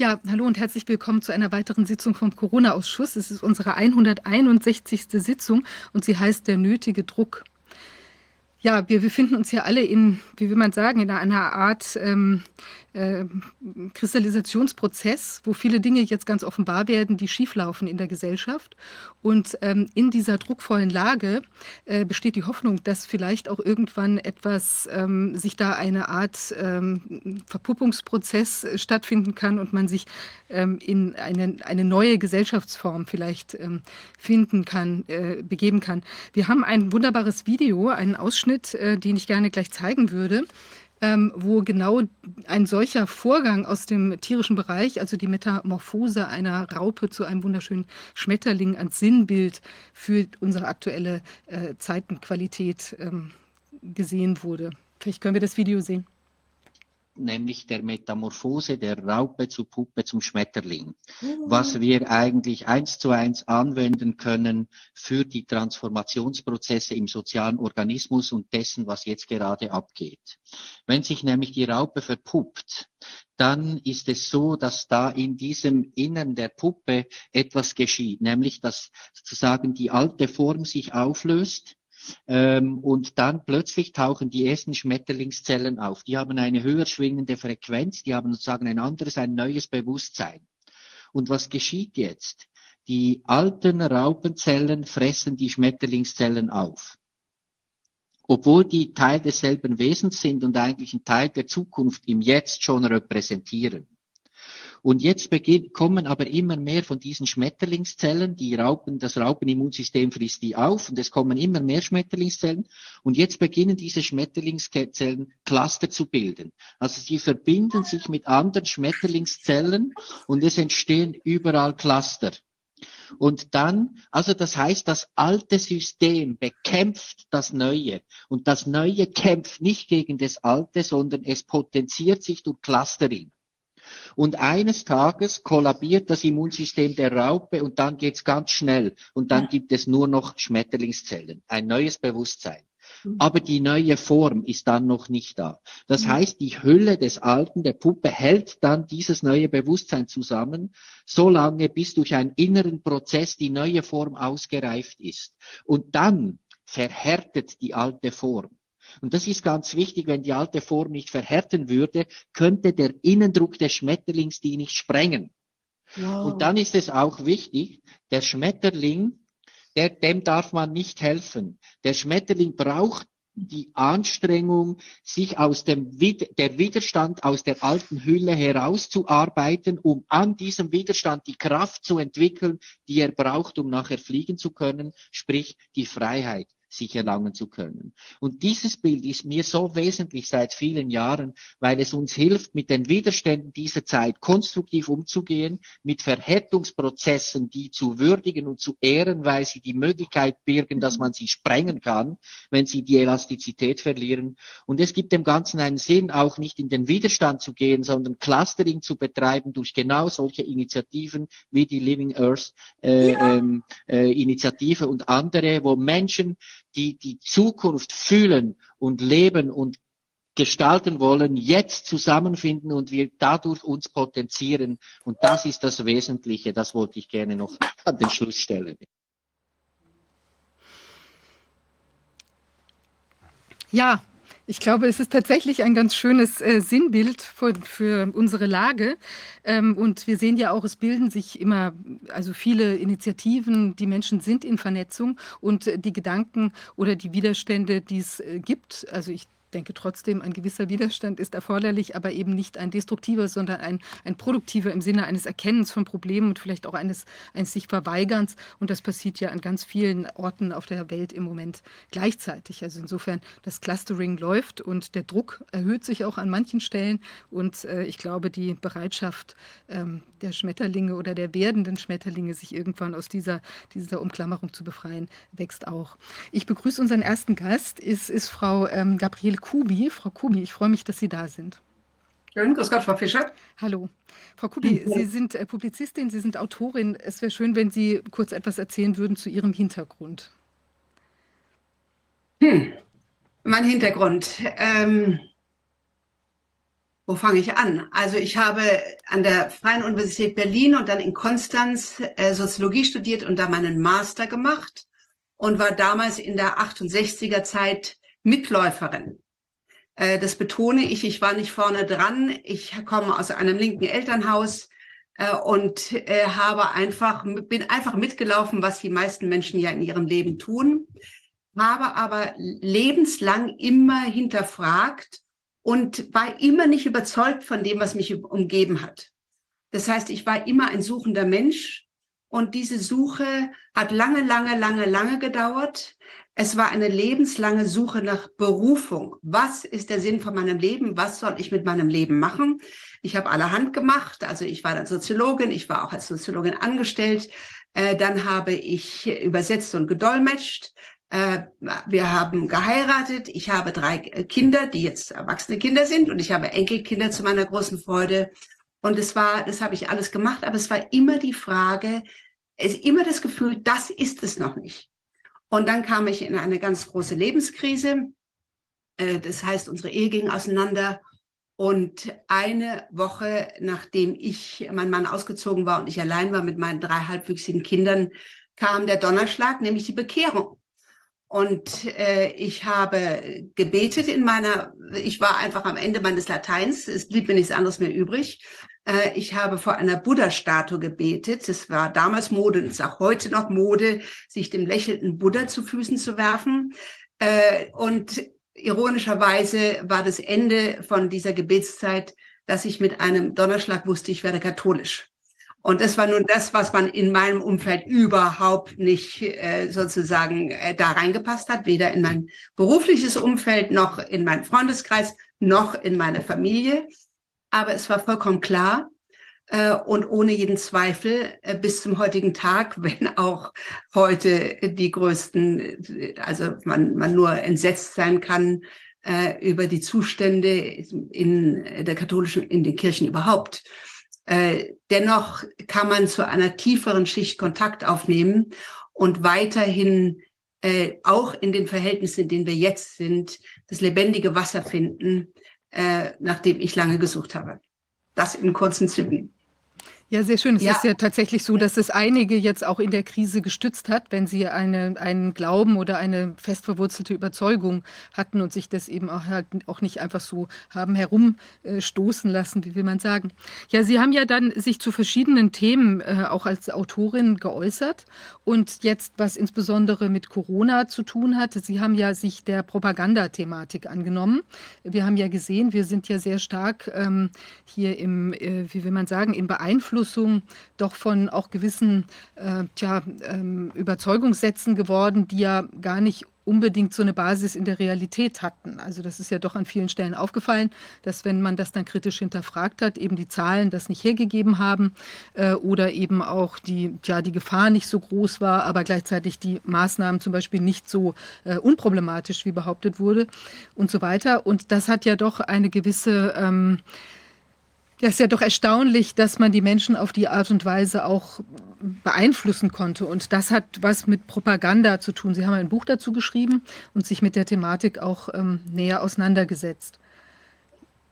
Ja, hallo und herzlich willkommen zu einer weiteren Sitzung vom Corona-Ausschuss. Es ist unsere 161. Sitzung und sie heißt der nötige Druck. Ja, wir befinden uns ja alle in, wie will man sagen, in einer Art ähm, äh, Kristallisationsprozess, wo viele Dinge jetzt ganz offenbar werden, die schieflaufen in der Gesellschaft. Und ähm, in dieser druckvollen Lage äh, besteht die Hoffnung, dass vielleicht auch irgendwann etwas, ähm, sich da eine Art ähm, Verpuppungsprozess stattfinden kann und man sich ähm, in eine, eine neue Gesellschaftsform vielleicht ähm, finden kann, äh, begeben kann. Wir haben ein wunderbares Video, einen Ausschnitt, äh, den ich gerne gleich zeigen würde ähm, wo genau ein solcher Vorgang aus dem tierischen Bereich, also die Metamorphose einer Raupe zu einem wunderschönen Schmetterling als Sinnbild für unsere aktuelle äh, Zeitenqualität ähm, gesehen wurde. Vielleicht können wir das Video sehen nämlich der Metamorphose der Raupe zu Puppe zum Schmetterling, was mhm. wir eigentlich eins zu eins anwenden können für die Transformationsprozesse im sozialen Organismus und dessen, was jetzt gerade abgeht. Wenn sich nämlich die Raupe verpuppt, dann ist es so, dass da in diesem Innern der Puppe etwas geschieht, nämlich dass sozusagen die alte Form sich auflöst ähm, und dann plötzlich tauchen die ersten Schmetterlingszellen auf. Die haben eine höher schwingende Frequenz, die haben sozusagen ein anderes, ein neues Bewusstsein. Und was geschieht jetzt? Die alten Raupenzellen fressen die Schmetterlingszellen auf. Obwohl die Teil desselben Wesens sind und eigentlich ein Teil der Zukunft im Jetzt schon repräsentieren. Und jetzt kommen aber immer mehr von diesen Schmetterlingszellen, die Raupen, das Raupenimmunsystem frisst die auf und es kommen immer mehr Schmetterlingszellen. Und jetzt beginnen diese Schmetterlingszellen Cluster zu bilden. Also sie verbinden sich mit anderen Schmetterlingszellen und es entstehen überall Cluster. Und dann, also das heißt, das alte System bekämpft das Neue. Und das Neue kämpft nicht gegen das Alte, sondern es potenziert sich durch Clustering. Und eines Tages kollabiert das Immunsystem der Raupe und dann geht's ganz schnell. Und dann gibt es nur noch Schmetterlingszellen, ein neues Bewusstsein. Mhm. Aber die neue Form ist dann noch nicht da. Das mhm. heißt, die Hülle des Alten, der Puppe, hält dann dieses neue Bewusstsein zusammen, solange bis durch einen inneren Prozess die neue Form ausgereift ist. Und dann verhärtet die alte Form. Und das ist ganz wichtig, wenn die alte Form nicht verhärten würde, könnte der Innendruck des Schmetterlings die nicht sprengen. Wow. Und dann ist es auch wichtig, der Schmetterling, der, dem darf man nicht helfen. Der Schmetterling braucht die Anstrengung, sich aus dem der Widerstand aus der alten Hülle herauszuarbeiten, um an diesem Widerstand die Kraft zu entwickeln, die er braucht, um nachher fliegen zu können, sprich die Freiheit sich erlangen zu können. Und dieses Bild ist mir so wesentlich seit vielen Jahren, weil es uns hilft, mit den Widerständen dieser Zeit konstruktiv umzugehen, mit Verhärtungsprozessen, die zu würdigen und zu ehren, weil sie die Möglichkeit birgen, dass man sie sprengen kann, wenn sie die Elastizität verlieren. Und es gibt dem Ganzen einen Sinn, auch nicht in den Widerstand zu gehen, sondern Clustering zu betreiben durch genau solche Initiativen wie die Living Earth äh, ja. ähm, äh, Initiative und andere, wo Menschen die die Zukunft fühlen und leben und gestalten wollen, jetzt zusammenfinden und wir dadurch uns potenzieren. Und das ist das Wesentliche. Das wollte ich gerne noch an den Schluss stellen. Ja, ich glaube, es ist tatsächlich ein ganz schönes äh, Sinnbild für, für, unsere Lage. Ähm, und wir sehen ja auch, es bilden sich immer, also viele Initiativen, die Menschen sind in Vernetzung und äh, die Gedanken oder die Widerstände, die es äh, gibt, also ich denke trotzdem, ein gewisser Widerstand ist erforderlich, aber eben nicht ein destruktiver, sondern ein, ein produktiver im Sinne eines Erkennens von Problemen und vielleicht auch eines, eines sich Verweigerns. Und das passiert ja an ganz vielen Orten auf der Welt im Moment gleichzeitig. Also insofern, das Clustering läuft und der Druck erhöht sich auch an manchen Stellen. Und äh, ich glaube, die Bereitschaft ähm, der Schmetterlinge oder der werdenden Schmetterlinge, sich irgendwann aus dieser, dieser Umklammerung zu befreien, wächst auch. Ich begrüße unseren ersten Gast, ist, ist Frau ähm, Gabriele Kubi. Frau Kubi, ich freue mich, dass Sie da sind. Schön, grüß Gott, Frau Fischer. Hallo. Frau Kubi, Sie sind äh, Publizistin, Sie sind Autorin. Es wäre schön, wenn Sie kurz etwas erzählen würden zu Ihrem Hintergrund. Hm. Mein Hintergrund. Ähm, Wo fange ich an? Also ich habe an der Freien Universität Berlin und dann in Konstanz äh, Soziologie studiert und da meinen Master gemacht und war damals in der 68er Zeit Mitläuferin. Äh, das betone ich, ich war nicht vorne dran. Ich komme aus einem linken Elternhaus äh, und äh, habe einfach, bin einfach mitgelaufen, was die meisten Menschen ja in ihrem Leben tun, habe aber lebenslang immer hinterfragt und war immer nicht überzeugt von dem, was mich umgeben hat. Das heißt, ich war immer ein suchender Mensch und diese Suche hat lange, lange, lange, lange gedauert. Es war eine lebenslange Suche nach Berufung. Was ist der Sinn von meinem Leben? Was soll ich mit meinem Leben machen? Ich habe allerhand gemacht. Also ich war dann Soziologin, ich war auch als Soziologin angestellt. Äh, dann habe ich übersetzt und gedolmetscht. Äh, wir haben geheiratet. Ich habe drei Kinder, die jetzt erwachsene Kinder sind, und ich habe Enkelkinder zu meiner großen Freude. Und es war, das habe ich alles gemacht, aber es war immer die Frage, es ist immer das Gefühl, das ist es noch nicht. Und dann kam ich in eine ganz große Lebenskrise. Äh, das heißt, unsere Ehe ging auseinander. Und eine Woche, nachdem ich, mein Mann ausgezogen war und ich allein war mit meinen drei halbwüchsigen Kindern, kam der Donnerschlag, nämlich die Bekehrung. Und äh, ich habe gebetet in meiner, ich war einfach am Ende meines Lateins, es blieb mir nichts anderes mehr übrig. Äh, ich habe vor einer Buddha-Statue gebetet. Es war damals Mode und ist auch heute noch Mode, sich dem lächelnden Buddha zu Füßen zu werfen. Äh, und ironischerweise war das Ende von dieser Gebetszeit, dass ich mit einem Donnerschlag wusste, ich werde katholisch. Und das war nun das, was man in meinem Umfeld überhaupt nicht äh, sozusagen äh, da reingepasst hat, weder in mein berufliches Umfeld noch in meinen Freundeskreis noch in meine Familie aber es war vollkommen klar äh, und ohne jeden Zweifel äh, bis zum heutigen Tag, wenn auch heute die größten, also man, man nur entsetzt sein kann äh, über die Zustände in der katholischen, in den Kirchen überhaupt. Äh, dennoch kann man zu einer tieferen Schicht Kontakt aufnehmen und weiterhin äh, auch in den Verhältnissen, in denen wir jetzt sind, das lebendige Wasser finden, äh, nach dem ich lange gesucht habe. Das in kurzen Zügen. Ja, sehr schön. Es ja. ist ja tatsächlich so, dass es einige jetzt auch in der Krise gestützt hat, wenn sie eine, einen Glauben oder eine fest verwurzelte Überzeugung hatten und sich das eben auch, halt auch nicht einfach so haben herumstoßen lassen, wie will man sagen. Ja, Sie haben ja dann sich zu verschiedenen Themen äh, auch als Autorin geäußert und jetzt, was insbesondere mit Corona zu tun hat, Sie haben ja sich der Propagandathematik angenommen. Wir haben ja gesehen, wir sind ja sehr stark ähm, hier im, äh, wie will man sagen, Beeinflussen Beeinflussung doch von auch gewissen äh, tja, ähm, Überzeugungssätzen geworden, die ja gar nicht unbedingt so eine Basis in der Realität hatten. Also das ist ja doch an vielen Stellen aufgefallen, dass wenn man das dann kritisch hinterfragt hat, eben die Zahlen das nicht hergegeben haben äh, oder eben auch die, ja, die Gefahr nicht so groß war, aber gleichzeitig die Maßnahmen zum Beispiel nicht so äh, unproblematisch wie behauptet wurde und so weiter. Und das hat ja doch eine gewisse ähm, ja, ist ja doch erstaunlich, dass man die Menschen auf die Art und Weise auch beeinflussen konnte. Und das hat was mit Propaganda zu tun. Sie haben ein Buch dazu geschrieben und sich mit der Thematik auch ähm, näher auseinandergesetzt.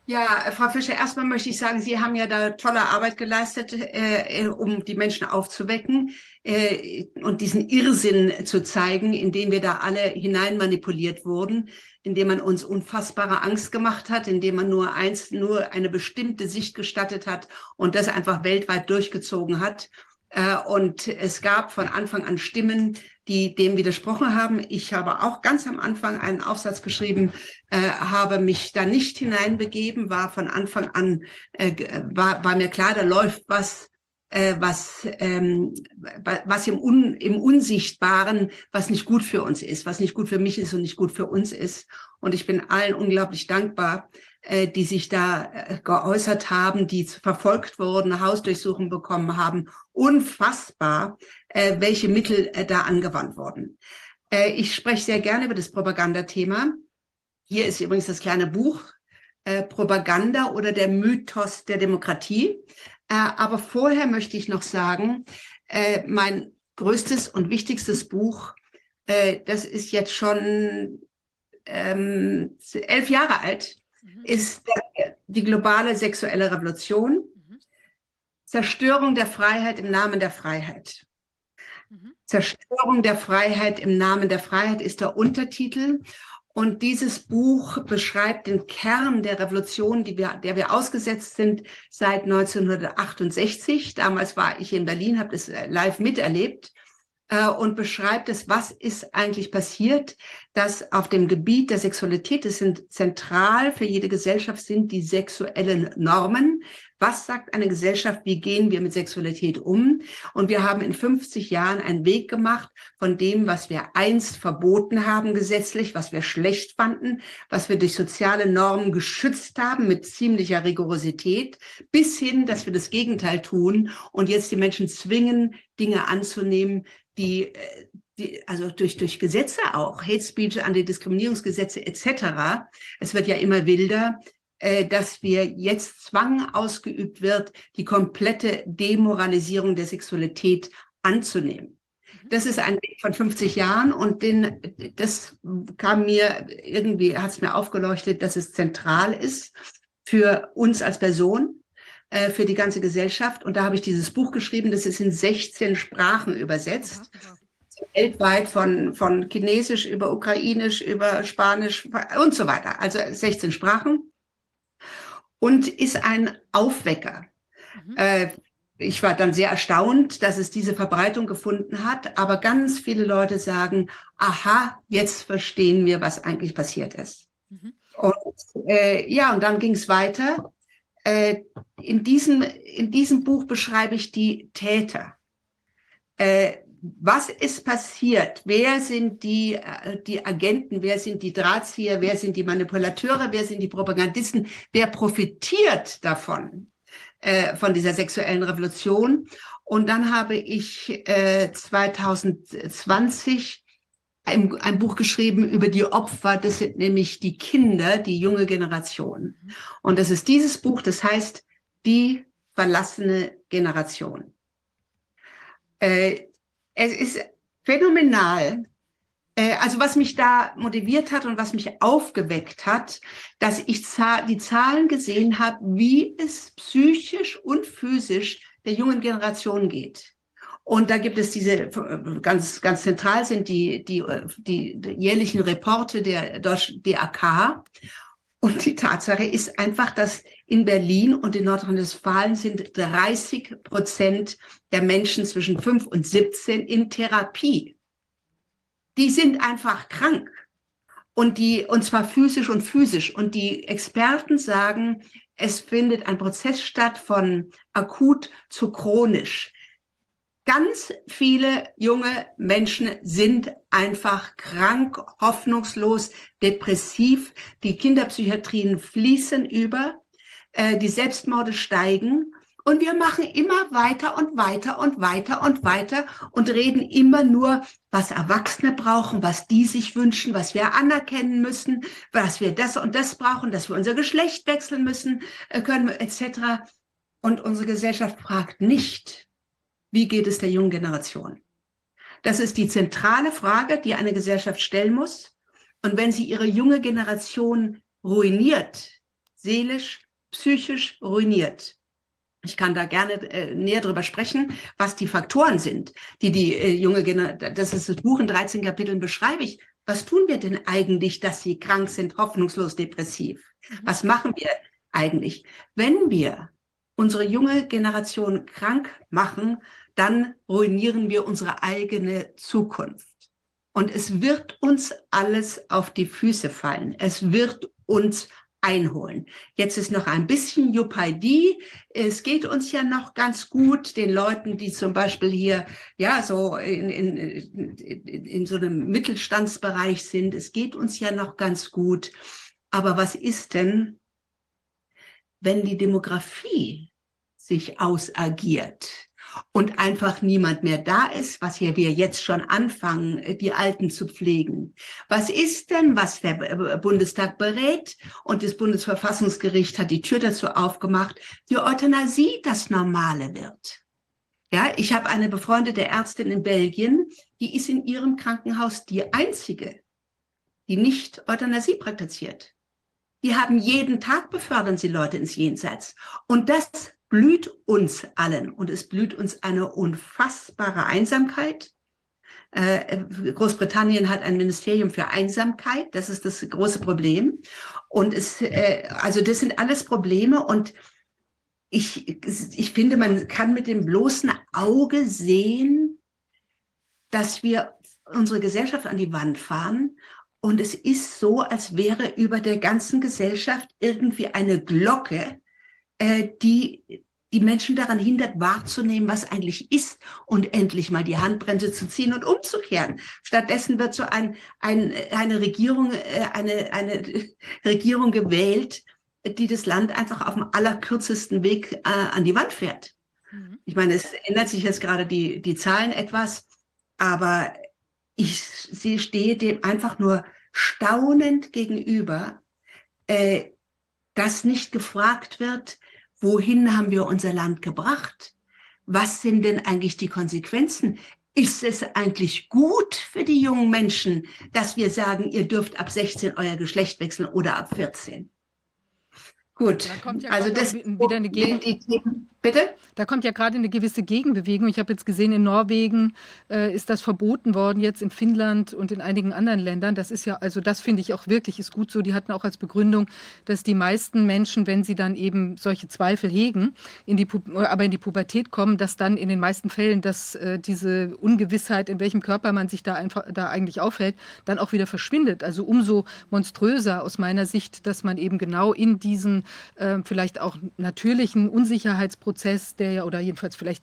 Ja, Frau Fischer, erstmal möchte ich sagen, Sie haben ja da tolle Arbeit geleistet, äh, um die Menschen aufzuwecken äh, und diesen Irrsinn zu zeigen, in den wir da alle hinein manipuliert wurden indem man uns unfassbare Angst gemacht hat, indem man nur eins, nur eine bestimmte Sicht gestattet hat und das einfach weltweit durchgezogen hat. Äh, und es gab von Anfang an Stimmen, die dem widersprochen haben. Ich habe auch ganz am Anfang einen Aufsatz geschrieben, äh, habe mich da nicht hineinbegeben, war von Anfang an, äh, war, war mir klar, da läuft was äh, was, ähm, was im, Un, im Unsichtbaren, was nicht gut für uns ist, was nicht gut für mich ist und nicht gut für uns ist. Und ich bin allen unglaublich dankbar, äh, die sich da äh, geäußert haben, die verfolgt wurden, Hausdurchsuchungen bekommen haben. Unfassbar, äh, welche Mittel äh, da angewandt wurden. Äh, ich spreche sehr gerne über das Propagandathema. Hier ist übrigens das kleine Buch äh, Propaganda oder der Mythos der Demokratie. Äh, aber vorher möchte ich noch sagen, äh, mein größtes und wichtigstes Buch, äh, das ist jetzt schon ähm, elf Jahre alt. mhm. ist die globale sexuelle Revolution, mhm. Zerstörung der Freiheit im Namen der Freiheit. Mhm. Zerstörung der Freiheit im Namen der Freiheit ist der Untertitel. Und dieses Buch beschreibt den Kern der Revolution, wir, der wir ausgesetzt sind seit 1968. Damals war ich in Berlin, habe das äh, live miterlebt äh, und beschreibt es, was ist eigentlich passiert, dass auf dem Gebiet der Sexualität, das sind zentral für jede Gesellschaft, sind die sexuellen Normen. Was sagt eine Gesellschaft? Wie gehen wir mit Sexualität um? Und wir haben in 50 Jahren einen Weg gemacht von dem, was wir einst verboten haben gesetzlich, was wir schlecht fanden, was wir durch soziale Normen geschützt haben mit ziemlicher Rigorosität, bis hin, dass wir das Gegenteil tun und jetzt die Menschen zwingen, Dinge anzunehmen, die, die, also durch, durch Gesetze auch, Hate Speech, Antidiskriminierungsgesetze etc. Es wird ja immer wilder, äh, dass wir jetzt Zwang ausgeübt wird, die komplette Demoralisierung der Sexualität anzunehmen. Mhm. Das ist ein Weg von 50 Jahren und den, das kam mir irgendwie, hat es mir aufgeleuchtet, dass es zentral ist für uns als Person, äh, für die ganze Gesellschaft. Und da habe ich dieses Buch geschrieben, das ist in 16 Sprachen übersetzt. Weltweit von, von Chinesisch über Ukrainisch, über Spanisch und so weiter. Also 16 Sprachen. Und ist ein Aufwecker. Mhm. Äh, ich war dann sehr erstaunt, dass es diese Verbreitung gefunden hat. Aber ganz viele Leute sagen, aha, jetzt verstehen wir, was eigentlich passiert ist. Mhm. Und äh, ja, und dann ging es weiter. Äh, in, diesem, in diesem Buch beschreibe ich die Täter. Äh, was ist passiert? Wer sind die, äh, die Agenten? Wer sind die Drahtzieher? Wer sind die Manipulateure? Wer sind die Propagandisten? Wer profitiert davon, äh, von dieser sexuellen Revolution? Und dann habe ich äh, 2020 ein, ein, Buch geschrieben über die Opfer. Das sind nämlich die Kinder, die junge Generation. Und das ist dieses Buch, das heißt Die verlassene Generation. Äh, es ist phänomenal. Äh, also was mich da motiviert hat und was mich aufgeweckt hat, dass ich die Zahlen gesehen habe, wie es psychisch und physisch der jungen Generation geht. Und da gibt es diese, ganz, ganz zentral sind die, die, die, die jährlichen Reporte der DAK. Und die Tatsache ist einfach, dass in Berlin und in Nordrhein-Westfalen sind 30 Prozent der Menschen zwischen 5 und 17 in Therapie. Die sind einfach krank. Und die, und zwar physisch und physisch. Und die Experten sagen, es findet ein Prozess statt von akut zu chronisch. Ganz viele junge Menschen sind einfach krank, hoffnungslos, depressiv. Die Kinderpsychiatrien fließen über, äh, die Selbstmorde steigen. Und wir machen immer weiter und weiter und weiter und weiter und reden immer nur, was Erwachsene brauchen, was die sich wünschen, was wir anerkennen müssen, was wir das und das brauchen, dass wir unser Geschlecht wechseln müssen, äh, können, etc. Und unsere Gesellschaft fragt nicht, wie geht es der jungen Generation? Das ist die zentrale Frage, die eine Gesellschaft stellen muss. Und wenn sie ihre junge Generation ruiniert, seelisch, psychisch ruiniert, ich kann da gerne äh, näher drüber sprechen, was die Faktoren sind, die die äh, junge Generation, das ist das Buch in 13 Kapiteln beschreibe ich. Was tun wir denn eigentlich, dass sie krank sind, hoffnungslos depressiv? Mhm. Was machen wir eigentlich? Wenn wir unsere junge Generation krank machen, dann ruinieren wir unsere eigene Zukunft. Und es wird uns alles auf die Füße fallen. Es wird uns einholen. Jetzt ist noch ein bisschen UPID. Es geht uns ja noch ganz gut, den Leuten, die zum Beispiel hier, ja, so in, in, in, in so einem Mittelstandsbereich sind. Es geht uns ja noch ganz gut. Aber was ist denn, wenn die Demografie sich ausagiert? Und einfach niemand mehr da ist, was hier wir jetzt schon anfangen, äh, die Alten zu pflegen. Was ist denn, was der äh, Bundestag berät und das Bundesverfassungsgericht hat die Tür dazu aufgemacht, die Euthanasie das Normale wird. Ja, ich habe eine befreundete Ärztin in Belgien, die ist in ihrem Krankenhaus die einzige, die nicht Euthanasie praktiziert. die haben jeden Tag befördern sie Leute ins Jenseits. Und das blüht uns allen. Und es blüht uns eine unfassbare Einsamkeit. Äh, Großbritannien hat ein Ministerium für Einsamkeit. Das ist das große Problem. Und es, äh, also das sind alles Probleme. Und ich, ich finde, man kann mit dem bloßen Auge sehen, dass wir unsere Gesellschaft an die Wand fahren. Und es ist so, als wäre über der ganzen Gesellschaft irgendwie eine Glocke, äh, die die Menschen daran hindert, wahrzunehmen, was eigentlich ist und endlich mal die Handbremse zu ziehen und umzukehren. Stattdessen wird so ein, ein, eine Regierung, äh, eine, eine Regierung gewählt, die das Land einfach auf dem allerkürzesten Weg äh, an die Wand fährt. Mhm. Ich meine, es ändert sich jetzt gerade die, die Zahlen etwas, aber ich sie stehe dem einfach nur staunend gegenüber, äh, dass nicht gefragt wird, wohin haben wir unser Land gebracht? Was sind denn eigentlich die Konsequenzen? Ist es eigentlich gut für die jungen Menschen, dass wir sagen, ihr dürft ab 16 euer Geschlecht wechseln oder ab 14? Gut, ja also das wieder eine Gegen Bitte? Da kommt ja gerade eine gewisse Gegenbewegung. Ich habe jetzt gesehen, in Norwegen äh, ist das verboten worden, jetzt in Finnland und in einigen anderen Ländern. Das ist ja, also das finde ich auch wirklich, ist gut so. Die hatten auch als Begründung, dass die meisten Menschen, wenn sie dann eben solche Zweifel hegen, in die, aber in die Pubertät kommen, dass dann in den meisten Fällen, dass äh, diese Ungewissheit, in welchem Körper man sich da einfach da eigentlich aufhält, dann auch wieder verschwindet. Also umso monströser aus meiner Sicht, dass man eben genau in diesen äh, vielleicht auch natürlichen Unsicherheitsprozessen Prozess, der ja, oder jedenfalls vielleicht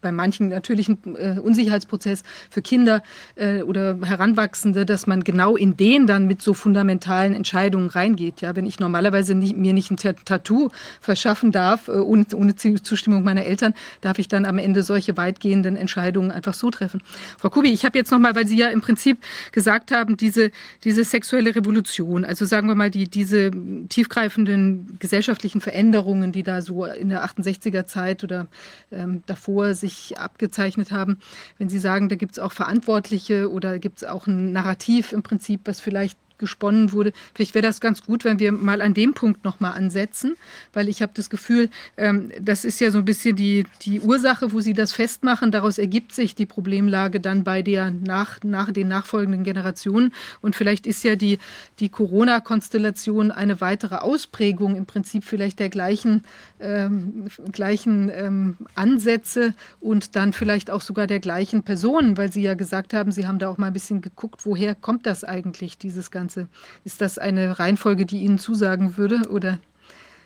bei manchen natürlichen äh, Unsicherheitsprozess für Kinder äh, oder Heranwachsende, dass man genau in den dann mit so fundamentalen Entscheidungen reingeht. Ja, wenn ich normalerweise nicht, mir nicht ein Tattoo verschaffen darf, äh, ohne, ohne Zustimmung meiner Eltern, darf ich dann am Ende solche weitgehenden Entscheidungen einfach so treffen. Frau Kubi, ich habe jetzt nochmal, weil Sie ja im Prinzip gesagt haben, diese, diese sexuelle Revolution, also sagen wir mal, die, diese tiefgreifenden gesellschaftlichen Veränderungen, die da so in der 68er Zeit oder ähm, davor Kultur sich abgezeichnet haben. Wenn Sie sagen, da gibt es auch Verantwortliche oder gibt es auch ein Narrativ im Prinzip, was vielleicht gesponnen wurde. Vielleicht wäre das ganz gut, wenn wir mal an dem Punkt nochmal ansetzen, weil ich habe das Gefühl, ähm, das ist ja so ein bisschen die, die Ursache, wo Sie das festmachen. Daraus ergibt sich die Problemlage dann bei der nach, nach den nachfolgenden Generationen. Und vielleicht ist ja die, die Corona-Konstellation eine weitere Ausprägung im Prinzip vielleicht der gleichen, ähm, gleichen ähm, Ansätze und dann vielleicht auch sogar der gleichen Personen, weil Sie ja gesagt haben, Sie haben da auch mal ein bisschen geguckt, woher kommt das eigentlich, dieses Ganze. Ganze. Ist das eine Reihenfolge, die Ihnen zusagen würde? Oder?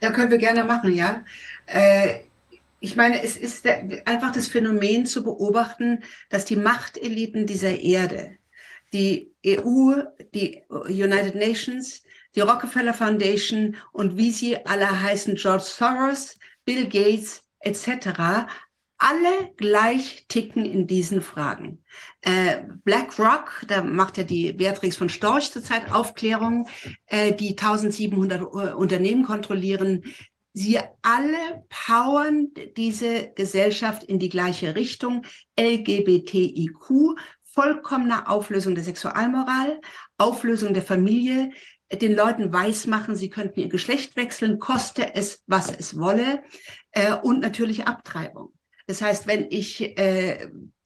Ja, können wir gerne machen, ja. Äh, ich meine, es ist einfach das Phänomen zu beobachten, dass die Machteliten dieser Erde, die EU, die United Nations, die Rockefeller Foundation und wie sie alle heißen, George Soros, Bill Gates etc., alle gleich ticken in diesen Fragen. Äh, BlackRock, da macht ja die Beatrix von Storch zurzeit Aufklärung, äh, die 1700 äh, Unternehmen kontrollieren. Sie alle powern diese Gesellschaft in die gleiche Richtung. LGBTIQ, vollkommene Auflösung der Sexualmoral, Auflösung der Familie, den Leuten weismachen, sie könnten ihr Geschlecht wechseln, koste es, was es wolle, äh, und natürlich Abtreibung. Das heißt, wenn ich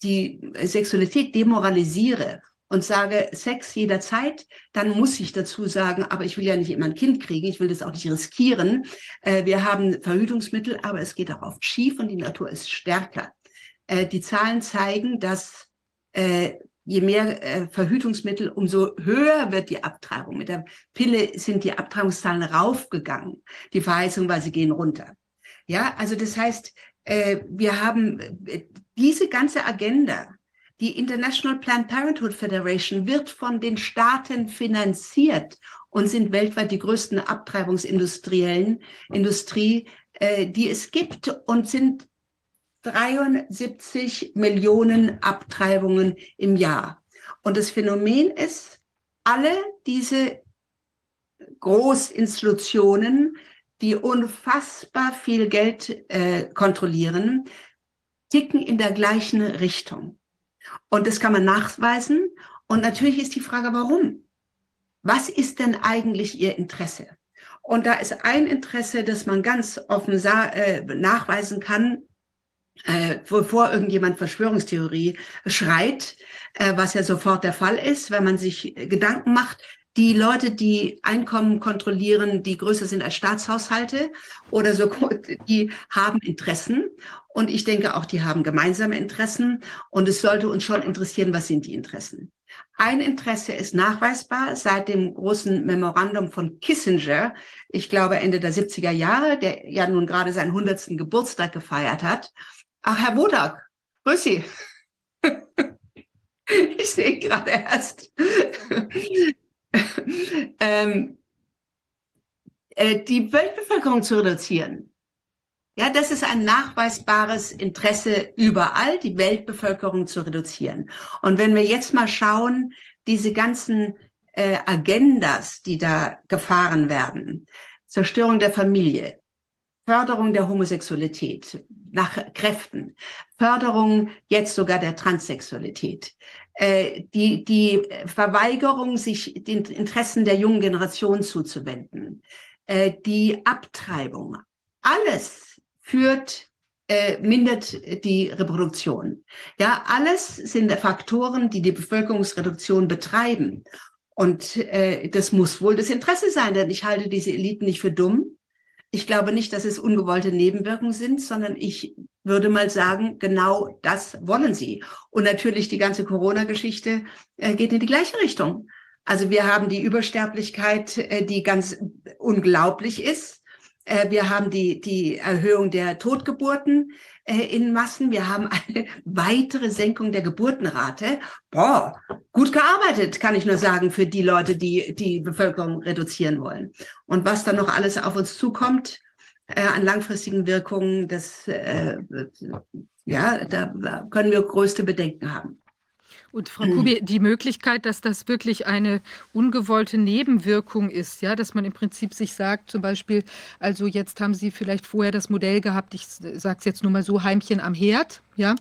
die Sexualität demoralisiere und sage Sex jederzeit, dann muss ich dazu sagen, aber ich will ja nicht immer ein Kind kriegen, ich will das auch nicht riskieren. Äh, wir haben Verhütungsmittel, aber es geht auch oft schief und die Natur ist stärker. Äh, die Zahlen zeigen, dass äh, je mehr Verhütungsmittel, umso höher wird die Abtreibung. Mit der Pille sind die Abtreibungszahlen raufgegangen. Die Verheißung war, sie gehen runter. Ja, also das heißt, wir haben diese ganze Agenda, die International Planned Parenthood Federation wird von den Staaten finanziert und sind weltweit die größten Abtreibungsindustriellen Industrie, äh, die es gibt und sind 73 Millionen Abtreibungen im Jahr. Und das Phänomen ist, alle diese Großinstitutionen die unfassbar viel Geld äh, kontrollieren, ticken in der gleichen Richtung. Und das kann man nachweisen. Und natürlich ist die Frage, warum? Was ist denn eigentlich ihr Interesse? Und da ist ein Interesse, das man ganz offen äh, nachweisen kann, äh, bevor irgendjemand Verschwörungstheorie schreit, äh, was ja sofort der Fall ist, wenn man sich Gedanken macht, die Leute, die Einkommen kontrollieren, die größer sind als Staatshaushalte oder so, die haben Interessen. Und ich denke auch, die haben gemeinsame Interessen. Und es sollte uns schon interessieren, was sind die Interessen. Ein Interesse ist nachweisbar seit dem großen Memorandum von Kissinger, ich glaube Ende der 70er Jahre, der ja nun gerade seinen 100. Geburtstag gefeiert hat. Ach, Herr Wodak, grüß Sie. ich sehe gerade erst. ähm, äh, die Weltbevölkerung zu reduzieren. Ja, das ist ein nachweisbares Interesse überall, die Weltbevölkerung zu reduzieren. Und wenn wir jetzt mal schauen, diese ganzen äh, Agendas, die da gefahren werden, Zerstörung der Familie, Förderung der Homosexualität nach Kräften, Förderung jetzt sogar der Transsexualität, äh, die, die Verweigerung, sich den Interessen der jungen Generation zuzuwenden, äh, die Abtreibung, alles führt, äh, mindert die Reproduktion. Ja, alles sind Faktoren, die die Bevölkerungsreduktion betreiben. Und äh, das muss wohl das Interesse sein, denn ich halte diese Eliten nicht für dumm. Ich glaube nicht, dass es ungewollte Nebenwirkungen sind, sondern ich würde mal sagen, genau das wollen sie. Und natürlich die ganze Corona-Geschichte äh, geht in die gleiche Richtung. Also wir haben die Übersterblichkeit, äh, die ganz unglaublich ist. Äh, wir haben die, die Erhöhung der Totgeburten äh, in Massen. Wir haben eine weitere Senkung der Geburtenrate. Boah, gut gearbeitet, kann ich nur sagen, für die Leute, die die Bevölkerung reduzieren wollen. Und was dann noch alles auf uns zukommt äh, an langfristigen Wirkungen, das, ja, da können wir größte Bedenken haben. Und Frau Kubi, die Möglichkeit, dass das wirklich eine ungewollte Nebenwirkung ist, ja, dass man im Prinzip sich sagt, zum Beispiel, also jetzt haben Sie vielleicht vorher das Modell gehabt, ich sage es jetzt nur mal so, Heimchen am Herd, ja,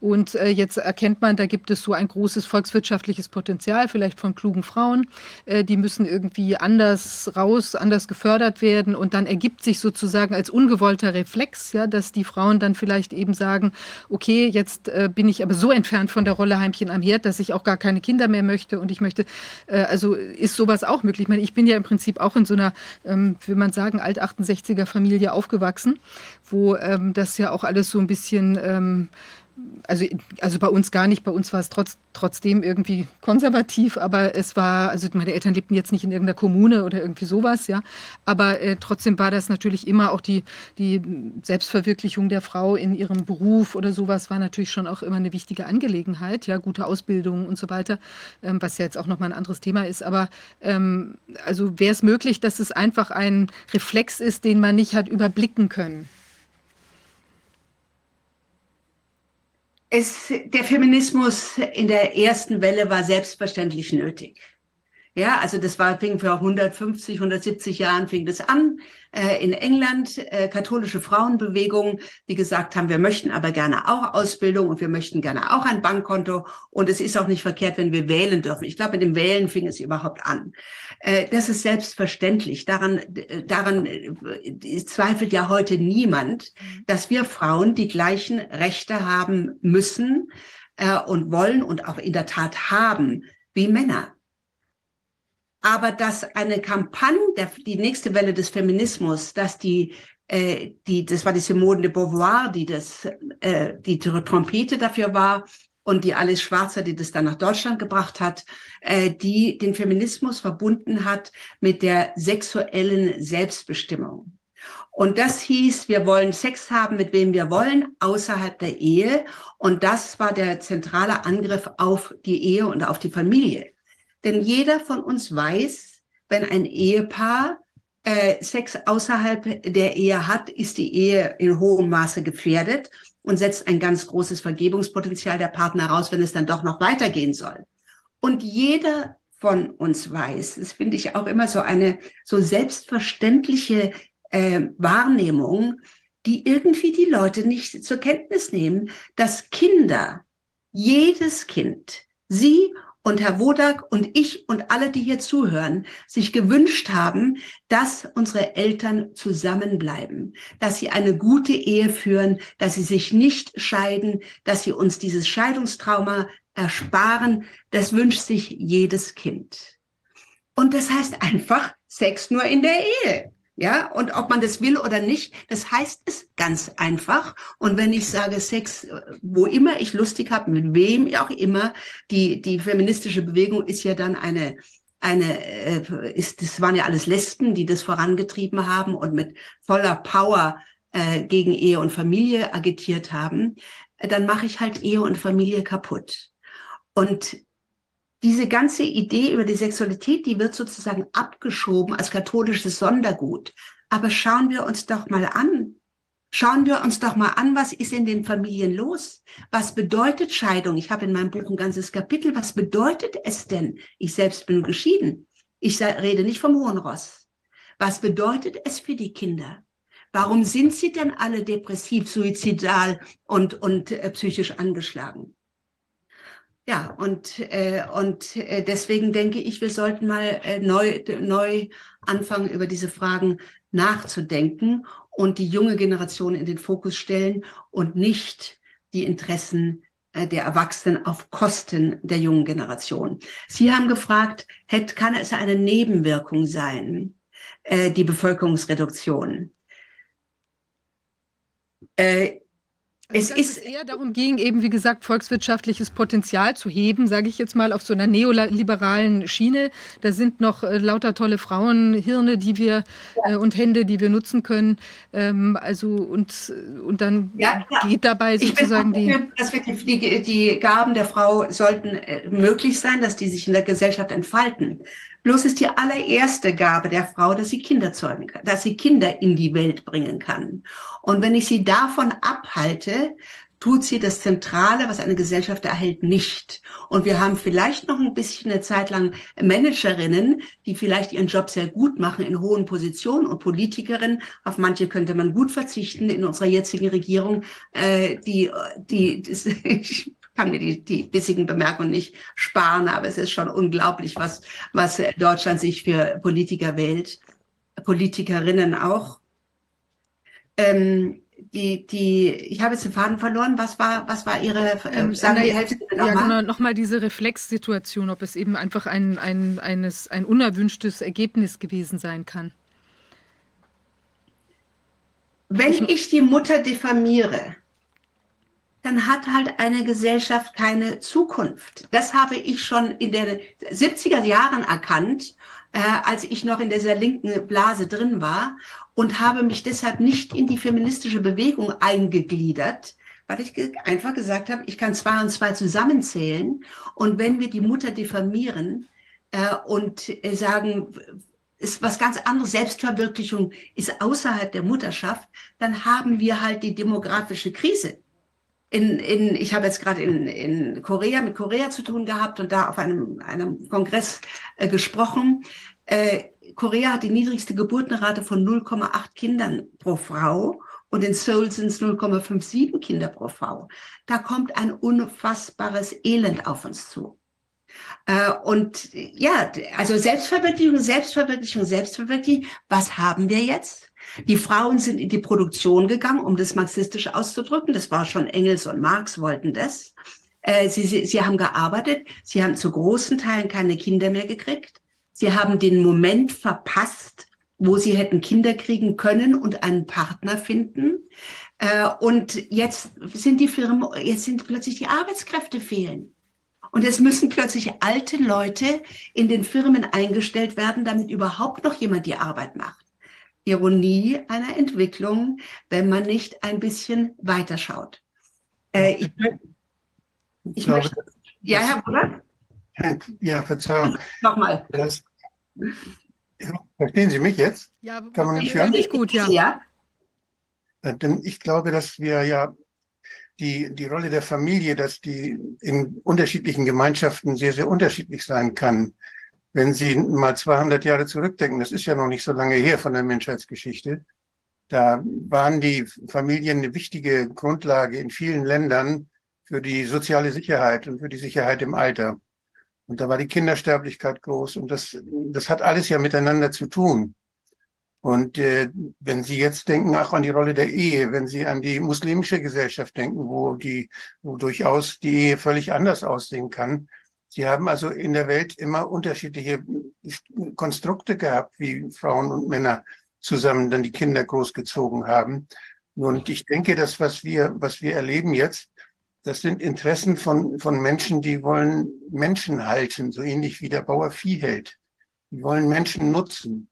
und äh, jetzt erkennt man, da gibt es so ein großes volkswirtschaftliches Potenzial, vielleicht von klugen Frauen, äh, die müssen irgendwie anders raus, anders gefördert werden. Und dann ergibt sich sozusagen als ungewollter Reflex, ja, dass die Frauen dann vielleicht eben sagen, okay, jetzt äh, bin ich aber so entfernt von der Rolle Heimchen am Herd, dass ich auch gar keine Kinder mehr möchte. Und ich möchte, äh, also ist sowas auch möglich. Ich meine, ich bin ja im Prinzip auch in so einer, ähm, will man sagen, Alt-68er Familie aufgewachsen, wo ähm, das ja auch alles so ein bisschen ähm, also, also bei uns gar nicht, bei uns war es trotz, trotzdem irgendwie konservativ, aber es war, also meine Eltern lebten jetzt nicht in irgendeiner Kommune oder irgendwie sowas, ja, aber äh, trotzdem war das natürlich immer auch die, die Selbstverwirklichung der Frau in ihrem Beruf oder sowas war natürlich schon auch immer eine wichtige Angelegenheit, ja, gute Ausbildung und so weiter, ähm, was ja jetzt auch nochmal ein anderes Thema ist, aber ähm, also wäre es möglich, dass es einfach ein Reflex ist, den man nicht hat überblicken können. Es, der Feminismus in der ersten Welle war selbstverständlich nötig. Ja, also das war, fing vor 150, 170 Jahren fing das an äh, in England, äh, katholische Frauenbewegung, die gesagt haben, wir möchten aber gerne auch Ausbildung und wir möchten gerne auch ein Bankkonto und es ist auch nicht verkehrt, wenn wir wählen dürfen. Ich glaube, mit dem Wählen fing es überhaupt an. Äh, das ist selbstverständlich. Daran, daran äh, zweifelt ja heute niemand, dass wir Frauen die gleichen Rechte haben müssen äh, und wollen und auch in der Tat haben wie Männer. Aber dass eine Kampagne, der, die nächste Welle des Feminismus, dass die, äh, die, das war die Simone de Beauvoir, die das, äh, die Trompete dafür war und die Alice Schwarzer, die das dann nach Deutschland gebracht hat, äh, die den Feminismus verbunden hat mit der sexuellen Selbstbestimmung. Und das hieß, wir wollen Sex haben, mit wem wir wollen, außerhalb der Ehe. Und das war der zentrale Angriff auf die Ehe und auf die Familie. Denn jeder von uns weiß, wenn ein Ehepaar äh, Sex außerhalb der Ehe hat, ist die Ehe in hohem Maße gefährdet und setzt ein ganz großes Vergebungspotenzial der Partner raus, wenn es dann doch noch weitergehen soll. Und jeder von uns weiß, das finde ich auch immer so eine so selbstverständliche äh, Wahrnehmung, die irgendwie die Leute nicht zur Kenntnis nehmen, dass Kinder, jedes Kind, sie und Herr Wodak und ich und alle, die hier zuhören, sich gewünscht haben, dass unsere Eltern zusammenbleiben, dass sie eine gute Ehe führen, dass sie sich nicht scheiden, dass sie uns dieses Scheidungstrauma ersparen, das wünscht sich jedes Kind. Und das heißt einfach Sex nur in der Ehe. Ja, und ob man das will oder nicht, das heißt es ganz einfach. Und wenn ich sage Sex, wo immer ich lustig habe, mit wem auch immer, die, die feministische Bewegung ist ja dann eine, eine, äh, ist, das waren ja alles Lesben, die das vorangetrieben haben und mit voller Power äh, gegen Ehe und Familie agitiert haben, dann mache ich halt Ehe und Familie kaputt. Und diese ganze Idee über die Sexualität, die wird sozusagen abgeschoben als katholisches Sondergut. Aber schauen wir uns doch mal an. Schauen wir uns doch mal an, was ist in den Familien los? Was bedeutet Scheidung? Ich habe in meinem Buch ein ganzes Kapitel. Was bedeutet es denn? Ich selbst bin geschieden. Ich rede nicht vom Hohen Ross. Was bedeutet es für die Kinder? Warum sind sie denn alle depressiv, suizidal und, und äh, psychisch angeschlagen? Ja, und, äh, und äh, deswegen denke ich, wir sollten mal äh, neu, neu anfangen, über diese Fragen nachzudenken und die junge Generation in den Fokus stellen und nicht die Interessen äh, der Erwachsenen auf Kosten der jungen Generation. Sie haben gefragt, hätte, kann es eine Nebenwirkung sein, äh, die Bevölkerungsreduktion? Es ist eher darum ging, eben wie gesagt, volkswirtschaftliches Potenzial zu heben, sage ich jetzt mal, auf so einer neoliberalen Schiene. Da sind noch äh, lauter tolle Frauenhirne, die wir ja. äh, und Hände, die wir nutzen können. Ähm, also und, und dann ja, geht dabei sozusagen die, dass wirklich die, die Gaben der Frau sollten äh, möglich sein, dass die sich in der Gesellschaft entfalten. Bloß ist die allererste Gabe der Frau, dass sie Kinder zeugen kann, dass sie Kinder in die Welt bringen kann. Und wenn ich sie davon abhalte, tut sie das Zentrale, was eine Gesellschaft erhält, nicht. Und wir haben vielleicht noch ein bisschen eine Zeit lang Managerinnen, die vielleicht ihren Job sehr gut machen in hohen Positionen und Politikerinnen. Auf manche könnte man gut verzichten in unserer jetzigen Regierung. Äh, die, die, das, ich kann mir die, die bissigen Bemerkungen nicht sparen, aber es ist schon unglaublich, was, was Deutschland sich für Politiker wählt, Politikerinnen auch. Ähm, die, die, ich habe jetzt den Faden verloren. Was war, was war Ihre, äh, ähm, sagen die Hälfte noch Ja, mal? genau, nochmal diese Reflexsituation, ob es eben einfach ein, ein, eines, ein unerwünschtes Ergebnis gewesen sein kann. Wenn ich die Mutter diffamiere, dann hat halt eine Gesellschaft keine Zukunft. Das habe ich schon in den 70er Jahren erkannt, äh, als ich noch in dieser linken Blase drin war und habe mich deshalb nicht in die feministische Bewegung eingegliedert, weil ich einfach gesagt habe, ich kann zwei und zwei zusammenzählen und wenn wir die Mutter diffamieren äh, und äh, sagen, ist was ganz anderes, Selbstverwirklichung ist außerhalb der Mutterschaft, dann haben wir halt die demografische Krise in, in, ich habe jetzt gerade in, in Korea mit Korea zu tun gehabt und da auf einem, einem Kongress äh, gesprochen. Äh, Korea hat die niedrigste Geburtenrate von 0,8 Kindern pro Frau und in Seoul sind es 0,57 Kinder pro Frau. Da kommt ein unfassbares Elend auf uns zu. Äh, und ja, also Selbstverwirklichung, Selbstverwirklichung, Selbstverwirklichung. Was haben wir jetzt? Die Frauen sind in die Produktion gegangen, um das marxistisch auszudrücken. Das war schon Engels und Marx wollten das. Äh, sie, sie, sie haben gearbeitet. Sie haben zu großen Teilen keine Kinder mehr gekriegt. Sie haben den Moment verpasst, wo sie hätten Kinder kriegen können und einen Partner finden. Äh, und jetzt sind die Firmen, jetzt sind plötzlich die Arbeitskräfte fehlen. Und es müssen plötzlich alte Leute in den Firmen eingestellt werden, damit überhaupt noch jemand die Arbeit macht. Ironie einer Entwicklung, wenn man nicht ein bisschen weiterschaut. Äh, ich, ich, ich glaube, möchte, ja, Herr Bruder? Ja, Verzeihung. Nochmal. Das, verstehen Sie mich jetzt? Ja, kann man mich hören? Nicht gut, ja. ja. Äh, denn ich glaube, dass wir ja die, die Rolle der Familie, dass die in unterschiedlichen Gemeinschaften sehr, sehr unterschiedlich sein kann. Wenn Sie mal 200 Jahre zurückdenken, das ist ja noch nicht so lange her von der Menschheitsgeschichte, da waren die Familien eine wichtige Grundlage in vielen Ländern für die soziale Sicherheit und für die Sicherheit im Alter. Und da war die Kindersterblichkeit groß. Und das, das hat alles ja miteinander zu tun. Und äh, wenn Sie jetzt denken auch an die Rolle der Ehe, wenn Sie an die muslimische Gesellschaft denken, wo die, wo durchaus die Ehe völlig anders aussehen kann. Sie haben also in der Welt immer unterschiedliche Konstrukte gehabt, wie Frauen und Männer zusammen dann die Kinder großgezogen haben. Und ich denke, das, was wir, was wir erleben jetzt, das sind Interessen von, von Menschen, die wollen Menschen halten, so ähnlich wie der Bauer Vieh hält. Die wollen Menschen nutzen.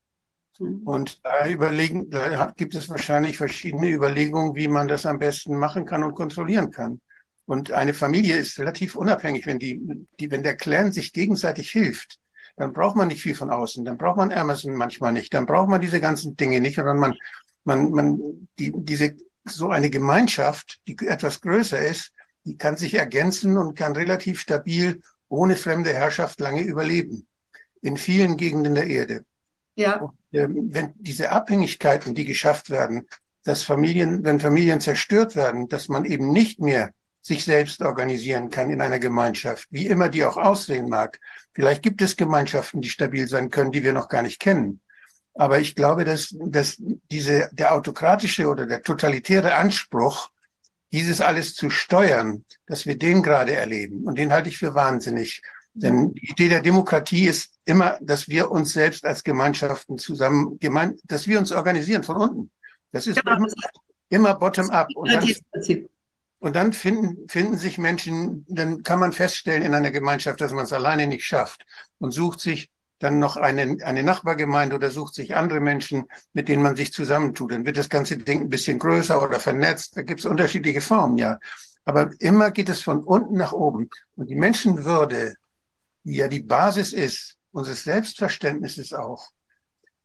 Mhm. Und da überlegen, da gibt es wahrscheinlich verschiedene Überlegungen, wie man das am besten machen kann und kontrollieren kann. Und eine Familie ist relativ unabhängig, wenn die, die, wenn der Clan sich gegenseitig hilft, dann braucht man nicht viel von außen, dann braucht man Amazon manchmal nicht, dann braucht man diese ganzen Dinge nicht, sondern man, man, man, die, diese, so eine Gemeinschaft, die etwas größer ist, die kann sich ergänzen und kann relativ stabil ohne fremde Herrschaft lange überleben. In vielen Gegenden der Erde. Ja. Und, äh, wenn diese Abhängigkeiten, die geschafft werden, dass Familien, wenn Familien zerstört werden, dass man eben nicht mehr sich selbst organisieren kann in einer Gemeinschaft, wie immer die auch aussehen mag. Vielleicht gibt es Gemeinschaften, die stabil sein können, die wir noch gar nicht kennen. Aber ich glaube, dass, dass diese, der autokratische oder der totalitäre Anspruch, dieses alles zu steuern, dass wir den gerade erleben. Und den halte ich für wahnsinnig. Denn die Idee der Demokratie ist immer, dass wir uns selbst als Gemeinschaften zusammen, gemein, dass wir uns organisieren von unten. Das ist immer, immer bottom-up. Und dann, und dann finden, finden sich Menschen, dann kann man feststellen in einer Gemeinschaft, dass man es alleine nicht schafft und sucht sich dann noch eine, eine Nachbargemeinde oder sucht sich andere Menschen, mit denen man sich zusammentut. Dann wird das ganze Ding ein bisschen größer oder vernetzt. Da gibt es unterschiedliche Formen, ja. Aber immer geht es von unten nach oben. Und die Menschenwürde die ja die Basis ist, unseres Selbstverständnisses auch,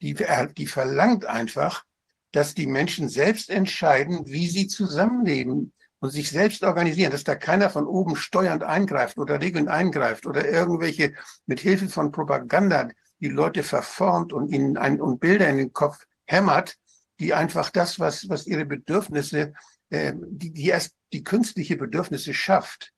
die, die verlangt einfach, dass die Menschen selbst entscheiden, wie sie zusammenleben und sich selbst organisieren, dass da keiner von oben steuernd eingreift oder regelnd eingreift oder irgendwelche mit Hilfe von Propaganda die Leute verformt und ihnen ein, und Bilder in den Kopf hämmert, die einfach das, was, was ihre Bedürfnisse, äh, die, die erst die künstliche Bedürfnisse schafft,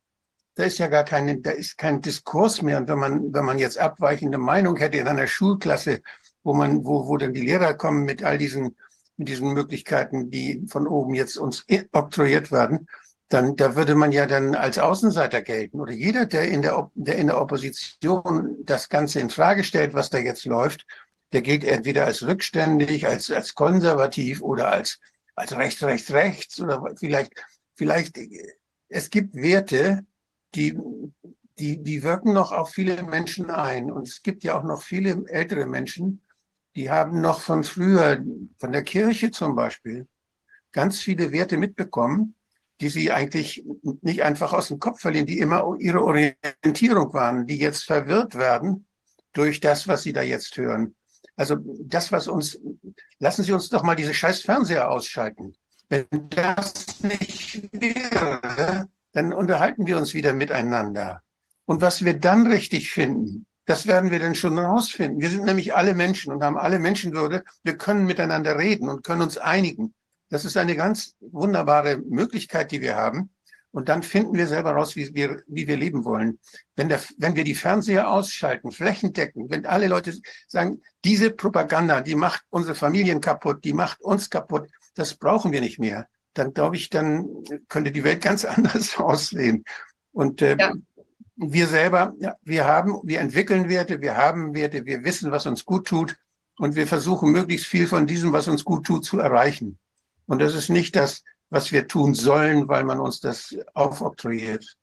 da ist ja gar kein, da ist kein Diskurs mehr. Und wenn man, wenn man jetzt abweichende Meinung hätte in einer Schulklasse, wo man, wo, wo dann die Lehrer kommen mit all diesen, mit diesen Möglichkeiten, die von oben jetzt uns oktroyiert werden, dann, da würde man ja dann als Außenseiter gelten. Oder jeder, der in der, der in der Opposition das Ganze in Frage stellt, was da jetzt läuft, der gilt entweder als rückständig, als, als konservativ oder als, als rechts, rechts, rechts oder vielleicht, vielleicht, es gibt Werte, die, die, die wirken noch auf viele Menschen ein. Und es gibt ja auch noch viele ältere Menschen, die haben noch von früher, von der Kirche zum Beispiel, ganz viele Werte mitbekommen, die sie eigentlich nicht einfach aus dem Kopf verlieren, die immer ihre Orientierung waren, die jetzt verwirrt werden durch das, was sie da jetzt hören. Also das, was uns, lassen Sie uns doch mal diese scheiß Fernseher ausschalten. Wenn das nicht wäre, dann unterhalten wir uns wieder miteinander. Und was wir dann richtig finden, das werden wir dann schon herausfinden. Wir sind nämlich alle Menschen und haben alle Menschenwürde. Wir können miteinander reden und können uns einigen. Das ist eine ganz wunderbare Möglichkeit, die wir haben. Und dann finden wir selber raus, wie wir, wie wir leben wollen. Wenn, der, wenn wir die Fernseher ausschalten, flächendecken, wenn alle Leute sagen, diese Propaganda, die macht unsere Familien kaputt, die macht uns kaputt, das brauchen wir nicht mehr dann glaube ich, dann könnte die Welt ganz anders aussehen. Und äh, ja. Wir selber, ja, wir haben, wir entwickeln Werte, wir haben Werte, wir wissen, was uns gut tut und wir versuchen möglichst viel von diesem, was uns gut tut, zu erreichen. Und das ist nicht das, was wir tun sollen, weil man uns das aufoktroyiert.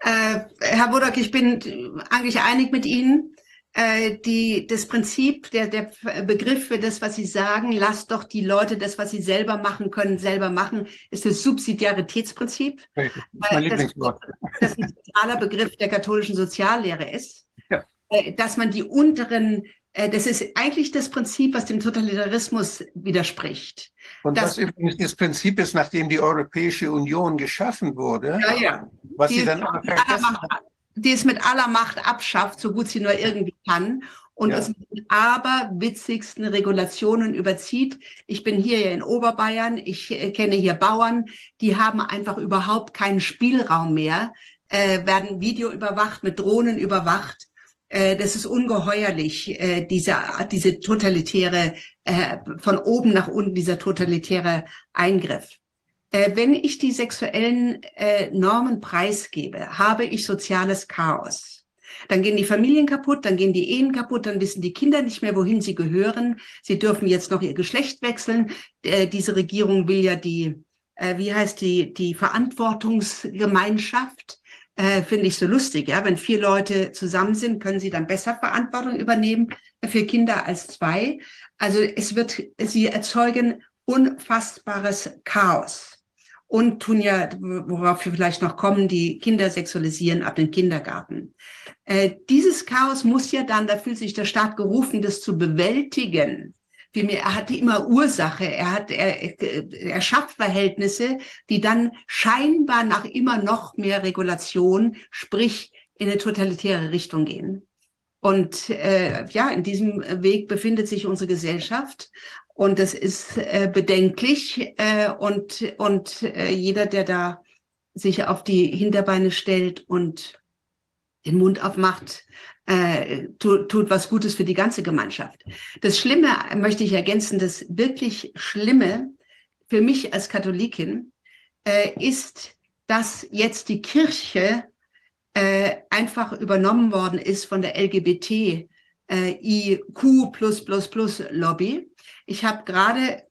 Äh, Herr Budak, ich bin eigentlich einig mit Ihnen. Äh, die, das Prinzip, der, der Begriff für das, was Sie sagen, lasst doch die Leute das, was sie selber machen können, selber machen, ist das Subsidiaritätsprinzip. Das ist mein Lieblingswort. Das ein zentraler Begriff der katholischen Soziallehre ist. Ja. Äh, dass man die unteren, äh, das ist eigentlich das Prinzip, was dem Totalitarismus widerspricht. Und das übrigens das Prinzip ist, nachdem die Europäische Union geschaffen wurde, ja, ja. was die sie dann aber vergessen hat die es mit aller Macht abschafft, so gut sie nur irgendwie kann und ja. es mit den aberwitzigsten Regulationen überzieht. Ich bin hier ja in Oberbayern, ich äh, kenne hier Bauern, die haben einfach überhaupt keinen Spielraum mehr, äh, werden Video überwacht, mit Drohnen überwacht. Äh, das ist ungeheuerlich, äh, diese, diese totalitäre, äh, von oben nach unten, dieser totalitäre Eingriff. Äh, wenn ich die sexuellen äh, Normen preisgebe, habe ich soziales Chaos. Dann gehen die Familien kaputt, dann gehen die Ehen kaputt, dann wissen die Kinder nicht mehr, wohin sie gehören. Sie dürfen jetzt noch ihr Geschlecht wechseln. Äh, diese Regierung will ja die, äh, wie heißt die, die Verantwortungsgemeinschaft. Äh, Finde ich so lustig, ja. Wenn vier Leute zusammen sind, können sie dann besser Verantwortung übernehmen für Kinder als zwei. Also es wird, sie erzeugen unfassbares Chaos und tun ja, worauf wir vielleicht noch kommen, die Kinder sexualisieren ab dem Kindergarten. Äh, dieses Chaos muss ja dann, da fühlt sich der Staat gerufen, das zu bewältigen. Vielmehr, er hat immer Ursache, er hat, er, er schafft Verhältnisse, die dann scheinbar nach immer noch mehr Regulation, sprich in eine totalitäre Richtung gehen. Und äh, ja, in diesem Weg befindet sich unsere Gesellschaft. Und das ist äh, bedenklich. Äh, und und äh, jeder, der da sich auf die Hinterbeine stellt und den Mund aufmacht, äh, tut, tut was Gutes für die ganze Gemeinschaft. Das Schlimme, möchte ich ergänzen, das wirklich Schlimme für mich als Katholikin äh, ist, dass jetzt die Kirche äh, einfach übernommen worden ist von der LGBT äh, IQ Lobby. Ich habe gerade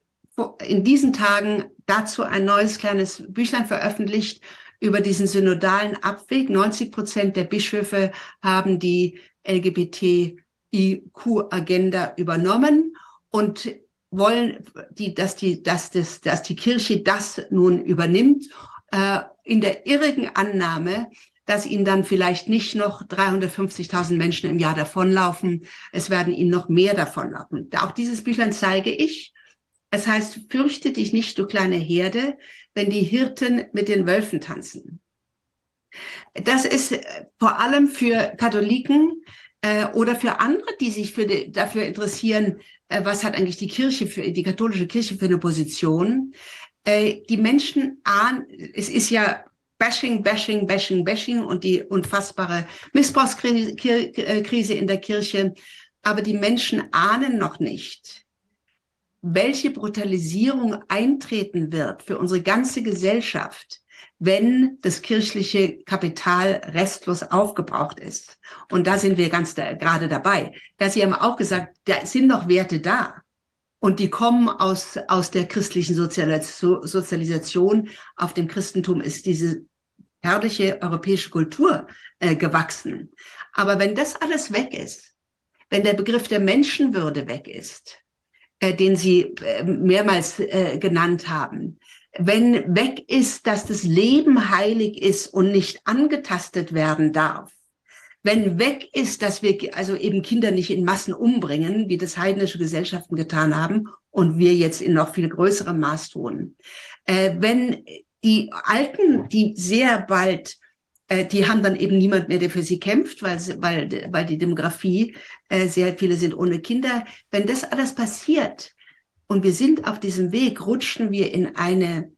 in diesen Tagen dazu ein neues kleines Büchlein veröffentlicht über diesen synodalen Abweg. 90 Prozent der Bischöfe haben die LGBTIQ-Agenda übernommen und wollen, die, dass, die, dass, das, dass die Kirche das nun übernimmt, äh, in der irrigen Annahme, dass ihnen dann vielleicht nicht noch 350.000 Menschen im Jahr davonlaufen, es werden ihnen noch mehr davonlaufen. Auch dieses Büchlein zeige ich. Es heißt, fürchte dich nicht, du kleine Herde, wenn die Hirten mit den Wölfen tanzen. Das ist äh, vor allem für Katholiken äh, oder für andere, die sich für die, dafür interessieren, äh, was hat eigentlich die Kirche für die katholische Kirche für eine Position. Äh, die Menschen ahnen, es ist ja Bashing, Bashing, Bashing, Bashing und die unfassbare Missbrauchskrise in der Kirche. Aber die Menschen ahnen noch nicht, welche Brutalisierung eintreten wird für unsere ganze Gesellschaft, wenn das kirchliche Kapital restlos aufgebraucht ist. Und da sind wir ganz da, gerade dabei. Da Sie haben auch gesagt, da sind noch Werte da. Und die kommen aus, aus der christlichen Sozialisation. Auf dem Christentum ist diese herrliche europäische Kultur äh, gewachsen. Aber wenn das alles weg ist, wenn der Begriff der Menschenwürde weg ist, äh, den Sie äh, mehrmals äh, genannt haben, wenn weg ist, dass das Leben heilig ist und nicht angetastet werden darf, wenn weg ist, dass wir also eben Kinder nicht in Massen umbringen, wie das heidnische Gesellschaften getan haben und wir jetzt in noch viel größerem Maß tun, äh, wenn die Alten, die sehr bald äh, die haben dann eben niemand mehr, der für sie kämpft, weil, weil, weil die Demografie, äh, sehr viele sind ohne Kinder. Wenn das alles passiert und wir sind auf diesem Weg, rutschen wir in eine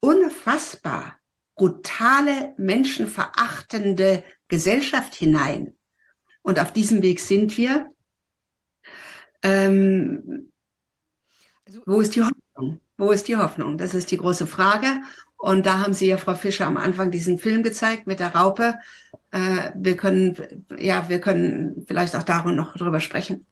unfassbar brutale, menschenverachtende Gesellschaft hinein. Und auf diesem Weg sind wir. Ähm, also wo ist die Hoffnung? Wo ist die Hoffnung? Das ist die große Frage. Und da haben Sie ja, Frau Fischer, am Anfang diesen Film gezeigt mit der Raupe. Äh, wir können, ja, wir können vielleicht auch darüber noch drüber sprechen.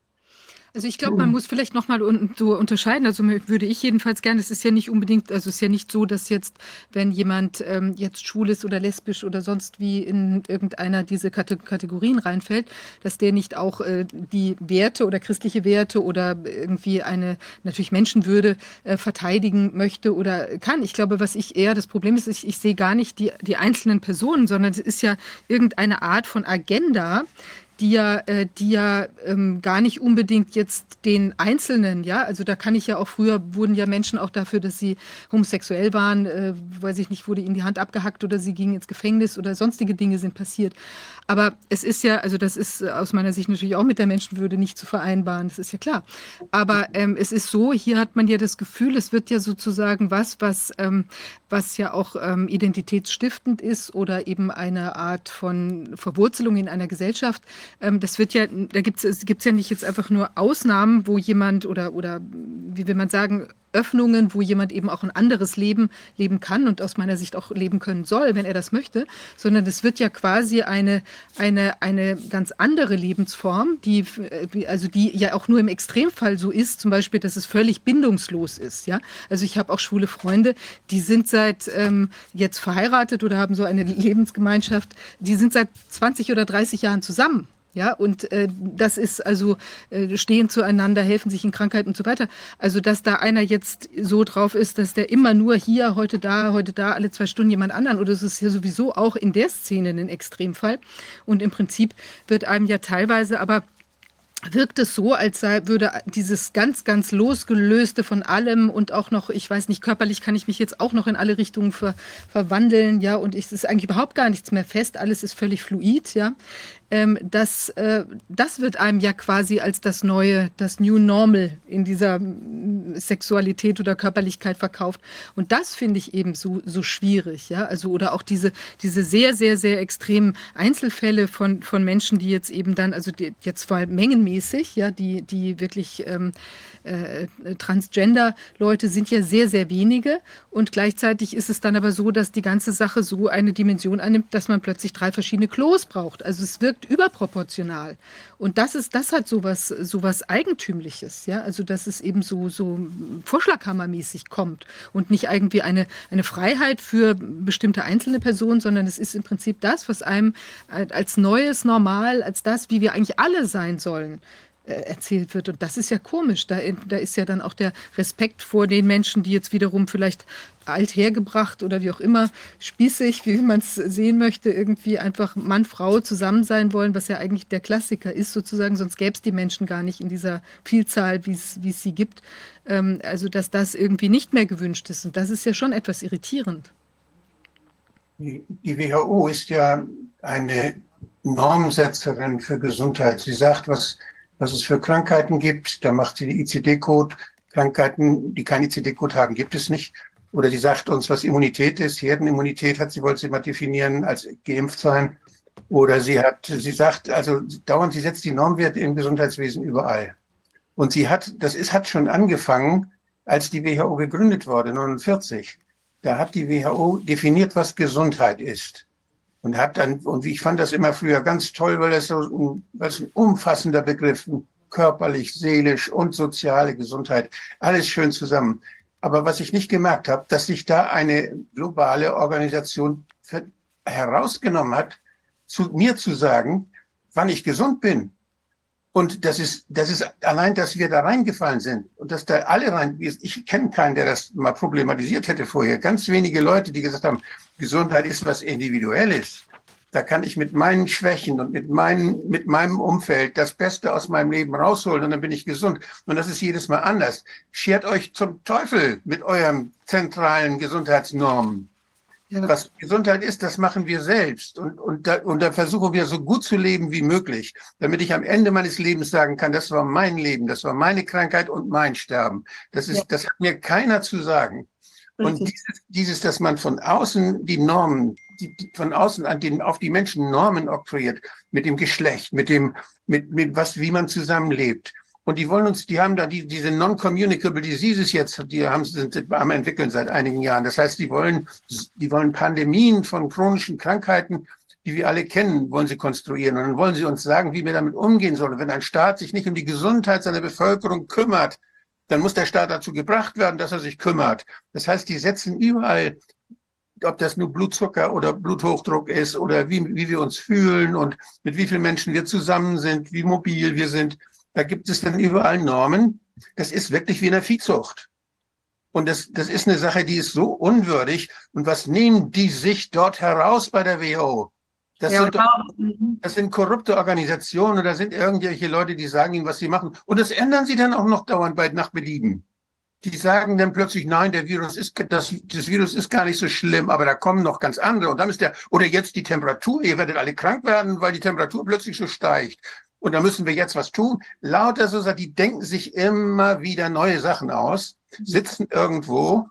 Also ich glaube, man muss vielleicht nochmal un so unterscheiden. Also würde ich jedenfalls gerne, es ist ja nicht unbedingt, also es ist ja nicht so, dass jetzt, wenn jemand ähm, jetzt schwul ist oder lesbisch oder sonst wie in irgendeiner dieser Kate Kategorien reinfällt, dass der nicht auch äh, die Werte oder christliche Werte oder irgendwie eine natürlich Menschenwürde äh, verteidigen möchte oder kann. Ich glaube, was ich eher das Problem ist, ich, ich sehe gar nicht die, die einzelnen Personen, sondern es ist ja irgendeine Art von Agenda, die ja, äh, die ja ähm, gar nicht unbedingt jetzt den Einzelnen, ja, also da kann ich ja auch früher wurden ja Menschen auch dafür, dass sie homosexuell waren, äh, weiß ich nicht, wurde ihnen die Hand abgehackt oder sie gingen ins Gefängnis oder sonstige Dinge sind passiert. Aber es ist ja, also das ist aus meiner Sicht natürlich auch mit der Menschenwürde nicht zu vereinbaren, das ist ja klar. Aber ähm, es ist so, hier hat man ja das Gefühl, es wird ja sozusagen was, was, ähm, was ja auch ähm, identitätsstiftend ist oder eben eine Art von Verwurzelung in einer Gesellschaft. Ähm, das wird ja, da gibt es ja nicht jetzt einfach nur Ausnahmen, wo jemand oder, oder wie will man sagen, Öffnungen, wo jemand eben auch ein anderes Leben leben kann und aus meiner Sicht auch leben können soll, wenn er das möchte, sondern es wird ja quasi eine, eine, eine ganz andere Lebensform, die, äh, also die ja auch nur im Extremfall so ist, zum Beispiel, dass es völlig bindungslos ist. Ja? Also ich habe auch schwule Freunde, die sind seit ähm, jetzt verheiratet oder haben so eine Lebensgemeinschaft, die sind seit 20 oder 30 Jahren zusammen. Ja, und äh, das ist also äh, stehen zueinander, helfen sich in Krankheiten und so weiter. Also, dass da einer jetzt so drauf ist, dass der immer nur hier, heute da, heute da, alle zwei Stunden jemand anderen, oder es ist ja sowieso auch in der Szene ein Extremfall. Und im Prinzip wird einem ja teilweise aber wirkt es so, als sei, würde dieses ganz, ganz losgelöste von allem und auch noch, ich weiß nicht, körperlich kann ich mich jetzt auch noch in alle Richtungen ver, verwandeln, ja, und es ist eigentlich überhaupt gar nichts mehr fest, alles ist völlig fluid, ja ähm, das, äh, das wird einem ja quasi als das neue, das New Normal in dieser mm, Sexualität oder Körperlichkeit verkauft. Und das finde ich eben so, so schwierig. Ja? Also, oder auch diese, diese sehr, sehr, sehr extremen Einzelfälle von, von Menschen, die jetzt eben dann, also die, jetzt vor allem mengenmäßig, ja, die, die wirklich ähm, äh, Transgender-Leute sind ja sehr, sehr wenige. Und gleichzeitig ist es dann aber so, dass die ganze Sache so eine Dimension annimmt, dass man plötzlich drei verschiedene Klos braucht. Also es wirkt überproportional. Und das ist, das hat sowas, sowas Eigentümliches, ja. Also dass es eben so, so Vorschlaghammermäßig kommt und nicht irgendwie eine, eine Freiheit für bestimmte einzelne Personen, sondern es ist im Prinzip das, was einem als neues Normal, als das, wie wir eigentlich alle sein sollen, äh, erzählt wird. Und das ist ja komisch. Da, da ist ja dann auch der Respekt vor den Menschen, die jetzt wiederum vielleicht althergebracht oder wie auch immer, spießig, wie man es sehen möchte, irgendwie einfach Mann, Frau zusammen sein wollen, was ja eigentlich der Klassiker ist sozusagen, sonst gäbe es die Menschen gar nicht in dieser Vielzahl, wie es sie gibt. Ähm, also dass das irgendwie nicht mehr gewünscht ist. Und das ist ja schon etwas irritierend. Die WHO ist ja eine Normsetzerin für Gesundheit. Sie sagt, was was es für Krankheiten gibt. Da macht sie die ICD-Code. Krankheiten, die keinen ICD-Code haben, gibt es nicht. Oder sie sagt uns, was Immunität ist. Herdenimmunität hat sie, wollte sie mal definieren als geimpft sein. Oder sie hat, sie sagt, also dauernd, sie setzt die Normwerte im Gesundheitswesen überall. Und sie hat, das ist, hat schon angefangen, als die WHO gegründet wurde, 49. Da hat die WHO definiert, was Gesundheit ist und habe dann, und ich fand das immer früher ganz toll, weil das so ein, das ein umfassender Begriff, körperlich, seelisch und soziale Gesundheit, alles schön zusammen. Aber was ich nicht gemerkt habe, dass sich da eine globale Organisation herausgenommen hat, zu mir zu sagen, wann ich gesund bin. Und das ist, das ist allein, dass wir da reingefallen sind und dass da alle rein, ich kenne keinen, der das mal problematisiert hätte vorher. Ganz wenige Leute, die gesagt haben, Gesundheit ist was Individuelles. Da kann ich mit meinen Schwächen und mit, meinen, mit meinem Umfeld das Beste aus meinem Leben rausholen und dann bin ich gesund. Und das ist jedes Mal anders. Schert euch zum Teufel mit eurem zentralen Gesundheitsnormen. Ja. Was Gesundheit ist, das machen wir selbst. Und, und, da, und da versuchen wir so gut zu leben wie möglich, damit ich am Ende meines Lebens sagen kann, das war mein Leben, das war meine Krankheit und mein Sterben. Das, ist, ja. das hat mir keiner zu sagen. Und dieses, dieses, dass man von außen die Normen, die, die von außen an den, auf die Menschen Normen oktroyiert, mit dem Geschlecht, mit dem, mit, mit was, wie man zusammenlebt. Und die wollen uns, die haben da die, diese non-communicable diseases jetzt, die haben, sind am entwickeln seit einigen Jahren. Das heißt, die wollen, die wollen Pandemien von chronischen Krankheiten, die wir alle kennen, wollen sie konstruieren. Und dann wollen sie uns sagen, wie wir damit umgehen sollen. Wenn ein Staat sich nicht um die Gesundheit seiner Bevölkerung kümmert, dann muss der Staat dazu gebracht werden, dass er sich kümmert. Das heißt, die setzen überall, ob das nur Blutzucker oder Bluthochdruck ist oder wie, wie wir uns fühlen und mit wie vielen Menschen wir zusammen sind, wie mobil wir sind. Da gibt es dann überall Normen. Das ist wirklich wie in der Viehzucht. Und das, das ist eine Sache, die ist so unwürdig. Und was nehmen die sich dort heraus bei der WHO? Das, ja, sind, mhm. das sind korrupte Organisationen oder sind irgendwelche Leute, die sagen ihnen, was sie machen. Und das ändern sie dann auch noch dauernd bei, nach Belieben. Die sagen dann plötzlich, nein, der Virus ist, das, das Virus ist gar nicht so schlimm, aber da kommen noch ganz andere. Und dann ist der, oder jetzt die Temperatur, ihr werdet alle krank werden, weil die Temperatur plötzlich so steigt. Und da müssen wir jetzt was tun. Lauter so, die denken sich immer wieder neue Sachen aus, sitzen irgendwo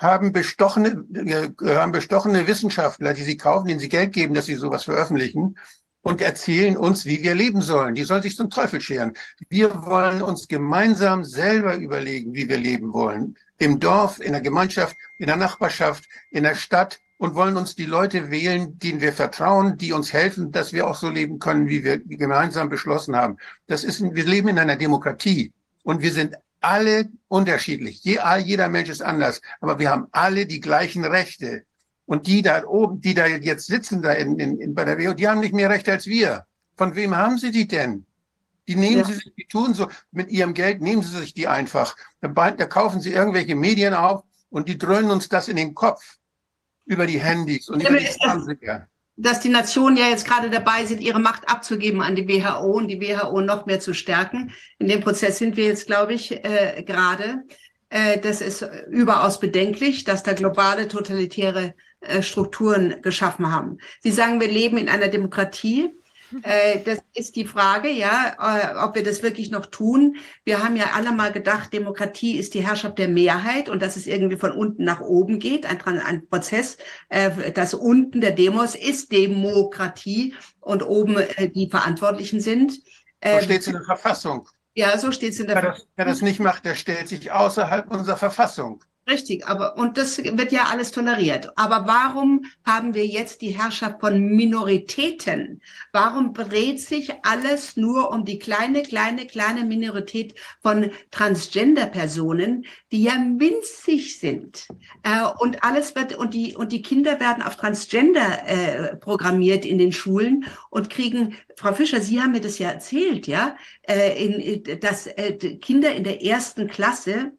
haben bestochene, äh, haben bestochene Wissenschaftler, die sie kaufen, denen sie Geld geben, dass sie sowas veröffentlichen und erzählen uns, wie wir leben sollen. Die sollen sich zum Teufel scheren. Wir wollen uns gemeinsam selber überlegen, wie wir leben wollen. Im Dorf, in der Gemeinschaft, in der Nachbarschaft, in der Stadt und wollen uns die Leute wählen, denen wir vertrauen, die uns helfen, dass wir auch so leben können, wie wir gemeinsam beschlossen haben. Das ist, wir leben in einer Demokratie und wir sind alle unterschiedlich. Jeder Mensch ist anders, aber wir haben alle die gleichen Rechte. Und die da oben, die da jetzt sitzen da in, in, in bei der WHO, die haben nicht mehr Rechte als wir. Von wem haben sie die denn? Die nehmen ja. sie sich, die tun so, mit ihrem Geld nehmen sie sich die einfach. Da, da kaufen sie irgendwelche Medien auf und die dröhnen uns das in den Kopf über die Handys und über die Fernseher dass die Nationen ja jetzt gerade dabei sind, ihre Macht abzugeben an die WHO und die WHO noch mehr zu stärken. In dem Prozess sind wir jetzt, glaube ich, äh, gerade. Äh, das ist überaus bedenklich, dass da globale totalitäre äh, Strukturen geschaffen haben. Sie sagen, wir leben in einer Demokratie. Äh, das ist die Frage, ja, äh, ob wir das wirklich noch tun. Wir haben ja alle mal gedacht, Demokratie ist die Herrschaft der Mehrheit und dass es irgendwie von unten nach oben geht. Ein, ein Prozess, äh, das unten der Demos ist Demokratie und oben die Verantwortlichen sind. So ähm, steht es in der Verfassung. Ja, so steht es in der Verfassung. Wer das nicht macht, der stellt sich außerhalb unserer Verfassung. Richtig, aber und das wird ja alles toleriert. Aber warum haben wir jetzt die Herrschaft von Minoritäten? Warum dreht sich alles nur um die kleine, kleine, kleine Minorität von Transgender-Personen, die ja winzig sind? Äh, und alles wird und die und die Kinder werden auf Transgender äh, programmiert in den Schulen und kriegen. Frau Fischer, Sie haben mir das ja erzählt, ja, äh, in, dass äh, Kinder in der ersten Klasse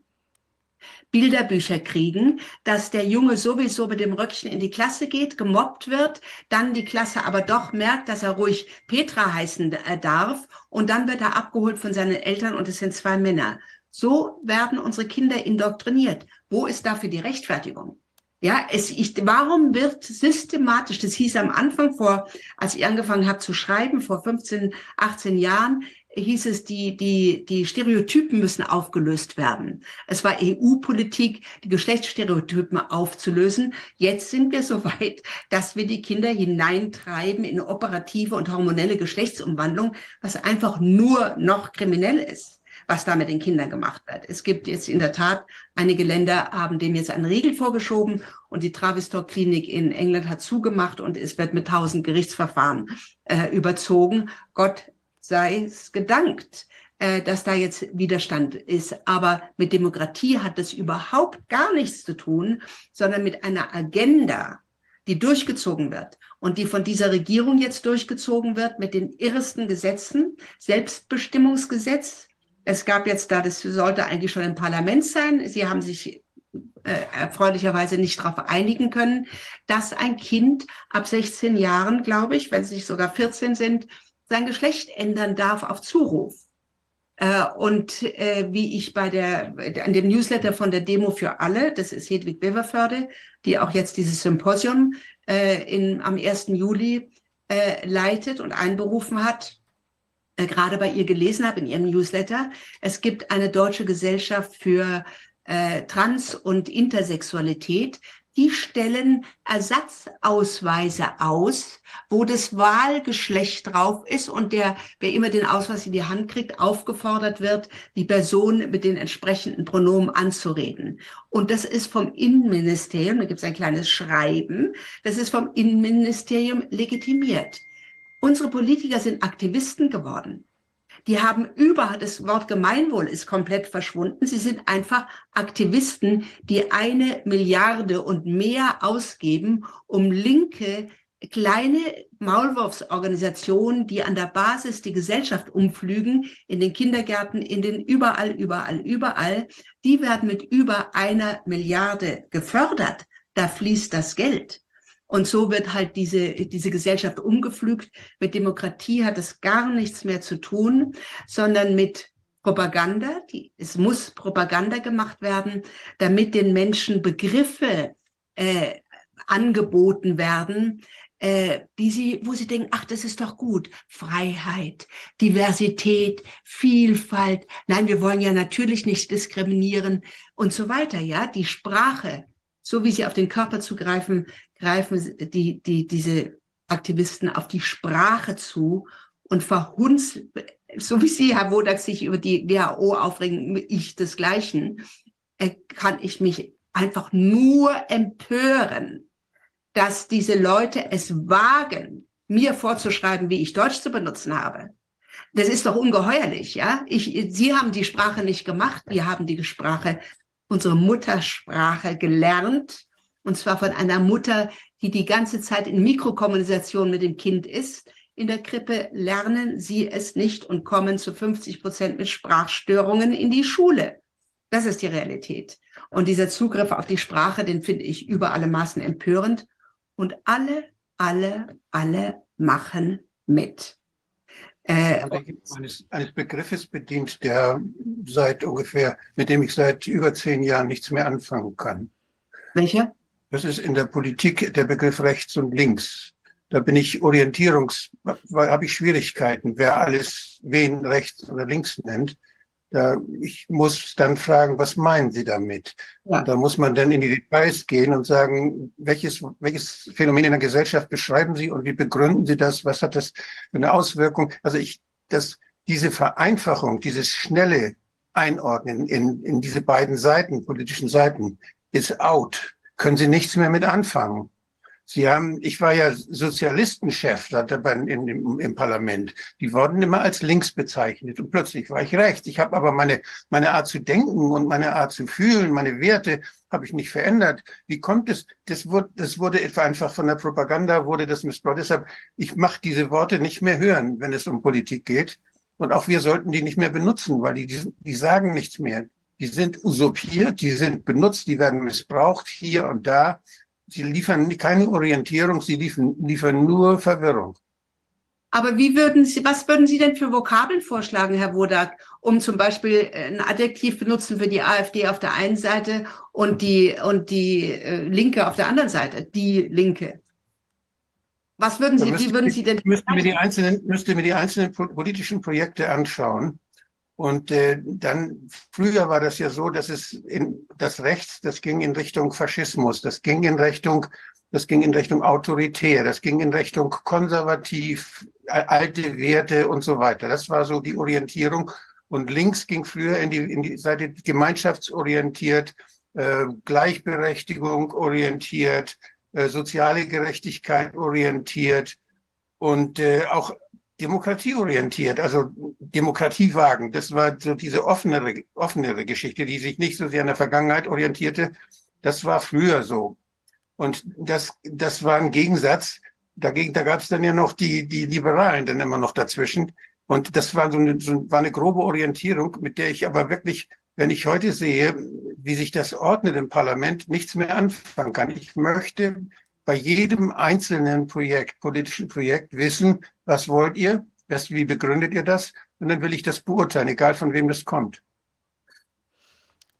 Bilderbücher kriegen, dass der Junge sowieso mit dem Röckchen in die Klasse geht, gemobbt wird, dann die Klasse aber doch merkt, dass er ruhig Petra heißen äh, darf und dann wird er abgeholt von seinen Eltern und es sind zwei Männer. So werden unsere Kinder indoktriniert. Wo ist dafür die Rechtfertigung? Ja, es, ich, warum wird systematisch, das hieß am Anfang vor, als ich angefangen habe zu schreiben, vor 15, 18 Jahren, hieß es, die, die, die Stereotypen müssen aufgelöst werden. Es war EU-Politik, die Geschlechtsstereotypen aufzulösen. Jetzt sind wir so weit, dass wir die Kinder hineintreiben in operative und hormonelle Geschlechtsumwandlung, was einfach nur noch kriminell ist was da mit den Kindern gemacht wird. Es gibt jetzt in der Tat, einige Länder haben dem jetzt einen Riegel vorgeschoben und die Travistor Klinik in England hat zugemacht und es wird mit tausend Gerichtsverfahren äh, überzogen. Gott sei es gedankt, äh, dass da jetzt Widerstand ist. Aber mit Demokratie hat das überhaupt gar nichts zu tun, sondern mit einer Agenda, die durchgezogen wird und die von dieser Regierung jetzt durchgezogen wird mit den irresten Gesetzen, Selbstbestimmungsgesetz. Es gab jetzt da, das sollte eigentlich schon im Parlament sein. Sie haben sich äh, erfreulicherweise nicht darauf einigen können, dass ein Kind ab 16 Jahren, glaube ich, wenn sie nicht sogar 14 sind, sein Geschlecht ändern darf auf Zuruf. Äh, und äh, wie ich bei der, an dem Newsletter von der Demo für alle, das ist Hedwig Beverförde, die auch jetzt dieses Symposium äh, in, am 1. Juli äh, leitet und einberufen hat, äh, gerade bei ihr gelesen habe in ihrem Newsletter. Es gibt eine deutsche Gesellschaft für äh, Trans- und Intersexualität, die stellen Ersatzausweise aus, wo das Wahlgeschlecht drauf ist und der, wer immer den Ausweis in die Hand kriegt, aufgefordert wird, die Person mit den entsprechenden Pronomen anzureden. Und das ist vom Innenministerium, da gibt es ein kleines Schreiben, das ist vom Innenministerium legitimiert. Unsere Politiker sind Aktivisten geworden. Die haben über, das Wort Gemeinwohl ist komplett verschwunden. Sie sind einfach Aktivisten, die eine Milliarde und mehr ausgeben, um linke kleine Maulwurfsorganisationen, die an der Basis die Gesellschaft umflügen, in den Kindergärten, in den überall, überall, überall, die werden mit über einer Milliarde gefördert. Da fließt das Geld. Und so wird halt diese, diese Gesellschaft umgepflügt. Mit Demokratie hat es gar nichts mehr zu tun, sondern mit Propaganda. Die, es muss Propaganda gemacht werden, damit den Menschen Begriffe äh, angeboten werden, äh, die sie, wo sie denken, ach, das ist doch gut. Freiheit, Diversität, Vielfalt. Nein, wir wollen ja natürlich nicht diskriminieren und so weiter. Ja, die Sprache so wie sie auf den Körper zugreifen, greifen die, die, diese Aktivisten auf die Sprache zu und verhunzen, so wie Sie, Herr Wodak, sich über die WHO aufregen, ich desgleichen, äh, kann ich mich einfach nur empören, dass diese Leute es wagen, mir vorzuschreiben, wie ich Deutsch zu benutzen habe. Das ist doch ungeheuerlich, ja? Ich, Sie haben die Sprache nicht gemacht, wir haben die Sprache, unsere Muttersprache gelernt, und zwar von einer Mutter, die die ganze Zeit in Mikrokommunikation mit dem Kind ist. In der Krippe lernen sie es nicht und kommen zu 50 Prozent mit Sprachstörungen in die Schule. Das ist die Realität. Und dieser Zugriff auf die Sprache, den finde ich über alle Maßen empörend. Und alle, alle, alle machen mit. Äh, eines, eines Begriffes bedient, der seit ungefähr, mit dem ich seit über zehn Jahren nichts mehr anfangen kann. Welcher? Das ist in der Politik der Begriff rechts und links. Da bin ich orientierungs, habe ich Schwierigkeiten, wer alles wen rechts oder links nennt. Da, ich muss dann fragen, was meinen Sie damit? Ja. Da muss man dann in die Details gehen und sagen, welches, welches Phänomen in der Gesellschaft beschreiben Sie und wie begründen Sie das? Was hat das für eine Auswirkung? Also ich, das, diese Vereinfachung, dieses schnelle Einordnen in, in diese beiden Seiten, politischen Seiten, ist out. Können Sie nichts mehr mit anfangen. Sie haben, ich war ja Sozialistenchef in, im, im Parlament. Die wurden immer als links bezeichnet und plötzlich war ich rechts. Ich habe aber meine, meine Art zu denken und meine Art zu fühlen, meine Werte habe ich nicht verändert. Wie kommt es? Das wurde, das wurde etwa einfach von der Propaganda, wurde das missbraucht. Deshalb, ich mache diese Worte nicht mehr hören, wenn es um Politik geht. Und auch wir sollten die nicht mehr benutzen, weil die, die, die sagen nichts mehr. Die sind usurpiert, die sind benutzt, die werden missbraucht hier und da. Sie liefern keine Orientierung, sie liefern, liefern nur Verwirrung. Aber wie würden Sie, was würden Sie denn für Vokabeln vorschlagen, Herr Wodak, um zum Beispiel ein Adjektiv benutzen für die AfD auf der einen Seite und die, und die äh, Linke auf der anderen Seite, die Linke? Was würden Sie, wie würden Sie denn? Müssten wir die einzelnen, müsste mir die einzelnen politischen Projekte anschauen und äh, dann, früher war das ja so, dass es in das Rechts, das ging in Richtung Faschismus, das ging in Richtung, das ging in Richtung autoritär, das ging in Richtung konservativ, alte Werte und so weiter. Das war so die Orientierung. Und links ging früher in die, in die Seite gemeinschaftsorientiert, äh, Gleichberechtigung orientiert, äh, soziale Gerechtigkeit orientiert und äh, auch demokratieorientiert, also Demokratiewagen. Das war so diese offenere, offenere Geschichte, die sich nicht so sehr an der Vergangenheit orientierte. Das war früher so. Und das, das war ein Gegensatz. Dagegen, da gab es dann ja noch die, die Liberalen dann immer noch dazwischen. Und das war so eine, so, war eine grobe Orientierung, mit der ich aber wirklich, wenn ich heute sehe, wie sich das ordnet im Parlament, nichts mehr anfangen kann. Ich möchte bei jedem einzelnen Projekt, politischen Projekt wissen, was wollt ihr, was, wie begründet ihr das? Und dann will ich das beurteilen, egal von wem das kommt.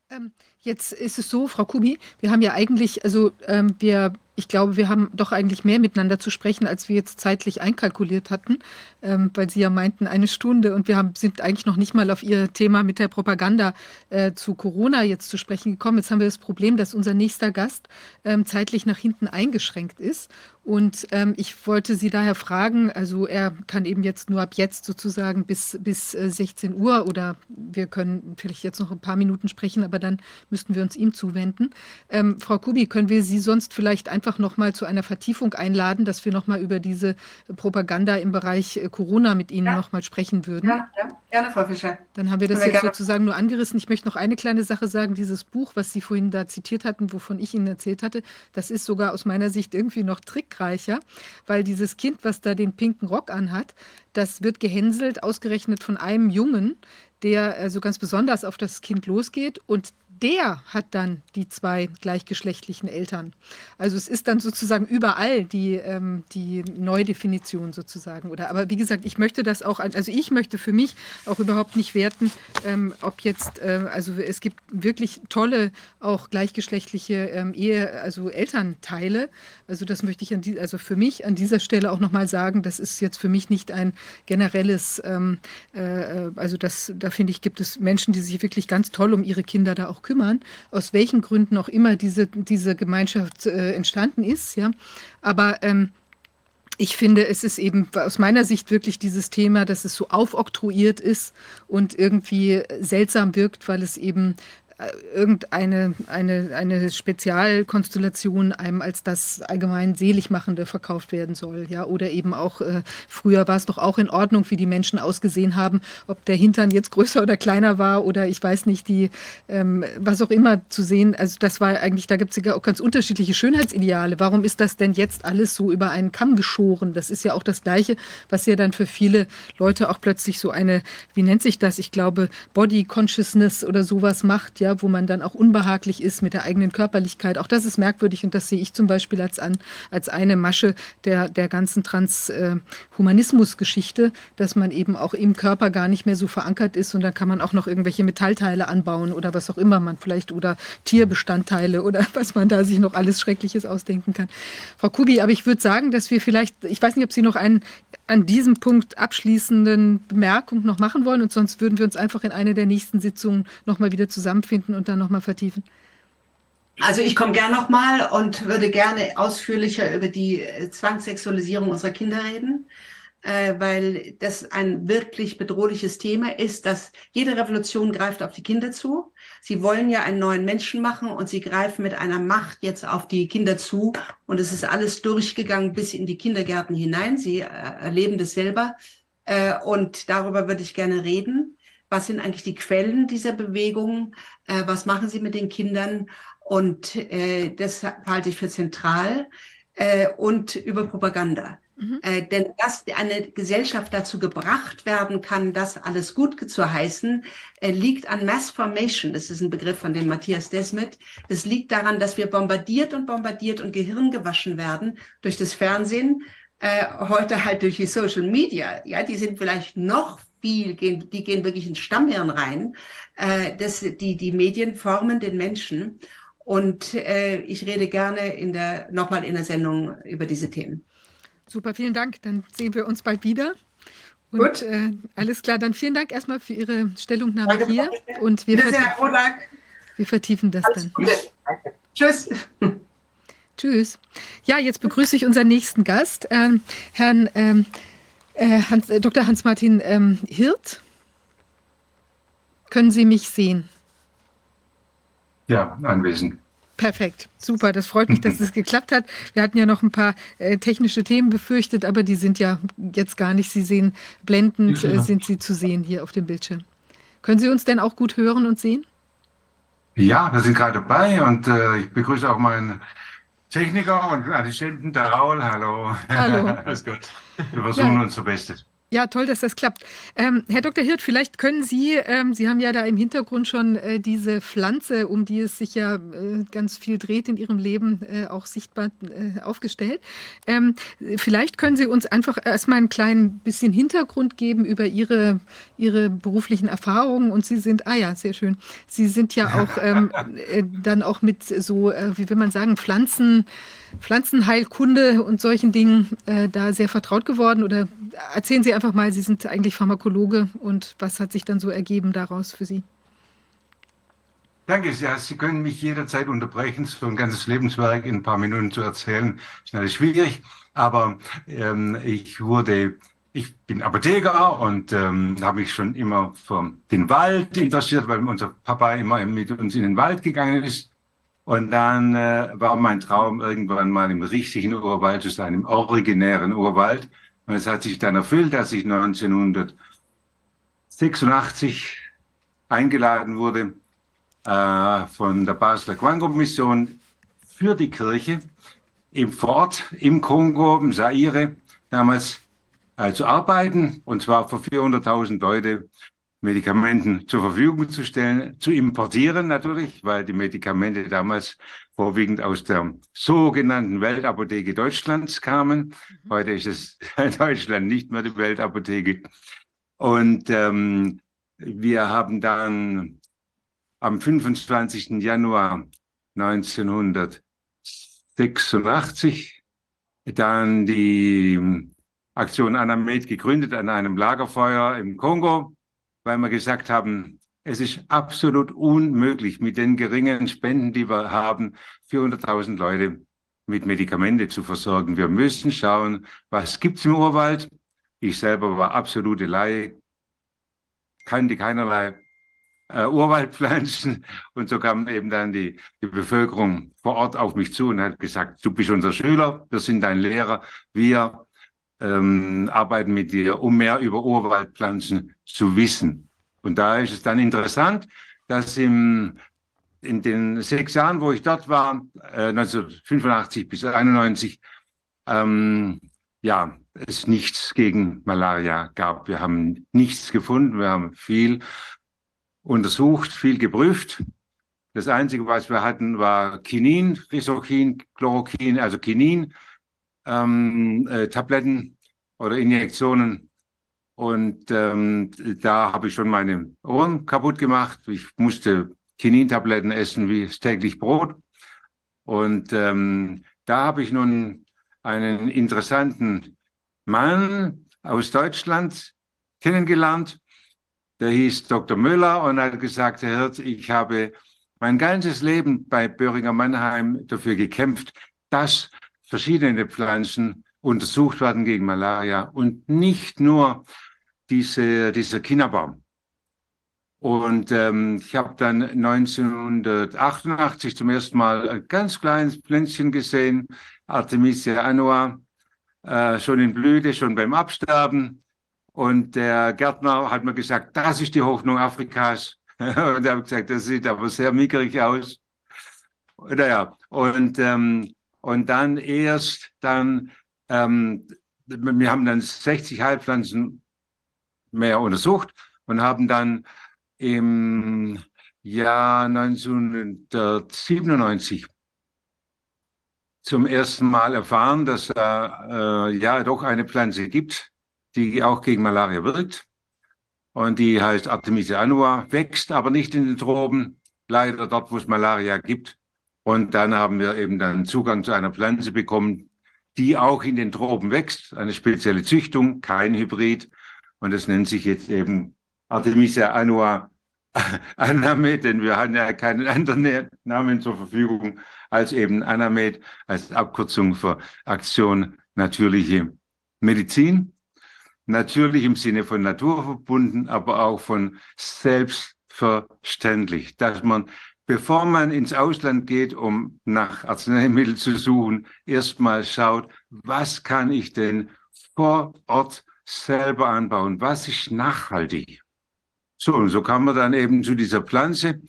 Ähm, jetzt ist es so, Frau Kubi, wir haben ja eigentlich, also ähm, wir ich glaube, wir haben doch eigentlich mehr miteinander zu sprechen, als wir jetzt zeitlich einkalkuliert hatten, ähm, weil Sie ja meinten eine Stunde und wir haben, sind eigentlich noch nicht mal auf Ihr Thema mit der Propaganda äh, zu Corona jetzt zu sprechen gekommen. Jetzt haben wir das Problem, dass unser nächster Gast ähm, zeitlich nach hinten eingeschränkt ist und ähm, ich wollte Sie daher fragen, also er kann eben jetzt nur ab jetzt sozusagen bis, bis äh, 16 Uhr oder wir können vielleicht jetzt noch ein paar Minuten sprechen, aber dann müssten wir uns ihm zuwenden. Ähm, Frau Kubi, können wir Sie sonst vielleicht einfach noch mal zu einer Vertiefung einladen, dass wir noch mal über diese Propaganda im Bereich äh, Corona mit Ihnen ja. noch mal sprechen würden? Ja, ja, gerne, Frau Fischer. Dann haben wir das wir jetzt gerne. sozusagen nur angerissen. Ich möchte noch eine kleine Sache sagen. Dieses Buch, was Sie vorhin da zitiert hatten, wovon ich Ihnen erzählt hatte, das ist sogar aus meiner Sicht irgendwie noch Trick trickreicher, weil dieses Kind, was da den pinken Rock anhat, das wird gehänselt, ausgerechnet von einem Jungen, der also ganz besonders auf das Kind losgeht und der hat dann die zwei gleichgeschlechtlichen Eltern. Also es ist dann sozusagen überall die, ähm, die Neudefinition sozusagen. Oder aber wie gesagt, ich möchte das auch, also ich möchte für mich auch überhaupt nicht werten, ähm, ob jetzt, äh, also es gibt wirklich tolle auch gleichgeschlechtliche ähm, Ehe, also Elternteile. Also das möchte ich an die, also für mich an dieser Stelle auch nochmal sagen, das ist jetzt für mich nicht ein generelles, ähm, äh, also das, da finde ich, gibt es Menschen, die sich wirklich ganz toll um ihre Kinder da auch kümmern, aus welchen Gründen auch immer diese, diese Gemeinschaft äh, entstanden ist. Ja. Aber ähm, ich finde, es ist eben aus meiner Sicht wirklich dieses Thema, dass es so aufoktroyiert ist und irgendwie seltsam wirkt, weil es eben irgendeine eine, eine Spezialkonstellation einem als das allgemein Seligmachende verkauft werden soll. Ja? Oder eben auch, äh, früher war es doch auch in Ordnung, wie die Menschen ausgesehen haben, ob der Hintern jetzt größer oder kleiner war oder ich weiß nicht, die, ähm, was auch immer zu sehen. Also das war eigentlich, da gibt es ja auch ganz unterschiedliche Schönheitsideale. Warum ist das denn jetzt alles so über einen Kamm geschoren? Das ist ja auch das Gleiche, was ja dann für viele Leute auch plötzlich so eine, wie nennt sich das? Ich glaube, Body Consciousness oder sowas macht, ja, wo man dann auch unbehaglich ist mit der eigenen Körperlichkeit. Auch das ist merkwürdig und das sehe ich zum Beispiel als, an, als eine Masche der, der ganzen Transhumanismus-Geschichte, dass man eben auch im Körper gar nicht mehr so verankert ist und da kann man auch noch irgendwelche Metallteile anbauen oder was auch immer man vielleicht oder Tierbestandteile oder was man da sich noch alles Schreckliches ausdenken kann. Frau Kubi, aber ich würde sagen, dass wir vielleicht, ich weiß nicht, ob Sie noch einen an diesem Punkt abschließenden Bemerkung noch machen wollen und sonst würden wir uns einfach in eine der nächsten Sitzungen nochmal wieder zusammenfinden und dann nochmal vertiefen. Also ich komme gern nochmal und würde gerne ausführlicher über die äh, Zwangssexualisierung unserer Kinder reden, äh, weil das ein wirklich bedrohliches Thema ist, dass jede Revolution greift auf die Kinder zu. Sie wollen ja einen neuen Menschen machen und sie greifen mit einer Macht jetzt auf die Kinder zu und es ist alles durchgegangen bis in die Kindergärten hinein. Sie äh, erleben das selber und darüber würde ich gerne reden. Was sind eigentlich die Quellen dieser Bewegung? Äh, was machen sie mit den Kindern? Und äh, das halte ich für zentral. Äh, und über Propaganda. Mhm. Äh, denn dass eine Gesellschaft dazu gebracht werden kann, das alles gut zu heißen, äh, liegt an Mass Formation. Das ist ein Begriff von dem Matthias Desmet. Das liegt daran, dass wir bombardiert und bombardiert und Gehirn gewaschen werden durch das Fernsehen, äh, heute halt durch die Social Media. Ja, die sind vielleicht noch viel, gehen, die gehen wirklich ins Stammhirn rein. Äh, das, die, die Medien formen den Menschen. Und äh, ich rede gerne in der, nochmal in der Sendung über diese Themen. Super, vielen Dank. Dann sehen wir uns bald wieder. Und Gut. Äh, alles klar, dann vielen Dank erstmal für Ihre Stellungnahme Danke, hier. Und wir, vertiefen, wir vertiefen das alles dann. Gute. Tschüss. Tschüss. Ja, jetzt begrüße ich unseren nächsten Gast, ähm, Herrn ähm, äh, Hans, äh, Dr. Hans-Martin ähm, Hirt. Können Sie mich sehen? Ja, anwesend. Perfekt, super. Das freut mich, dass es geklappt hat. Wir hatten ja noch ein paar äh, technische Themen befürchtet, aber die sind ja jetzt gar nicht. Sie sehen blendend, äh, sind Sie zu sehen hier auf dem Bildschirm. Können Sie uns denn auch gut hören und sehen? Ja, wir sind gerade dabei und äh, ich begrüße auch meinen Techniker und Assistenten, der Raul. Hallo. Hallo. Alles gut. Wir versuchen ja. unser Bestes. Ja, toll, dass das klappt. Ähm, Herr Dr. Hirt, vielleicht können Sie, ähm, Sie haben ja da im Hintergrund schon äh, diese Pflanze, um die es sich ja äh, ganz viel dreht in Ihrem Leben, äh, auch sichtbar äh, aufgestellt. Ähm, vielleicht können Sie uns einfach erstmal ein klein bisschen Hintergrund geben über Ihre, Ihre beruflichen Erfahrungen. Und Sie sind, ah ja, sehr schön. Sie sind ja auch ähm, äh, dann auch mit so, äh, wie will man sagen, Pflanzen. Pflanzenheilkunde und solchen Dingen äh, da sehr vertraut geworden? Oder erzählen Sie einfach mal, Sie sind eigentlich Pharmakologe und was hat sich dann so ergeben daraus für Sie? Danke, ja, Sie können mich jederzeit unterbrechen, so ein ganzes Lebenswerk in ein paar Minuten zu erzählen, ist natürlich schwierig, aber ähm, ich wurde, ich bin Apotheker und ähm, habe mich schon immer für den Wald interessiert, weil unser Papa immer mit uns in den Wald gegangen ist und dann äh, war mein Traum, irgendwann mal im richtigen Urwald zu sein, im originären Urwald. Und es hat sich dann erfüllt, dass ich 1986 eingeladen wurde äh, von der Basler Quango-Mission für die Kirche im Fort, im Kongo, im Zaire, damals äh, zu arbeiten, und zwar für 400.000 Leute Medikamenten zur Verfügung zu stellen, zu importieren natürlich, weil die Medikamente damals vorwiegend aus der sogenannten Weltapotheke Deutschlands kamen. Mhm. Heute ist es Deutschland nicht mehr die Weltapotheke. Und ähm, wir haben dann am 25. Januar 1986 dann die Aktion Anamed gegründet an einem Lagerfeuer im Kongo weil wir gesagt haben, Es ist absolut unmöglich, mit den geringen Spenden, die wir haben, 400.000 Leute mit Medikamente zu versorgen. Wir müssen schauen, was gibt's im Urwald. Ich selber war absolute Laie, kannte keinerlei äh, Urwaldpflanzen. Und so kam eben dann die, die Bevölkerung vor Ort auf mich zu und hat gesagt, du bist unser Schüler, wir sind dein Lehrer, wir ähm, arbeiten mit dir, um mehr über Urwaldpflanzen zu wissen. Und da ist es dann interessant, dass im, in den sechs Jahren, wo ich dort war, äh, 1985 bis 91, ähm, ja, es nichts gegen Malaria gab. Wir haben nichts gefunden, wir haben viel untersucht, viel geprüft. Das Einzige, was wir hatten, war Kinin, Risokin, Chloroquin, also Kinin, ähm, äh, Tabletten oder Injektionen. Und ähm, da habe ich schon meine Ohren kaputt gemacht. Ich musste Kinin-Tabletten essen wie täglich Brot. Und ähm, da habe ich nun einen interessanten Mann aus Deutschland kennengelernt, der hieß Dr. Müller und hat gesagt, Herr Hirt, ich habe mein ganzes Leben bei Böhringer Mannheim dafür gekämpft, dass verschiedene Pflanzen untersucht werden gegen Malaria und nicht nur diese, dieser Kinderbaum. Und ähm, ich habe dann 1988 zum ersten Mal ein ganz kleines Pflänzchen gesehen, Artemisia annua, äh, schon in Blüte, schon beim Absterben. Und der Gärtner hat mir gesagt, das ist die Hoffnung Afrikas. und er hat gesagt, das sieht aber sehr mickrig aus. Naja, und, ähm, und dann erst dann, ähm, wir haben dann 60 Heilpflanzen mehr untersucht und haben dann im Jahr 1997 zum ersten Mal erfahren, dass es äh, ja doch eine Pflanze gibt, die auch gegen Malaria wirkt. Und die heißt Artemisia annua, wächst aber nicht in den Tropen, leider dort, wo es Malaria gibt. Und dann haben wir eben dann Zugang zu einer Pflanze bekommen, die auch in den Tropen wächst, eine spezielle Züchtung, kein Hybrid. Und das nennt sich jetzt eben Artemisia annua Anamed, denn wir haben ja keinen anderen Namen zur Verfügung als eben Anamed als Abkürzung für Aktion natürliche Medizin. Natürlich im Sinne von naturverbunden, aber auch von selbstverständlich, dass man, bevor man ins Ausland geht, um nach Arzneimitteln zu suchen, erstmal schaut, was kann ich denn vor Ort selber anbauen? Was ist nachhaltig? So, und so kam man dann eben zu dieser Pflanze.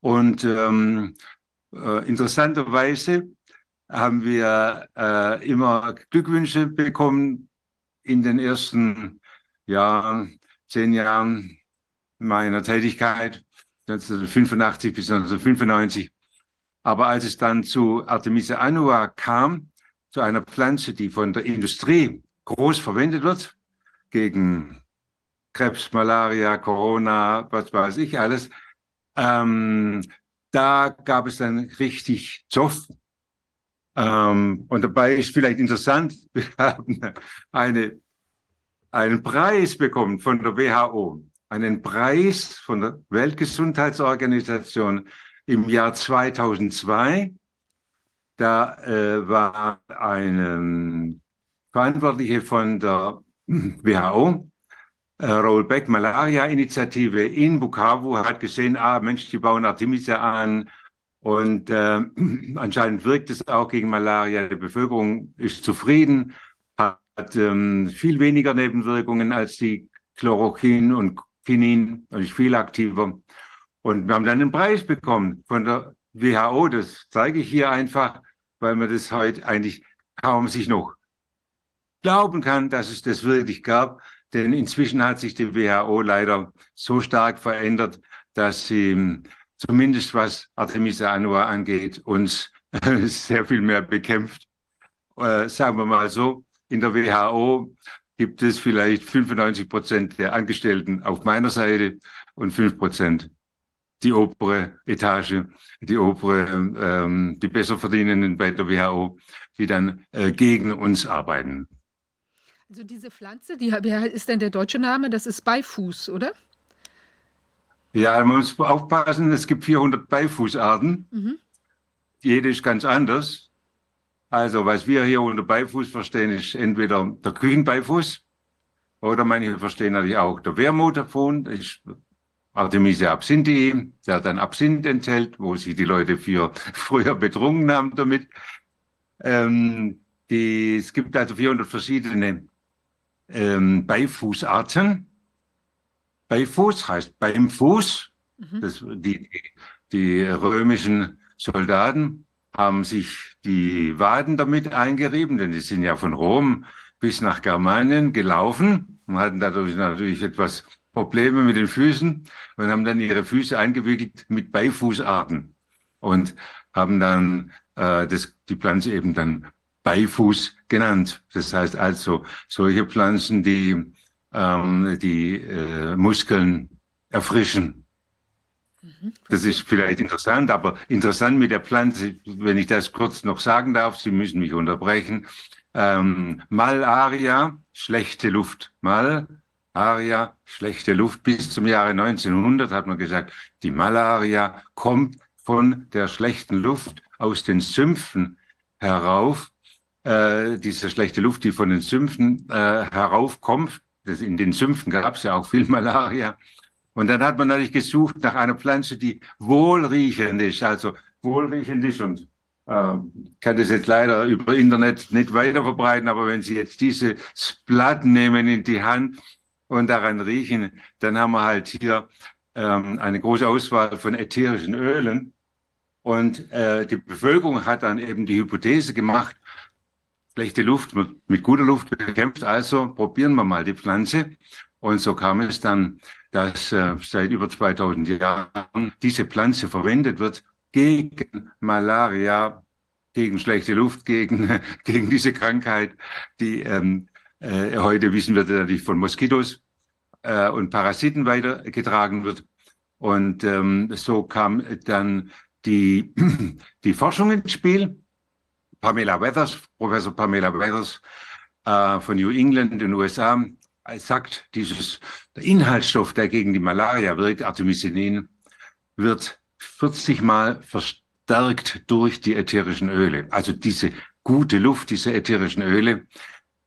Und ähm, äh, interessanterweise haben wir äh, immer Glückwünsche bekommen in den ersten Jahren, zehn Jahren meiner Tätigkeit, 1985 bis 1995. Aber als es dann zu Artemisia annua kam, zu einer Pflanze, die von der Industrie groß verwendet wird, gegen Krebs, Malaria, Corona, was weiß ich alles, ähm, da gab es dann richtig Zoff. Ähm, und dabei ist vielleicht interessant, wir haben eine, einen Preis bekommen von der WHO, einen Preis von der Weltgesundheitsorganisation im Jahr 2002. Da äh, war eine Verantwortliche von der WHO, äh, Rollback Malaria Initiative in Bukavu, hat gesehen, ah Mensch, die bauen Artemisia an, und äh, anscheinend wirkt es auch gegen Malaria. Die Bevölkerung ist zufrieden, hat ähm, viel weniger Nebenwirkungen als die Chloroquin und Quinin, also viel aktiver. Und wir haben dann einen Preis bekommen von der WHO. Das zeige ich hier einfach, weil man das heute eigentlich kaum sich noch glauben kann, dass es das wirklich gab. Denn inzwischen hat sich die WHO leider so stark verändert, dass sie zumindest was Artemisia annua angeht, uns sehr viel mehr bekämpft. Äh, sagen wir mal so, in der WHO gibt es vielleicht 95 Prozent der Angestellten auf meiner Seite und 5 Prozent die obere Etage, die obere, ähm, die besser verdienenden bei der WHO, die dann äh, gegen uns arbeiten. Also diese Pflanze, die, ist denn der deutsche Name? Das ist Beifuß, oder? Ja, man muss aufpassen, es gibt 400 Beifußarten. Mhm. Jede ist ganz anders. Also, was wir hier unter Beifuß verstehen, ist entweder der Küchenbeifuß oder manche verstehen natürlich auch der Wermutterfund, ist Artemisia absinthium, der dann Absinth enthält, wo sich die Leute für früher betrunken haben damit. Ähm, die, es gibt also 400 verschiedene ähm, Beifußarten. Beifuß heißt beim Fuß. Mhm. Das, die, die römischen Soldaten haben sich die Waden damit eingerieben, denn die sind ja von Rom bis nach Germanien gelaufen und hatten dadurch natürlich etwas Probleme mit den Füßen und haben dann ihre Füße eingewickelt mit Beifußarten und haben dann äh, das, die Pflanze eben dann Beifuß genannt. Das heißt also solche Pflanzen, die ähm, die äh, Muskeln erfrischen. Mhm. Das ist vielleicht interessant, aber interessant mit der Pflanze, wenn ich das kurz noch sagen darf, Sie müssen mich unterbrechen. Ähm, Malaria, schlechte Luft. Malaria, schlechte Luft. Bis zum Jahre 1900 hat man gesagt, die Malaria kommt von der schlechten Luft aus den Sümpfen herauf. Äh, diese schlechte Luft, die von den Sümpfen äh, heraufkommt. Das, in den Sümpfen gab es ja auch viel Malaria. Und dann hat man natürlich gesucht nach einer Pflanze, die wohlriechend ist, also wohlriechend ist und äh, kann das jetzt leider über Internet nicht weiter verbreiten, aber wenn Sie jetzt dieses Blatt nehmen in die Hand und daran riechen, dann haben wir halt hier ähm, eine große Auswahl von ätherischen Ölen. Und äh, die Bevölkerung hat dann eben die Hypothese gemacht, schlechte Luft wird mit guter Luft bekämpft, also probieren wir mal die Pflanze. Und so kam es dann, dass äh, seit über 2000 Jahren diese Pflanze verwendet wird gegen Malaria, gegen schlechte Luft, gegen, gegen diese Krankheit, die ähm, äh, heute wissen wir natürlich von Moskitos äh, und Parasiten weitergetragen wird. Und ähm, so kam dann die, die Forschung ins Spiel. Pamela Weathers, Professor Pamela Weathers äh, von New England in den USA, sagt, dieses, der Inhaltsstoff, der gegen die Malaria wirkt, Artemisinin, wird 40 Mal verstärkt durch die ätherischen Öle. Also diese gute Luft, diese ätherischen Öle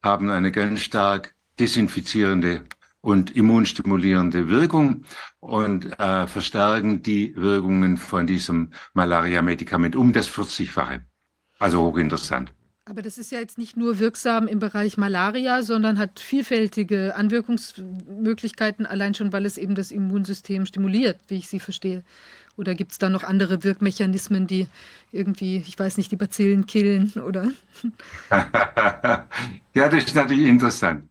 haben eine ganz stark desinfizierende und immunstimulierende Wirkung und äh, verstärken die Wirkungen von diesem Malaria-Medikament um das 40-fache. Also hochinteressant. Aber das ist ja jetzt nicht nur wirksam im Bereich Malaria, sondern hat vielfältige Anwirkungsmöglichkeiten, allein schon, weil es eben das Immunsystem stimuliert, wie ich Sie verstehe. Oder gibt es da noch andere Wirkmechanismen, die irgendwie, ich weiß nicht, die Bazillen killen oder? ja, das ist natürlich interessant.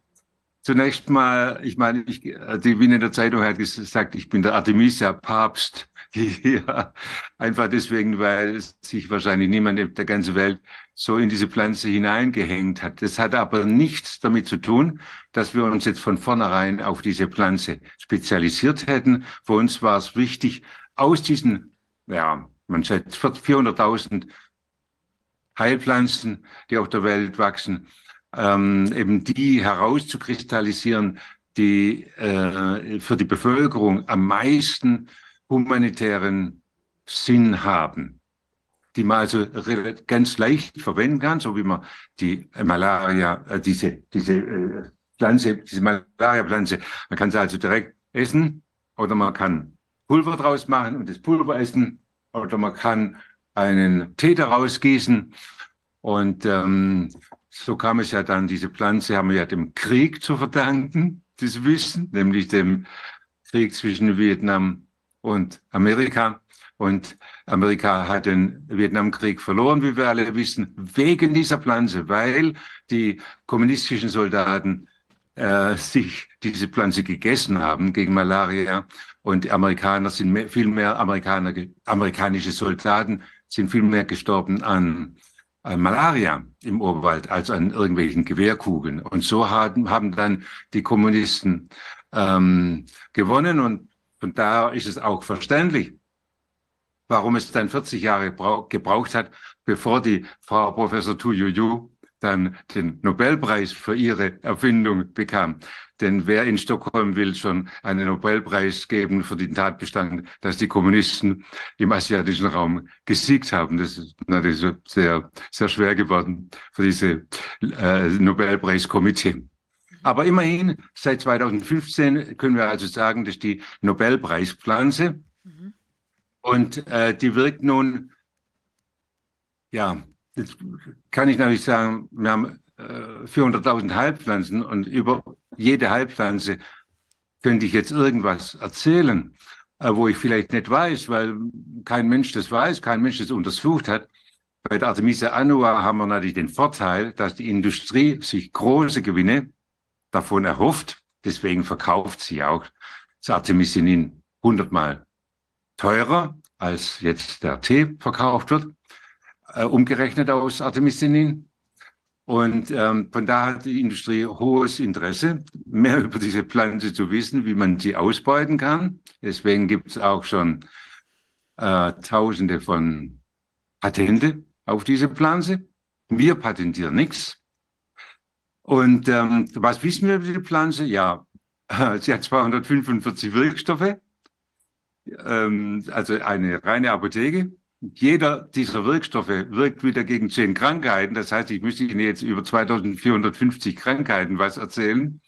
Zunächst mal, ich meine, ich, die Wiener der Zeitung hat gesagt, ich bin der Artemisia-Papst. Ja, einfach deswegen, weil sich wahrscheinlich niemand in der ganzen Welt so in diese Pflanze hineingehängt hat. Das hat aber nichts damit zu tun, dass wir uns jetzt von vornherein auf diese Pflanze spezialisiert hätten. Für uns war es wichtig, aus diesen, ja, man schätzt 400.000 Heilpflanzen, die auf der Welt wachsen, ähm, eben die herauszukristallisieren, die äh, für die Bevölkerung am meisten humanitären Sinn haben, die man also ganz leicht verwenden kann, so wie man die Malaria, äh, diese, diese äh, Pflanze, diese Malaria-Pflanze, man kann sie also direkt essen oder man kann Pulver draus machen und das Pulver essen oder man kann einen Tee daraus gießen. Und ähm, so kam es ja dann, diese Pflanze haben wir ja dem Krieg zu verdanken, das Wissen, nämlich dem Krieg zwischen Vietnam und Amerika. Und Amerika hat den Vietnamkrieg verloren, wie wir alle wissen, wegen dieser Pflanze, weil die kommunistischen Soldaten äh, sich diese Pflanze gegessen haben gegen Malaria. Und die Amerikaner sind mehr, viel mehr Amerikaner, amerikanische Soldaten sind viel mehr gestorben an an Malaria im Urwald als an irgendwelchen Gewehrkugeln. Und so haben, haben dann die Kommunisten ähm, gewonnen und von da ist es auch verständlich, warum es dann 40 Jahre gebraucht hat, bevor die Frau Professor Tu Yu dann den Nobelpreis für ihre Erfindung bekam. Denn wer in Stockholm will schon einen Nobelpreis geben für den Tatbestand, dass die Kommunisten im asiatischen Raum gesiegt haben? Das ist natürlich sehr, sehr schwer geworden für diese äh, Nobelpreiskomitee. Aber immerhin, seit 2015 können wir also sagen, dass die Nobelpreispflanze mhm. und äh, die wirkt nun, ja, jetzt kann ich natürlich sagen, wir haben äh, 400.000 Heilpflanzen und über jede Heilpflanze könnte ich jetzt irgendwas erzählen, äh, wo ich vielleicht nicht weiß, weil kein Mensch das weiß, kein Mensch das untersucht hat. Bei der Artemisia annua haben wir natürlich den Vorteil, dass die Industrie sich große Gewinne davon erhofft. Deswegen verkauft sie auch das Artemisinin hundertmal teurer, als jetzt der Tee verkauft wird, äh, umgerechnet aus Artemisinin. Und ähm, von da hat die Industrie hohes Interesse, mehr über diese Pflanze zu wissen, wie man sie ausbeuten kann. Deswegen gibt es auch schon äh, Tausende von Patente auf diese Pflanze. Wir patentieren nichts. Und ähm, was wissen wir über die Pflanze? Ja, sie hat 245 Wirkstoffe, ähm, also eine reine Apotheke. Jeder dieser Wirkstoffe wirkt wieder gegen zehn Krankheiten. Das heißt, ich müsste Ihnen jetzt über 2450 Krankheiten was erzählen,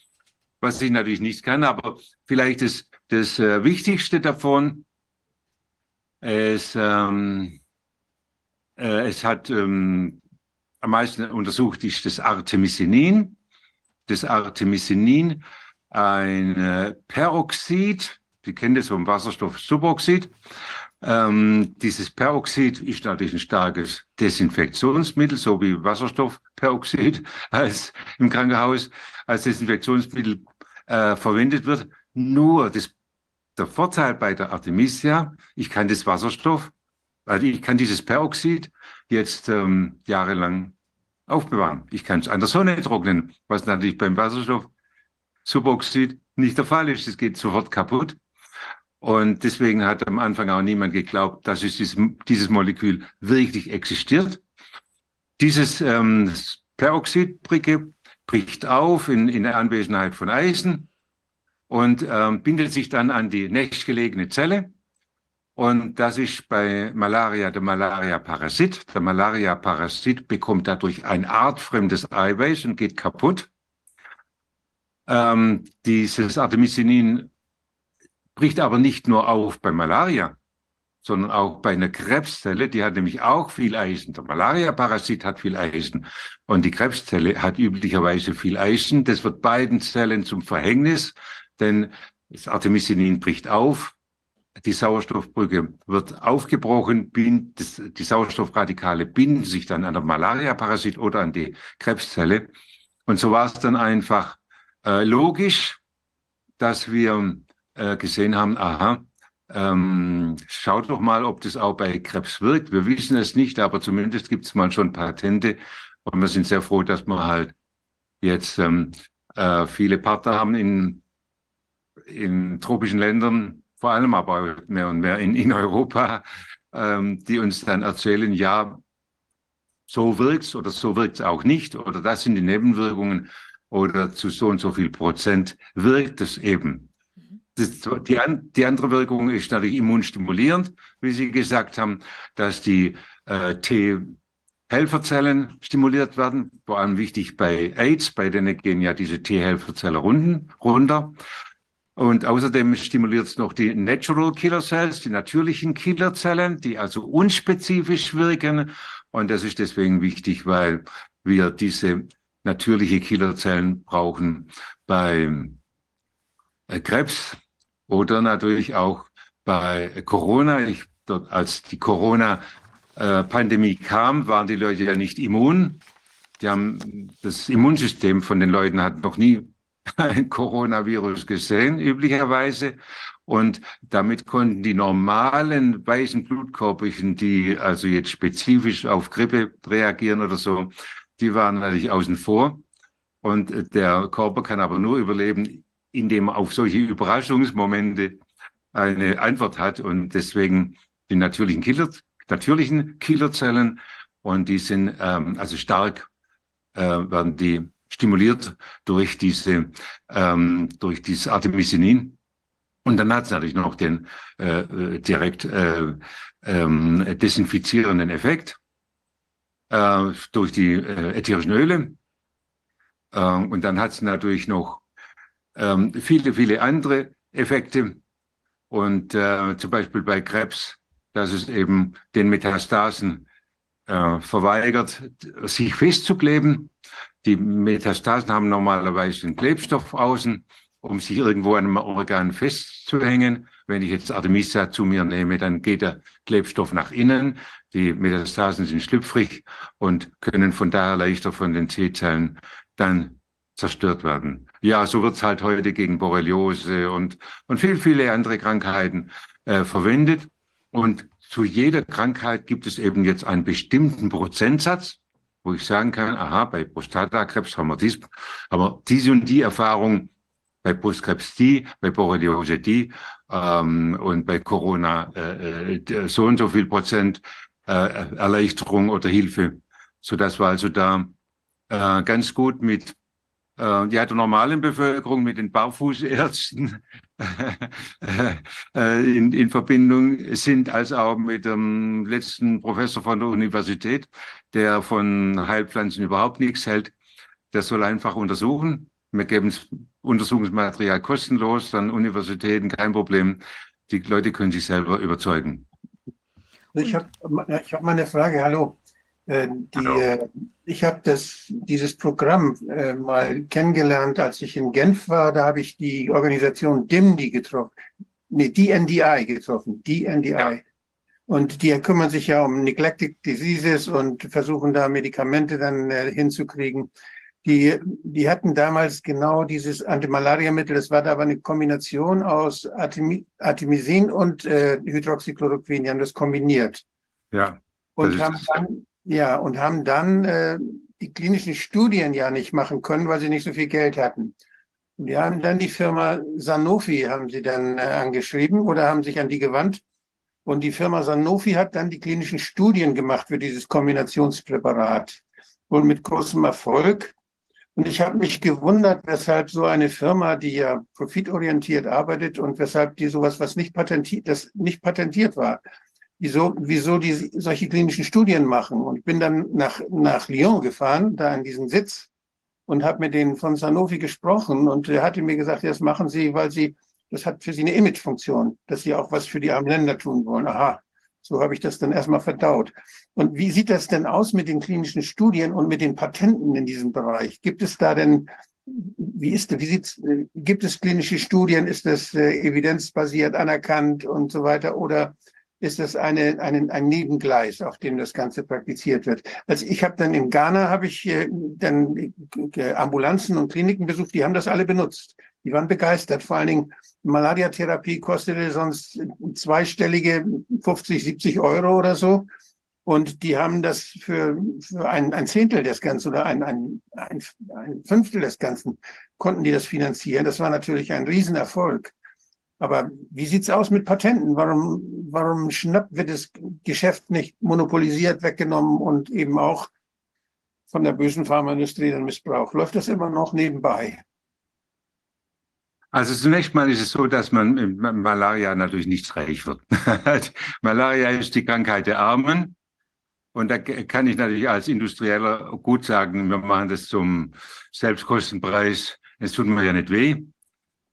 was ich natürlich nicht kann. Aber vielleicht ist das äh, Wichtigste davon, es, ähm, äh, es hat ähm, am meisten untersucht ist das Artemisinin. Das Artemisinin, ein äh, Peroxid, Sie kennen das vom Wasserstoffsuboxid. Ähm, dieses Peroxid ist natürlich ein starkes Desinfektionsmittel, so wie Wasserstoffperoxid als im Krankenhaus als Desinfektionsmittel äh, verwendet wird. Nur das, der Vorteil bei der Artemisia, ich kann das Wasserstoff, also ich kann dieses Peroxid jetzt ähm, jahrelang aufbewahren. Ich kann es an der Sonne trocknen, was natürlich beim Wasserstoff Suboxid nicht der Fall ist. Es geht sofort kaputt. Und deswegen hat am Anfang auch niemand geglaubt, dass es dieses, dieses Molekül wirklich existiert. Dieses ähm, Peroxidbricke bricht auf in, in der Anwesenheit von Eisen und ähm, bindet sich dann an die nächstgelegene Zelle und das ist bei Malaria der Malaria-Parasit. Der Malaria-Parasit bekommt dadurch ein artfremdes Eiweiß und geht kaputt. Ähm, dieses Artemisinin bricht aber nicht nur auf bei Malaria, sondern auch bei einer Krebszelle, die hat nämlich auch viel Eisen. Der Malaria-Parasit hat viel Eisen und die Krebszelle hat üblicherweise viel Eisen. Das wird beiden Zellen zum Verhängnis, denn das Artemisinin bricht auf, die Sauerstoffbrücke wird aufgebrochen, die Sauerstoffradikale binden sich dann an der Malaria-Parasit oder an die Krebszelle. Und so war es dann einfach äh, logisch, dass wir äh, gesehen haben, aha, ähm, schaut doch mal, ob das auch bei Krebs wirkt. Wir wissen es nicht, aber zumindest gibt es mal schon Patente. Und wir sind sehr froh, dass wir halt jetzt ähm, äh, viele Partner haben in, in tropischen Ländern, vor allem aber mehr und mehr in, in Europa, ähm, die uns dann erzählen, ja, so wirkt's oder so wirkt's auch nicht oder das sind die Nebenwirkungen oder zu so und so viel Prozent wirkt es eben. Das, die, die, andere Wirkung ist natürlich immunstimulierend, wie Sie gesagt haben, dass die äh, T-Helferzellen stimuliert werden. Vor allem wichtig bei AIDS, bei denen gehen ja diese T-Helferzellen runter. Und außerdem stimuliert es noch die Natural Killer Cells, die natürlichen Killerzellen, die also unspezifisch wirken. Und das ist deswegen wichtig, weil wir diese natürliche Killerzellen brauchen bei äh, Krebs oder natürlich auch bei Corona. Ich, dort, als die Corona-Pandemie äh, kam, waren die Leute ja nicht immun. Die haben das Immunsystem von den Leuten hat noch nie ein Coronavirus gesehen, üblicherweise. Und damit konnten die normalen weißen Blutkörperchen, die also jetzt spezifisch auf Grippe reagieren oder so, die waren natürlich außen vor. Und der Körper kann aber nur überleben, indem er auf solche Überraschungsmomente eine Antwort hat. Und deswegen die natürlichen Killer, natürlichen Killerzellen und die sind ähm, also stark, äh, werden die stimuliert durch diese, ähm, durch dieses Artemisinin. Und dann hat es natürlich noch den äh, äh, direkt äh, ähm, desinfizierenden Effekt äh, durch die äh, ätherischen Öle. Äh, und dann hat es natürlich noch ähm, viele, viele andere Effekte. Und äh, zum Beispiel bei Krebs, dass es eben den Metastasen äh, verweigert, sich festzukleben. Die Metastasen haben normalerweise einen Klebstoff außen, um sich irgendwo an einem Organ festzuhängen. Wenn ich jetzt Artemisa zu mir nehme, dann geht der Klebstoff nach innen. Die Metastasen sind schlüpfrig und können von daher leichter von den T-Zellen dann zerstört werden. Ja, so wird's halt heute gegen Borreliose und, und viel, viele andere Krankheiten äh, verwendet. Und zu jeder Krankheit gibt es eben jetzt einen bestimmten Prozentsatz, wo ich sagen kann, aha, bei Prostatakrebs haben wir dies, haben wir diese und die Erfahrung, bei Brustkrebs die, bei Borreliose die ähm, und bei Corona äh, äh, so und so viel Prozent äh, Erleichterung oder Hilfe, so dass wir also da äh, ganz gut mit äh, ja, der normalen Bevölkerung mit den Barfußärzten in, in Verbindung sind, als auch mit dem letzten Professor von der Universität, der von Heilpflanzen überhaupt nichts hält. Der soll einfach untersuchen. Wir geben Untersuchungsmaterial kostenlos an Universitäten, kein Problem. Die Leute können sich selber überzeugen. Ich habe ich hab mal eine Frage. Hallo. Äh, die, äh, ich habe das dieses Programm äh, mal kennengelernt, als ich in Genf war. Da habe ich die Organisation DIMDI getroffen, nee, DNDI getroffen, DNDI. Ja. Und die kümmern sich ja um Neglected Diseases und versuchen da Medikamente dann äh, hinzukriegen. Die, die hatten damals genau dieses Antimalariamittel. Das war da aber eine Kombination aus Artemisin und äh, Hydroxychloroquin. Die haben das kombiniert. Ja. Und haben dann ja, und haben dann äh, die klinischen Studien ja nicht machen können, weil sie nicht so viel Geld hatten. Und die haben dann die Firma Sanofi, haben sie dann äh, angeschrieben oder haben sich an die gewandt. Und die Firma Sanofi hat dann die klinischen Studien gemacht für dieses Kombinationspräparat. Wohl mit großem Erfolg. Und ich habe mich gewundert, weshalb so eine Firma, die ja profitorientiert arbeitet und weshalb die sowas, was nicht patentiert, das nicht patentiert war, wieso, wieso die solche klinischen Studien machen. Und bin dann nach, nach Lyon gefahren, da in diesen Sitz, und habe mit denen von Sanofi gesprochen. Und er hatte mir gesagt, das machen sie, weil sie, das hat für sie eine Imagefunktion, dass sie auch was für die armen Länder tun wollen. Aha, so habe ich das dann erstmal verdaut. Und wie sieht das denn aus mit den klinischen Studien und mit den Patenten in diesem Bereich? Gibt es da denn wie ist, wie sieht's, gibt es klinische Studien? Ist das äh, evidenzbasiert anerkannt und so weiter? Oder ist das eine, eine, ein Nebengleis, auf dem das Ganze praktiziert wird. Also ich habe dann in Ghana habe ich äh, dann äh, Ambulanzen und Kliniken besucht, die haben das alle benutzt. Die waren begeistert. Vor allen Dingen Malariatherapie kostete sonst zweistellige 50, 70 Euro oder so. Und die haben das für, für ein, ein Zehntel des Ganzen oder ein, ein, ein, ein Fünftel des Ganzen konnten die das finanzieren. Das war natürlich ein Riesenerfolg. Aber wie sieht's aus mit Patenten? Warum, warum schnappt wird das Geschäft nicht monopolisiert, weggenommen und eben auch von der bösen Pharmaindustrie dann missbraucht? Läuft das immer noch nebenbei? Also zunächst mal ist es so, dass man mit Malaria natürlich nicht reich wird. Malaria ist die Krankheit der Armen. Und da kann ich natürlich als Industrieller gut sagen, wir machen das zum Selbstkostenpreis. Es tut mir ja nicht weh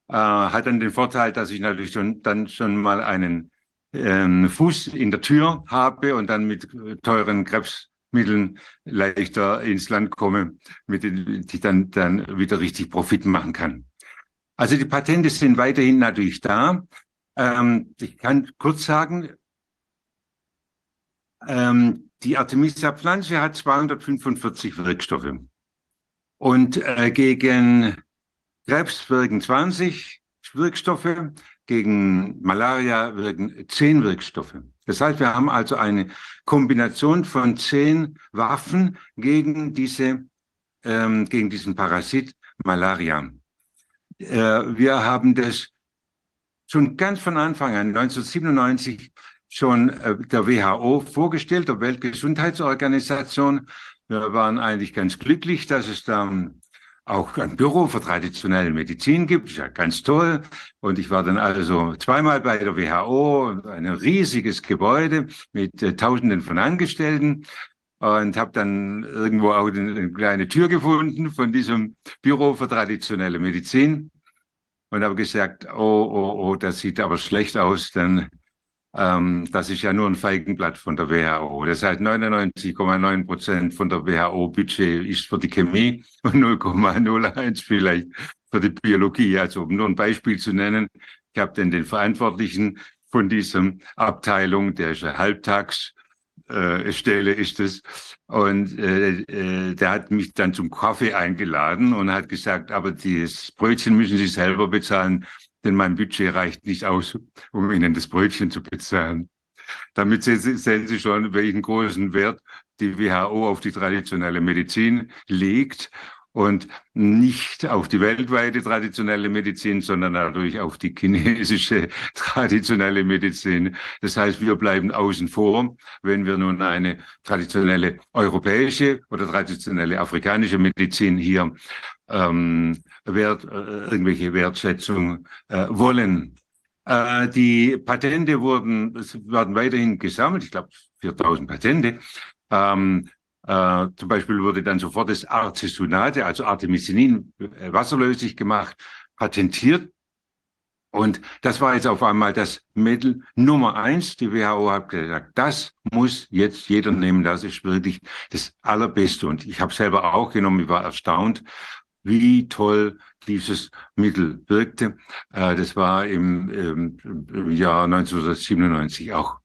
äh, hat dann den Vorteil, dass ich natürlich schon, dann schon mal einen ähm, Fuß in der Tür habe und dann mit teuren Krebsmitteln leichter ins Land komme, mit denen ich dann, dann wieder richtig Profit machen kann. Also die Patente sind weiterhin natürlich da. Ähm, ich kann kurz sagen, ähm, die Artemisia-Pflanze hat 245 Wirkstoffe. Und äh, gegen Krebs wirken 20 Wirkstoffe, gegen Malaria wirken 10 Wirkstoffe. Das heißt, wir haben also eine Kombination von 10 Waffen gegen diese, ähm, gegen diesen Parasit Malaria. Äh, wir haben das schon ganz von Anfang an, 1997, schon äh, der WHO vorgestellt, der Weltgesundheitsorganisation. Wir waren eigentlich ganz glücklich, dass es da auch ein Büro für traditionelle Medizin gibt. Ist ja ganz toll. Und ich war dann also zweimal bei der WHO, ein riesiges Gebäude mit äh, Tausenden von Angestellten und habe dann irgendwo auch eine kleine Tür gefunden von diesem Büro für traditionelle Medizin und habe gesagt, oh, oh, oh, das sieht aber schlecht aus, denn ähm, das ist ja nur ein Feigenblatt von der WHO. Das heißt, 99,9 Prozent von der WHO-Budget ist für die Chemie und 0,01 vielleicht für die Biologie. Also um nur ein Beispiel zu nennen, ich habe dann den Verantwortlichen von diesem Abteilung, der ist eine Halbtagsstelle äh, ist es. Und äh, äh, der hat mich dann zum Kaffee eingeladen und hat gesagt, aber das Brötchen müssen Sie selber bezahlen denn mein Budget reicht nicht aus, um Ihnen das Brötchen zu bezahlen. Damit sehen Sie schon, welchen großen Wert die WHO auf die traditionelle Medizin legt und nicht auf die weltweite traditionelle Medizin, sondern natürlich auf die chinesische traditionelle Medizin. Das heißt, wir bleiben außen vor, wenn wir nun eine traditionelle europäische oder traditionelle afrikanische Medizin hier ähm, Wert, äh, irgendwelche Wertschätzung äh, wollen. Äh, die Patente wurden, werden weiterhin gesammelt, ich glaube 4000 Patente. Ähm, äh, zum Beispiel wurde dann sofort das Artesunate, also Artemisinin, äh, wasserlöslich gemacht, patentiert. Und das war jetzt auf einmal das Mittel Nummer eins. Die WHO hat gesagt, das muss jetzt jeder nehmen. Das ist wirklich das Allerbeste. Und ich habe selber auch genommen. Ich war erstaunt, wie toll dieses Mittel wirkte. Äh, das war im, im Jahr 1997 auch.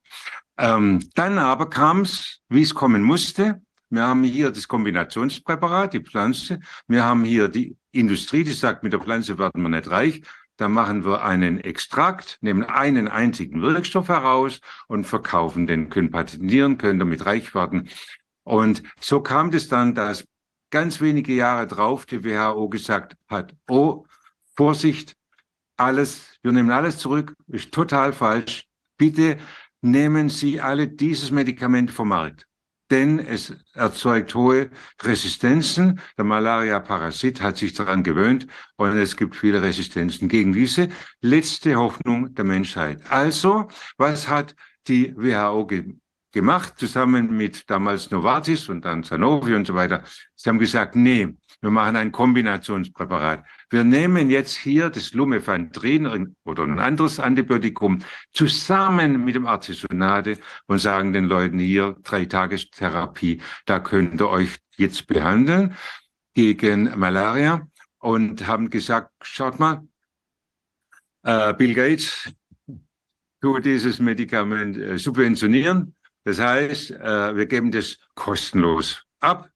Ähm, dann aber kam es, wie es kommen musste. Wir haben hier das Kombinationspräparat, die Pflanze. Wir haben hier die Industrie, die sagt, mit der Pflanze werden wir nicht reich. Da machen wir einen Extrakt, nehmen einen einzigen Wirkstoff heraus und verkaufen den, können patentieren, können damit reich werden. Und so kam es dann, dass ganz wenige Jahre drauf die WHO gesagt hat, oh, Vorsicht, alles, wir nehmen alles zurück, ist total falsch. Bitte nehmen Sie alle dieses Medikament vom Markt. Denn es erzeugt hohe Resistenzen. Der Malaria-Parasit hat sich daran gewöhnt und es gibt viele Resistenzen gegen diese letzte Hoffnung der Menschheit. Also, was hat die WHO gemacht, zusammen mit damals Novartis und dann Sanofi und so weiter. Sie haben gesagt, nee, wir machen ein Kombinationspräparat. Wir nehmen jetzt hier das Lumefantrine oder ein anderes Antibiotikum zusammen mit dem Artisonate und sagen den Leuten hier drei Tagestherapie, da könnt ihr euch jetzt behandeln gegen Malaria und haben gesagt, schaut mal, äh, Bill Gates tut dieses Medikament äh, subventionieren das heißt, äh, wir geben das kostenlos ab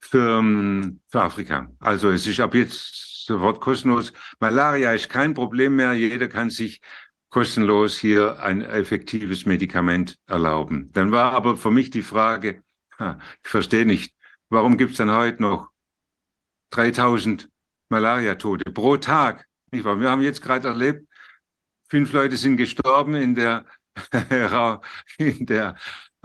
für, ähm, für Afrika. Also es ist ab jetzt sofort kostenlos. Malaria ist kein Problem mehr. Jeder kann sich kostenlos hier ein effektives Medikament erlauben. Dann war aber für mich die Frage, ich verstehe nicht, warum gibt es dann heute noch 3000 Malaria-Tote pro Tag? Nicht wahr? Wir haben jetzt gerade erlebt, fünf Leute sind gestorben in der, in der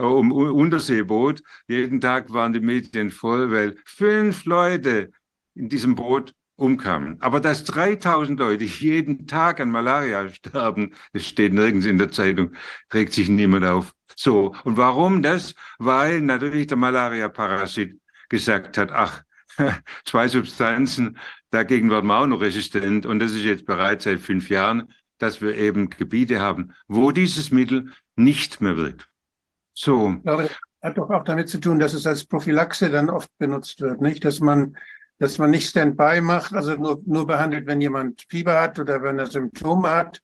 um Unterseeboot. Jeden Tag waren die Medien voll, weil fünf Leute in diesem Boot umkamen. Aber dass 3000 Leute jeden Tag an Malaria sterben, das steht nirgends in der Zeitung, regt sich niemand auf. So. Und warum das? Weil natürlich der Malaria-Parasit gesagt hat, ach, zwei Substanzen, dagegen werden wir auch noch resistent. Und das ist jetzt bereits seit fünf Jahren, dass wir eben Gebiete haben, wo dieses Mittel nicht mehr wirkt. So. Glaube, das hat doch auch damit zu tun, dass es als Prophylaxe dann oft benutzt wird, nicht? Dass man, dass man nicht Standby macht, also nur, nur behandelt, wenn jemand Fieber hat oder wenn er Symptome hat,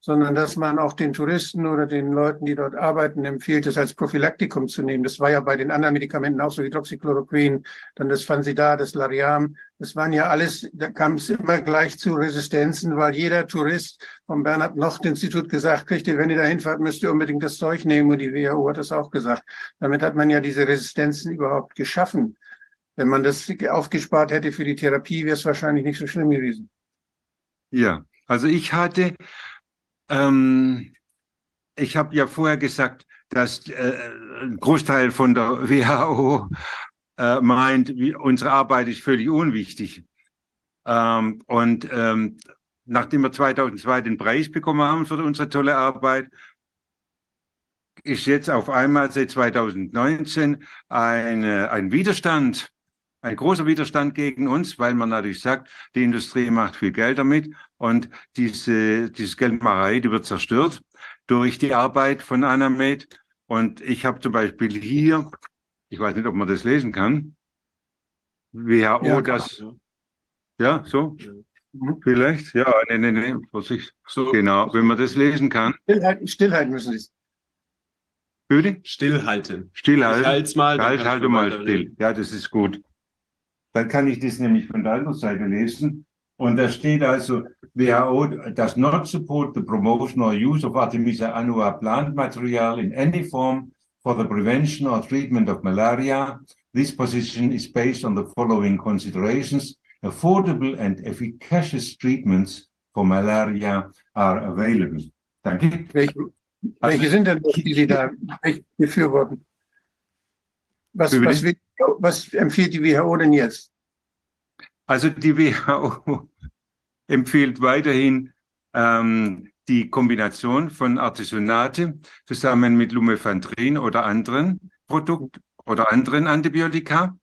sondern dass man auch den Touristen oder den Leuten, die dort arbeiten, empfiehlt, es als Prophylaktikum zu nehmen. Das war ja bei den anderen Medikamenten auch so, Hydroxychloroquin, dann das Fansidar, das Lariam. Das waren ja alles, da kam es immer gleich zu Resistenzen, weil jeder Tourist vom Bernhard Nocht Institut gesagt kriegte, wenn ihr da hinfahrt, müsst ihr unbedingt das Zeug nehmen. Und die WHO hat das auch gesagt. Damit hat man ja diese Resistenzen überhaupt geschaffen. Wenn man das aufgespart hätte für die Therapie, wäre es wahrscheinlich nicht so schlimm gewesen. Ja, also ich hatte ähm, ich habe ja vorher gesagt, dass äh, ein Großteil von der WHO äh, meint, wie, unsere Arbeit ist völlig unwichtig. Ähm, und ähm, nachdem wir 2002 den Preis bekommen haben für unsere tolle Arbeit, ist jetzt auf einmal seit 2019 ein, ein Widerstand, ein großer Widerstand gegen uns, weil man natürlich sagt, die Industrie macht viel Geld damit und diese, diese Geldmacherei, die wird zerstört durch die Arbeit von Anamed. Und ich habe zum Beispiel hier, ich weiß nicht, ob man das lesen kann, WHO, Ja, das, ja, so, vielleicht, ja, nee, nee, nee, Vorsicht, So, genau, wenn man das lesen kann, Stillhalten, stillhalten müssen Sie. bitte, stillhalten. Stillhalten. halt's mal. Halt, halt mal still. Ja, das ist gut. Dann kann ich das nämlich von der anderen Seite lesen. Und da steht also, WHO does not support the promotion or use of Artemisia annua plant material in any form for the prevention or treatment of malaria. This position is based on the following considerations. Affordable and efficacious treatments for malaria are available. Danke. Welche, welche sind denn, die Sie da befürworten? Was, was, was empfiehlt die WHO denn jetzt? Also die WHO empfiehlt weiterhin ähm, die Kombination von Artisonate zusammen mit Lumefantrine oder anderen Produkten oder anderen Antibiotika.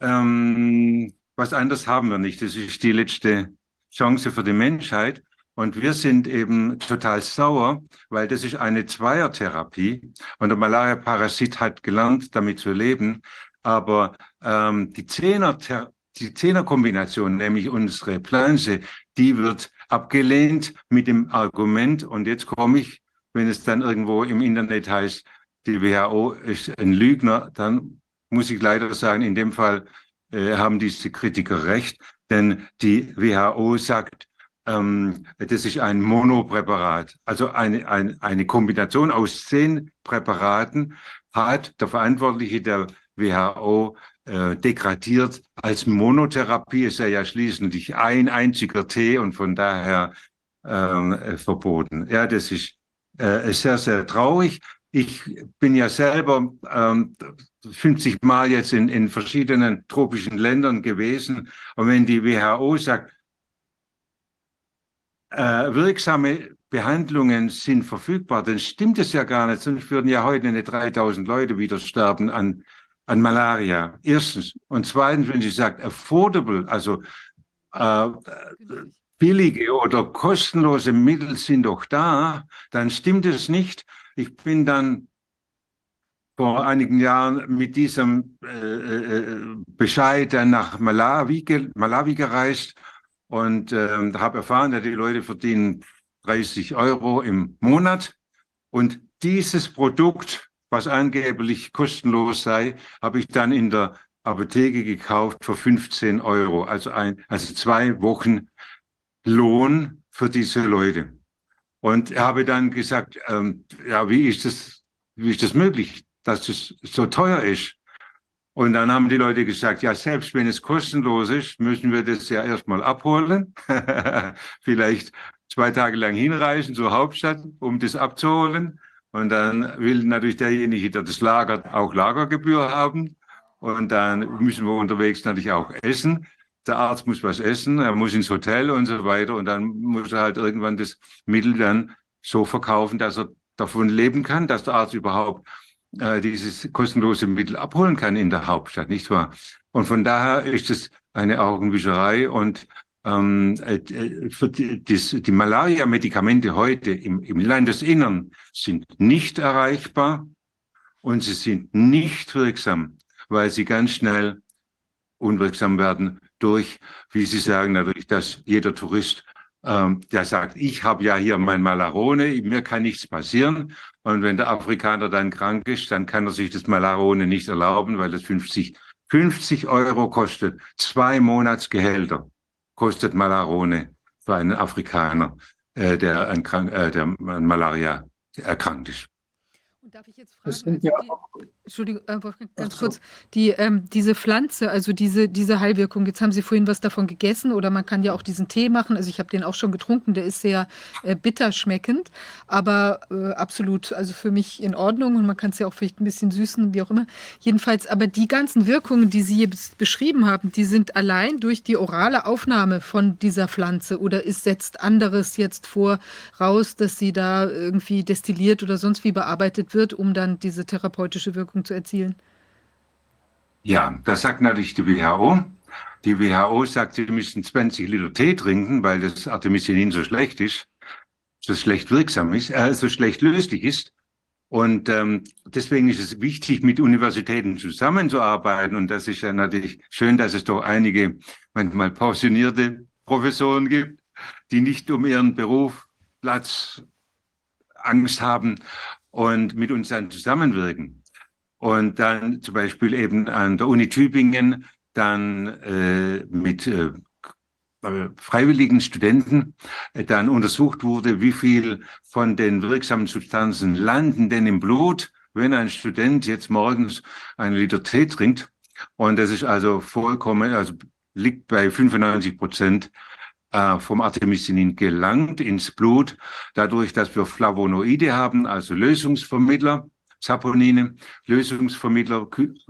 Ähm, was anderes haben wir nicht. Das ist die letzte Chance für die Menschheit. Und wir sind eben total sauer, weil das ist eine Zweiertherapie. Und der Malaria-Parasit hat gelernt, damit zu leben. Aber ähm, die Zehner die Zehnerkombination, nämlich unsere Pflanze, die wird abgelehnt mit dem Argument, und jetzt komme ich, wenn es dann irgendwo im Internet heißt, die WHO ist ein Lügner, dann muss ich leider sagen, in dem Fall äh, haben diese Kritiker recht, denn die WHO sagt, ähm, das ist ein Monopräparat, also eine, eine, eine Kombination aus zehn Präparaten hat der Verantwortliche der WHO äh, degradiert als Monotherapie ist er ja schließlich ein einziger Tee und von daher ähm, äh, verboten. Ja, das ist äh, sehr, sehr traurig. Ich bin ja selber ähm, 50 Mal jetzt in, in verschiedenen tropischen Ländern gewesen und wenn die WHO sagt, äh, wirksame Behandlungen sind verfügbar, dann stimmt es ja gar nicht, sonst würden ja heute nicht 3000 Leute wieder sterben an an Malaria. Erstens. Und zweitens, wenn sie sagt affordable, also äh, billige oder kostenlose Mittel sind doch da, dann stimmt es nicht. Ich bin dann vor einigen Jahren mit diesem äh, äh, Bescheid dann nach Malawi, Malawi gereist und äh, habe erfahren, dass die Leute verdienen 30 Euro im Monat und dieses Produkt was angeblich kostenlos sei, habe ich dann in der Apotheke gekauft für 15 Euro. Also, ein, also zwei Wochen Lohn für diese Leute. Und habe dann gesagt, ähm, ja, wie ist das, wie ist das möglich, dass es so teuer ist? Und dann haben die Leute gesagt, ja, selbst wenn es kostenlos ist, müssen wir das ja erstmal abholen. Vielleicht zwei Tage lang hinreisen zur Hauptstadt, um das abzuholen. Und dann will natürlich derjenige, der das lagert, auch Lagergebühr haben. Und dann müssen wir unterwegs natürlich auch essen. Der Arzt muss was essen, er muss ins Hotel und so weiter. Und dann muss er halt irgendwann das Mittel dann so verkaufen, dass er davon leben kann, dass der Arzt überhaupt äh, dieses kostenlose Mittel abholen kann in der Hauptstadt, nicht wahr? Und von daher ist es eine Augenwischerei und ähm, äh, für die, das, die Malaria-Medikamente heute im, im Landesinnern sind nicht erreichbar und sie sind nicht wirksam, weil sie ganz schnell unwirksam werden durch, wie Sie sagen, natürlich, dass jeder Tourist, ähm, der sagt, ich habe ja hier mein Malarone, mir kann nichts passieren. Und wenn der Afrikaner dann krank ist, dann kann er sich das Malarone nicht erlauben, weil das 50, 50 Euro kostet. Zwei Monatsgehälter kostet Malarone für einen Afrikaner, äh, der an, äh, der an Malaria erkrankt ist. Und darf ich jetzt Das fragen, sind ja also die- auch Entschuldigung, äh, Wolfgang, ganz so. kurz. Die, ähm, diese Pflanze, also diese, diese Heilwirkung, jetzt haben Sie vorhin was davon gegessen oder man kann ja auch diesen Tee machen. Also ich habe den auch schon getrunken, der ist sehr äh, bitter schmeckend, aber äh, absolut, also für mich in Ordnung und man kann es ja auch vielleicht ein bisschen süßen, wie auch immer. Jedenfalls, aber die ganzen Wirkungen, die Sie jetzt beschrieben haben, die sind allein durch die orale Aufnahme von dieser Pflanze oder ist setzt anderes jetzt voraus, dass sie da irgendwie destilliert oder sonst wie bearbeitet wird, um dann diese therapeutische Wirkung zu erzielen? Ja, das sagt natürlich die WHO. Die WHO sagt, sie müssen 20 Liter Tee trinken, weil das Artemisinin so schlecht ist, so schlecht wirksam ist, äh, so schlecht löslich ist. Und ähm, deswegen ist es wichtig, mit Universitäten zusammenzuarbeiten. Und das ist ja natürlich schön, dass es doch einige manchmal pensionierte Professoren gibt, die nicht um ihren Beruf, Platz, Angst haben und mit uns dann zusammenwirken. Und dann zum Beispiel eben an der Uni Tübingen dann äh, mit äh, äh, freiwilligen Studenten äh, dann untersucht wurde, wie viel von den wirksamen Substanzen landen denn im Blut, wenn ein Student jetzt morgens einen Liter Tee trinkt. Und das ist also vollkommen, also liegt bei 95 Prozent äh, vom Artemisinin gelangt ins Blut, dadurch, dass wir Flavonoide haben, also Lösungsvermittler, Saponine, Lösungsvermittler,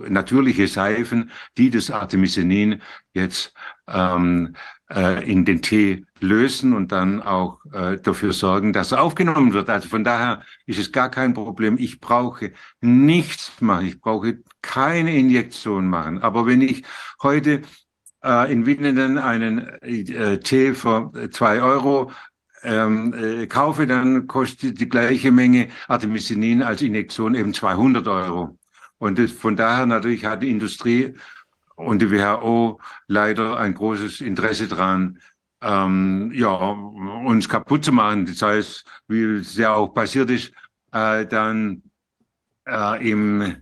natürliche Seifen, die das Artemisinin jetzt ähm, äh, in den Tee lösen und dann auch äh, dafür sorgen, dass er aufgenommen wird. Also von daher ist es gar kein Problem. Ich brauche nichts machen. Ich brauche keine Injektion machen. Aber wenn ich heute äh, in Winnenden einen äh, Tee für zwei Euro ähm, äh, kaufe, dann kostet die gleiche Menge Artemisinin als Injektion eben 200 Euro. Und das, von daher natürlich hat die Industrie und die WHO leider ein großes Interesse dran, ähm, ja, uns kaputt zu machen. Das heißt, wie es ja auch passiert ist, äh, dann äh, im,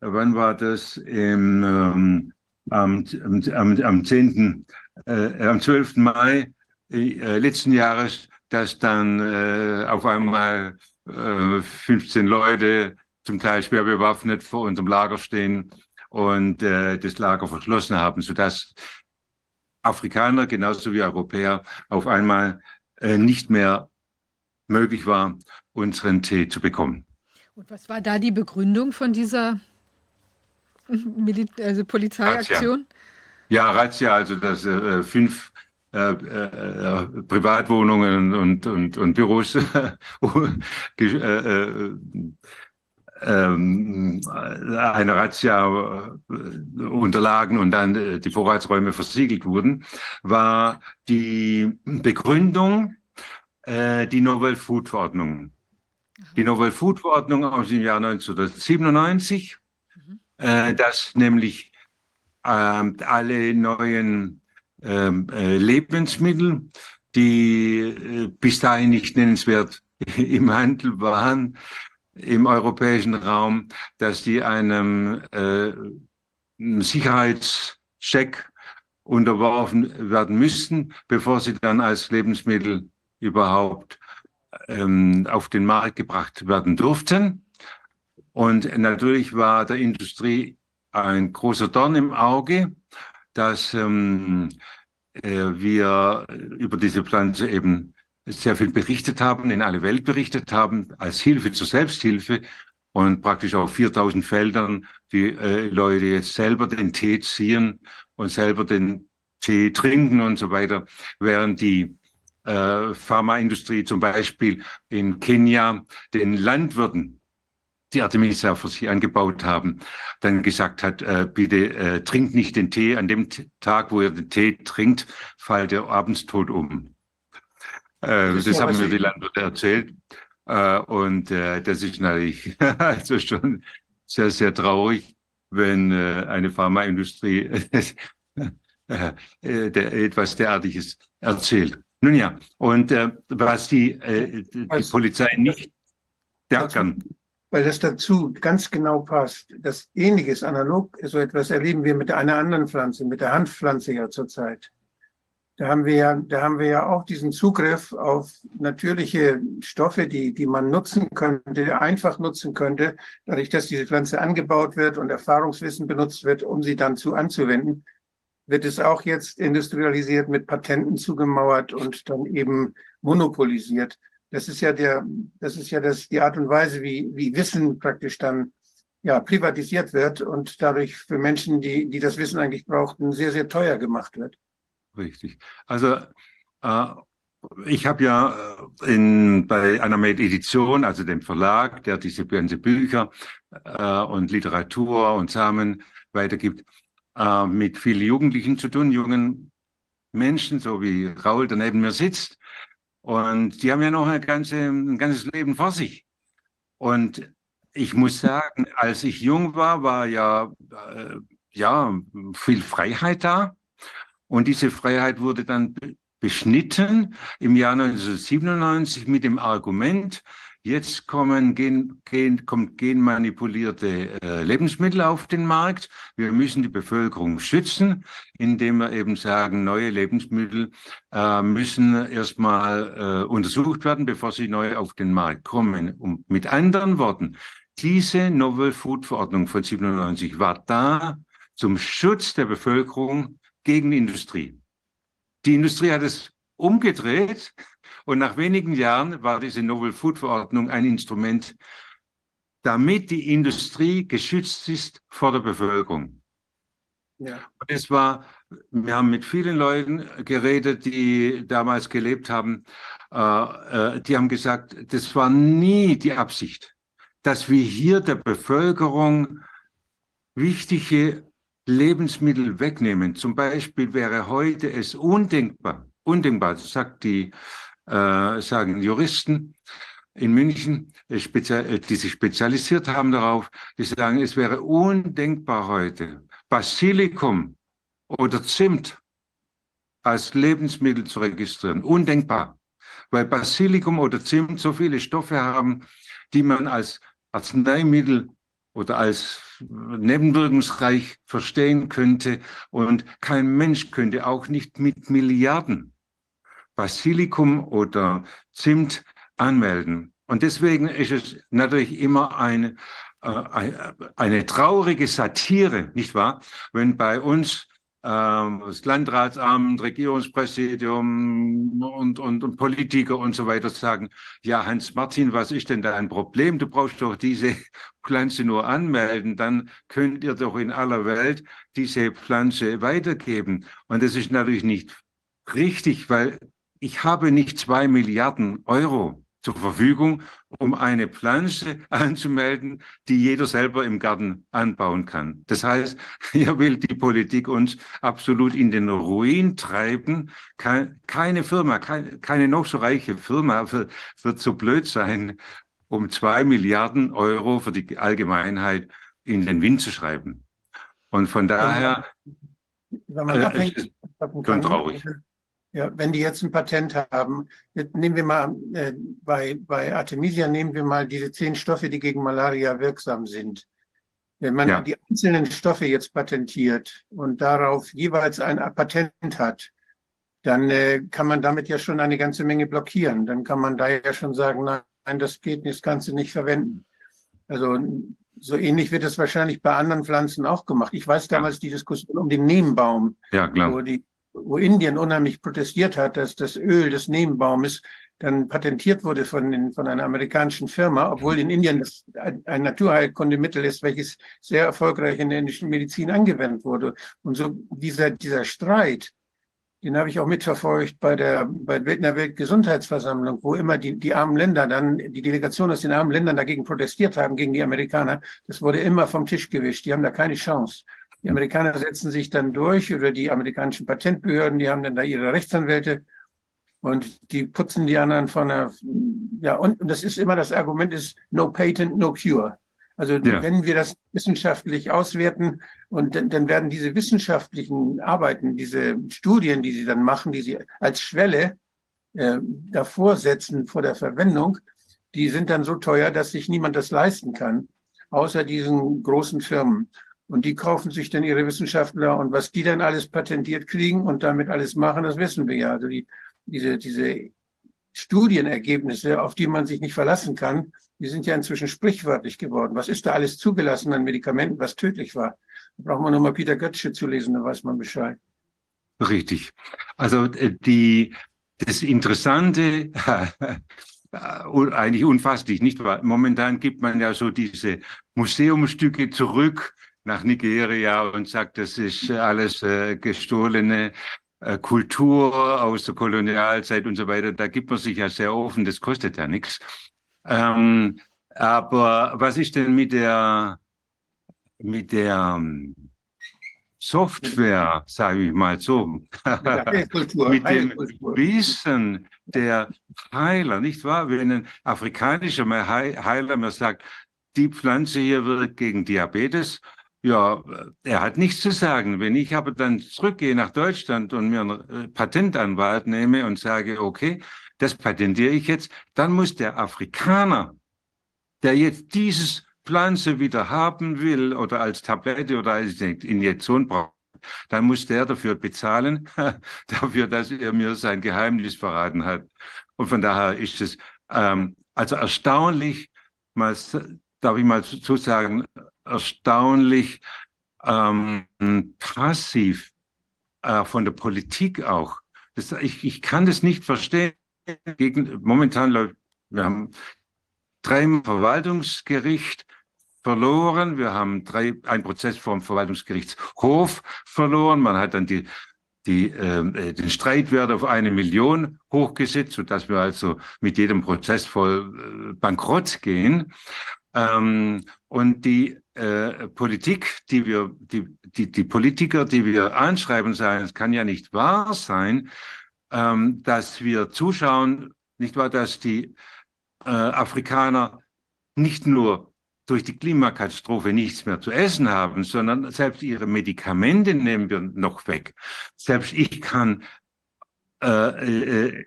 wann war das? Im, ähm, am, am, am 10., äh, am 12. Mai äh, letzten Jahres, dass dann äh, auf einmal äh, 15 Leute, zum Teil schwer bewaffnet, vor unserem Lager stehen und äh, das Lager verschlossen haben, sodass Afrikaner genauso wie Europäer auf einmal äh, nicht mehr möglich war, unseren Tee zu bekommen. Und was war da die Begründung von dieser Mili also Polizeiaktion? Ja, Razzia, also dass äh, fünf äh, äh, Privatwohnungen und, und, und Büros äh, äh, ähm, eine Razzia äh, unterlagen und dann äh, die Vorratsräume versiegelt wurden, war die Begründung äh, die Novel Food Verordnung. Die Novel Food Verordnung aus dem Jahr 1997, Mhm. äh, dass nämlich ähm, alle neuen äh, Lebensmittel, die äh, bis dahin nicht nennenswert im Handel waren, im europäischen Raum, dass die einem äh, Sicherheitscheck unterworfen werden müssten, bevor sie dann als Lebensmittel überhaupt ähm, auf den Markt gebracht werden durften. Und natürlich war der Industrie ein großer Dorn im Auge, dass ähm, äh, wir über diese Pflanze eben sehr viel berichtet haben, in alle Welt berichtet haben, als Hilfe zur Selbsthilfe und praktisch auf 4000 Feldern die äh, Leute jetzt selber den Tee ziehen und selber den Tee trinken und so weiter, während die äh, Pharmaindustrie zum Beispiel in Kenia den Landwirten die Artemisia für sie angebaut haben, dann gesagt hat, äh, bitte äh, trinkt nicht den Tee. An dem Tag, wo ihr den Tee trinkt, fällt ihr abends tot um. Äh, Das das haben mir die Landwirte erzählt. Äh, und äh, das ist natürlich also schon sehr, sehr traurig, wenn äh, eine Pharmaindustrie der, etwas derartiges erzählt. Nun ja, und was die, die Also- Polizei nicht kann. Weil das dazu ganz genau passt. Das Ähnliches, analog, so etwas erleben wir mit einer anderen Pflanze, mit der Hanfpflanze ja zurzeit. Da haben wir ja, da haben wir ja auch diesen Zugriff auf natürliche Stoffe, die, die man nutzen könnte, einfach nutzen könnte, dadurch, dass diese Pflanze angebaut wird und Erfahrungswissen benutzt wird, um sie dann zu anzuwenden, wird es auch jetzt industrialisiert mit Patenten zugemauert und dann eben monopolisiert. Das ist ja der, das ist ja das, die Art und Weise, wie, wie Wissen praktisch dann ja, privatisiert wird und dadurch für Menschen, die, die das Wissen eigentlich brauchten, sehr, sehr teuer gemacht wird. Richtig. Also äh, ich habe ja äh, in, bei einer Edition, also dem Verlag, der diese ganze Bücher äh, und Literatur und Samen weitergibt, äh, mit vielen Jugendlichen zu tun, jungen Menschen, so wie Raul, der neben mir sitzt. Und die haben ja noch ein, ganze, ein ganzes Leben vor sich. Und ich muss sagen, als ich jung war, war ja, äh, ja viel Freiheit da. Und diese Freiheit wurde dann beschnitten im Jahr 1997 mit dem Argument, jetzt kommen gen, gen, kommt genmanipulierte äh, Lebensmittel auf den Markt. Wir müssen die Bevölkerung schützen, indem wir eben sagen, neue Lebensmittel äh, müssen erstmal äh, untersucht werden, bevor sie neu auf den Markt kommen. Und mit anderen Worten, diese Novel Food Verordnung von 97 war da zum Schutz der Bevölkerung gegen die Industrie. Die Industrie hat es umgedreht und nach wenigen Jahren war diese Novel Food Verordnung ein Instrument, damit die Industrie geschützt ist vor der Bevölkerung. Ja. Und es war, wir haben mit vielen Leuten geredet, die damals gelebt haben, äh, äh, die haben gesagt, das war nie die Absicht, dass wir hier der Bevölkerung wichtige Lebensmittel wegnehmen. Zum Beispiel wäre heute es undenkbar, undenkbar, sagt die, äh, sagen Juristen in München, äh, äh, die sich spezialisiert haben darauf, die sagen, es wäre undenkbar heute, Basilikum oder Zimt als Lebensmittel zu registrieren. Undenkbar. Weil Basilikum oder Zimt so viele Stoffe haben, die man als Arzneimittel oder als nebenwirkungsreich verstehen könnte. Und kein Mensch könnte auch nicht mit Milliarden Basilikum oder Zimt anmelden. Und deswegen ist es natürlich immer eine, äh, eine traurige Satire, nicht wahr? Wenn bei uns ähm, das Landratsamt, Regierungspräsidium und, und, und Politiker und so weiter sagen, ja, Hans-Martin, was ist denn da ein Problem? Du brauchst doch diese Pflanze nur anmelden, dann könnt ihr doch in aller Welt diese Pflanze weitergeben. Und das ist natürlich nicht richtig, weil ich habe nicht zwei Milliarden Euro zur Verfügung, um eine Pflanze anzumelden, die jeder selber im Garten anbauen kann. Das heißt, hier will die Politik uns absolut in den Ruin treiben. Keine Firma, keine noch so reiche Firma wird so blöd sein, um zwei Milliarden Euro für die Allgemeinheit in den Wind zu schreiben. Und von daher wenn man äh, ist schon traurig. Ja, wenn die jetzt ein Patent haben, nehmen wir mal äh, bei, bei Artemisia nehmen wir mal diese zehn Stoffe, die gegen Malaria wirksam sind. Wenn man ja. die einzelnen Stoffe jetzt patentiert und darauf jeweils ein Patent hat, dann äh, kann man damit ja schon eine ganze Menge blockieren. Dann kann man da ja schon sagen, nein, das geht nicht, das kannst du nicht verwenden. Also so ähnlich wird es wahrscheinlich bei anderen Pflanzen auch gemacht. Ich weiß damals ja. die Diskussion um den Nebenbaum, ja, klar. wo die wo Indien unheimlich protestiert hat, dass das Öl des Nebenbaumes dann patentiert wurde von, den, von einer amerikanischen Firma, obwohl in Indien das ein Naturheilkundemittel ist, welches sehr erfolgreich in der indischen Medizin angewendet wurde. Und so dieser, dieser Streit, den habe ich auch mitverfolgt bei der, bei der Weltgesundheitsversammlung, wo immer die, die armen Länder dann, die Delegation aus den armen Ländern dagegen protestiert haben, gegen die Amerikaner. Das wurde immer vom Tisch gewischt. Die haben da keine Chance. Die Amerikaner setzen sich dann durch oder die amerikanischen Patentbehörden, die haben dann da ihre Rechtsanwälte und die putzen die anderen von der, ja, und, das ist immer das Argument ist no patent, no cure. Also ja. wenn wir das wissenschaftlich auswerten und dann, dann werden diese wissenschaftlichen Arbeiten, diese Studien, die sie dann machen, die sie als Schwelle äh, davor setzen vor der Verwendung, die sind dann so teuer, dass sich niemand das leisten kann, außer diesen großen Firmen. Und die kaufen sich dann ihre Wissenschaftler und was die dann alles patentiert kriegen und damit alles machen, das wissen wir ja. Also die, diese, diese Studienergebnisse, auf die man sich nicht verlassen kann, die sind ja inzwischen sprichwörtlich geworden. Was ist da alles zugelassen an Medikamenten, was tödlich war? Da braucht man nur mal Peter Götzsche zu lesen, da weiß man Bescheid. Richtig. Also äh, die, das Interessante, eigentlich unfasslich, nicht wahr? Momentan gibt man ja so diese Museumstücke zurück nach Nigeria und sagt, das ist alles äh, gestohlene äh, Kultur aus der Kolonialzeit und so weiter. Da gibt man sich ja sehr offen, das kostet ja nichts. Ähm, aber was ist denn mit der, mit der ähm, Software, sage ich mal so, mit dem Wissen der Heiler, nicht wahr? Wenn ein afrikanischer Heiler mir sagt, die Pflanze hier wirkt gegen Diabetes, ja, er hat nichts zu sagen. Wenn ich aber dann zurückgehe nach Deutschland und mir einen äh, Patentanwalt nehme und sage, okay, das patentiere ich jetzt, dann muss der Afrikaner, der jetzt dieses Pflanze wieder haben will oder als Tablette oder als Injektion braucht, dann muss der dafür bezahlen, dafür, dass er mir sein Geheimnis verraten hat. Und von daher ist es ähm, also erstaunlich, mal, darf ich mal so sagen, erstaunlich ähm, passiv äh, von der Politik auch. Das, ich, ich kann das nicht verstehen. Gegen, momentan läuft, wir haben drei Verwaltungsgericht verloren. Wir haben drei, ein Prozess vom Verwaltungsgerichtshof verloren. Man hat dann die, die, ähm, äh, den Streitwert auf eine Million hochgesetzt, sodass wir also mit jedem Prozess voll äh, bankrott gehen. Ähm, und die äh, Politik, die wir, die, die, die Politiker, die wir anschreiben, sagen, es kann ja nicht wahr sein, ähm, dass wir zuschauen, nicht wahr, dass die äh, Afrikaner nicht nur durch die Klimakatastrophe nichts mehr zu essen haben, sondern selbst ihre Medikamente nehmen wir noch weg. Selbst ich kann äh, äh,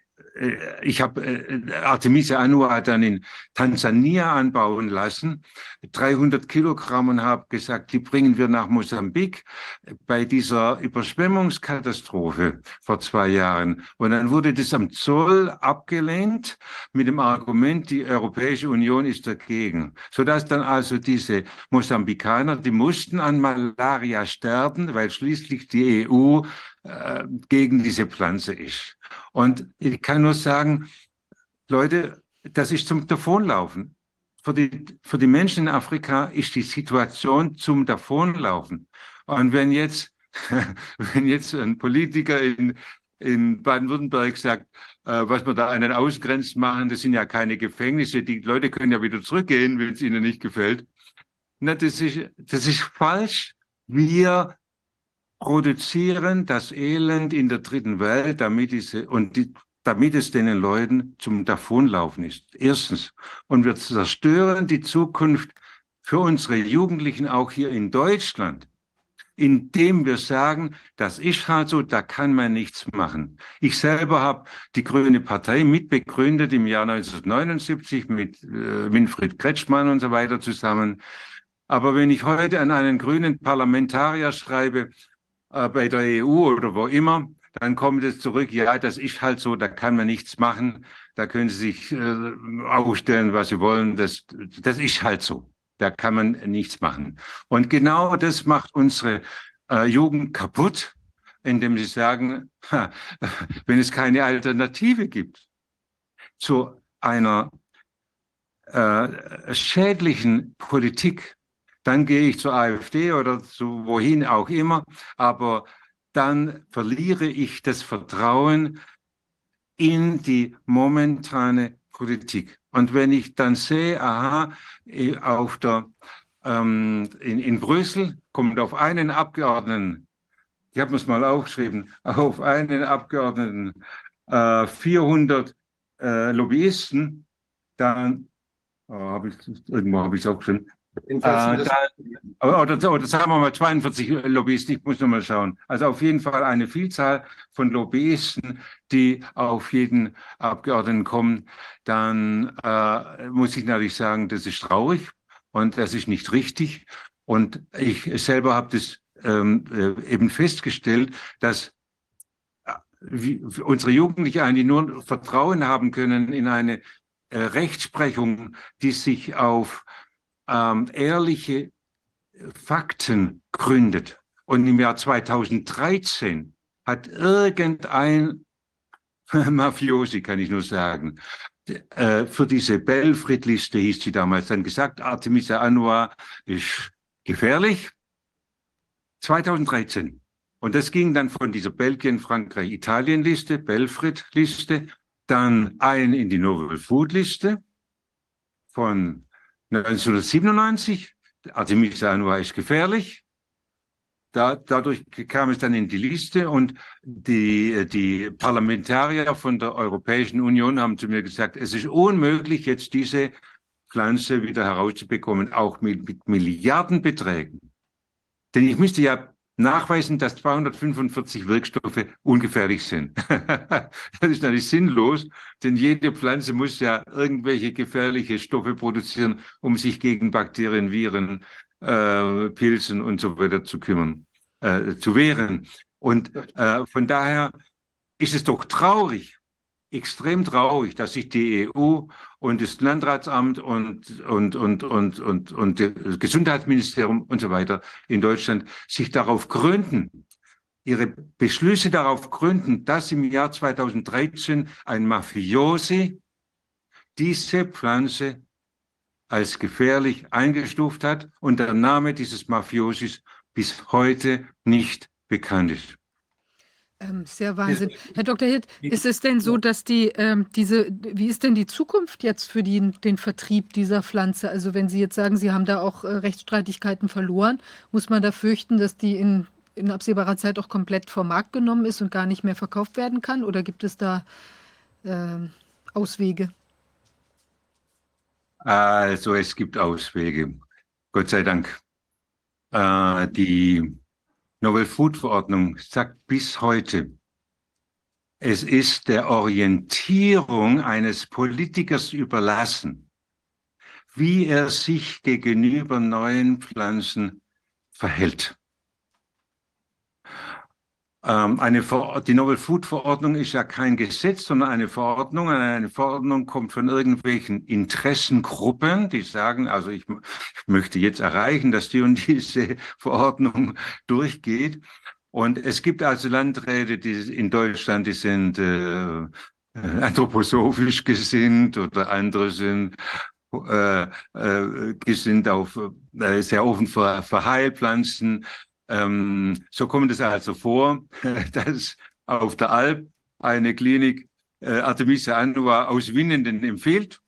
ich habe äh, Artemisia annua dann in Tansania anbauen lassen, 300 Kilogramm und habe gesagt, die bringen wir nach Mosambik bei dieser Überschwemmungskatastrophe vor zwei Jahren. Und dann wurde das am Zoll abgelehnt mit dem Argument, die Europäische Union ist dagegen, sodass dann also diese Mosambikaner, die mussten an Malaria sterben, weil schließlich die EU äh, gegen diese Pflanze ist. Und ich kann nur sagen, Leute, das ist zum Davonlaufen. Für die, für die Menschen in Afrika ist die Situation zum Davonlaufen. Und wenn jetzt, wenn jetzt ein Politiker in, in Baden-Württemberg sagt, äh, was wir da einen ausgrenzt machen, das sind ja keine Gefängnisse, die Leute können ja wieder zurückgehen, wenn es ihnen nicht gefällt. Na, das ist, das ist falsch. Wir produzieren das Elend in der dritten Welt, damit diese, und die, damit es den Leuten zum Davonlaufen ist. Erstens. Und wir zerstören die Zukunft für unsere Jugendlichen auch hier in Deutschland, indem wir sagen, das ist halt so, da kann man nichts machen. Ich selber habe die Grüne Partei mitbegründet im Jahr 1979 mit äh, Winfried Kretschmann und so weiter zusammen. Aber wenn ich heute an einen grünen Parlamentarier schreibe, äh, bei der EU oder wo immer, dann kommt es zurück, ja, das ist halt so, da kann man nichts machen, da können Sie sich äh, aufstellen, was Sie wollen, das, das ist halt so, da kann man nichts machen. Und genau das macht unsere äh, Jugend kaputt, indem sie sagen, ha, wenn es keine Alternative gibt zu einer äh, schädlichen Politik, dann gehe ich zur AfD oder zu wohin auch immer, aber dann verliere ich das Vertrauen in die momentane Politik. Und wenn ich dann sehe, aha, auf der, ähm, in, in Brüssel kommt auf einen Abgeordneten, ich habe es mal aufgeschrieben, auf einen Abgeordneten äh, 400 äh, Lobbyisten, dann oh, habe ich irgendwo habe ich es aufgeschrieben, äh, da, oder, oder sagen wir mal 42 Lobbyisten, ich muss nochmal schauen. Also auf jeden Fall eine Vielzahl von Lobbyisten, die auf jeden Abgeordneten kommen. Dann äh, muss ich natürlich sagen, das ist traurig und das ist nicht richtig. Und ich selber habe das ähm, äh, eben festgestellt, dass äh, wie, unsere Jugendlichen eigentlich nur Vertrauen haben können in eine äh, Rechtsprechung, die sich auf ähm, ehrliche Fakten gründet. Und im Jahr 2013 hat irgendein Mafiosi, kann ich nur sagen, äh, für diese Belfrid-Liste hieß sie damals dann gesagt, Artemisa Anwar ist gefährlich. 2013. Und das ging dann von dieser Belgien, Frankreich, Italien-Liste, Belfrid-Liste, dann ein in die Novel Food-Liste von 1997. Artemisa Anwar ist gefährlich. Da, dadurch kam es dann in die Liste und die, die Parlamentarier von der Europäischen Union haben zu mir gesagt, es ist unmöglich, jetzt diese Pflanze wieder herauszubekommen, auch mit, mit Milliardenbeträgen. Denn ich müsste ja nachweisen, dass 245 Wirkstoffe ungefährlich sind. das ist natürlich sinnlos, denn jede Pflanze muss ja irgendwelche gefährliche Stoffe produzieren, um sich gegen Bakterien, Viren, äh, Pilzen und so weiter zu kümmern, äh, zu wehren. Und äh, von daher ist es doch traurig, extrem traurig, dass sich die EU und das Landratsamt und, und, und, und, und, und das Gesundheitsministerium und so weiter in Deutschland sich darauf gründen, ihre Beschlüsse darauf gründen, dass im Jahr 2013 ein Mafiosi diese Pflanze als gefährlich eingestuft hat und der Name dieses Mafiosis bis heute nicht bekannt ist. Ähm, sehr Wahnsinn. Herr Dr. Hitt, ist es denn so, dass die ähm, diese, wie ist denn die Zukunft jetzt für die, den Vertrieb dieser Pflanze? Also wenn Sie jetzt sagen, Sie haben da auch äh, Rechtsstreitigkeiten verloren, muss man da fürchten, dass die in, in absehbarer Zeit auch komplett vom Markt genommen ist und gar nicht mehr verkauft werden kann? Oder gibt es da äh, Auswege? Also es gibt Auswege, Gott sei Dank. Äh, die Novel Food Verordnung sagt bis heute, es ist der Orientierung eines Politikers überlassen, wie er sich gegenüber neuen Pflanzen verhält. Ähm, eine die Novel Food Verordnung ist ja kein Gesetz, sondern eine Verordnung. Eine Verordnung kommt von irgendwelchen Interessengruppen, die sagen, also ich, möchte jetzt erreichen, dass die und diese Verordnung durchgeht. Und es gibt also Landräte, die in Deutschland, die sind äh, äh anthroposophisch gesinnt oder andere sind äh, äh, gesinnt auf äh, sehr offen für, für Heilpflanzen. Ähm, so kommt es also vor, dass auf der Alp eine Klinik äh, Artemisia annua aus Winnenden empfiehlt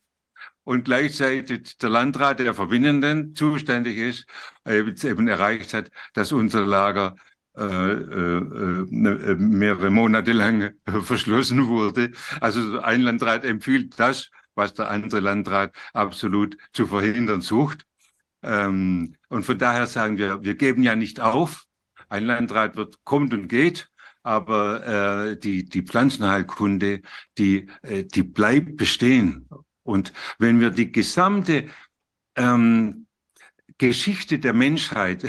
und gleichzeitig der Landrat, der für Winnenden zuständig ist, äh, eben erreicht hat, dass unser Lager äh, äh mehrere Monate lang verschlossen wurde. Also ein Landrat empfiehlt das, was der andere Landrat absolut zu verhindern sucht. Ähm, und von daher sagen wir, wir geben ja nicht auf. Ein Landrat wird, kommt und geht, aber äh, die, die Pflanzenheilkunde, die, äh, die bleibt bestehen. Und wenn wir die gesamte ähm, Geschichte der Menschheit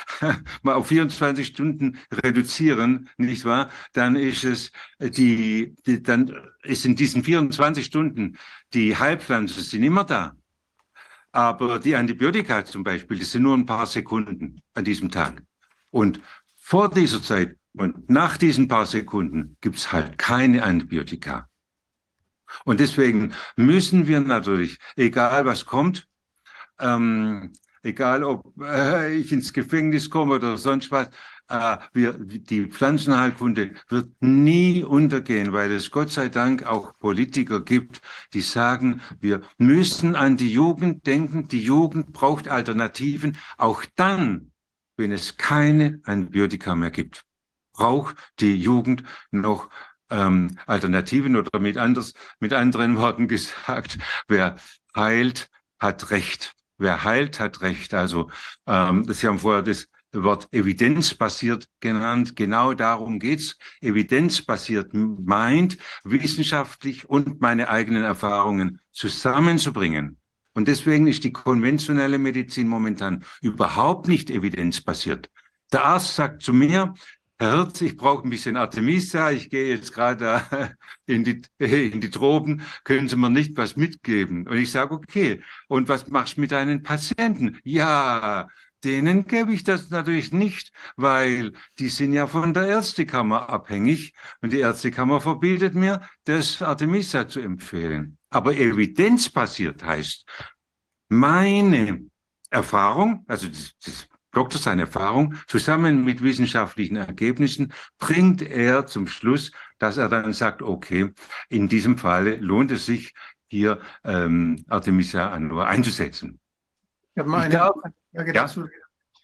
mal auf 24 Stunden reduzieren, nicht wahr? Dann ist es die, die dann ist in diesen 24 Stunden die Heilpflanzen sind immer da. Aber die Antibiotika zum Beispiel, die sind nur ein paar Sekunden an diesem Tag. Und vor dieser Zeit und nach diesen paar Sekunden gibt es halt keine Antibiotika. Und deswegen müssen wir natürlich, egal was kommt, ähm, egal ob äh, ich ins Gefängnis komme oder sonst was, äh, wir, die Pflanzenheilkunde wird nie untergehen, weil es Gott sei Dank auch Politiker gibt, die sagen, wir müssen an die Jugend denken. Die Jugend braucht Alternativen, auch dann, wenn es keine Antibiotika mehr gibt. Braucht die Jugend noch ähm, Alternativen oder mit, anders, mit anderen Worten gesagt, wer heilt, hat Recht. Wer heilt, hat Recht. Also ähm, Sie haben vorher das Wort evidenzbasiert genannt. Genau darum geht's. Evidenzbasiert meint, wissenschaftlich und meine eigenen Erfahrungen zusammenzubringen. Und deswegen ist die konventionelle Medizin momentan überhaupt nicht evidenzbasiert. Der Arzt sagt zu mir, Herr Hirz, ich brauche ein bisschen Artemisia, ich gehe jetzt gerade in die, in die Tropen, können Sie mir nicht was mitgeben? Und ich sage, okay, und was machst du mit deinen Patienten? Ja, denen gebe ich das natürlich nicht, weil die sind ja von der Ärztekammer abhängig und die Ärztekammer verbietet mir, das Artemisia zu empfehlen. Aber evidenzbasiert heißt, meine Erfahrung, also das, das Doktor seine Erfahrung, zusammen mit wissenschaftlichen Ergebnissen bringt er zum Schluss, dass er dann sagt, okay, in diesem Falle lohnt es sich, hier ähm, Artemisia annua einzusetzen. Ich habe mal eine Frage dazu.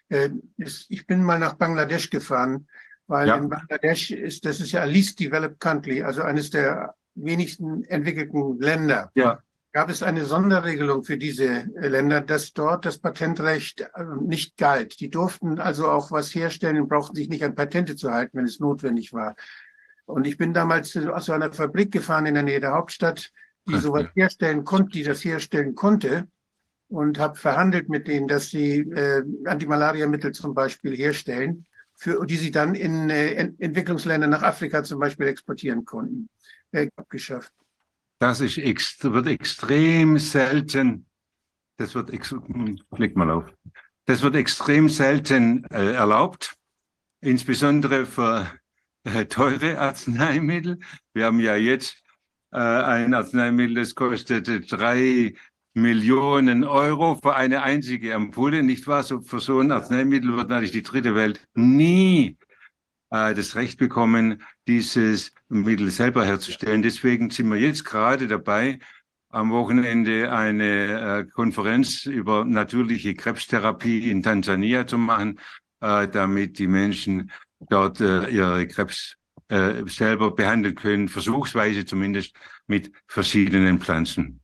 Äh, ich bin mal nach Bangladesch gefahren, weil ja. in Bangladesch ist, das ist ja least developed country, also eines der wenigsten entwickelten Länder. Ja. Gab es eine Sonderregelung für diese äh, Länder, dass dort das Patentrecht äh, nicht galt? Die durften also auch was herstellen und brauchten sich nicht an Patente zu halten, wenn es notwendig war. Und ich bin damals aus einer Fabrik gefahren in der Nähe der Hauptstadt, die sowas herstellen konnte, die das herstellen konnte und habe verhandelt mit denen, dass sie äh, Antimalariamittel zum Beispiel herstellen, für, die sie dann in äh, Entwicklungsländer nach Afrika zum Beispiel exportieren konnten. Äh, abgeschafft. Das ist ext wird extrem selten. Das wird, klick mal auf. Das wird extrem selten äh, erlaubt, insbesondere für äh, teure Arzneimittel. Wir haben ja jetzt äh, ein Arzneimittel, das kostet drei Millionen Euro für eine einzige Ampulle, nicht wahr? So, für so ein Arzneimittel wird natürlich die dritte Welt nie äh, das Recht bekommen, dieses Mittel selber herzustellen. Deswegen sind wir jetzt gerade dabei, am Wochenende eine äh, Konferenz über natürliche Krebstherapie in Tansania zu machen, äh, damit die Menschen dort äh, ihre Krebs äh, selber behandeln können, versuchsweise zumindest mit verschiedenen Pflanzen.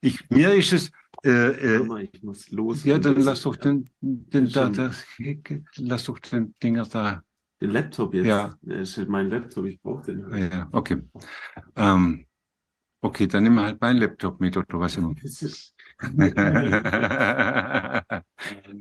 Ich, mir ist es. Äh, äh, ich muss los. Ja, dann lass doch den, den da, da, lass doch den Dinger da. Den Laptop jetzt. Ja. Das ist mein Laptop, ich brauche den. Halt. Ja, okay. Ähm, okay, dann nehmen wir halt meinen Laptop mit oder was immer.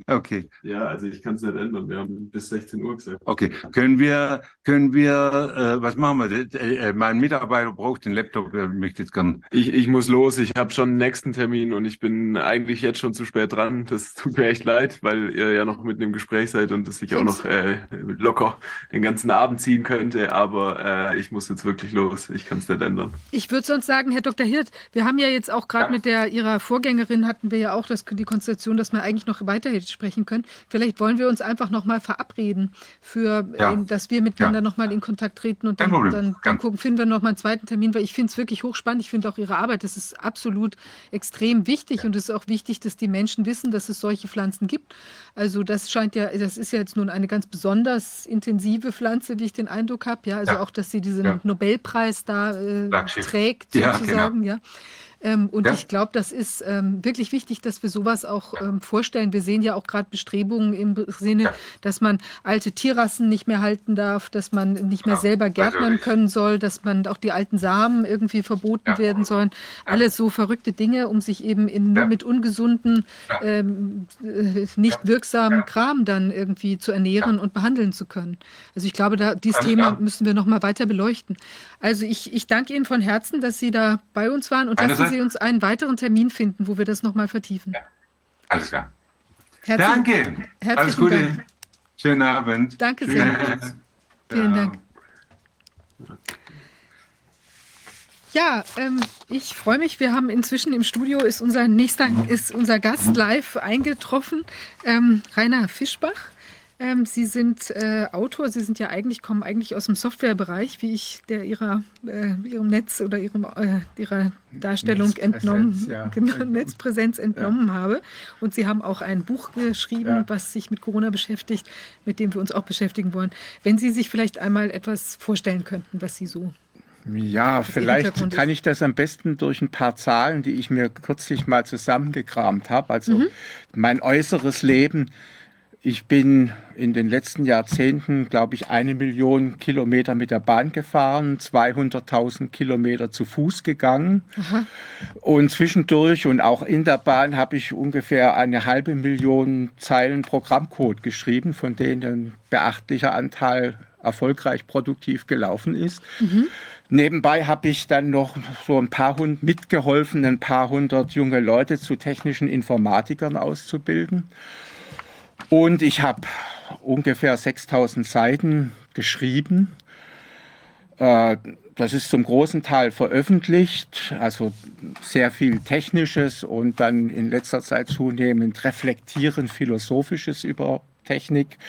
okay. Ja, also ich kann es nicht ändern. Wir haben bis 16 Uhr gesagt. Okay. Können wir, können wir, äh, was machen wir? Äh, äh, mein Mitarbeiter braucht den Laptop, er möchte jetzt gern. Ich, ich muss los. Ich habe schon einen nächsten Termin und ich bin eigentlich jetzt schon zu spät dran. Das tut mir echt leid, weil ihr ja noch mit im Gespräch seid und es sich auch noch äh, locker den ganzen Abend ziehen könnte. Aber äh, ich muss jetzt wirklich los. Ich kann es nicht ändern. Ich würde sonst sagen, Herr Dr. Hirt, wir haben ja jetzt auch gerade ja. mit der Ihrer Vorgängerin Vorgängerin hatten wir ja auch das, die Konstellation, dass wir eigentlich noch weiter hätte sprechen können. Vielleicht wollen wir uns einfach nochmal verabreden, für, ja. äh, dass wir miteinander ja. nochmal in Kontakt treten und dann, dann, dann gucken, finden wir nochmal einen zweiten Termin, weil ich finde es wirklich hochspannend. Ich finde auch Ihre Arbeit, das ist absolut extrem wichtig und es ist auch wichtig, dass die Menschen wissen, dass es solche Pflanzen gibt. Also das scheint ja, das ist ja jetzt nun eine ganz besonders intensive Pflanze, wie ich den Eindruck habe. Ja, also ja. auch, dass sie diesen Nobelpreis da äh, trägt, sozusagen, genau. ja. Ähm, und ja. ich glaube, das ist ähm, wirklich wichtig, dass wir sowas auch ähm, vorstellen. Wir sehen ja auch gerade Bestrebungen im Sinne, ja. dass man alte Tierrassen nicht mehr halten darf, dass man nicht mehr ja. selber gärtnern können soll, dass man auch die alten Samen irgendwie verboten werden sollen. Alles so verrückte Dinge, um sich eben in, nur mit ungesunden, ähm, äh, nicht wirksamen Kram dann irgendwie zu ernähren und behandeln zu können. Also ich glaube, da, dieses Thema müssen wir noch mal weiter beleuchten. Also ich, ich danke Ihnen von Herzen, dass Sie da bei uns waren und dass Sie Sie uns einen weiteren Termin finden, wo wir das nochmal vertiefen. Ja. Alles klar. Herzlichen, Danke. Alles Gute. Dank. Schönen Abend. Danke sehr. Vielen Dank. Ja, ähm, ich freue mich. Wir haben inzwischen im Studio ist unser nächster ist unser Gast live eingetroffen, ähm, Rainer Fischbach. Ähm, Sie sind äh, Autor, Sie sind ja eigentlich, kommen eigentlich aus dem Softwarebereich, wie ich der Ihrer, äh, Ihrem Netz oder Ihrem, äh, Ihrer Darstellung entnommen, ja. genau, Netzpräsenz entnommen ja. habe. Und Sie haben auch ein Buch geschrieben, ja. was sich mit Corona beschäftigt, mit dem wir uns auch beschäftigen wollen. Wenn Sie sich vielleicht einmal etwas vorstellen könnten, was Sie so ja, vielleicht kann ich das am besten durch ein paar Zahlen, die ich mir kürzlich mal zusammengekramt habe. Also mhm. mein äußeres Leben ich bin in den letzten Jahrzehnten, glaube ich, eine Million Kilometer mit der Bahn gefahren, 200.000 Kilometer zu Fuß gegangen. Aha. Und zwischendurch und auch in der Bahn habe ich ungefähr eine halbe Million Zeilen Programmcode geschrieben, von denen ein beachtlicher Anteil erfolgreich produktiv gelaufen ist. Mhm. Nebenbei habe ich dann noch so ein paar hundert mitgeholfen, ein paar hundert junge Leute zu technischen Informatikern auszubilden. Und ich habe ungefähr 6000 Seiten geschrieben. Äh, das ist zum großen Teil veröffentlicht, also sehr viel Technisches und dann in letzter Zeit zunehmend reflektierend Philosophisches über Technik.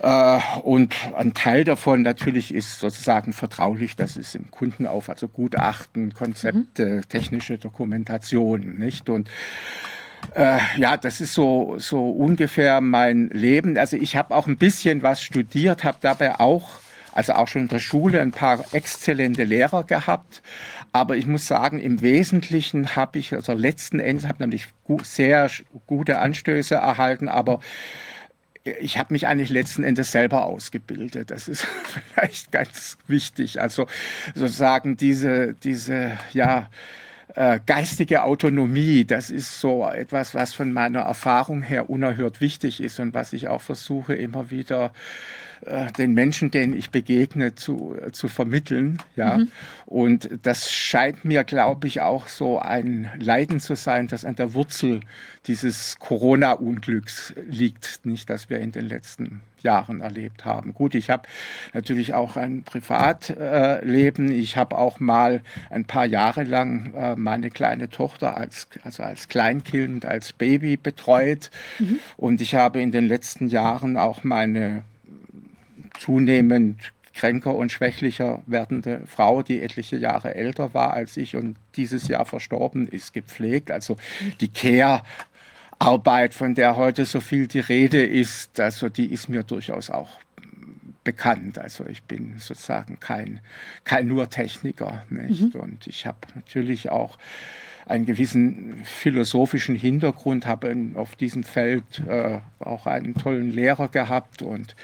Äh, und ein Teil davon natürlich ist sozusagen vertraulich, das ist im Kundenauf, also Gutachten, Konzepte, mhm. technische Dokumentation, nicht? Und äh, ja, das ist so, so ungefähr mein Leben. Also ich habe auch ein bisschen was studiert, habe dabei auch, also auch schon in der Schule, ein paar exzellente Lehrer gehabt. Aber ich muss sagen, im Wesentlichen habe ich, also letzten Endes, habe nämlich sehr gute Anstöße erhalten, aber ich habe mich eigentlich letzten Endes selber ausgebildet. Das ist vielleicht ganz wichtig. Also sozusagen diese, diese, ja, äh, geistige Autonomie, das ist so etwas, was von meiner Erfahrung her unerhört wichtig ist und was ich auch versuche immer wieder äh, den Menschen, denen ich begegne, zu, äh, zu vermitteln. Ja. Mhm. Und das scheint mir, glaube ich, auch so ein Leiden zu sein, das an der Wurzel dieses Corona-Unglücks liegt, nicht, das wir in den letzten Jahren erlebt haben. Gut, ich habe natürlich auch ein Privatleben. Äh, ich habe auch mal ein paar Jahre lang äh, meine kleine Tochter als, also als Kleinkind, als Baby betreut. Mhm. Und ich habe in den letzten Jahren auch meine zunehmend kränker und schwächlicher werdende Frau, die etliche Jahre älter war als ich und dieses Jahr verstorben ist, gepflegt. Also die Care-Arbeit, von der heute so viel die Rede ist, also die ist mir durchaus auch bekannt. Also ich bin sozusagen kein, kein nur Techniker. Nicht? Mhm. Und ich habe natürlich auch einen gewissen philosophischen Hintergrund, habe auf diesem Feld äh, auch einen tollen Lehrer gehabt und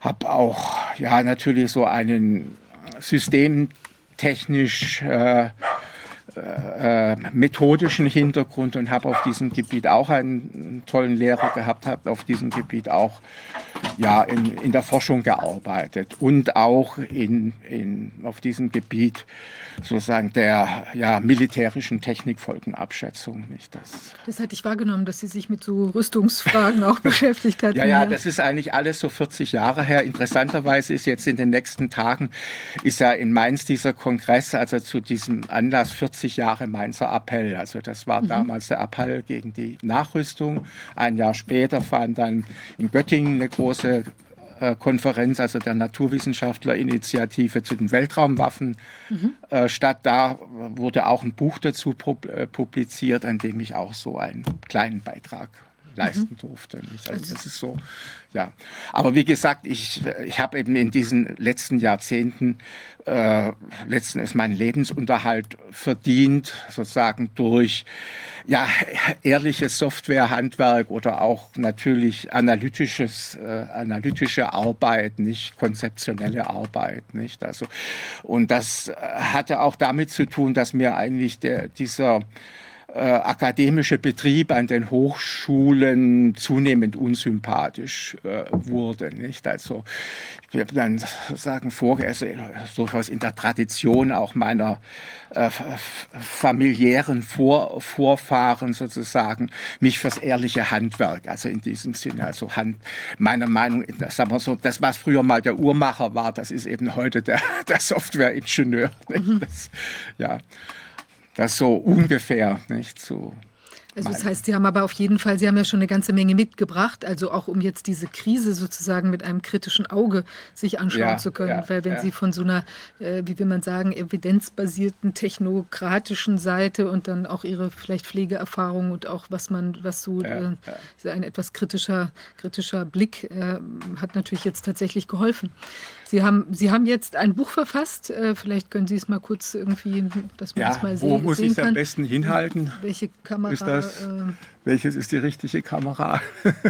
habe auch ja natürlich so einen systemtechnisch äh, äh, methodischen Hintergrund und habe auf diesem Gebiet auch einen tollen Lehrer gehabt, habe auf diesem Gebiet auch ja, in, in der Forschung gearbeitet und auch in, in, auf diesem Gebiet sozusagen der ja, militärischen Technikfolgenabschätzung. Nicht das. das hatte ich wahrgenommen, dass Sie sich mit so Rüstungsfragen auch beschäftigt hatten. Ja, ja, das ist eigentlich alles so 40 Jahre her. Interessanterweise ist jetzt in den nächsten Tagen ist ja in Mainz dieser Kongress, also zu diesem Anlass 40 Jahre Mainzer Appell. Also das war mhm. damals der Appell gegen die Nachrüstung. Ein Jahr später fand dann in Göttingen eine große Konferenz, also der Naturwissenschaftler-Initiative zu den Weltraumwaffen mhm. äh, statt. Da wurde auch ein Buch dazu äh, publiziert, an dem ich auch so einen kleinen Beitrag leisten mhm. durfte. Also das ist so, ja. Aber wie gesagt, ich, ich habe eben in diesen letzten Jahrzehnten äh, letzten ist mein Lebensunterhalt verdient, sozusagen durch ja, ehrliches Softwarehandwerk oder auch natürlich analytisches, äh, analytische Arbeit, nicht konzeptionelle Arbeit, nicht? Also, und das hatte auch damit zu tun, dass mir eigentlich der, dieser äh, akademische Betrieb an den Hochschulen zunehmend unsympathisch äh, wurde. Nicht? Also ich habe dann sagen vor, durchaus in der Tradition auch meiner äh, familiären Vor Vorfahren sozusagen mich fürs ehrliche Handwerk, also in diesem Sinne, also Hand, meiner Meinung, sagen wir so, das was früher mal der Uhrmacher war, das ist eben heute der, der Softwareingenieur. Mhm. Das. Das so ungefähr, nicht so. Also das heißt, Sie haben aber auf jeden Fall, Sie haben ja schon eine ganze Menge mitgebracht, also auch um jetzt diese Krise sozusagen mit einem kritischen Auge sich anschauen ja, zu können. Ja, Weil wenn ja. Sie von so einer, äh, wie will man sagen, evidenzbasierten, technokratischen Seite und dann auch Ihre vielleicht Pflegeerfahrung und auch was man, was so äh, ein etwas kritischer, kritischer Blick äh, hat natürlich jetzt tatsächlich geholfen. Sie haben, Sie haben jetzt ein Buch verfasst. Äh, vielleicht können Sie es mal kurz irgendwie, dass man ja, es mal sehen kann. Wo muss ich es am besten hinhalten? Welche Kamera? Ist das, äh, welches ist die richtige Kamera?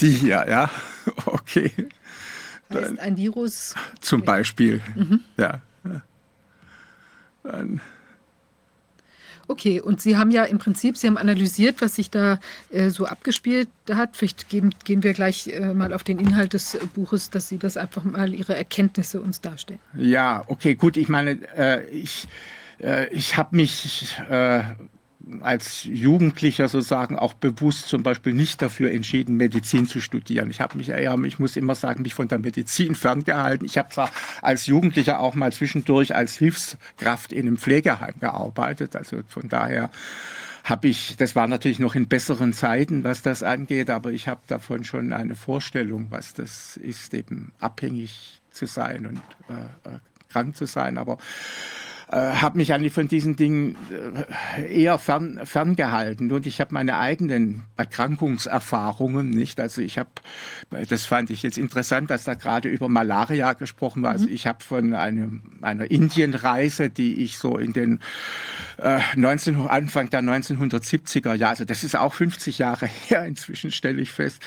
Die hier, ja. Okay. Heißt ein Virus. Zum Beispiel. Mhm. Ja. Dann, Okay, und Sie haben ja im Prinzip, Sie haben analysiert, was sich da äh, so abgespielt hat. Vielleicht geben, gehen wir gleich äh, mal auf den Inhalt des Buches, dass Sie das einfach mal Ihre Erkenntnisse uns darstellen. ja, okay, gut. Ich meine, äh, ich, äh, ich habe mich äh, als Jugendlicher sozusagen auch bewusst zum Beispiel nicht dafür entschieden, Medizin zu studieren. Ich habe mich eher, ich muss immer sagen, mich von der Medizin ferngehalten. Ich habe zwar als Jugendlicher auch mal zwischendurch als Hilfskraft in einem Pflegeheim gearbeitet. Also von daher habe ich, das war natürlich noch in besseren Zeiten, was das angeht, aber ich habe davon schon eine Vorstellung, was das ist, eben abhängig zu sein und äh, äh krank zu sein. Aber äh, habe mich eigentlich von diesen Dingen äh, eher fern, ferngehalten. Und ich habe meine eigenen Erkrankungserfahrungen nicht. Also ich habe, das fand ich jetzt interessant, dass da gerade über Malaria gesprochen war. Also ich habe von einem, einer Indienreise, die ich so in den äh, 19, Anfang der 1970er Jahre, also das ist auch 50 Jahre her inzwischen, stelle ich fest,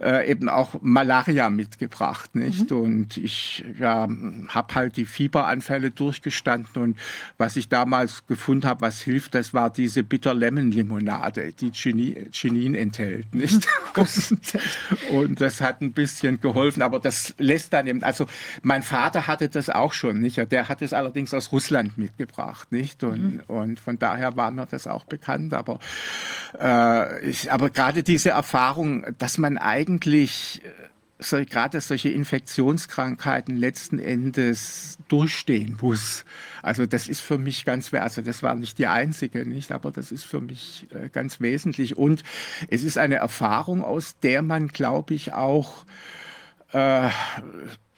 äh, eben auch Malaria mitgebracht. Nicht? Mhm. Und ich ja, habe halt die Fieberanfälle durchgestanden und was ich damals gefunden habe, was hilft, das war diese Bitter Lemon Limonade, die Chinin, Chinin enthält, nicht? und das hat ein bisschen geholfen, aber das lässt dann eben, also mein Vater hatte das auch schon, nicht? Der hat es allerdings aus Russland mitgebracht, nicht? Und, Mhm. und von daher war mir das auch bekannt, aber, äh, ich, aber gerade diese Erfahrung, dass man eigentlich äh, so, gerade solche Infektionskrankheiten letzten Endes durchstehen muss. Also das ist für mich ganz, also das war nicht die einzige, nicht, aber das ist für mich äh, ganz wesentlich. Und es ist eine Erfahrung, aus der man, glaube ich, auch äh,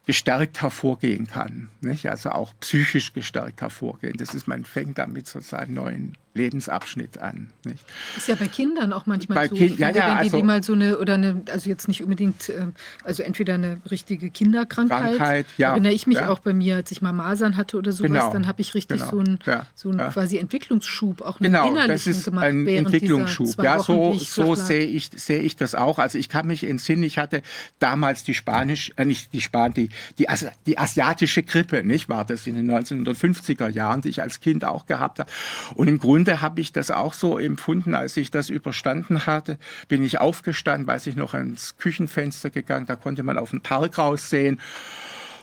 gestärkt hervorgehen kann. Nicht? Also auch psychisch gestärkt hervorgehen. Das ist, man fängt damit sozusagen neuen Lebensabschnitt an. Nicht? Ist ja bei Kindern auch manchmal Bei so. Kind- ja, ja, wenn die, also- die mal so eine, oder eine, also jetzt nicht unbedingt, äh, also entweder eine richtige Kinderkrankheit. Krankheit, ja. Erinnere ich mich ja. auch bei mir, als ich mal Masern hatte oder sowas, Genau, dann habe ich richtig genau, so einen, ja, so einen quasi Entwicklungsschub, auch einen Genau, das ist gemacht ein Entwicklungsschub. Ja, so, so sehe ich, sehe ich das auch. Also ich kann mich entsinnen, ich hatte damals die Spanisch, äh, nicht die Span, die, die, Asi- die asiatische Grippe, nicht war das in den 1950er Jahren, die ich als Kind auch gehabt habe. Und im Grunde habe ich das auch so empfunden, als ich das überstanden hatte, bin ich aufgestanden, weiß ich noch, ans Küchenfenster gegangen, da konnte man auf den Park raussehen.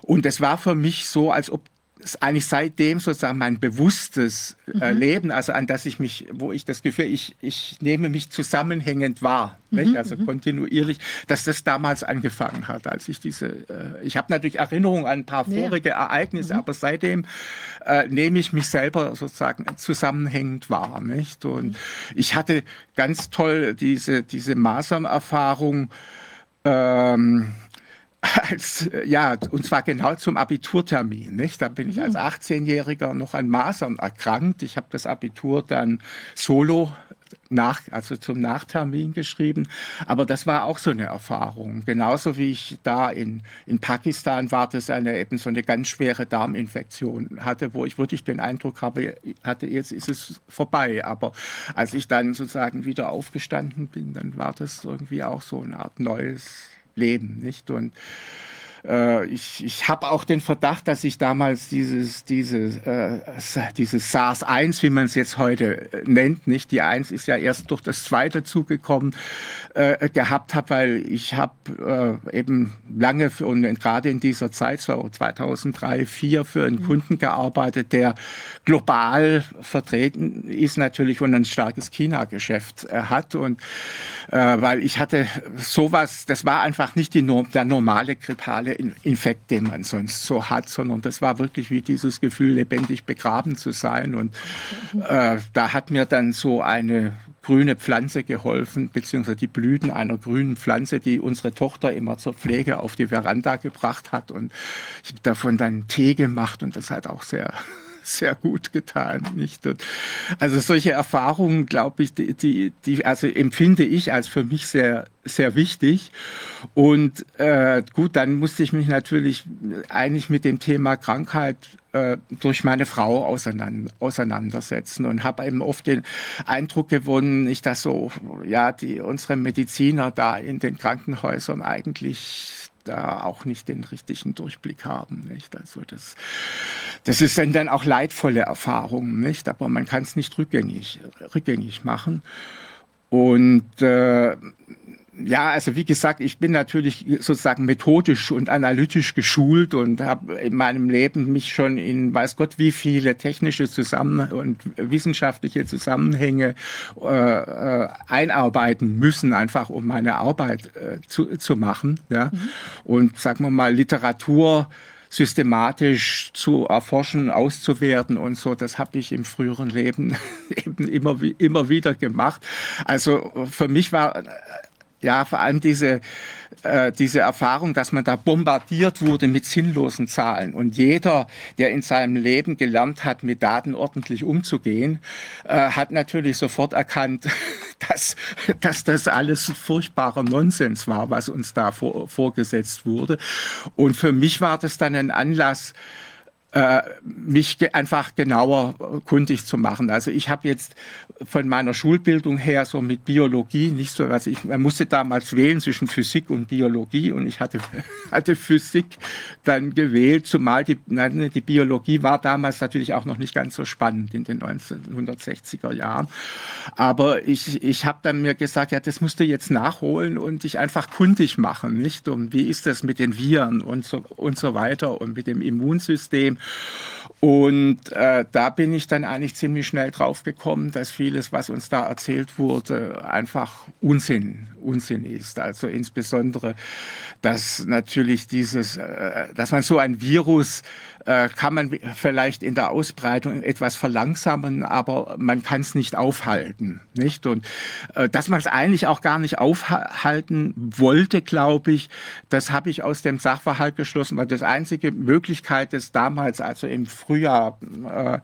Und es war für mich so, als ob es eigentlich seitdem sozusagen mein bewusstes äh, Leben, also an das ich mich, wo ich das Gefühl, ich, ich nehme mich zusammenhängend wahr, nicht? also kontinuierlich, dass das damals angefangen hat, als ich diese, äh, ich habe natürlich Erinnerungen an ein paar Ja, ja. vorige Ereignisse, aber seitdem äh, nehme ich mich selber sozusagen zusammenhängend wahr, nicht? Und ich hatte ganz toll diese, diese Masernerfahrung, ähm, als, äh, ja, und zwar genau zum Abiturtermin. Nicht? Da bin ich als 18-Jähriger noch an Masern erkrankt. Ich habe das Abitur dann solo nach, also zum Nachtermin geschrieben. Aber das war auch so eine Erfahrung. Genauso wie ich da in, in Pakistan war, das eine eben so eine ganz schwere Darminfektion hatte, wo ich wirklich den Eindruck habe, hatte, jetzt ist es vorbei. Aber als ich dann sozusagen wieder aufgestanden bin, dann war das irgendwie auch so eine Art neues Leben, nicht? Und äh, ich, ich habe auch den Verdacht, dass ich damals dieses, dieses, äh, dieses SARS-1, wie man es jetzt heute äh, nennt, nicht die 1 ist ja erst durch das zweite zugekommen, äh, gehabt habe, weil ich habe äh, eben lange für, und gerade in dieser Zeit, so 2003, 2004, für einen Kunden gearbeitet, der global vertreten ist natürlich und ein starkes China-Geschäft äh, hat. Und äh, weil ich hatte sowas, das war einfach nicht die, Norm- der normale grippale In- Infekt, den man sonst so hat, sondern das war wirklich wie dieses Gefühl, lebendig begraben zu sein. Und äh, da hat mir dann so eine grüne Pflanze geholfen, beziehungsweise die Blüten einer grünen Pflanze, die unsere Tochter immer zur Pflege auf die Veranda gebracht hat. Und ich habe davon dann Tee gemacht und das hat auch sehr sehr gut getan. Nicht? Und also solche Erfahrungen, glaube ich, die, die, die, also empfinde ich als für mich sehr, sehr wichtig. Und äh, gut, dann musste ich mich natürlich eigentlich mit dem Thema Krankheit äh, durch meine Frau auseinander, auseinandersetzen und habe eben oft den Eindruck gewonnen, nicht dass so ja die unsere Mediziner da in den Krankenhäusern eigentlich da auch nicht den richtigen Durchblick haben. Nicht? Also das, das ist dann, dann auch leidvolle Erfahrungen, nicht? aber man kann es nicht rückgängig, rückgängig machen. Und äh, ja, also wie gesagt, ich bin natürlich sozusagen methodisch und analytisch geschult und habe in meinem Leben mich schon in weiß Gott wie viele technische Zusammen und wissenschaftliche Zusammenhänge äh, äh, einarbeiten müssen, einfach um meine Arbeit äh, zu, zu machen. Ja? Mhm. Und sagen wir mal, Literatur systematisch zu erforschen, auszuwerten und so. Das habe ich im früheren Leben eben immer, immer wieder gemacht. Also für mich war ja, vor allem diese, äh, diese Erfahrung, dass man da bombardiert wurde mit sinnlosen Zahlen. Und jeder, der in seinem Leben gelernt hat, mit Daten ordentlich umzugehen, äh, hat natürlich sofort erkannt, dass, dass das alles furchtbarer Nonsens war, was uns da vor, vorgesetzt wurde. Und für mich war das dann ein Anlass, mich ge einfach genauer äh, kundig zu machen. Also ich habe jetzt von meiner Schulbildung her so mit Biologie nicht so, also ich man musste damals wählen zwischen Physik und Biologie und ich hatte, hatte Physik dann gewählt, zumal die, nein, die Biologie war damals natürlich auch noch nicht ganz so spannend in den 1960er Jahren. Aber ich, ich habe dann mir gesagt, ja, das musst du jetzt nachholen und dich einfach kundig machen, nicht? Und wie ist das mit den Viren und so, und so weiter und mit dem Immunsystem? Und äh, da bin ich dann eigentlich ziemlich schnell drauf gekommen, dass vieles, was uns da erzählt wurde, einfach Unsinn, Unsinn ist. Also insbesondere, dass natürlich dieses, äh, dass man so ein Virus kann man vielleicht in der Ausbreitung etwas verlangsamen, aber man kann es nicht aufhalten, nicht? Und äh, dass man es eigentlich auch gar nicht aufhalten wollte, glaube ich, das habe ich aus dem Sachverhalt geschlossen, weil das einzige Möglichkeit des damals, also im Frühjahr äh,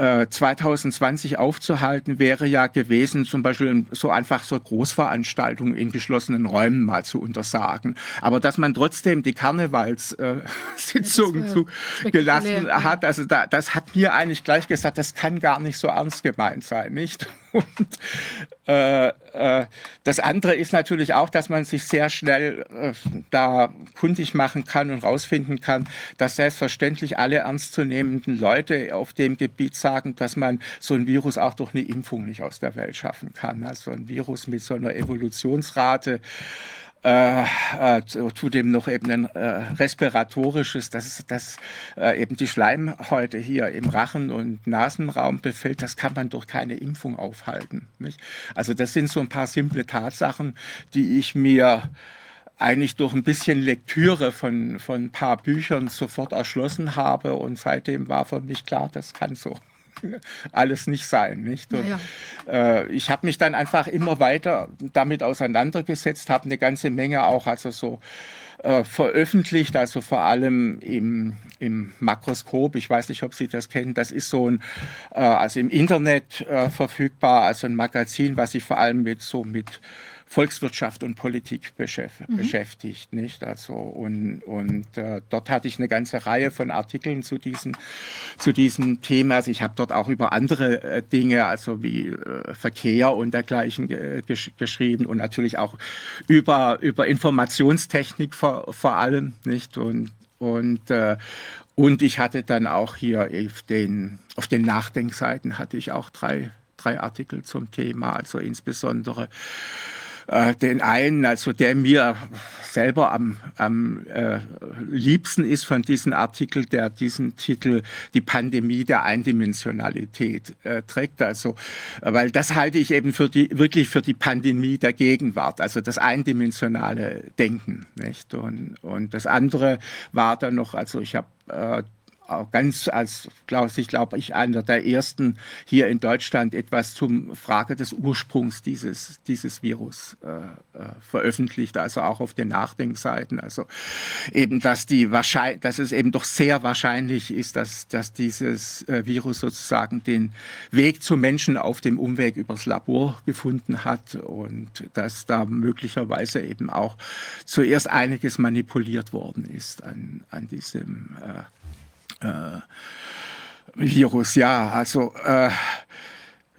2020 äh, aufzuhalten, wäre ja gewesen, zum Beispiel so einfach so Großveranstaltungen in geschlossenen Räumen mal zu untersagen. Aber dass man trotzdem die Karnevalssitzungen äh, zugelassen hat, also da, das hat mir eigentlich gleich gesagt, das kann gar nicht so ernst gemeint sein, nicht? Und äh, äh, das andere ist natürlich auch, dass man sich sehr schnell äh, da kundig machen kann und rausfinden kann, dass selbstverständlich alle ernstzunehmenden Leute auf dem Gebiet sagen, dass man so ein Virus auch durch eine Impfung nicht aus der Welt schaffen kann. Also ein Virus mit so einer Evolutionsrate äh, äh, zudem noch eben ein äh, respiratorisches, dass das äh, eben die Schleimhäute hier im Rachen- und Nasenraum befällt, das kann man durch keine Impfung aufhalten. Nicht? Also das sind so ein paar simple Tatsachen, die ich mir eigentlich durch ein bisschen Lektüre von, von ein paar Büchern sofort erschlossen habe und seitdem war für mich klar, das kann so alles nicht sein. Nicht? Und, ja. äh, ich habe mich dann einfach immer weiter damit auseinandergesetzt, habe eine ganze Menge auch also so äh, veröffentlicht, also vor allem im, im Makroskop. Ich weiß nicht, ob Sie das kennen. Das ist so ein, äh, also im Internet äh, verfügbar, also ein Magazin, was sich vor allem mit so mit Volkswirtschaft und Politik beschäf mhm. beschäftigt, nicht? Also und, und äh, dort hatte ich eine ganze Reihe von Artikeln zu diesem zu diesem Thema. Also ich habe dort auch über andere äh, Dinge, also wie äh, Verkehr und dergleichen gesch geschrieben und natürlich auch über über Informationstechnik vor, vor allem, nicht? Und und äh, und ich hatte dann auch hier auf den auf den Nachdenkseiten hatte ich auch drei drei Artikel zum Thema, also insbesondere äh, den einen, also der mir selber am, am äh, liebsten ist von diesem Artikel, der diesen Titel Die Pandemie der Eindimensionalität äh, trägt. Also, weil das halte ich eben für die, wirklich für die Pandemie der Gegenwart, also das eindimensionale Denken. Nicht? Und, und das andere war dann noch, also ich habe äh, ganz als, glaube ich, glaube ich, einer der ersten hier in Deutschland etwas zum Frage des Ursprungs dieses, dieses Virus äh, äh, veröffentlicht, also auch auf den Nachdenkseiten. Also eben, dass die wahrscheinlich, dass es eben doch sehr wahrscheinlich ist, dass, dass dieses äh, Virus sozusagen den Weg zum Menschen auf dem Umweg übers Labor gefunden hat und dass da möglicherweise eben auch zuerst einiges manipuliert worden ist an, an diesem äh, Virus. Ja, also äh,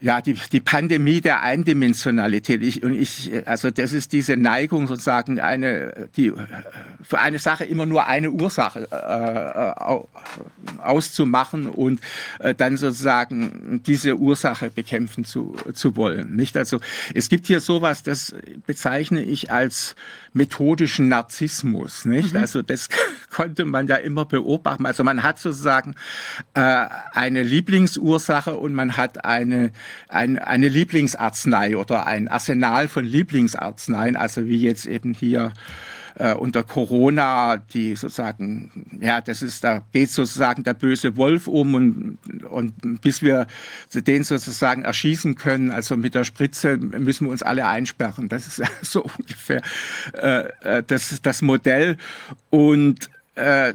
ja, die, die Pandemie der Eindimensionalität. Ich, und ich, also das ist diese Neigung sozusagen eine, die für eine Sache immer nur eine Ursache äh, auszumachen und äh, dann sozusagen diese Ursache bekämpfen zu, zu wollen. Nicht? Also es gibt hier sowas, das bezeichne ich als methodischen Narzissmus. Nicht? Mhm. Also das konnte man ja immer beobachten. Also man hat sozusagen äh, eine Lieblingsursache und man hat eine, ein, eine Lieblingsarznei oder ein Arsenal von Lieblingsarzneien, also wie jetzt eben hier äh, unter Corona, die sozusagen, ja, das ist, da geht sozusagen der böse Wolf um und, und bis wir den sozusagen erschießen können, also mit der Spritze, müssen wir uns alle einsperren. Das ist so ungefähr äh, äh, das, das Modell. Und äh,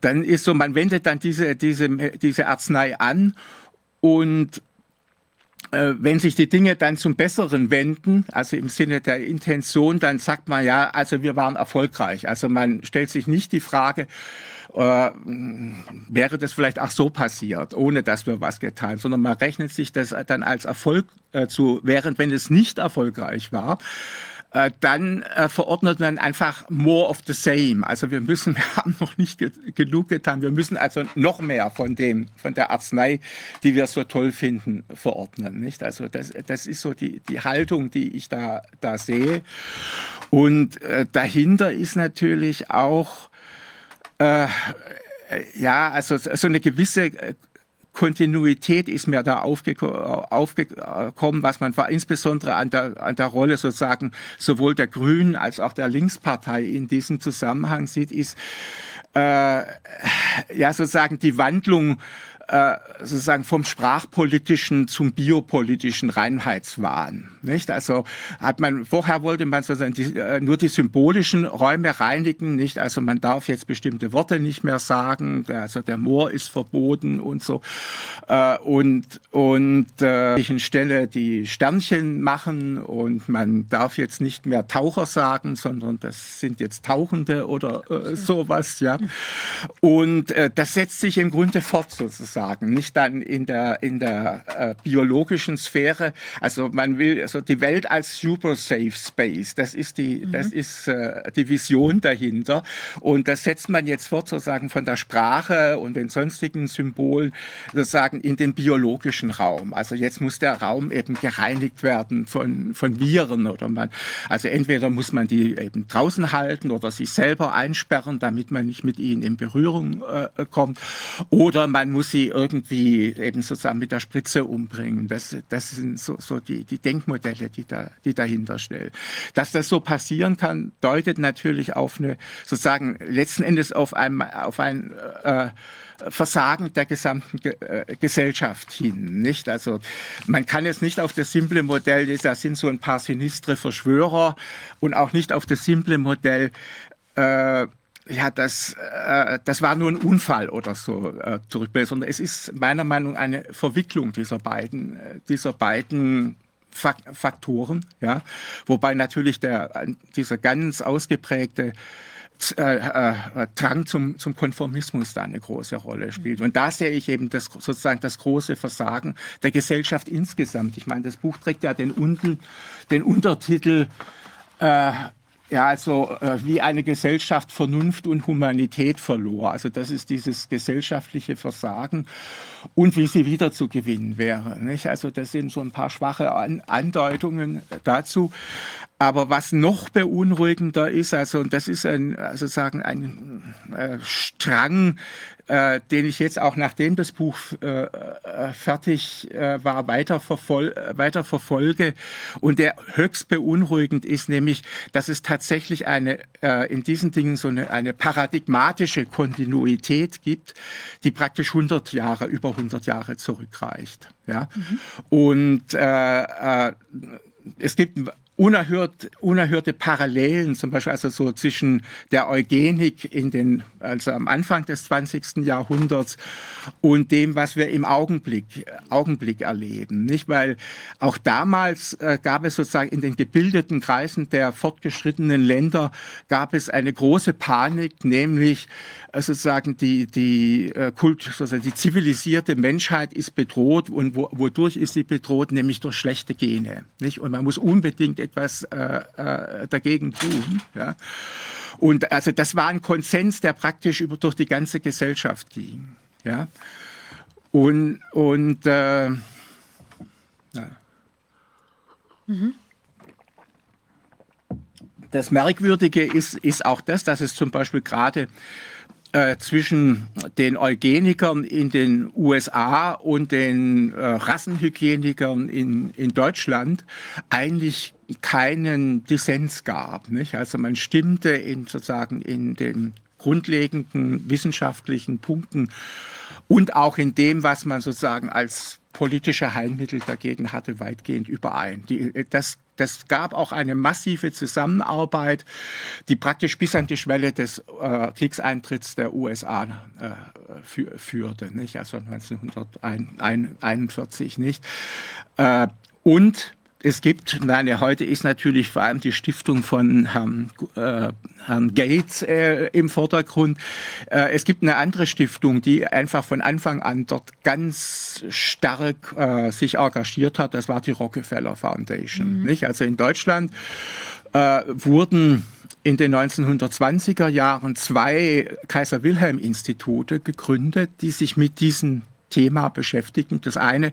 dann ist so, man wendet dann diese, diese, diese Arznei an und wenn sich die Dinge dann zum Besseren wenden, also im Sinne der Intention, dann sagt man ja, also wir waren erfolgreich. Also man stellt sich nicht die Frage, äh, wäre das vielleicht auch so passiert, ohne dass wir was getan, sondern man rechnet sich das dann als Erfolg äh, zu, während wenn es nicht erfolgreich war, äh, dann äh, verordnet man einfach more of the same. Also wir müssen, wir haben noch nicht ge genug getan. Wir müssen also noch mehr von dem, von der Arznei, die wir so toll finden, verordnen. Nicht? Also das, das ist so die, die Haltung, die ich da, da sehe. Und äh, dahinter ist natürlich auch äh, ja, also so eine gewisse äh, Kontinuität ist mir da aufgekommen, was man insbesondere an der, an der Rolle sozusagen sowohl der Grünen als auch der Linkspartei in diesem Zusammenhang sieht, ist äh, ja sozusagen die Wandlung äh, sozusagen vom sprachpolitischen zum biopolitischen Reinheitswahn. Nicht? Also hat man vorher wollte man sozusagen die, äh, nur die symbolischen Räume reinigen, nicht? Also man darf jetzt bestimmte Worte nicht mehr sagen, also der Moor ist verboten und so äh, und und äh, Stelle die Sternchen machen und man darf jetzt nicht mehr Taucher sagen, sondern das sind jetzt Tauchende oder äh, sowas, ja. Und äh, das setzt sich im Grunde fort sozusagen sagen, nicht dann in der, in der äh, biologischen Sphäre. Also man will also die Welt als super safe space, das ist die, mhm. das ist äh, die Vision dahinter. Und das setzt man jetzt fort sozusagen von der Sprache und den sonstigen Symbolen sozusagen in den biologischen Raum. Also jetzt muss der Raum eben gereinigt werden von, von Viren oder man, also entweder muss man die eben draußen halten oder sich selber einsperren, damit man nicht mit ihnen in Berührung äh, kommt. Oder man muss sie irgendwie eben sozusagen mit der Spritze umbringen. Das, das sind so, so die, die Denkmodelle, die, da, die dahinter stellen. Dass das so passieren kann, deutet natürlich auf eine, sozusagen letzten Endes auf ein, auf ein äh, Versagen der gesamten Ge äh, Gesellschaft hin. Nicht? Also man kann jetzt nicht auf das simple Modell, da sind so ein paar sinistre Verschwörer und auch nicht auf das simple Modell, äh, ja, das, äh, das war nur ein Unfall oder so äh, zurückbilden, sondern es ist meiner Meinung nach eine Verwicklung dieser beiden, äh, dieser beiden Faktoren, ja, wobei natürlich der, dieser ganz ausgeprägte äh, äh, Drang zum, zum Konformismus da eine große Rolle spielt. Und da sehe ich eben das, sozusagen das große Versagen der Gesellschaft insgesamt. Ich meine, das Buch trägt ja den, unten, den Untertitel äh, ja, also äh, wie eine Gesellschaft Vernunft und Humanität verlor. Also das ist dieses gesellschaftliche Versagen und wie sie wiederzugewinnen wäre. Nicht? Also das sind so ein paar schwache An Andeutungen dazu. Aber was noch beunruhigender ist, also und das ist ein, also sagen ein äh, Strang äh, den ich jetzt auch nachdem das Buch äh, äh fertig äh, war, weiter, verfol weiter verfolge und der höchst beunruhigend ist, nämlich, dass es tatsächlich eine äh, in diesen Dingen so eine, eine paradigmatische Kontinuität gibt, die praktisch 100 Jahre, über 100 Jahre zurückreicht. Ja? Mhm. Und äh, es gibt unerhört, unerhörte Parallelen, zum Beispiel also so zwischen der Eugenik in den, also am Anfang des 20. Jahrhunderts und dem, was wir im Augenblick, Augenblick erleben. Nicht? Weil auch damals äh, gab es sozusagen in den gebildeten Kreisen der fortgeschrittenen Länder gab es eine große Panik, nämlich äh, sozusagen die, die, äh, Kult, sozusagen die zivilisierte Menschheit ist bedroht und wo, wodurch ist sie bedroht? Nämlich durch schlechte Gene. Nicht? Und man muss unbedingt etwas äh, äh, dagegen tun. Ja? Und also das war ein Konsens, der praktisch über, durch die ganze Gesellschaft ging. Ja? Und, und äh, mhm. Das Merkwürdige ist, ist auch das, dass es zum Beispiel gerade äh, zwischen den Eugenikern in den USA und den äh, Rassenhygienikern in, in Deutschland eigentlich keinen Dissens gab. Nicht? Also man stimmte in, sozusagen in den grundlegenden wissenschaftlichen Punkten und auch in dem, was man sozusagen als politische Heilmittel dagegen hatte, weitgehend überein. Die, das das gab auch eine massive Zusammenarbeit, die praktisch bis an die Schwelle des äh, Kriegseintritts der USA äh, für, führte, nicht? also 1941 nicht. Äh, und es gibt, nein, heute ist natürlich vor allem die Stiftung von Herrn, äh, Herrn Gates äh, im Vordergrund. Äh, es gibt eine andere Stiftung, die einfach von Anfang an dort ganz stark äh, sich engagiert hat. Das war die Rockefeller Foundation. Mhm. Nicht? Also in Deutschland äh, wurden in den 1920er Jahren zwei Kaiser Wilhelm Institute gegründet, die sich mit diesen Thema beschäftigen. Das eine,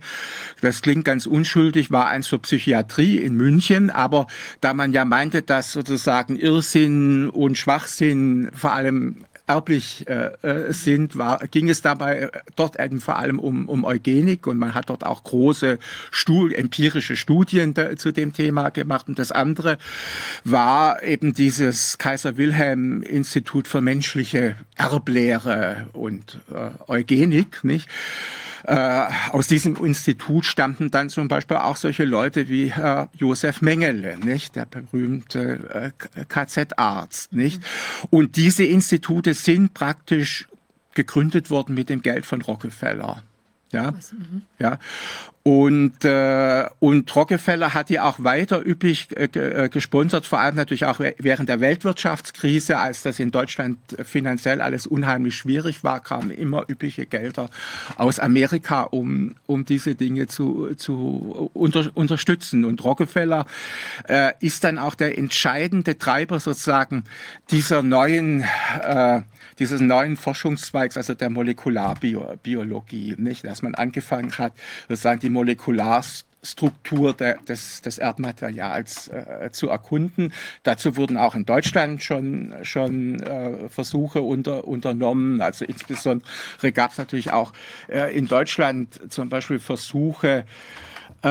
das klingt ganz unschuldig, war eins zur Psychiatrie in München, aber da man ja meinte, dass sozusagen Irrsinn und Schwachsinn vor allem erblich äh, äh, sind, war, ging es dabei äh, dort eben vor allem um, um Eugenik und man hat dort auch große Stu empirische Studien da, zu dem Thema gemacht. Und das andere war eben dieses Kaiser Wilhelm Institut für menschliche Erblehre und äh, Eugenik, nicht? Äh, aus diesem Institut stammten dann zum Beispiel auch solche Leute wie äh, Josef Mengele, nicht? der berühmte äh, KZ-Arzt. Nicht? Und diese Institute sind praktisch gegründet worden mit dem Geld von Rockefeller. Ja, mhm. ja. Und, äh, und Rockefeller hat die auch weiter üppig äh, äh, gesponsert, vor allem natürlich auch während der Weltwirtschaftskrise, als das in Deutschland finanziell alles unheimlich schwierig war, kamen immer üppige Gelder aus Amerika, um, um diese Dinge zu, zu unter, unterstützen. Und Rockefeller äh, ist dann auch der entscheidende Treiber sozusagen dieser neuen äh, dieses neuen Forschungszweigs, also der Molekularbiologie, nicht? dass man angefangen hat, sozusagen die Molekularstruktur der, des, des Erdmaterials äh, zu erkunden. Dazu wurden auch in Deutschland schon, schon äh, Versuche unter, unternommen. Also insbesondere gab es natürlich auch äh, in Deutschland zum Beispiel Versuche, äh,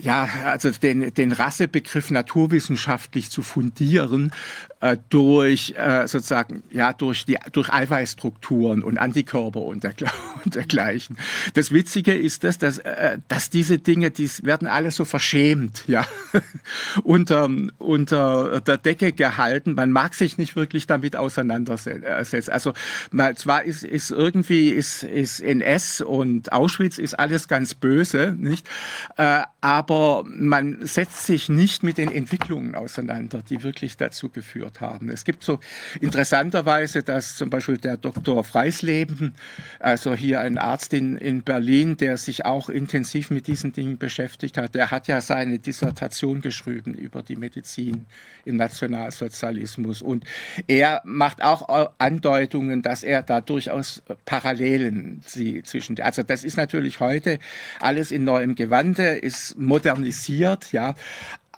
ja, also den, den Rassebegriff naturwissenschaftlich zu fundieren äh, durch äh, sozusagen ja durch die durch Eiweißstrukturen und Antikörper und, der, und dergleichen. Das Witzige ist, dass, dass, äh, dass diese Dinge, die werden alle so verschämt, ja, unter, unter der Decke gehalten. Man mag sich nicht wirklich damit auseinandersetzen. Also mal, zwar ist, ist irgendwie ist, ist NS und Auschwitz ist alles ganz böse, nicht? Äh, aber man setzt sich nicht mit den Entwicklungen auseinander, die wirklich dazu geführt haben. Es gibt so interessanterweise, dass zum Beispiel der Dr. Freisleben, also hier ein Arzt in, in Berlin, der sich auch intensiv mit diesen Dingen beschäftigt hat, der hat ja seine Dissertation geschrieben über die Medizin im Nationalsozialismus. Und er macht auch Andeutungen, dass er da durchaus Parallelen sieht zwischen, also das ist natürlich heute alles in neuem Gewande, ist modernisiert, ja.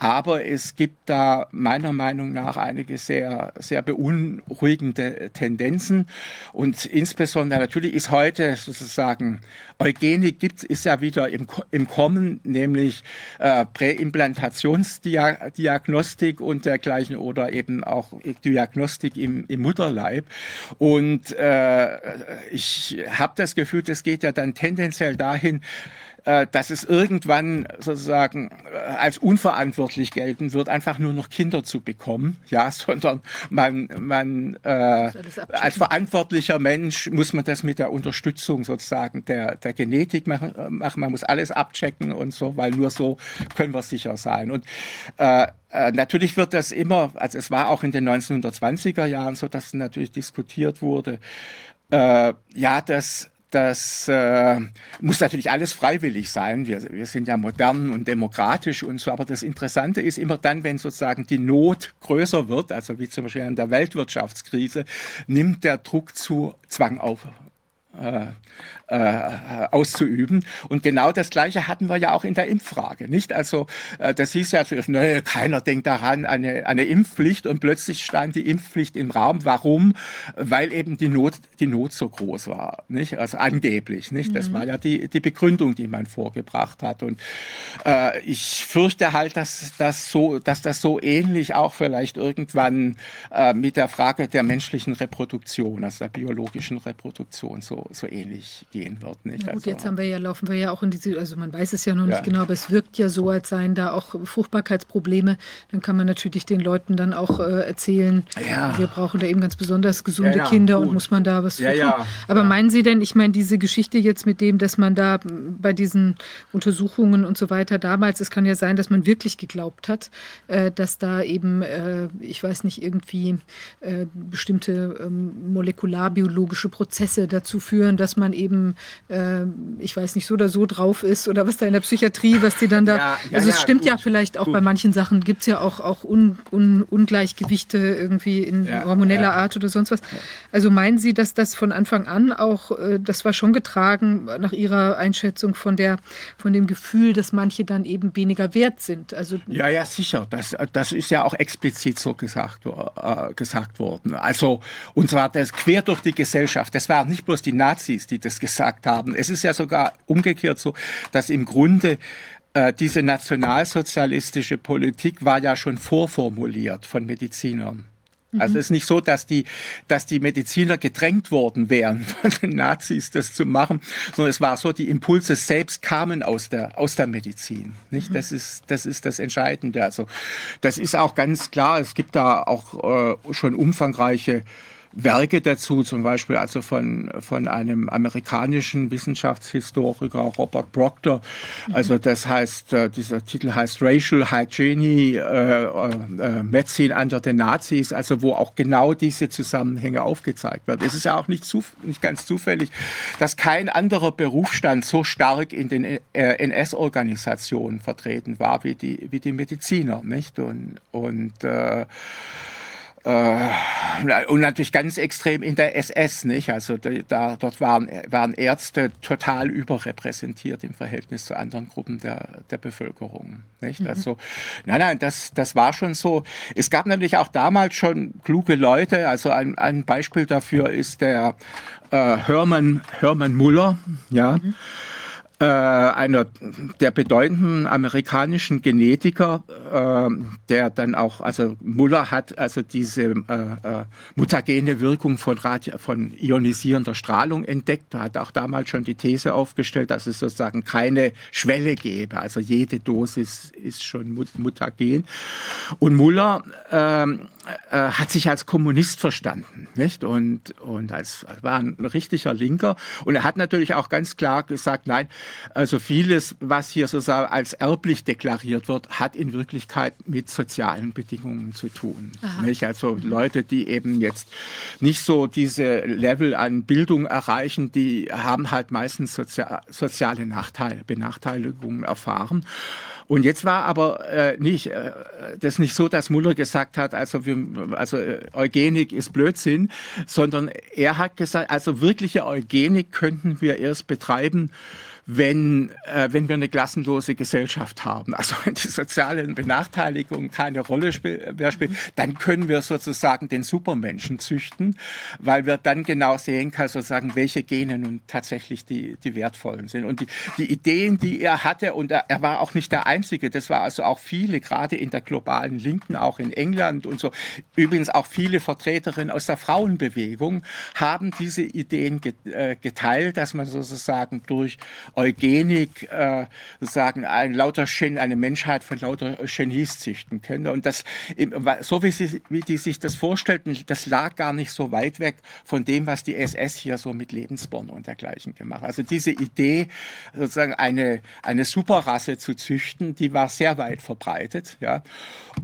Aber es gibt da meiner Meinung nach einige sehr, sehr beunruhigende Tendenzen. Und insbesondere natürlich ist heute sozusagen Eugenik gibt, ist ja wieder im, im Kommen, nämlich äh, Präimplantationsdiagnostik und dergleichen oder eben auch Diagnostik im, im Mutterleib. Und äh, ich habe das Gefühl, das geht ja dann tendenziell dahin, äh, dass es irgendwann sozusagen äh, als unverantwortlich gelten wird, einfach nur noch Kinder zu bekommen, ja, sondern man, man äh, als verantwortlicher Mensch muss man das mit der Unterstützung sozusagen der, der Genetik machen, äh, machen. Man muss alles abchecken und so, weil nur so können wir sicher sein. Und äh, Natürlich wird das immer, also es war auch in den 1920er Jahren so, dass natürlich diskutiert wurde, äh, ja, dass das äh, muss natürlich alles freiwillig sein. Wir, wir sind ja modern und demokratisch und so. Aber das Interessante ist immer dann, wenn sozusagen die Not größer wird, also wie zum Beispiel in der Weltwirtschaftskrise, nimmt der Druck zu Zwang auf. Äh, äh, auszuüben. Und genau das Gleiche hatten wir ja auch in der Impffrage, nicht? Also äh, das hieß ja nee, keiner denkt daran, eine, eine Impfpflicht und plötzlich stand die Impfpflicht im Raum. Warum? Weil eben die Not, die Not so groß war, nicht? Also angeblich, nicht? Das mhm. war ja die, die Begründung, die man vorgebracht hat. Und äh, ich fürchte halt, dass das so, dass das so ähnlich auch vielleicht irgendwann äh, mit der Frage der menschlichen Reproduktion, also der biologischen Reproduktion so, so ähnlich geht gehen wird. Nicht? Ja, gut, also, jetzt haben wir ja, laufen wir ja auch in diese, also man weiß es ja noch ja. nicht genau, aber es wirkt ja so, als seien da auch Fruchtbarkeitsprobleme. Dann kann man natürlich den Leuten dann auch äh, erzählen, ja. wir brauchen da eben ganz besonders gesunde Kinder gut. und muss man da was tun. Aber meinen Sie denn, ich meine, diese Geschichte jetzt mit dem, dass man da bei diesen Untersuchungen und so weiter damals, es kann ja sein, dass man wirklich geglaubt hat, äh, dass da eben, äh, ich weiß nicht, irgendwie äh, bestimmte ähm, molekularbiologische Prozesse dazu führen, dass man eben äh, ich weiß nicht, so oder so drauf ist oder was da in der Psychiatrie, was die dann da. Ja, ja, also es ja, stimmt gut, ja vielleicht auch gut. bei manchen Sachen gibt es ja auch, auch Un, Un, Ungleichgewichte irgendwie in hormoneller Art oder sonst was. Also meinen Sie, dass das von Anfang an auch, äh, das war schon getragen nach Ihrer Einschätzung von der, von dem Gefühl, dass manche dann eben weniger wert sind? Also ja, ja, sicher. Das, das ist ja auch explizit so gesagt, äh, gesagt worden. Also, und zwar das quer durch die Gesellschaft. Das waren nicht bloß die Nazis, die das gesagt gesagt haben. Es ist ja sogar umgekehrt so, dass im Grunde äh, diese nationalsozialistische Politik war ja schon vorformuliert von Medizinern. Also mhm. es ist nicht so, dass die, dass die Mediziner gedrängt worden wären von den Nazis, das zu machen, sondern es war so, die Impulse selbst kamen aus der, aus der Medizin. Nicht? Mhm. Das, ist, das ist das Entscheidende. Also das ist auch ganz klar, es gibt da auch äh, schon umfangreiche Werke dazu, zum Beispiel also von, von einem amerikanischen Wissenschaftshistoriker Robert Proctor. Also das heißt, äh, dieser Titel heißt Racial Hygiene, äh, äh, Medicine under the Nazis, also wo auch genau diese Zusammenhänge aufgezeigt werden. Es ist ja auch nicht, zu, nicht ganz zufällig, dass kein anderer Berufsstand so stark in den äh, NS-Organisationen vertreten war wie die, wie die Mediziner, nicht? Und, und äh, äh, und natürlich ganz extrem in der SS, nicht? Also da, dort waren, waren Ärzte total überrepräsentiert im Verhältnis zu anderen Gruppen der, der Bevölkerung, nicht? Mhm. Also, nein, nein, das, das war schon so. Es gab natürlich auch damals schon kluge Leute. Also ein, ein Beispiel dafür ist der äh, Hermann, Hermann Muller, ja. Mhm äh, einer der bedeutenden amerikanischen Genetiker, äh, der dann auch, also Muller hat also diese äh, äh mutagene Wirkung von, Radio, von ionisierender Strahlung entdeckt, hat auch damals schon die These aufgestellt, dass es sozusagen keine Schwelle gäbe, also jede Dosis ist schon mutagen. Und Muller ähm, äh, hat sich als Kommunist verstanden, nicht? Und, und als war ein richtiger Linker. Und er hat natürlich auch ganz klar gesagt, nein, also vieles, was hier sozusagen als erblich deklariert wird, hat in Wirklichkeit mit sozialen Bedingungen zu tun. Nicht? Also Leute, die eben jetzt nicht so diese Level an Bildung erreichen, die haben halt meistens sozial, soziale Nachteile, Benachteiligungen erfahren. Und jetzt war aber äh, nicht, äh, das nicht so, dass Muller gesagt hat, also, wir, also äh, Eugenik ist Blödsinn, sondern er hat gesagt, also wirkliche Eugenik könnten wir erst betreiben, wenn, äh, wenn wir eine klassenlose Gesellschaft haben. Also wenn die sozialen Benachteiligungen keine Rolle spiel mehr spielen, dann können wir sozusagen den Supermenschen züchten, weil wir dann genau sehen können, sozusagen, welche Gene nun tatsächlich die, die wertvollen sind. Und die, die Ideen, die er hatte, und er, er war auch nicht der Einzige, das war also auch viele, gerade in der globalen Linken, auch in England und so, übrigens auch viele Vertreterinnen aus der Frauenbewegung, haben diese Ideen äh, geteilt, dass man sozusagen durch Eugenik äh, sozusagen ein lauter Gen, eine Menschheit von lauter Genies züchten könnte. Und das, so wie, sie, wie die sich das vorstellten, das lag gar nicht so weit weg von dem, was die SS hier so mit Lebensborn und dergleichen gemacht. Also diese Idee, sozusagen eine, eine Superrasse zu züchten, die war sehr weit verbreitet. Ja.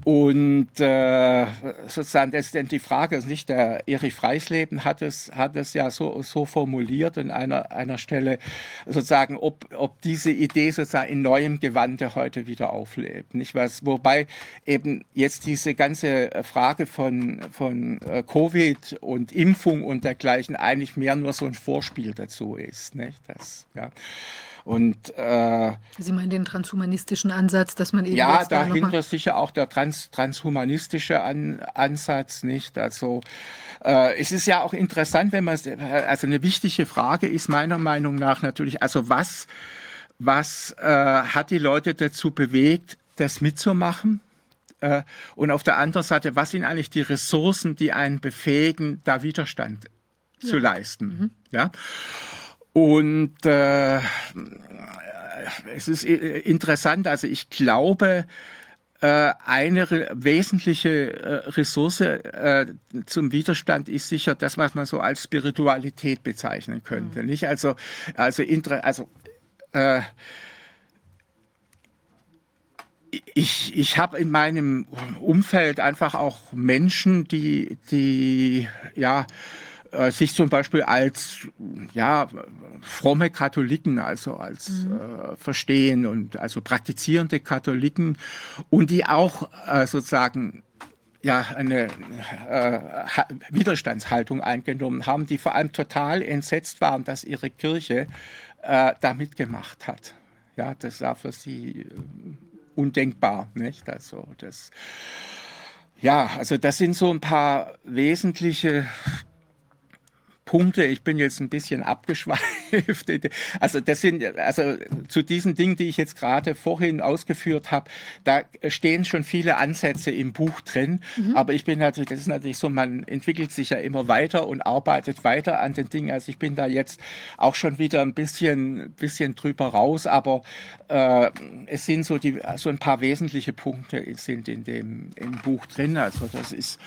Und äh, sozusagen, ist dann die Frage, nicht der Erich Freisleben hat es, hat es ja so, so formuliert an einer, einer Stelle, sozusagen, ob, ob diese Idee sozusagen in neuem Gewande heute wieder auflebt. Nicht was, wobei eben jetzt diese ganze Frage von, von äh, Covid und Impfung und dergleichen eigentlich mehr nur so ein Vorspiel dazu ist. Nicht? Das, ja. Und, äh, Sie meinen den transhumanistischen Ansatz, dass man eben. Ja, dahinter da sicher auch der trans, transhumanistische An, Ansatz, nicht? Also, äh, es ist ja auch interessant, wenn man, also eine wichtige Frage ist meiner Meinung nach natürlich, also was, was äh, hat die Leute dazu bewegt, das mitzumachen? Äh, und auf der anderen Seite, was sind eigentlich die Ressourcen, die einen befähigen, da Widerstand ja. zu leisten? Mhm. Ja. Und äh, es ist äh, interessant, also ich glaube, äh, eine wesentliche äh, Ressource zum Widerstand ist sicher das, was man so als Spiritualität bezeichnen könnte. Mhm. Nicht? Also, also, also äh, ich, ich habe in meinem Umfeld einfach auch Menschen, die, die ja, äh, sich zum Beispiel als ja, fromme Katholiken, also als mhm. äh, verstehen und also praktizierende Katholiken und die auch äh, sozusagen ja, eine äh, Widerstandshaltung eingenommen haben, die vor allem total entsetzt waren, dass ihre Kirche äh, da mitgemacht hat. Ja, das war für sie äh, undenkbar, nicht? Also das, ja, also das sind so ein paar wesentliche Punkte. Ich bin jetzt ein bisschen abgeschweift. Also das sind also zu diesen Dingen, die ich jetzt gerade vorhin ausgeführt habe, da stehen schon viele Ansätze im Buch drin. Mhm. Aber ich bin natürlich, das ist natürlich so, man entwickelt sich ja immer weiter und arbeitet weiter an den Dingen. Also ich bin da jetzt auch schon wieder ein bisschen, bisschen drüber raus. Aber äh, es sind so die so ein paar wesentliche Punkte sind in dem im Buch drin. Also das ist,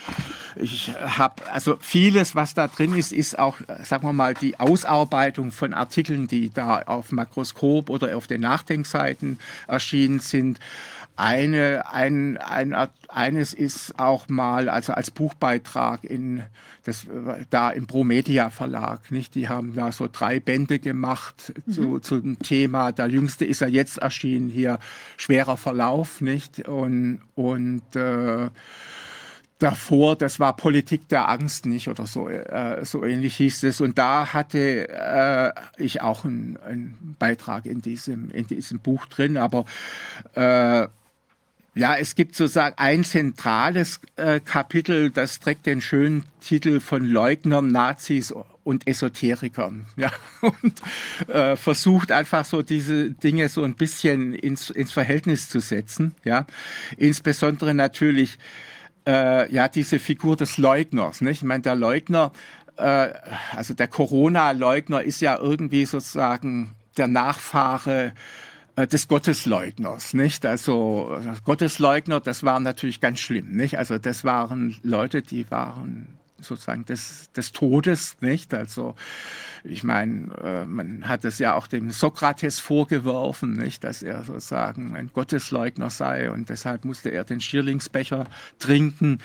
ich habe also vieles, was da drin ist, ist auch auch, sagen wir mal, die Ausarbeitung von Artikeln, die da auf Makroskop oder auf den Nachdenkseiten erschienen sind. Eine, ein, ein, eines ist auch mal, also als Buchbeitrag in das, da im Promedia Verlag, nicht? Die haben da so drei Bände gemacht mhm. zu, zum Thema. Der jüngste ist ja jetzt erschienen hier, schwerer Verlauf, nicht? Und, und äh, davor, das war Politik der Angst nicht oder so, äh, so ähnlich hieß es. Und da hatte äh, ich auch einen, einen, Beitrag in diesem, in diesem Buch drin. Aber äh, ja, es gibt sozusagen ein zentrales äh, Kapitel, das trägt den schönen Titel von Leugnern, Nazis und Esoterikern. Ja, und äh, versucht einfach so diese Dinge so ein bisschen ins, ins Verhältnis zu setzen. Ja, insbesondere natürlich äh, ja diese Figur des Leugners. Nicht? Ich meine, der Leugner, äh, also der Corona-Leugner ist ja irgendwie sozusagen der Nachfahre äh, des Gottesleugners, nicht? Also Gottesleugner, das war natürlich ganz schlimm, nicht? Also das waren Leute, die waren sozusagen des, des Todes, nicht? Also ich meine, äh, man hat es ja auch dem Sokrates vorgeworfen, nicht, dass er sozusagen ein Gottesleugner sei und deshalb musste er den Schierlingsbecher trinken.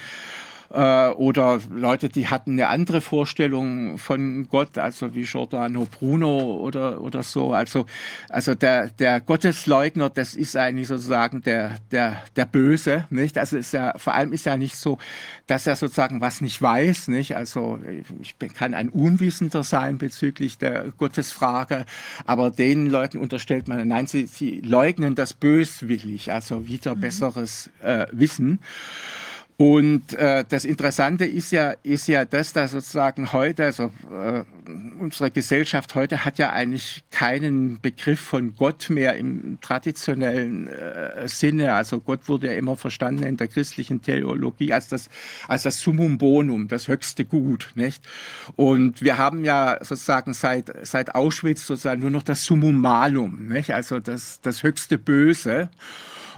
Äh, oder Leute, die hatten eine andere Vorstellung von Gott, also wie Giordano Bruno oder, oder so. Also, also der, der Gottesleugner, das ist eigentlich sozusagen der, der, der Böse, nicht? Also ist ja, vor allem ist ja nicht so, dass er sozusagen was nicht weiß, nicht? Also ich kann ein Unwissender sein bezüglich der Gottesfrage, aber den Leuten unterstellt man, nein, sie, sie leugnen das böswillig, also wieder mhm. besseres äh, Wissen. Und äh, das Interessante ist ja, ist ja das, dass sozusagen heute, also äh, unsere Gesellschaft heute hat ja eigentlich keinen Begriff von Gott mehr im traditionellen äh, Sinne. Also Gott wurde ja immer verstanden in der christlichen Theologie als das, als das Summum Bonum, das höchste Gut, nicht? Und wir haben ja sozusagen seit, seit Auschwitz sozusagen nur noch das Summum Malum, nicht? Also das, das höchste Böse.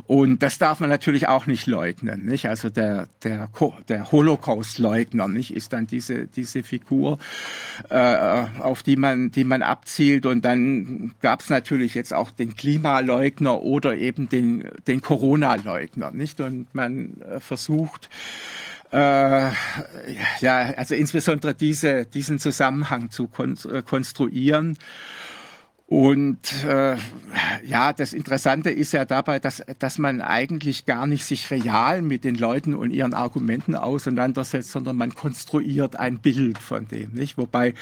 Und das darf man natürlich auch nicht leugnen. Nicht? Also der, der, der Holocaust-Leugner nicht? ist dann diese, diese Figur, äh, auf die man, die man abzielt. Und dann gab es natürlich jetzt auch den Klimaleugner oder eben den, den Corona-Leugner. Nicht? Und man äh, versucht, äh, ja, also insbesondere diese, diesen Zusammenhang zu äh, konstruieren. Und äh, ja, das Interessante ist ja dabei, dass, dass man eigentlich gar nicht sich real mit den Leuten und ihren Argumenten auseinandersetzt, sondern man konstruiert ein Bild von dem. Nicht? Wobei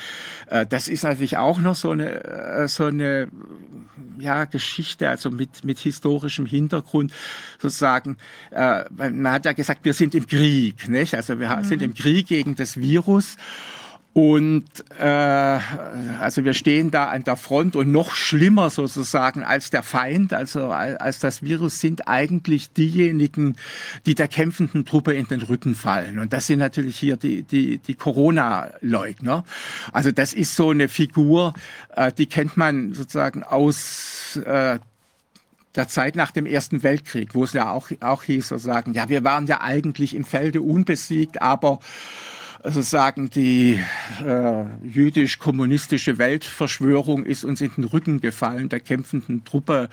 äh, das ist natürlich auch noch so eine, äh, so eine ja, Geschichte, also mit, mit historischem Hintergrund sozusagen. Äh, man hat ja gesagt, wir sind im Krieg. Nicht? Also wir mhm. sind im Krieg gegen das Virus. Und äh, also wir stehen da an der Front und noch schlimmer sozusagen als der Feind, also als das Virus, sind eigentlich diejenigen, die der kämpfenden Truppe in den Rücken fallen. Und das sind natürlich hier die, die, die Corona-Leugner. Also das ist so eine Figur, äh, die kennt man sozusagen aus äh, der Zeit nach dem Ersten Weltkrieg, wo es ja auch, auch hieß, sozusagen, ja, wir waren ja eigentlich im Felde unbesiegt, aber sozusagen die äh, jüdisch-kommunistische Weltverschwörung ist uns in den Rücken gefallen, der kämpfenden Truppe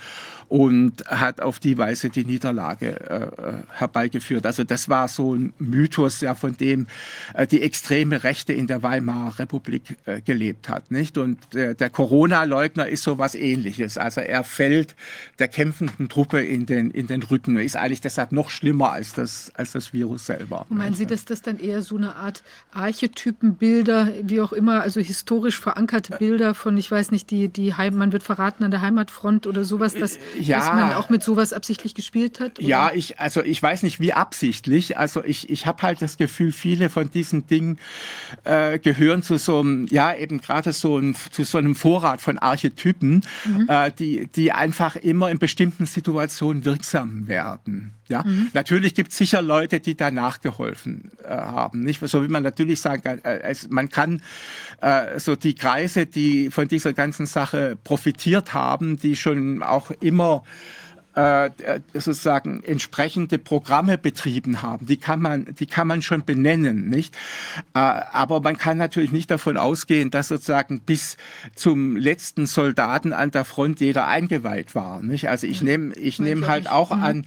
und hat auf die Weise die Niederlage äh, herbeigeführt. Also das war so ein Mythos, ja, von dem äh, die extreme Rechte in der Weimarer Republik äh, gelebt hat. Nicht? Und der Corona-Leugner ist so was ähnliches. Also er fällt der kämpfenden Truppe in den, in den Rücken. Ist eigentlich deshalb noch schlimmer als das, als das Virus selber. meinen Sie, dass das dann eher so eine Art Archetypenbilder, wie auch immer, also historisch verankerte Bilder von, ich weiß nicht, die, die Heim, man wird verraten an der Heimatfront oder sowas, dass ja, dass man auch mit sowas absichtlich gespielt hat? Oder? Ja, ich, also ich weiß nicht, wie absichtlich. Also ich, ich habe halt das Gefühl, viele von diesen Dingen äh, gehören zu so einem, ja, eben gerade so ein, zu so einem Vorrat von Archetypen, mhm. äh, die, die einfach immer in bestimmten Situationen wirksam werden. Ja, mhm. natürlich gibt es sicher Leute, die da nachgeholfen äh, haben. Nicht so wie man natürlich sagen kann, äh, man kann äh, so die Kreise, die von dieser ganzen Sache profitiert haben, die schon auch immer äh, sozusagen entsprechende Programme betrieben haben. Die kann man, die kann man schon benennen, nicht? Äh, aber man kann natürlich nicht davon ausgehen, dass sozusagen bis zum letzten Soldaten an der Front jeder eingeweiht war, nicht? Also ich nehme, ich nehme halt auch an,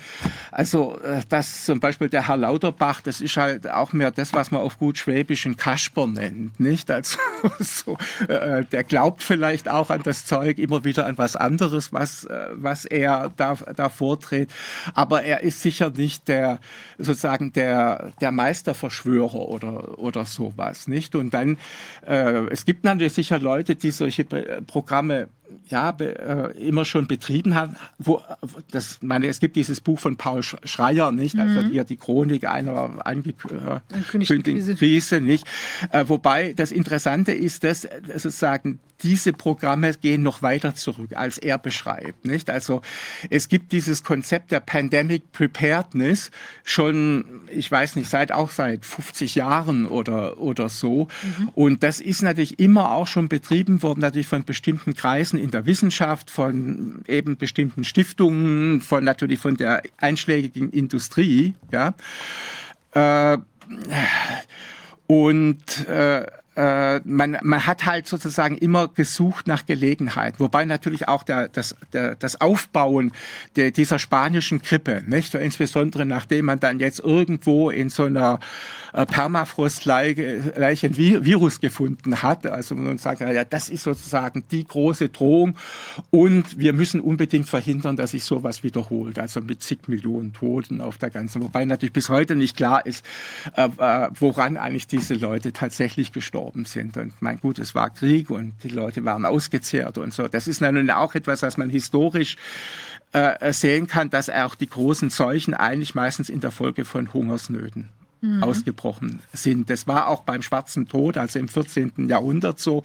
also äh, dass zum Beispiel der Herr Lauterbach, das ist halt auch mehr das, was man auf gut Schwäbischen Kasper nennt, nicht? Also so, äh, der glaubt vielleicht auch an das Zeug immer wieder an was anderes, was, was er da da vortritt. Aber er ist sicher nicht der, sozusagen der, der Meisterverschwörer oder, oder sowas, nicht? Und dann, äh, es gibt natürlich sicher Leute, die solche Programme ja, äh, immer schon betrieben haben. Wo, das, meine, es gibt dieses Buch von Paul Schreier, nicht? Also mhm. hier die Chronik einer angekündigten Krise, nicht? Äh, wobei das Interessante ist, dass äh, sozusagen diese Programme gehen noch weiter zurück, als er beschreibt, nicht? Also es gibt dieses Konzept der Pandemic Preparedness schon, ich weiß nicht, seit auch seit 50 Jahren oder, oder so. Mhm. Und das ist natürlich immer auch schon betrieben worden, natürlich von bestimmten Kreisen in der Wissenschaft, von eben bestimmten Stiftungen, von natürlich von der einschlägigen Industrie, ja. Äh, und äh, äh, man, man hat halt sozusagen immer gesucht nach Gelegenheit, wobei natürlich auch der, das, der, das Aufbauen der, dieser spanischen Grippe, nicht? insbesondere nachdem man dann jetzt irgendwo in so einer äh, Permafrost-gleichen Virus gefunden hat, also man sagt, ja, das ist sozusagen die große Drohung. Und wir müssen unbedingt verhindern, dass sich sowas wiederholt, also mit zig Millionen Toten auf der ganzen, wobei natürlich bis heute nicht klar ist, äh, äh woran eigentlich diese Leute tatsächlich gestorben gestorben sind. Und mein gut, es war Krieg und die Leute waren ausgezehrt und so. Das ist natürlich auch etwas, was man historisch äh, sehen kann, dass auch die großen Seuchen eigentlich meistens in der Folge von Hungersnöten mhm. ausgebrochen sind. Das war auch beim Schwarzen Tod, also im 14. Jahrhundert so.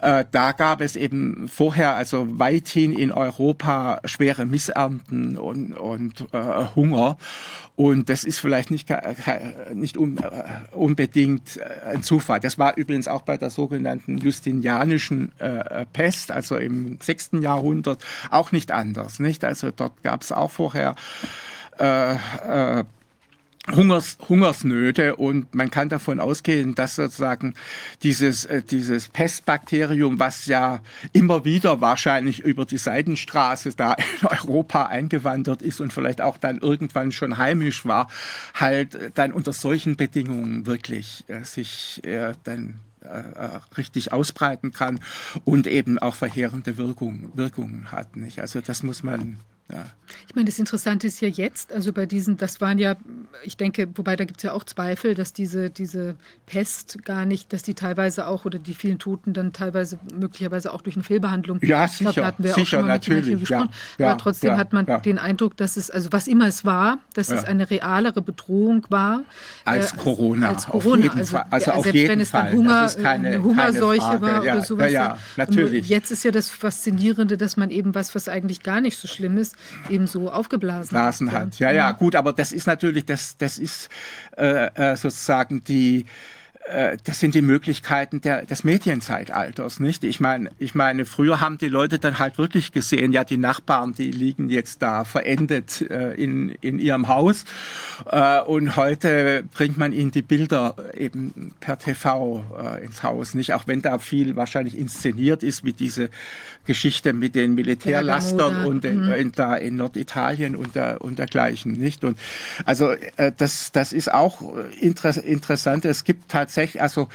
Äh, da gab es eben vorher, also weithin in Europa, schwere Missernten und, und äh, Hunger. Und das ist vielleicht nicht, nicht un, äh, unbedingt äh, ein Zufall. Das war übrigens auch bei der sogenannten Justinianischen äh, Pest, also im 6. Jahrhundert, auch nicht anders. Nicht? Also dort gab es auch vorher äh, äh, Hungers, Hungersnöte und man kann davon ausgehen, dass sozusagen dieses, äh, dieses Pestbakterium, was ja immer wieder wahrscheinlich über die Seidenstraße da in Europa eingewandert ist und vielleicht auch dann irgendwann schon heimisch war, halt dann unter solchen Bedingungen wirklich äh, sich äh, dann äh, äh, richtig ausbreiten kann und eben auch verheerende Wirkung, Wirkungen hat. Nicht? Also das muss man ja. Ich meine, das Interessante ist ja jetzt, also bei diesen, das waren ja, ich denke, wobei da gibt es ja auch Zweifel, dass diese, diese Pest gar nicht, dass die teilweise auch oder die vielen Toten dann teilweise möglicherweise auch durch eine Fehlbehandlung. Ja, sicher, glaube, hatten wir sicher, auch schon mal natürlich. gesprochen. Ja, ja, Aber trotzdem hat man den Eindruck, dass es, also was immer es war, dass es eine realere Bedrohung war. Als äh, Corona. Als auf Corona. jeden also, Fall. Also ja, auf selbst jeden wenn es dann Fall. Hunger, keine, eine Hungerseuche keine war oder sowas. Ja, ja, natürlich. Und jetzt ist ja das Faszinierende, dass man eben was, was eigentlich gar nicht so schlimm ist, eben so aufgeblasen Blasen hat. Ja, ja, gut, aber das ist natürlich, das, das ist äh, äh, sozusagen die, äh, das sind die Möglichkeiten der, des Medienzeitalters, nicht? Ich meine, ich meine, früher haben die Leute dann halt wirklich gesehen, ja, die Nachbarn, die liegen jetzt da verendet äh, in, in ihrem Haus. Äh, und heute bringt man ihnen die Bilder eben per TV äh, ins Haus, nicht? Auch wenn da viel wahrscheinlich inszeniert ist, wie diese Geschichte mit den Militärlastern und in, Mhm. in, da in Norditalien und, der, und dergleichen, nicht? Und also äh, das, das ist auch inter interessant. Es gibt tatsächlich, also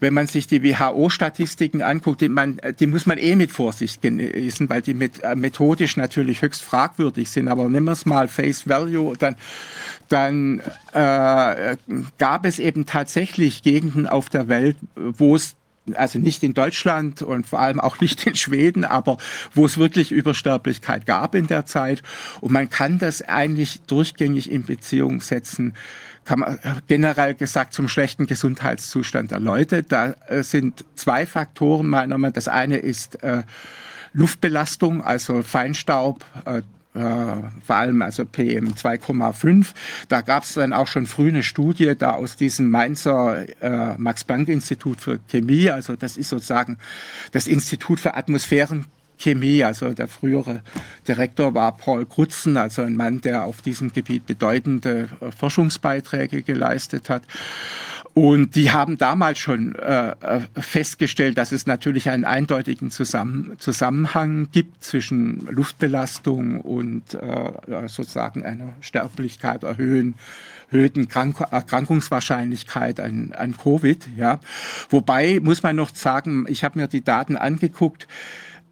wenn man sich die WHO-Statistiken anguckt, die, man, die muss man eh mit Vorsicht genießen, weil die mit, äh, methodisch natürlich höchst fragwürdig sind. Aber nehmen wir es mal Face Value, dann, dann äh, gab es eben tatsächlich Gegenden auf der Welt, wo es also nicht in Deutschland und vor allem auch nicht in Schweden, aber wo es wirklich Übersterblichkeit gab in der Zeit. Und man kann das eigentlich durchgängig in Beziehung setzen, kann man äh, generell gesagt zum schlechten Gesundheitszustand der Leute. Da äh, sind zwei Faktoren meiner Meinung nach. Das eine ist äh, Luftbelastung, also Feinstaub, äh, vor allem also PM 2,5. Da gab es dann auch schon früh eine Studie da aus diesem Mainzer äh, Max-Planck-Institut für Chemie, also das ist sozusagen das Institut für Atmosphärenchemie, also der frühere Direktor war Paul Krutzen, also ein Mann, der auf diesem Gebiet bedeutende äh, Forschungsbeiträge geleistet hat. Und die haben damals schon äh, äh, festgestellt, dass es natürlich einen eindeutigen Zusammen Zusammenhang gibt zwischen Luftbelastung und äh, sozusagen einer Sterblichkeit, erhöhen, erhöhten Krank Erkrankungswahrscheinlichkeit an, an Covid. Ja. Wobei muss man noch sagen, ich habe mir die Daten angeguckt,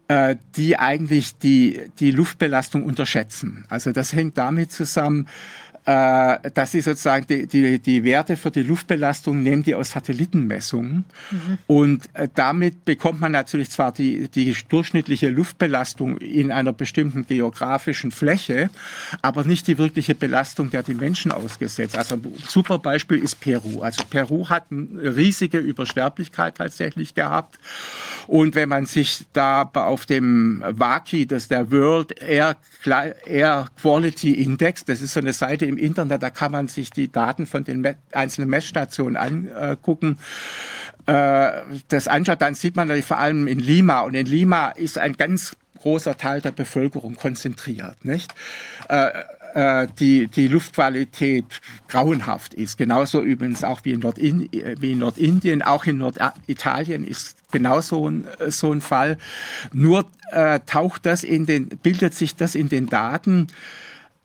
äh, die eigentlich die, die Luftbelastung unterschätzen. Also das hängt damit zusammen, dass sie sozusagen die, die, die Werte für die Luftbelastung nehmen die aus Satellitenmessungen. Mhm. Und äh, damit bekommt man natürlich zwar die, die durchschnittliche Luftbelastung in einer bestimmten geografischen Fläche, aber nicht die wirkliche Belastung, der die Menschen ausgesetzt. Also ein super Beispiel ist Peru. Also Peru hat eine riesige Übersterblichkeit tatsächlich gehabt. Und wenn man sich da auf dem WAKI, das ist der World Air, Air Quality Index, das ist so eine Seite im Internet, da kann man sich die Daten von den einzelnen Messstationen angucken. Äh, das anschaut, dann sieht man vor allem in Lima. Und in Lima ist ein ganz großer Teil der Bevölkerung konzentriert. Nicht? Äh, äh, die, die Luftqualität grauenhaft ist. Genauso übrigens auch wie in, Nordin, wie in Nordindien, auch in Norditalien ist genau so ein, so ein Fall. Nur äh, taucht das in den, bildet sich das in den Daten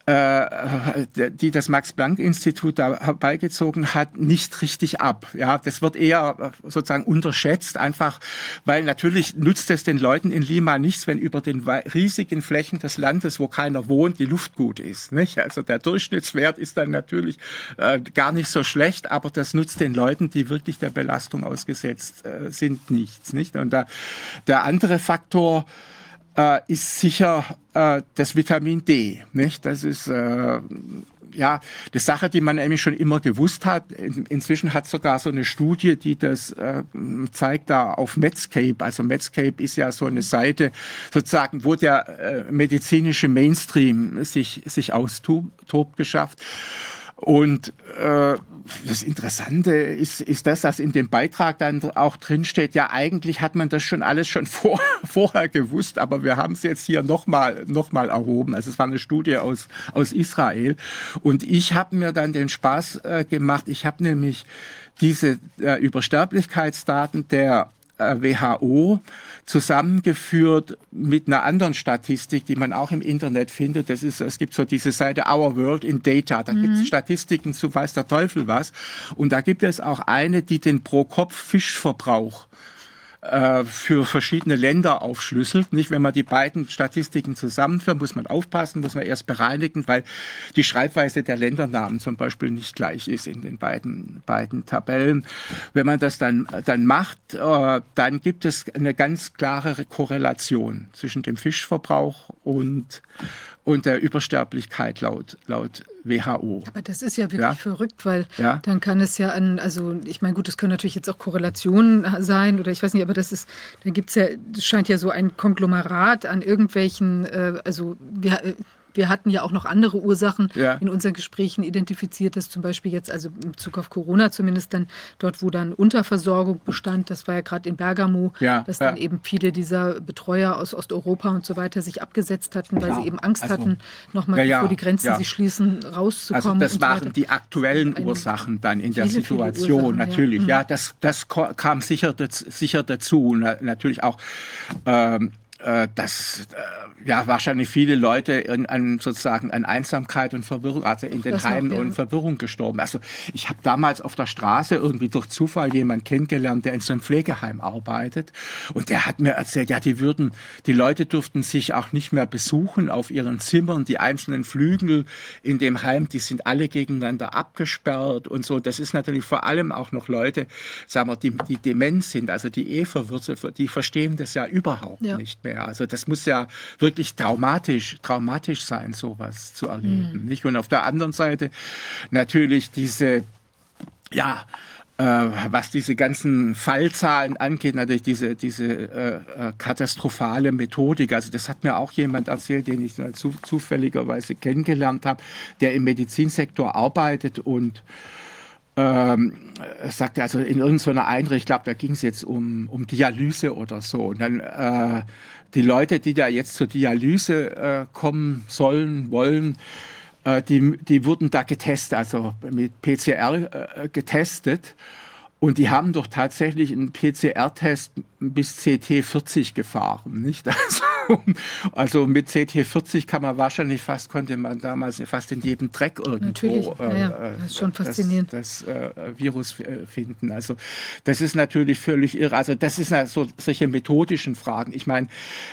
die das Max-Planck-Institut da herbeigezogen hat, nicht richtig ab. Ja, das wird eher äh, sozusagen unterschätzt, einfach weil natürlich nutzt es den Leuten in Lima nichts, wenn über den riesigen Flächen des Landes, wo keiner wohnt, die Luft gut ist. Nicht? Also der Durchschnittswert ist dann natürlich äh, gar nicht so schlecht, aber das nutzt den Leuten, die wirklich der Belastung ausgesetzt äh, sind, nichts. Nicht? Und da, der andere Faktor, äh, ist sicher äh, das Vitamin D. Nicht? Das ist äh, ja eine Sache, die man nämlich schon immer gewusst hat. In, inzwischen hat sogar so eine Studie, die das äh, zeigt, da auf Medscape. Also Medscape ist ja so eine Seite, sozusagen, wo der äh, medizinische Mainstream sich, sich austobt, geschafft. Und äh, das Interessante ist, ist das, dass in dem Beitrag dann auch drinsteht, ja eigentlich hat man das schon alles schon vor, vorher gewusst, aber wir haben es jetzt hier nochmal noch mal erhoben. Also es war eine Studie aus, aus Israel. Und ich habe mir dann den Spaß äh, gemacht, ich habe nämlich diese äh, Übersterblichkeitsdaten der äh, WHO zusammengeführt mit einer anderen Statistik, die man auch im Internet findet. Das ist, es gibt so diese Seite Our World in Data. Da mhm. gibt es Statistiken zu weiß der Teufel was. Und da gibt es auch eine, die den Pro-Kopf-Fischverbrauch äh, für verschiedene Länder aufschlüsselt. Nicht, wenn man die beiden Statistiken zusammenführt, muss man aufpassen, muss man erst bereinigen, weil die Schreibweise der Ländernamen zum Beispiel nicht gleich ist in den beiden, beiden Tabellen. Wenn man das dann, dann macht, äh, dann gibt es eine ganz klare Korrelation zwischen dem Fischverbrauch und und der Übersterblichkeit laut, laut WHO. Aber das ist ja wirklich ja? verrückt, weil ja? dann kann es ja an, also ich meine, gut, das können natürlich jetzt auch Korrelationen sein oder ich weiß nicht, aber das ist, da gibt es ja, das scheint ja so ein Konglomerat an irgendwelchen, äh, also wir, wir hatten ja auch noch andere Ursachen ja. in unseren Gesprächen identifiziert, dass zum Beispiel jetzt, also in Bezug auf Corona zumindest dann dort, wo dann Unterversorgung bestand, das war ja gerade in Bergamo, ja, dass ja. dann eben viele dieser Betreuer aus Osteuropa und so weiter sich abgesetzt hatten, weil sie eben Angst also, hatten, nochmal bevor die Grenzen sich schließen, rauszukommen. Also das waren so die aktuellen Ursachen dann in der Situation, viele natürlich. Ja, mhm. das, das kam sicher, sicher dazu. Natürlich auch ähm, äh, dass äh, ja wahrscheinlich viele Leute in, an sozusagen an Einsamkeit und Verwirrung, also in den das Heimen und Verwirrung gestorben. Also ich habe damals auf der Straße irgendwie durch Zufall jemanden kennengelernt, der in so einem Pflegeheim arbeitet und der hat mir erzählt, ja, die würden, die Leute durften sich auch nicht mehr besuchen auf ihren Zimmern, die einzelnen Flügel in dem Heim, die sind alle gegeneinander abgesperrt und so. Das ist natürlich vor allem auch noch Leute, sagen wir, die, die dement sind, also die eh verwirrt die verstehen das ja überhaupt ja. nicht mehr mehr. Also das muss ja wirklich traumatisch, traumatisch sein, sowas zu erleben. Mhm. Nicht? Und auf der anderen Seite natürlich diese, ja, äh, was diese ganzen Fallzahlen angeht, natürlich diese, diese äh, äh, katastrophale Methodik. Also das hat mir auch jemand erzählt, den ich zu, zufälligerweise kennengelernt habe, der im Medizinsektor arbeitet und ähm, sagte also in irgendeiner Einrichtung, ich glaube, da ging es jetzt um, um Dialyse oder so. Und dann äh, die Leute, die da jetzt zur Dialyse äh, kommen sollen, wollen, äh, die, die wurden da getestet, also mit PCR äh, getestet. Und die haben doch tatsächlich einen PCR-Test bis CT 40 gefahren, nicht? Also, also, mit CT 40 kann man wahrscheinlich fast, konnte man damals fast in jedem Dreck irgendwo äh, ja, das faszinierend. das, das äh, Virus äh, finden. Also das ist natürlich völlig irre. Also das sind so solche methodischen Fragen. Ich meine,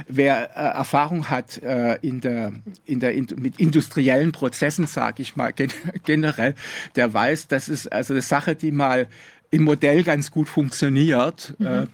wer äh, Erfahrung hat äh, in der, in der, in, mit industriellen Prozessen, sage ich mal gen generell, der weiß, das ist also eine Sache, die mal im Modell ganz gut funktioniert. Mhm.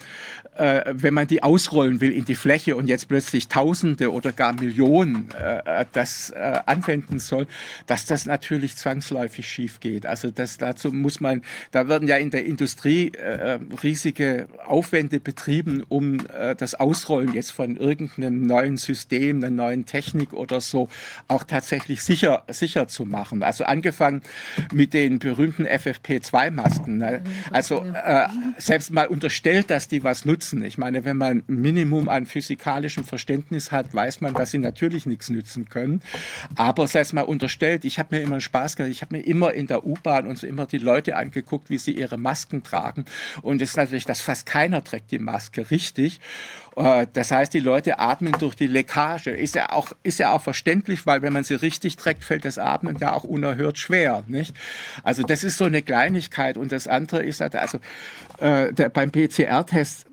Äh, äh, wenn man die ausrollen will in die Fläche und jetzt plötzlich Tausende oder gar Millionen äh, das äh, anwenden soll, dass das natürlich zwangsläufig schief geht. Also das, dazu muss man, da werden ja in der Industrie äh, riesige Aufwände betrieben, um äh, das Ausrollen jetzt von irgendeinem neuen System, einer neuen Technik oder so auch tatsächlich sicher, sicher zu machen. Also angefangen mit den berühmten FFP2-Masken. Ne? Mhm Also äh, selbst mal unterstellt, dass die was nutzen. Ich meine, wenn man ein Minimum an physikalischem Verständnis hat, weiß man, dass sie natürlich nichts nützen können. Aber selbst mal unterstellt, ich habe mir immer Spaß gehabt, ich habe mir immer in der U-Bahn und so immer die Leute angeguckt, wie sie ihre Masken tragen. Und es ist natürlich, dass fast keiner trägt die Maske richtig. Äh, das heißt, die Leute atmen durch die Leckage. Ist ja auch, ist ja auch verständlich, weil wenn man sie richtig trägt, fällt das Atmen ja auch unerhört schwer. Nicht? Also das ist so eine Kleinigkeit. Und das andere ist, halt, also äh, der, beim PCR-Test,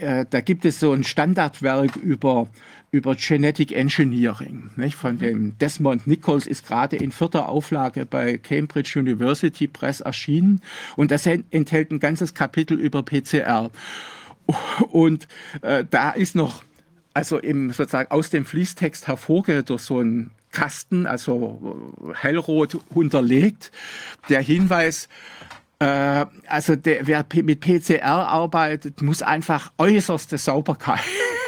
äh, da gibt es so ein Standardwerk über über Genetic Engineering. Nicht? Von dem Desmond Nichols ist gerade in vierter Auflage bei Cambridge University Press erschienen und das enthält ein ganzes Kapitel über PCR. Und äh, da ist noch, also im, sozusagen aus dem Fließtext hervorgeht durch so ein Kasten, also hellrot unterlegt, der Hinweis, äh, also der, wer mit PCR arbeitet, muss einfach äußerste Sauberkeit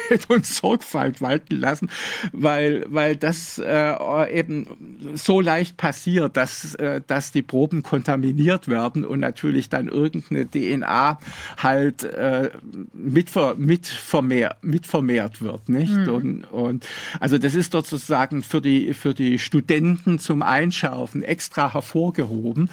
und Sorgfalt walten lassen, weil, weil das äh, eben so leicht passiert, dass, äh, dass die Proben kontaminiert werden und natürlich dann irgendeine DNA halt äh, mitver, mitvermehr, mitvermehrt wird. Nicht? Mhm. Und, und also das ist dort sozusagen für die, für die Studenten zum Einschärfen extra hervorgehoben.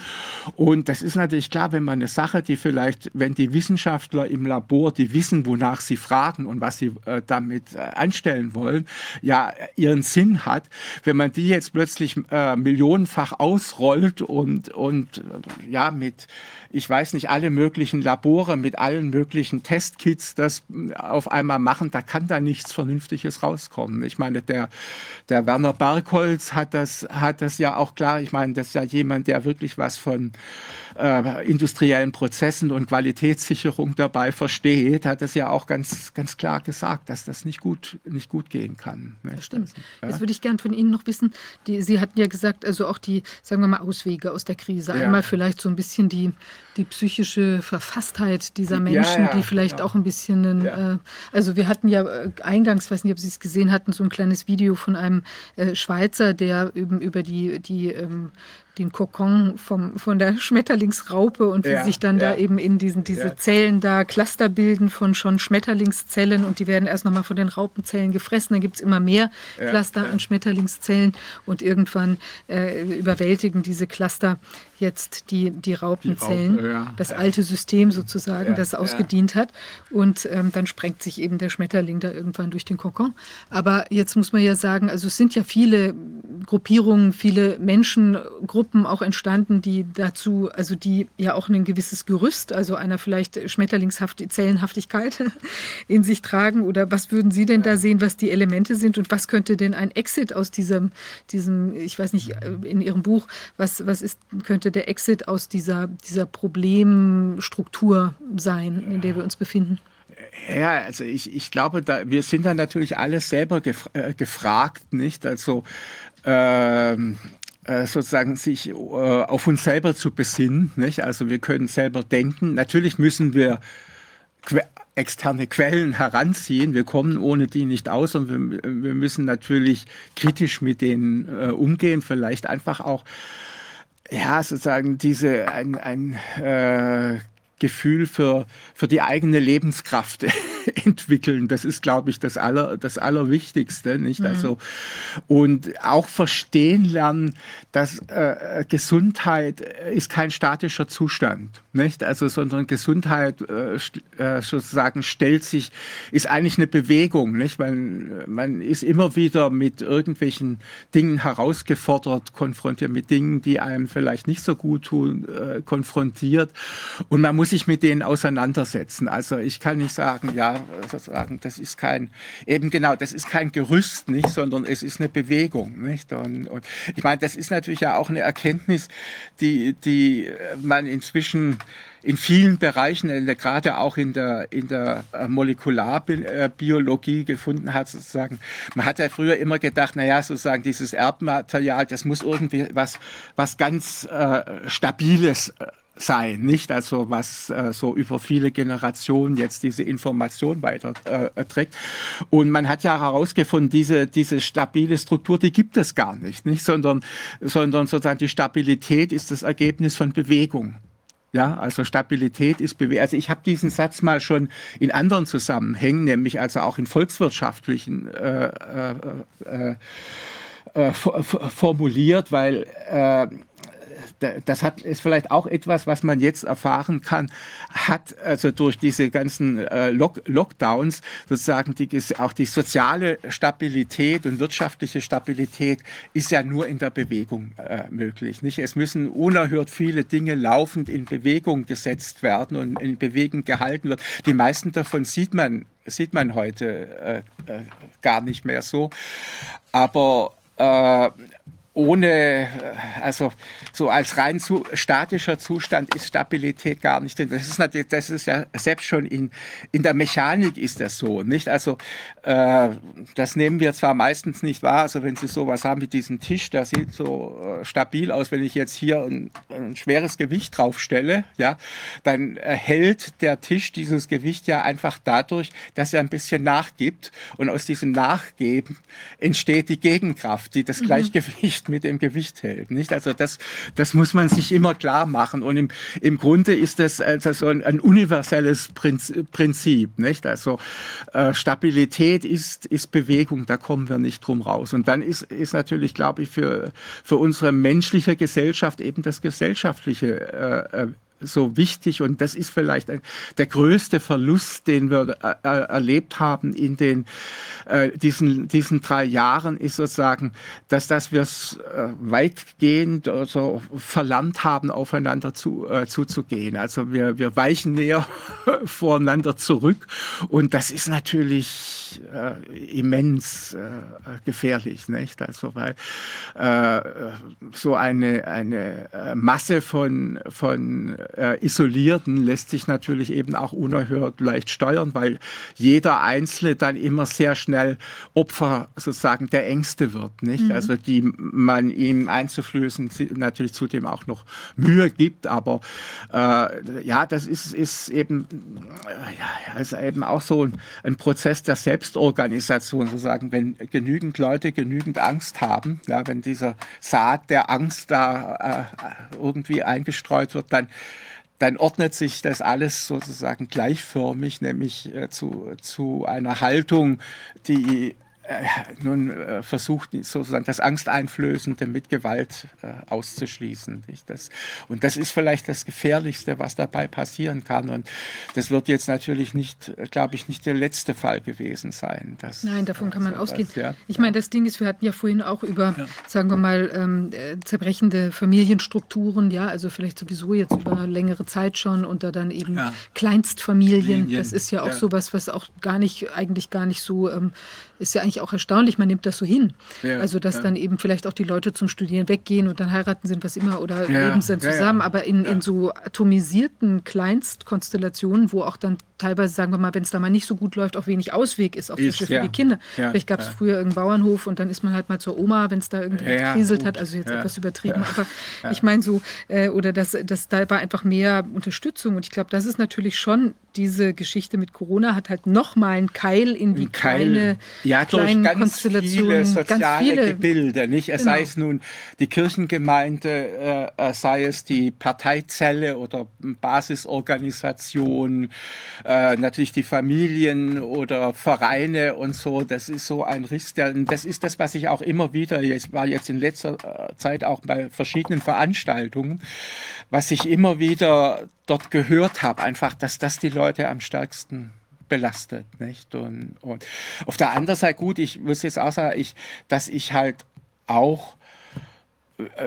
Und das ist natürlich klar, wenn man eine Sache, die vielleicht, wenn die Wissenschaftler im Labor, die wissen, wonach sie fragen und was sie äh, damit äh, anstellen wollen, ja ihren Sinn hat. Wenn man die jetzt plötzlich äh, millionenfach ausrollt und, und äh, ja mit ich weiß nicht, alle möglichen Labore mit allen möglichen Testkits das äh, auf einmal machen, da kann da nichts Vernünftiges rauskommen. Ich meine, der, der Werner Bergholz hat das, hat das ja auch klar, ich meine, das ist ja jemand, der wirklich was von äh, industriellen Prozessen und Qualitätssicherung dabei versteht, hat das ja auch ganz, ganz klar gesagt, dass das nicht gut, nicht gut gehen kann. Ne? Das stimmt. Ja? Jetzt würde ich gerne von Ihnen noch wissen, die, Sie hatten ja gesagt, also auch die, sagen wir mal, Auswege aus der Krise. Ja. Einmal vielleicht so ein bisschen die, die psychische Verfasstheit dieser Menschen, ja, ja, die vielleicht genau. auch ein bisschen, ja. äh, also wir hatten ja äh, eingangs, weiß nicht, ob Sie es gesehen hatten, so ein kleines Video von einem äh, Schweizer, der eben über die, die ähm, den Kokon vom, von der Schmetterlingsraupe und wie ja, sich dann ja. da eben in diesen diese ja. Zellen da Cluster bilden von schon Schmetterlingszellen und die werden erst nochmal von den Raupenzellen gefressen. Dann gibt es immer mehr Cluster an Schmetterlingszellen und irgendwann äh, überwältigen diese Cluster jetzt die, die Raupenzellen, die Raupe, ja. das alte System sozusagen, ja, das ausgedient ja. hat. Und ähm, dann sprengt sich eben der Schmetterling da irgendwann durch den Kokon. Aber jetzt muss man ja sagen, also es sind ja viele Gruppierungen, viele Menschengruppen auch entstanden, die dazu, also die ja auch ein gewisses Gerüst, also einer vielleicht Schmetterlingszellenhaftigkeit in sich tragen. Oder was würden Sie denn da sehen, was die Elemente sind und was könnte denn ein Exit aus diesem, diesem, ich weiß nicht, äh, in Ihrem Buch, was, was ist, könnte der Exit aus dieser, dieser Problemstruktur sein, in der wir uns befinden? Ja, also ich, ich glaube, da, wir sind da natürlich alle selber gef äh, gefragt, nicht? Also ähm, äh, sozusagen sich äh, auf uns selber zu besinnen, nicht? Also wir können selber denken. Natürlich müssen wir que externe Quellen heranziehen. Wir kommen ohne die nicht aus und wir, wir müssen natürlich kritisch mit denen äh, umgehen, vielleicht einfach auch ja, sozusagen diese ein, ein äh, Gefühl für, für die eigene Lebenskraft entwickeln. Das ist, glaube ich, das, Aller, das Allerwichtigste. Nicht? Mhm. Also, und auch verstehen lernen, dass äh, Gesundheit ist kein statischer Zustand, nicht? Also, sondern Gesundheit äh, äh, sozusagen stellt sich, ist eigentlich eine Bewegung, nicht? Man, man ist immer wieder mit irgendwelchen Dingen herausgefordert, konfrontiert mit Dingen, die einem vielleicht nicht so gut tun, äh, konfrontiert. Und man muss sich mit denen auseinandersetzen. Also ich kann nicht sagen, ja, sozusagen, das ist kein, eben genau, das ist kein Gerüst, nicht, sondern es ist eine Bewegung, nicht? Und, und ich meine, das ist natürlich ja auch eine Erkenntnis, die, die man inzwischen in vielen Bereichen, gerade auch in der, in der äh, Molekularbiologie gefunden hat, sozusagen. Man hat ja früher immer gedacht, naja, sozusagen dieses Erbmaterial, das muss irgendwie was, was ganz äh, Stabiles äh, sein, nicht also was äh, so über viele Generationen jetzt diese Information weiterträgt. Äh, und man hat ja herausgefunden, diese, diese stabile Struktur, die gibt es gar nicht, nicht, sondern, sondern sozusagen die Stabilität ist das Ergebnis von Bewegung. Ja, also Stabilität ist Bewegung. Also ich habe diesen Satz mal schon in anderen Zusammenhängen, nämlich also auch in volkswirtschaftlichen äh, äh, äh, äh formuliert, weil äh, das hat, ist vielleicht auch etwas, was man jetzt erfahren kann, hat also durch diese ganzen äh, Lock Lockdowns sozusagen die, auch die soziale Stabilität und wirtschaftliche Stabilität ist ja nur in der Bewegung äh, möglich. Nicht? Es müssen unerhört viele Dinge laufend in Bewegung gesetzt werden und in Bewegung gehalten werden. Die meisten davon sieht man, sieht man heute äh, äh gar nicht mehr so. Aber äh, ohne, äh, also so als rein zu, statischer Zustand ist Stabilität gar nicht drin. Das ist natürlich, das ist ja selbst schon in, in der Mechanik ist das so, nicht? Also äh, das nehmen wir zwar meistens nicht wahr, also wenn Sie sowas haben wie diesen Tisch, der sieht so äh, stabil aus, wenn ich jetzt hier ein, ein schweres Gewicht draufstelle, ja, dann hält der Tisch dieses Gewicht ja einfach dadurch, dass er ein bisschen nachgibt und aus diesem Nachgeben entsteht die Gegenkraft, die das mhm. Gleichgewicht nicht mit dem Gewicht hält. Nicht? Also das, das muss man sich immer klar machen. Und im, im Grunde ist das also so ein, ein universelles Prinzip. Nicht? Also äh, Stabilität ist, ist Bewegung, da kommen wir nicht drum raus. Und dann ist, ist natürlich, glaube ich, für, für unsere menschliche Gesellschaft eben das gesellschaftliche äh, äh so wichtig und das ist vielleicht der größte Verlust, den wir äh, äh, erlebt haben in den äh, diesen, diesen drei Jahren, ist sozusagen, dass, dass wir es äh, weitgehend also verlernt haben, aufeinander zu, äh, zuzugehen. Also wir, wir weichen näher voreinander zurück und das ist natürlich immens gefährlich, nicht? Also weil so eine, eine Masse von, von äh, Isolierten lässt sich natürlich eben auch unerhört leicht steuern, weil jeder Einzelne dann immer sehr schnell Opfer sozusagen der Ängste wird, nicht? Mhm. Also die man ihm einzuflößen natürlich zudem auch noch Mühe gibt, aber äh, ja, das ist, ist eben, äh, ja, ist eben auch so ein, ein Prozess der Selbstorganisation sozusagen, wenn genügend Leute genügend Angst haben, ja, wenn dieser Saat der Angst da äh, irgendwie eingestreut wird, dann dann ordnet sich das alles sozusagen gleichförmig, nämlich äh, zu, zu einer Haltung, die nun äh, versucht sozusagen das Angsteinflößende mit Gewalt äh, auszuschließen. Das, und das ist vielleicht das Gefährlichste, was dabei passieren kann. Und das wird jetzt natürlich nicht, glaube ich, nicht der letzte Fall gewesen sein. Dass, Nein, davon kann man ausgehen. Ja. Ich meine, das Ding ist, wir hatten ja vorhin auch über, ja. sagen wir mal, ähm, äh, zerbrechende Familienstrukturen, ja, also vielleicht sowieso jetzt über längere Zeit schon unter dann eben ja. Kleinstfamilien. Linien. Das ist ja auch ja. sowas, was auch gar nicht, eigentlich gar nicht so ähm, ist ja eigentlich auch erstaunlich, man nimmt das so hin. Ja, also, dass ja. dann eben vielleicht auch die Leute zum Studieren weggehen und dann heiraten sind, was immer, oder ja, leben dann zusammen, aber in, in so atomisierten Kleinstkonstellationen, wo auch dann teilweise, sagen wir mal, wenn es da mal nicht so gut läuft, auch wenig Ausweg ist, auch ist, für, die Kinder. Vielleicht gab es früher irgendeinen Bauernhof und dann ist man halt mal zur Oma, wenn es da irgendwie gekriselt hat, also jetzt etwas übertrieben, aber ich meine so, äh, oder dass, dass da war einfach mehr Unterstützung. Und ich glaube, das ist natürlich schon diese Geschichte mit Corona hat halt nochmal einen Keil in die kleine ja, durch ganz viele soziale ganz viele, Gebilde, nicht? Genau. Sei es nun die Kirchengemeinde, äh, äh, sei es die Parteizelle oder Basisorganisation, äh, natürlich die Familien oder Vereine und so. Das ist so ein Riss. Der, das ist das, was ich auch immer wieder, ich war jetzt in letzter äh, Zeit auch bei verschiedenen Veranstaltungen, was ich immer wieder dort gehört habe, einfach, dass das die Leute am stärksten belastet. Nicht? Und, und auf der anderen Seite, gut, ich muss jetzt auch sagen, ich, dass ich halt auch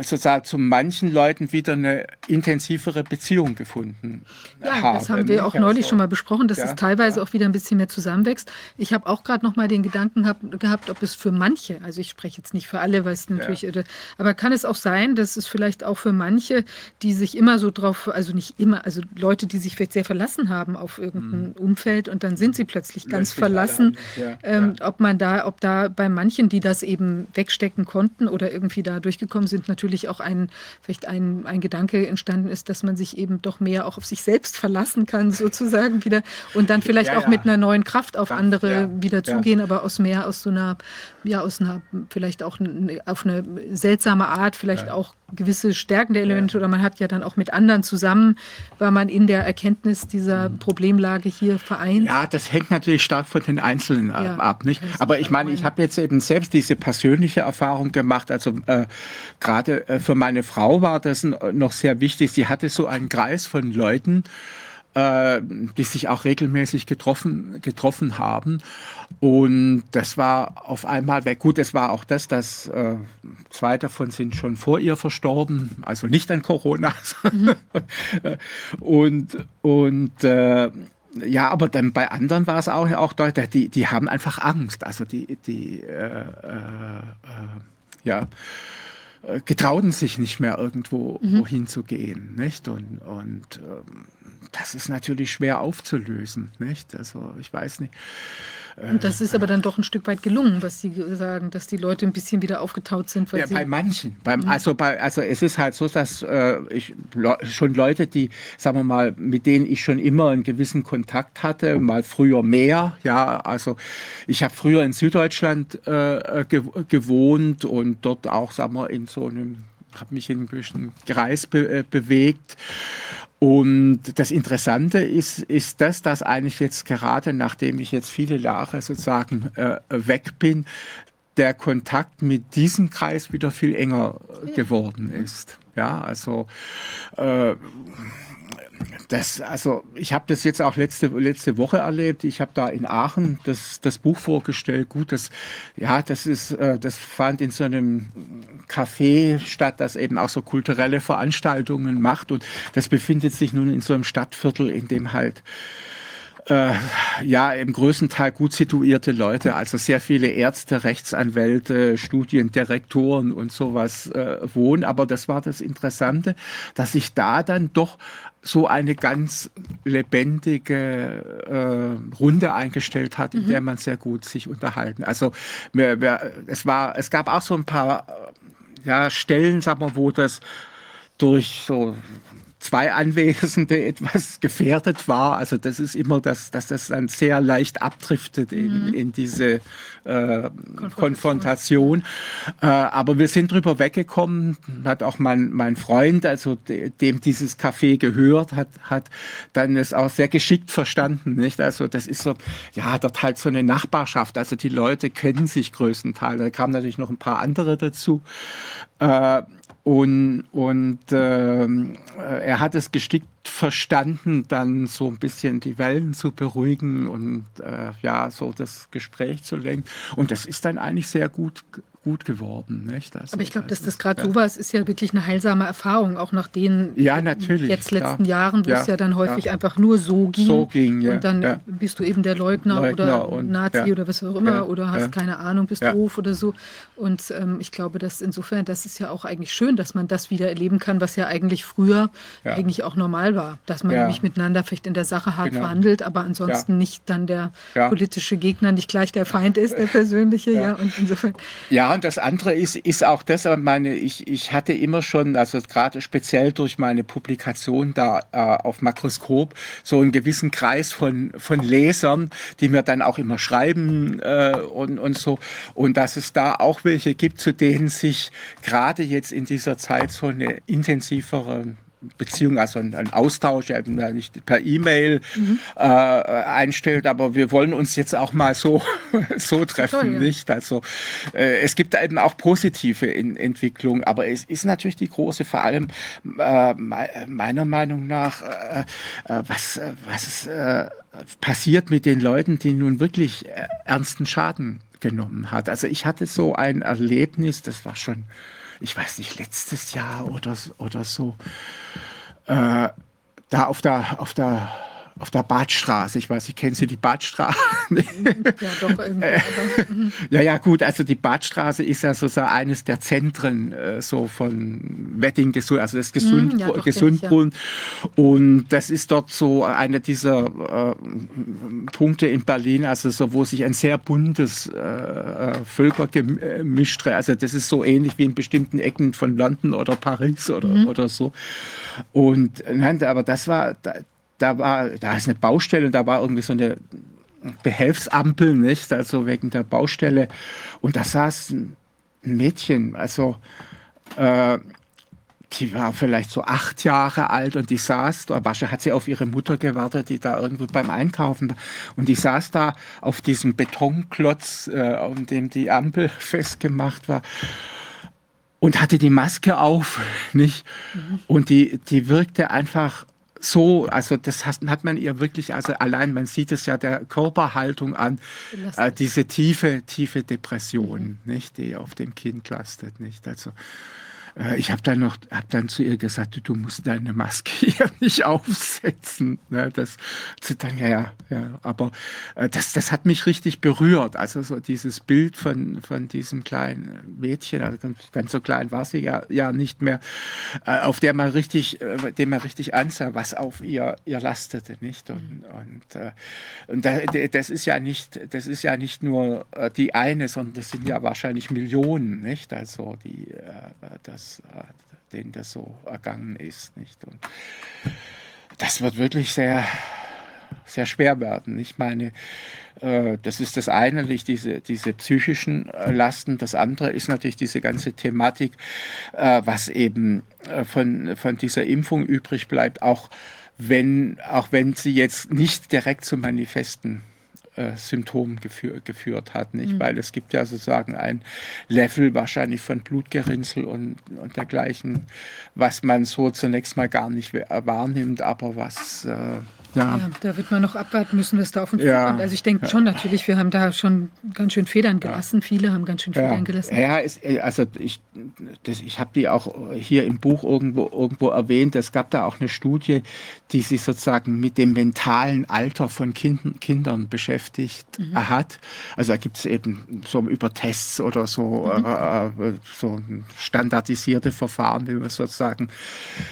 sozusagen zu manchen Leuten wieder eine intensivere Beziehung gefunden ja, habe. Das haben wir auch neulich so. schon mal besprochen, dass ja, es teilweise ja. auch wieder ein bisschen mehr zusammenwächst. Ich habe auch gerade noch mal den Gedanken hab, gehabt, ob es für manche, also ich spreche jetzt nicht für alle, weil es natürlich, ja. aber kann es auch sein, dass es vielleicht auch für manche, die sich immer so drauf, also nicht immer, also Leute, die sich vielleicht sehr verlassen haben auf irgendein mhm. Umfeld und dann sind sie plötzlich ganz Lässt verlassen, ähm, ob man da, ob da bei manchen, die das eben wegstecken konnten oder irgendwie da durchgekommen sind, natürlich auch ein, vielleicht ein, ein Gedanke entstanden ist, dass man sich eben doch mehr auch auf sich selbst verlassen kann, sozusagen wieder. Und dann vielleicht ja, auch ja. mit einer neuen Kraft auf andere ja, wieder zugehen, aber aus mehr aus so einer, ja, aus einer, vielleicht auch auf eine seltsame Art, vielleicht auch gewisse stärkende Elemente oder man hat ja dann auch mit anderen zusammen, war man in der Erkenntnis dieser Problemlage hier vereint. Ja, das hängt natürlich stark von den Einzelnen ab, Ja, ab, nicht? Aber ich meine, mein- ich habe jetzt eben selbst diese persönliche Erfahrung gemacht. Also äh, gerade äh, für meine Frau war das noch sehr wichtig. Sie hatte so einen Kreis von Leuten, äh, die sich auch regelmäßig getroffen, getroffen haben. Und das war auf einmal weg. Gut, es war auch das, dass äh, zwei davon sind schon vor ihr verstorben, also nicht an Corona. und und äh, ja, aber dann bei anderen war es auch, auch deutlich, die, die haben einfach Angst. Also die, die äh, äh, äh, ja, getrauten sich nicht mehr irgendwo wohin zu gehen. Nicht? Und, und ähm, das ist natürlich schwer aufzulösen. Nicht? Also ich weiß nicht. Und das ist aber dann doch ein Stück weit gelungen, was Sie sagen, dass die Leute ein bisschen wieder aufgetaut sind. Ja, bei manchen. Beim, also, bei, also es ist halt so, dass äh, ich le schon Leute, die, sagen wir mal, mit denen ich schon immer einen gewissen Kontakt hatte, mal früher mehr. Ja, also ich habe früher in Süddeutschland äh, ge gewohnt und dort auch, sagen wir, in so einem, habe mich in einem gewissen Kreis be äh, bewegt. Und das Interessante ist, ist das, dass eigentlich jetzt gerade, nachdem ich jetzt viele Jahre sozusagen äh, weg bin, der Kontakt mit diesem Kreis wieder viel enger geworden ist. Ja, also äh, das, also ich habe das jetzt auch letzte, letzte Woche erlebt. Ich habe da in Aachen das, das Buch vorgestellt. Gut, das, ja, das ist, äh, das fand in so einem Café statt, das eben auch so kulturelle Veranstaltungen macht. Und das befindet sich nun in so einem Stadtviertel, in dem halt äh, ja, im größten Teil gut situierte Leute, also sehr viele Ärzte, Rechtsanwälte, Studiendirektoren und sowas äh, wohnen. Aber das war das Interessante, dass sich da dann doch so eine ganz lebendige äh, Runde eingestellt hat, in der man sehr gut sich unterhalten. Also wir, wir, es war, es gab auch so ein paar äh, ja, Stellen, sagen wir, wo das durch so zwei Anwesende etwas gefährdet war. Also das ist immer das, dass das dann sehr leicht abdriftet in, in diese äh, Konfrontation. Äh, aber wir sind drüber weggekommen. Hat auch mein, mein Freund, also de, dem dieses Café gehört, hat, hat dann es auch sehr geschickt verstanden. Nicht? Also das ist so, ja, dort halt so eine Nachbarschaft. Also die Leute kennen sich größtenteils. Da kamen natürlich noch ein paar andere dazu. Äh, und, und ähm, äh, er hat es gestickt verstanden, dann so ein bisschen die Wellen zu beruhigen und äh, ja, so das Gespräch zu lenken. Und das ist dann eigentlich sehr gut, gut geworden. Nicht? Also, aber ich glaube, dass das gerade ja. sowas ist ja wirklich eine heilsame Erfahrung, auch nach den Ja, natürlich, jetzt klar. letzten Jahren, wo Ja, es ja dann häufig einfach nur so ging. So ging, ja, Und dann bist du eben der Leugner, Leugner oder und- Nazi oder was auch immer oder hast keine Ahnung, bist doof oder so. Und ähm, ich glaube, dass insofern, das ist ja auch eigentlich schön, dass man das wieder erleben kann, was ja eigentlich früher eigentlich auch normal war, dass man nämlich miteinander vielleicht in der Sache hart Genau. verhandelt, aber ansonsten nicht dann der politische Gegner nicht gleich der Feind ist, der persönliche. Ja. Ja. Und insofern, Ja, und das andere ist, ist auch das, meine, ich, ich hatte immer schon, also gerade speziell durch meine Publikation da äh, auf Makroskop, so einen gewissen Kreis von, von Lesern, die mir dann auch immer schreiben äh, und, und so. Und dass es da auch welche gibt, zu denen sich gerade jetzt in dieser Zeit so eine intensivere Beziehung, also ein, Austausch, eben ja nicht per E-Mail äh, einstellt, aber wir wollen uns jetzt auch mal so, so treffen, Toll, ja. nicht? Also äh, es gibt eben auch positive in, Entwicklungen, aber es ist natürlich die große, vor allem äh, me- meiner Meinung nach, äh, äh, was, äh, was passiert mit den Leuten, die nun wirklich ernsten Schaden genommen hat. Also ich hatte so ein Erlebnis, das war schon, ich weiß nicht, letztes Jahr oder, oder so, äh, da auf der, auf der, auf der Badstraße. Ich weiß nicht, kennen Sie die Badstraße? ja, doch irgendwie. aber, mhm. Ja, ja, gut, also die Badstraße ist ja sozusagen eines der Zentren äh, so von Wedding, Gesund, also das Gesund, Hm, ja, doch, Gesundbrunnen. Und das ist dort so einer dieser äh, Punkte in Berlin, also so, wo sich ein sehr buntes äh, äh, Völkergemisch. Also das ist so ähnlich wie in bestimmten Ecken von London oder Paris oder, oder so. Und nein, aber das war, da, war, da ist eine Baustelle und da war irgendwie so eine Behelfsampel, nicht? Also wegen der Baustelle. Und da saß ein Mädchen, also äh, die war vielleicht so acht Jahre alt und die saß, da wahrscheinlich hat sie auf ihre Mutter gewartet, die da irgendwo beim Einkaufen war. Und die saß da auf diesem Betonklotz, äh, auf dem die Ampel festgemacht war und hatte die Maske auf, nicht? Mhm. Und die, die wirkte einfach so, also das hat, hat, man ihr wirklich, also allein, man sieht es ja der Körperhaltung an, äh, diese tiefe, tiefe Depression, mhm. nicht, die auf dem Kind lastet, nicht? Also äh, ich habe dann noch, habe dann zu ihr gesagt, du musst deine Maske hier nicht aufsetzen. Ne, das, dann, ja, ja, aber äh, das, das hat mich richtig berührt. Also so dieses Bild von, von diesem kleinen Mädchen, also ganz so klein war sie ja, ja nicht mehr, äh, auf der man richtig, dem man richtig ansah, was auf ihr, ihr lastete, nicht? Und, und, und das ist ja nicht, das ist ja nicht nur die eine, sondern das sind ja wahrscheinlich Millionen, nicht? Also die, das das, äh, denen das so ergangen ist. Nicht? Und das wird wirklich sehr, sehr schwer werden. Ich meine, äh, das ist das eine, diese, diese psychischen äh, Lasten. Das andere ist natürlich diese ganze Thematik, was eben von, von dieser Impfung übrig bleibt, auch wenn, auch wenn sie jetzt nicht direkt zu manifesten äh, Symptomen geführ, geführt hat, nicht? Mhm. Weil es gibt ja sozusagen ein Level wahrscheinlich von Blutgerinnsel und, und dergleichen, was man so zunächst mal gar nicht wahrnimmt, aber was äh, ja. ja. da wird man noch abwarten müssen, was da auf uns ja. zukommt. Also ich denke schon natürlich, wir haben da schon ganz schön Federn gelassen. Ja. Viele haben ganz schön Federn gelassen. Ja, ist, äh, also ich, ich habe die auch hier im Buch irgendwo, irgendwo erwähnt. Es gab da auch eine Studie, die sich sozusagen mit dem mentalen Alter von kind, Kindern beschäftigt mhm. hat. Also da gibt es eben so über Tests oder so, mhm. äh, äh so standardisierte Verfahren, wie man sozusagen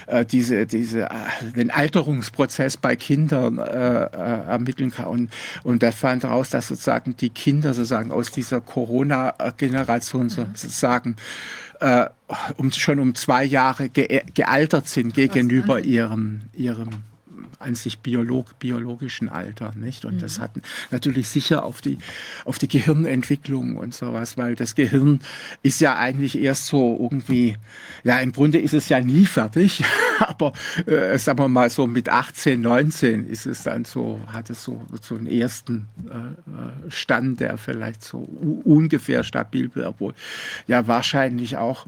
äh, diese, diese, äh, den Alterungsprozess bei Kindern Kindern äh, äh, ermitteln kann. Und, und da fand heraus, dass sozusagen die Kinder sozusagen aus dieser Corona-Generation sozusagen äh, um, schon um zwei Jahre ge gealtert sind gegenüber ihrem, ihrem an sich Biolog, biologischen Alter, nicht? Und mhm. das hat natürlich sicher auf die, auf die Gehirnentwicklung und sowas, weil das Gehirn ist ja eigentlich erst so irgendwie, ja, im Grunde ist es ja nie fertig, aber äh, sagen wir mal so mit 18, 19 ist es dann so, hat es so, so einen ersten äh, Stand, der vielleicht so ungefähr stabil wird, obwohl ja wahrscheinlich auch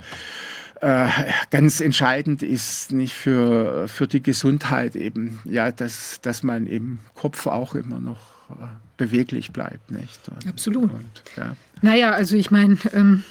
äh, ganz entscheidend ist nicht für, für die Gesundheit eben, ja, dass, dass man im Kopf auch immer noch äh, beweglich bleibt, nicht? Und, Absolut. Und, ja. Naja, also ich meine, ähm,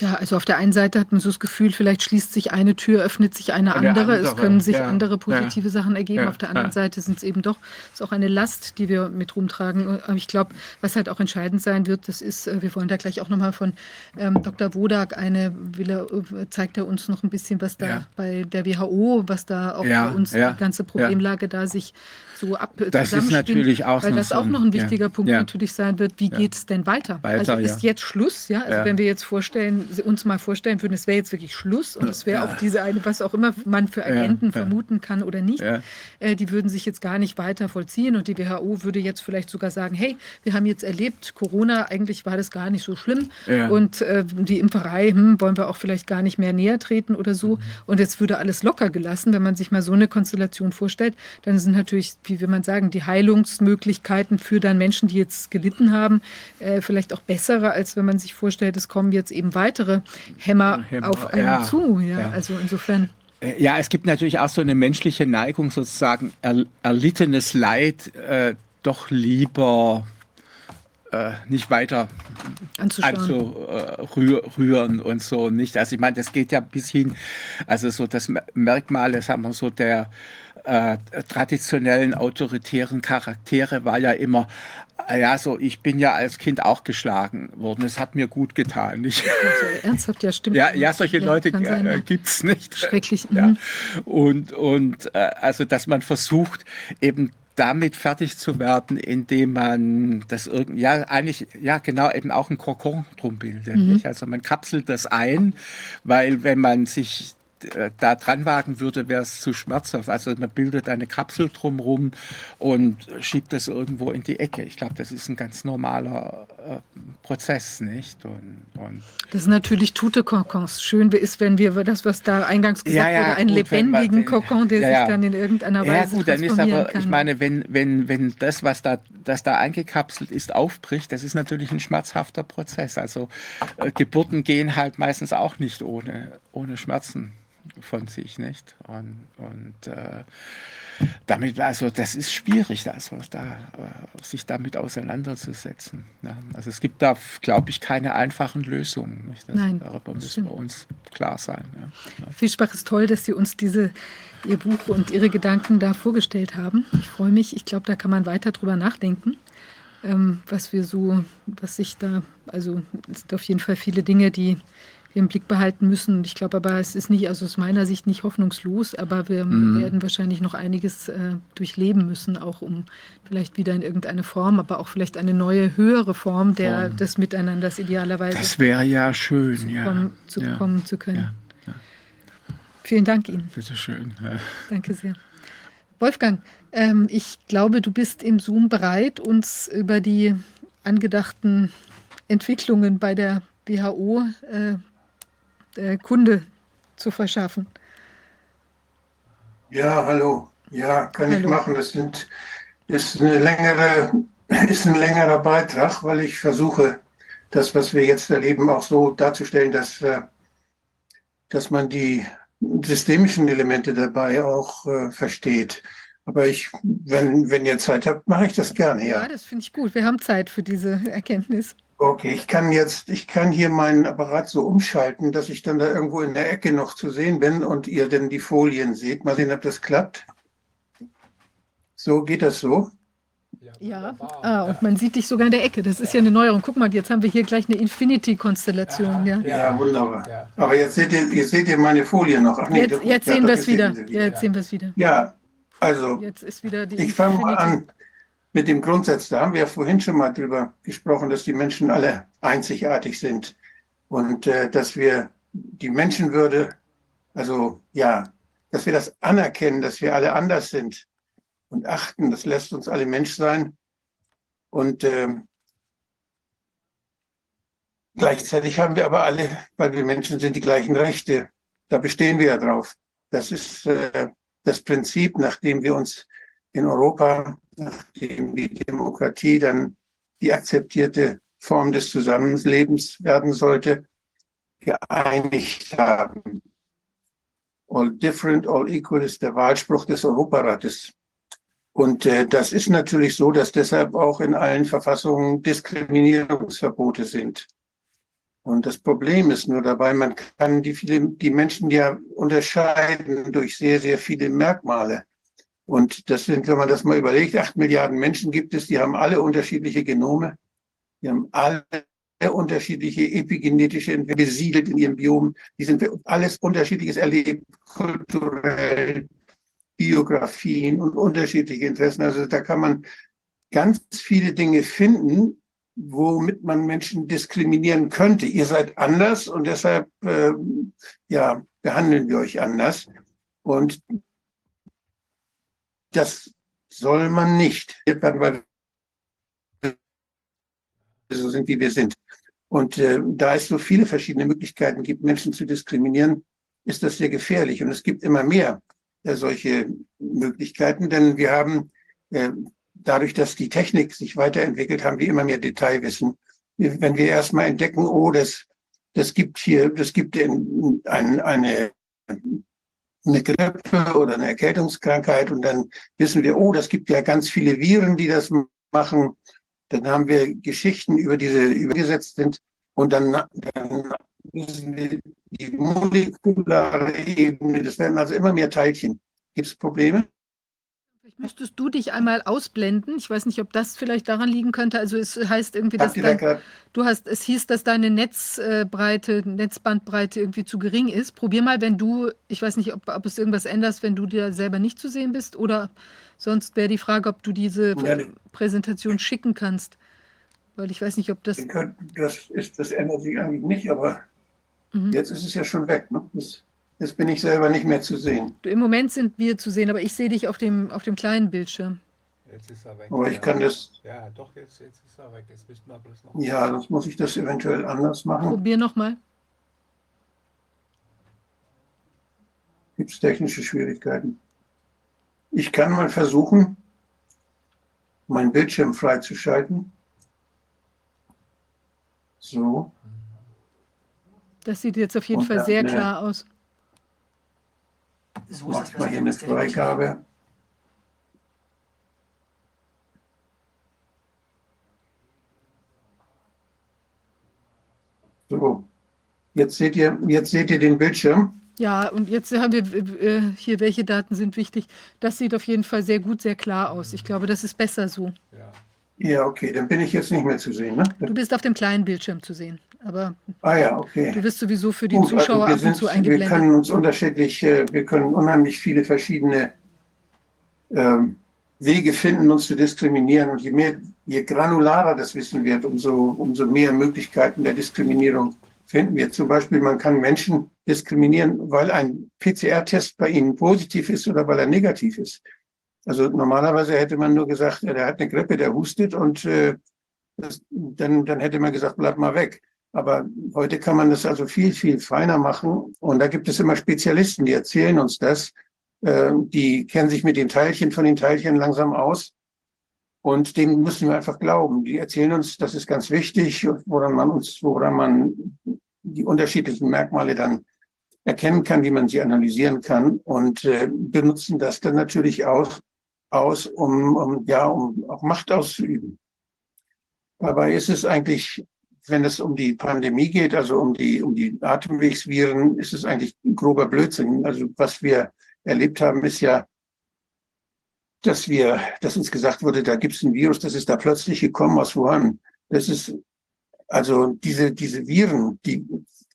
ja, also auf der einen Seite hat man so das Gefühl, vielleicht schließt sich eine Tür, öffnet sich eine, andere. andere. Es können sich ja. andere positive ja. Sachen ergeben. Ja. Auf der anderen Seite sind es eben doch, ist auch eine Last, die wir mit rumtragen. Aber ich glaube, was halt auch entscheidend sein wird, das ist, äh, wir wollen da gleich auch nochmal von ähm, Dr. Wodak eine, will er, äh, zeigt er uns noch ein bisschen, was da bei der WHO, was da auch bei uns die ganze Problemlage da sich so ab Das ist natürlich auch Weil das so auch noch ein wichtiger Punkt natürlich sein wird, wie geht es denn weiter? weiter? Also ist jetzt Schluss, ja? Also wenn wir jetzt vorstellen, uns mal vorstellen würden, es wäre jetzt wirklich Schluss und es wäre ja. auch diese eine, was auch immer man für Agenten ja, vermuten kann oder nicht, äh, die würden sich jetzt gar nicht weiter vollziehen und die WHO würde jetzt vielleicht sogar sagen, hey, wir haben jetzt erlebt, Corona, eigentlich war das gar nicht so schlimm und äh, die Impferei hm, wollen wir auch vielleicht gar nicht mehr näher treten oder so mhm. und jetzt würde alles locker gelassen, wenn man sich mal so eine Konstellation vorstellt, dann sind natürlich, wie will man sagen, die Heilungsmöglichkeiten für dann Menschen, die jetzt gelitten haben, äh, vielleicht auch bessere, als wenn man sich vorstellt, es kommen jetzt eben weiter weitere Hämmer, Hämmer auf einen ja, zu. Ja, ja, Also insofern. Äh, ja, es gibt natürlich auch so eine menschliche Neigung, sozusagen er, erlittenes Leid äh, doch lieber äh, nicht weiter anzurühren äh, und so nicht. Also ich meine, das geht ja bis hin, also so das Merkmal, das haben wir so der äh, traditionellen autoritären Charaktere war ja immer, Ah ja, so, ich bin ja als Kind auch geschlagen worden. Es hat mir gut getan. Ich, also, ernsthaft, ja, stimmt. Ja, ja solche ja, Leute äh, gibt es nicht. Schrecklich. Ja. Mhm. Und, und äh, also, dass man versucht, eben damit fertig zu werden, indem man das irgendwie, ja, eigentlich, ja, genau, eben auch ein Kokon drum bildet. Mhm. Also man kapselt das ein, weil wenn man sich äh, da dran wagen würde, wäre es zu schmerzhaft. Also man bildet eine Kapsel drumherum und schiebt das irgendwo in die Ecke. Ich glaube, das ist ein ganz normaler äh, Prozess, nicht? Und, und Das sind natürlich Tute-Kokons. Schön ist, wenn wir das, was da eingangs gesagt Ja, ja, wurde, einen gut, man lebendigen den- Kokon, der ja, ja. sich dann in irgendeiner ja Weise gut, dann ist aber, kann. ich meine, wenn, wenn, wenn das, was da, das da eingekapselt ist, aufbricht, das ist natürlich ein schmerzhafter Prozess. Also äh, Geburten gehen halt meistens auch nicht ohne, ohne Schmerzen von sich, nicht? Und, und äh, damit, also das ist schwierig, also da, äh, sich damit auseinanderzusetzen. Ja. Also es gibt da, glaube ich, keine einfachen Lösungen. Nicht? Das, Nein, darüber müssen wir uns klar sein. Ja. Fischbach ist toll, dass Sie uns diese, Ihr Buch und Ihre Gedanken da vorgestellt haben. Ich freue mich. Ich glaube, da kann man weiter drüber nachdenken, ähm, was wir so, was sich da, also es sind auf jeden Fall viele Dinge, die im Blick behalten müssen. Ich glaube aber, es ist nicht, also aus meiner Sicht nicht hoffnungslos, aber wir Mhm. werden wahrscheinlich noch einiges äh, durchleben müssen, auch um vielleicht wieder in irgendeine Form, aber auch vielleicht eine neue, höhere Form der, Form. des Miteinanders idealerweise Das wäre ja schön, zu, ja. kommen, zu ja. kommen zu können. Ja, ja. Vielen Dank Ihnen. Bitte schön. Danke sehr. Wolfgang, ähm, ich glaube, du bist im Zoom bereit, uns über die angedachten Entwicklungen bei der WHO äh, äh, Kunde zu verschaffen. Ja, hallo. Ja, kann ich Hallo. machen. Das sind, ist, eine längere, ist ein längerer Beitrag, weil ich versuche, das, was wir jetzt erleben, auch so darzustellen, dass, äh, dass man die systemischen Elemente dabei auch äh, versteht. Aber ich, wenn, wenn ihr Zeit habt, mache ich das gerne, Ja, ja. das finde ich gut. Wir haben Zeit für diese Erkenntnis. Okay, ich kann jetzt, ich kann hier meinen Apparat so umschalten, dass ich dann da irgendwo in der Ecke noch zu sehen bin und ihr dann die Folien seht. Mal sehen, ob das klappt. So, geht das so? Ja, ah, und man sieht dich sogar in der Ecke. Das ist ja eine Neuerung. Guck mal, jetzt haben wir hier gleich eine Infinity-Konstellation. Ja. Ja, wunderbar. Aber jetzt seht ihr, ihr seht ihr meine Folie noch. Ach, nee, Jetzt, jetzt ja, sehen wir es wieder. Ja, jetzt sehen wir es wieder. Ja, also Jetzt ist wieder die ich fange mal an mit dem Grundsatz. Da haben wir ja vorhin schon mal drüber gesprochen, dass die Menschen alle einzigartig sind und äh, dass wir die Menschenwürde, also ja, dass wir das anerkennen, dass wir alle anders sind und achten, das lässt uns alle Mensch sein. Und ähm, gleichzeitig haben wir aber alle, weil wir Menschen sind, die gleichen Rechte. Da bestehen wir ja drauf. Das ist äh, das Prinzip, nachdem wir uns in Europa, nachdem die Demokratie dann die akzeptierte Form des Zusammenlebens werden sollte, geeinigt haben. All different, all equal ist der Wahlspruch des Europarates. Und äh, das ist natürlich so, dass deshalb auch in allen Verfassungen Diskriminierungsverbote sind. Und das Problem ist nur dabei, man kann die, viele, die Menschen ja unterscheiden durch sehr, sehr viele Merkmale. Und das sind, wenn man das mal überlegt, acht Milliarden Menschen gibt es, die haben alle unterschiedliche Genome, die haben alle unterschiedliche epigenetische Entwicklung besiedelt in ihrem Biom, die sind alles unterschiedliches erlebt, kulturell, Biografien und unterschiedliche Interessen. Also da kann man ganz viele Dinge finden, womit man Menschen diskriminieren könnte. Ihr seid anders und deshalb äh, ja, behandeln wir euch anders. Und das soll man nicht, weil so sind, wie wir sind. Und äh, da es so viele verschiedene Möglichkeiten gibt, Menschen zu diskriminieren, ist das sehr gefährlich. Und es gibt immer mehr äh, solche Möglichkeiten, denn wir haben äh, dadurch, dass die Technik sich weiterentwickelt, haben wir immer mehr Detailwissen. Wenn wir erstmal entdecken, oh, das, das gibt hier, das gibt ein, ein, eine, eine Grippe oder eine Erkältungskrankheit und dann wissen wir, oh, das gibt ja ganz viele Viren, die das machen. Dann haben wir Geschichten über diese übergesetzt sind und dann, dann wissen wir die molekulare Ebene. Das werden also immer mehr Teilchen. Gibt es Probleme? Müsstest du dich einmal ausblenden. Ich weiß nicht, ob das vielleicht daran liegen könnte. Also es heißt irgendwie, dass dein, du hast, es hieß, dass deine Netzbreite, Netzbandbreite irgendwie zu gering ist. Probier mal, wenn du, ich weiß nicht, ob, ob es irgendwas änderst, wenn du dir selber nicht zu sehen bist oder sonst wäre die Frage, ob du diese Ja, Präsentation schicken kannst. Weil ich weiß nicht, ob das. das ist, das ändert sich eigentlich nicht, aber Mhm. jetzt ist es ja schon weg. Ne? Das, Jetzt bin ich selber nicht mehr zu sehen. Du, Im Moment sind wir zu sehen, aber ich sehe dich auf dem, auf dem kleinen Bildschirm. Jetzt ist er weg. Aber ich kann das, Ja, doch, jetzt, jetzt ist er weg. Jetzt müssten wir bloß noch. ja, sonst muss ich das eventuell anders machen. Probier nochmal. Gibt es technische Schwierigkeiten? Ich kann mal versuchen, meinen Bildschirm freizuschalten. So, Das sieht jetzt auf jeden Und Fall sehr äh, klar aus. So ist mach das ich mal hier eine Freigabe. So, jetzt seht ihr, jetzt seht ihr den Bildschirm. Ja, und jetzt haben wir äh, hier, welche Daten sind wichtig. Das sieht auf jeden Fall sehr gut, sehr klar aus. Ich glaube, das ist besser so. Ja. Ja, okay, dann bin ich jetzt nicht mehr zu sehen. Ne? Du bist auf dem kleinen Bildschirm zu sehen, aber Ah ja, okay. du wirst sowieso für die Gut, Zuschauer also ab und zu sind, wir eingeblendet. können uns unterschiedlich, äh, wir können unheimlich viele verschiedene ähm, Wege finden, uns zu diskriminieren. Und je mehr, je granularer das Wissen wird, umso, umso mehr Möglichkeiten der Diskriminierung finden wir. Zum Beispiel, man kann Menschen diskriminieren, weil ein PCR-Test bei ihnen positiv ist oder weil er negativ ist. Also normalerweise hätte man nur gesagt, ja, der hat eine Grippe, der hustet und äh, das, dann, dann hätte man gesagt, bleib mal weg. Aber heute kann man das also viel, viel feiner machen. Und da gibt es immer Spezialisten, die erzählen uns das. Äh, die kennen sich mit den Teilchen von den Teilchen langsam aus. Und dem müssen wir einfach glauben. Die erzählen uns, das ist ganz wichtig, woran man uns, woran man die unterschiedlichen Merkmale dann erkennen kann, wie man sie analysieren kann und äh, benutzen das dann natürlich auch aus, um, um ja, um auch Macht auszuüben. Dabei ist es eigentlich, wenn es um die Pandemie geht, also um die, um die Atemwegsviren, ist es eigentlich grober Blödsinn. Also was wir erlebt haben, ist ja, dass wir, dass uns gesagt wurde, da gibt es ein Virus, das ist da plötzlich gekommen aus Wuhan. Das ist, also diese, diese Viren, die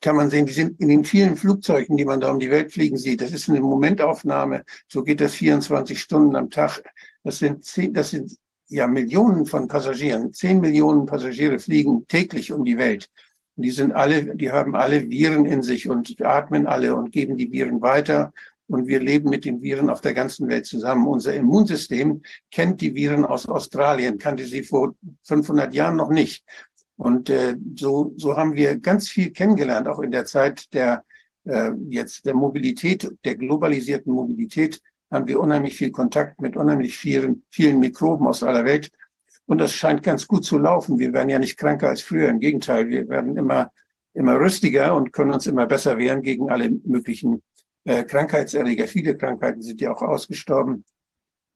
kann man sehen, die sind in den vielen Flugzeugen, die man da um die Welt fliegen sieht. Das ist eine Momentaufnahme. So geht das 24 Stunden am Tag. Das sind zehn, das sind ja Millionen von Passagieren. Zehn Millionen Passagiere fliegen täglich um die Welt. Und die sind alle, die haben alle Viren in sich und atmen alle und geben die Viren weiter. Und wir leben mit den Viren auf der ganzen Welt zusammen. Unser Immunsystem kennt die Viren aus Australien, kannte sie vor 500 Jahren noch nicht. Und äh, so, so haben wir ganz viel kennengelernt, auch in der Zeit der äh, jetzt der Mobilität, der globalisierten Mobilität, haben wir unheimlich viel Kontakt mit unheimlich vielen, vielen Mikroben aus aller Welt. Und das scheint ganz gut zu laufen. Wir werden ja nicht kranker als früher. Im Gegenteil, wir werden immer, immer rüstiger und können uns immer besser wehren gegen alle möglichen äh, Krankheitserreger. Viele Krankheiten sind ja auch ausgestorben.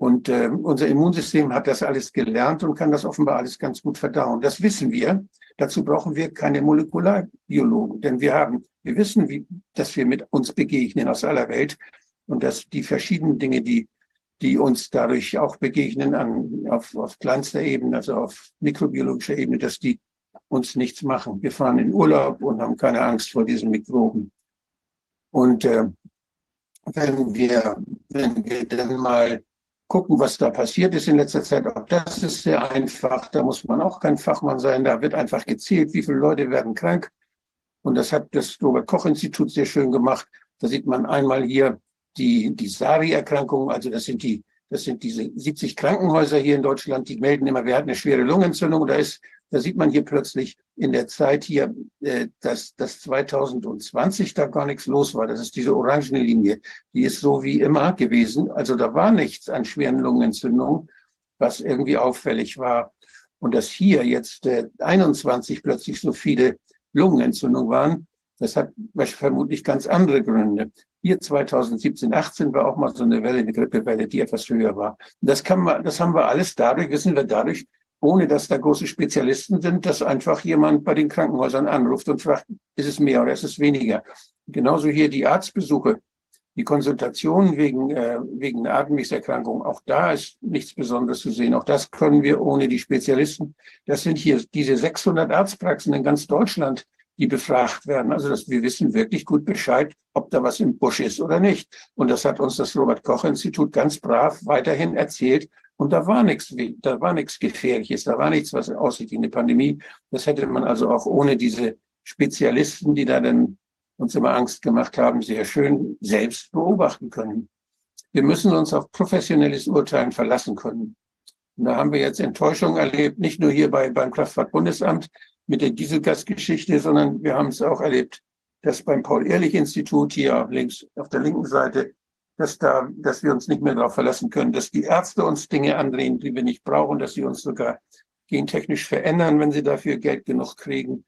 Und äh, unser Immunsystem hat das alles gelernt und kann das offenbar alles ganz gut verdauen. Das wissen wir. Dazu brauchen wir keine Molekularbiologen, denn wir haben, wir wissen, wie, dass wir mit uns begegnen aus aller Welt und dass die verschiedenen Dinge, die, die uns dadurch auch begegnen an, auf, auf kleinster Ebene, also auf mikrobiologischer Ebene, dass die uns nichts machen. Wir fahren in Urlaub und haben keine Angst vor diesen Mikroben. Und äh, wenn wir, wenn wir dann mal gucken, was da passiert ist in letzter Zeit. Auch das ist sehr einfach. Da muss man auch kein Fachmann sein. Da wird einfach gezählt, wie viele Leute werden krank. Und das hat das Robert-Koch-Institut sehr schön gemacht. Da sieht man einmal hier die, die SARI-Erkrankungen. Also das sind die, das sind diese 70 Krankenhäuser hier in Deutschland, die melden immer, wer hat eine schwere Lungenentzündung. Da ist, da sieht man hier plötzlich in der Zeit hier, äh, dass, dass 2020 da gar nichts los war. Das ist diese orangene Linie. Die ist so wie immer gewesen. Also da war nichts an schweren Lungenentzündungen, was irgendwie auffällig war. Und dass hier jetzt äh, 21 plötzlich so viele Lungenentzündungen waren, das hat vermutlich ganz andere Gründe. Hier 2017, 18 war auch mal so eine Welle, eine Grippewelle, die etwas höher war. Das kann man, das haben wir alles dadurch, wissen wir dadurch, ohne dass da große Spezialisten sind, dass einfach jemand bei den Krankenhäusern anruft und fragt, ist es mehr oder ist es weniger? Genauso hier die Arztbesuche, die Konsultationen wegen, äh, wegen Atemwegserkrankungen. Auch da ist nichts Besonderes zu sehen. Auch das können wir ohne die Spezialisten. Das sind hier diese 600 Arztpraxen in ganz Deutschland, die befragt werden. Also dass wir wissen wirklich gut Bescheid, ob da was im Busch ist oder nicht. Und das hat uns das Robert Koch Institut ganz brav weiterhin erzählt. Und da war nichts, da war nichts Gefährliches, da war nichts, was aussieht wie eine Pandemie. Das hätte man also auch ohne diese Spezialisten, die da dann uns immer Angst gemacht haben, sehr schön selbst beobachten können. Wir müssen uns auf professionelles Urteilen verlassen können. Und da haben wir jetzt Enttäuschung erlebt, nicht nur hier bei, beim Kraftfahrtbundesamt mit der Dieselgasgeschichte, sondern wir haben es auch erlebt, dass beim Paul-Ehrlich-Institut hier links auf der linken Seite, dass da, dass wir uns nicht mehr darauf verlassen können, dass die Ärzte uns Dinge andrehen, die wir nicht brauchen, dass sie uns sogar gentechnisch verändern, wenn sie dafür Geld genug kriegen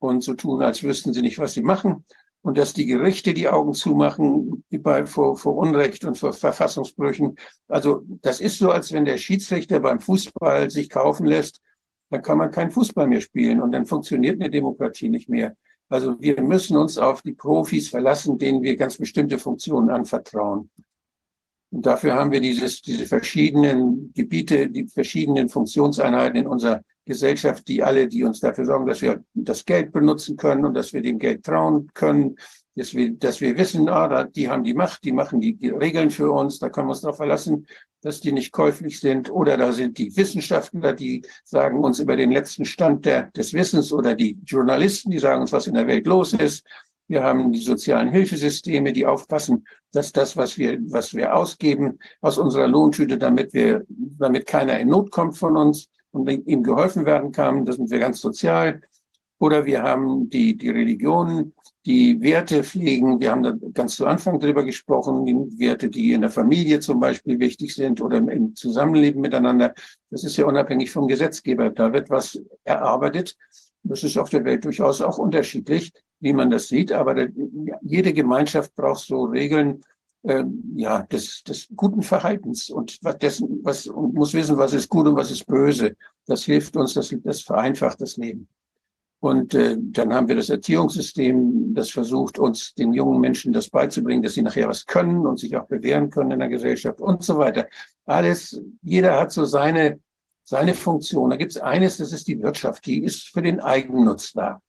und so tun, als wüssten sie nicht, was sie machen und dass die Gerichte die Augen zumachen bei, vor, vor Unrecht und vor Verfassungsbrüchen. Also das ist so, als wenn der Schiedsrichter beim Fußball sich kaufen lässt, dann kann man keinen Fußball mehr spielen und dann funktioniert eine Demokratie nicht mehr. Also wir müssen uns auf die Profis verlassen, denen wir ganz bestimmte Funktionen anvertrauen. Und dafür haben wir dieses, diese verschiedenen Gebiete, die verschiedenen Funktionseinheiten in unserer Gesellschaft, die alle, die uns dafür sorgen, dass wir das Geld benutzen können und dass wir dem Geld trauen können, dass wir, dass wir wissen, ah, die haben die Macht, die machen die, die Regeln für uns, da können wir uns darauf verlassen, dass die nicht käuflich sind. Oder da sind die Wissenschaftler, die sagen uns über den letzten Stand der, des Wissens oder die Journalisten, die sagen uns, was in der Welt los ist. Wir haben die sozialen Hilfesysteme, die aufpassen, dass das, was wir, was wir ausgeben, aus unserer Lohntüte, damit wir, damit keiner in Not kommt von uns, und ihm geholfen werden kann. Das sind wir ganz sozial. Oder wir haben die, die Religionen, die Werte pflegen. Wir haben da ganz zu Anfang drüber gesprochen, die Werte, die in der Familie zum Beispiel wichtig sind oder im Zusammenleben miteinander. Das ist ja unabhängig vom Gesetzgeber. Da wird was erarbeitet. Das ist auf der Welt durchaus auch unterschiedlich, wie man das sieht. Aber jede Gemeinschaft braucht so Regeln, ähm, ja, des, des guten Verhaltens und was dessen, was und muss wissen, was ist gut und was ist böse. Das hilft uns, das, das vereinfacht das Leben. Und äh, dann haben wir das Erziehungssystem, das versucht, uns den jungen Menschen das beizubringen, dass sie nachher was können und sich auch bewähren können in der Gesellschaft und so weiter. Alles, jeder hat so seine, seine Funktion. Da gibt es eines, das ist die Wirtschaft, die ist für den Eigennutz da.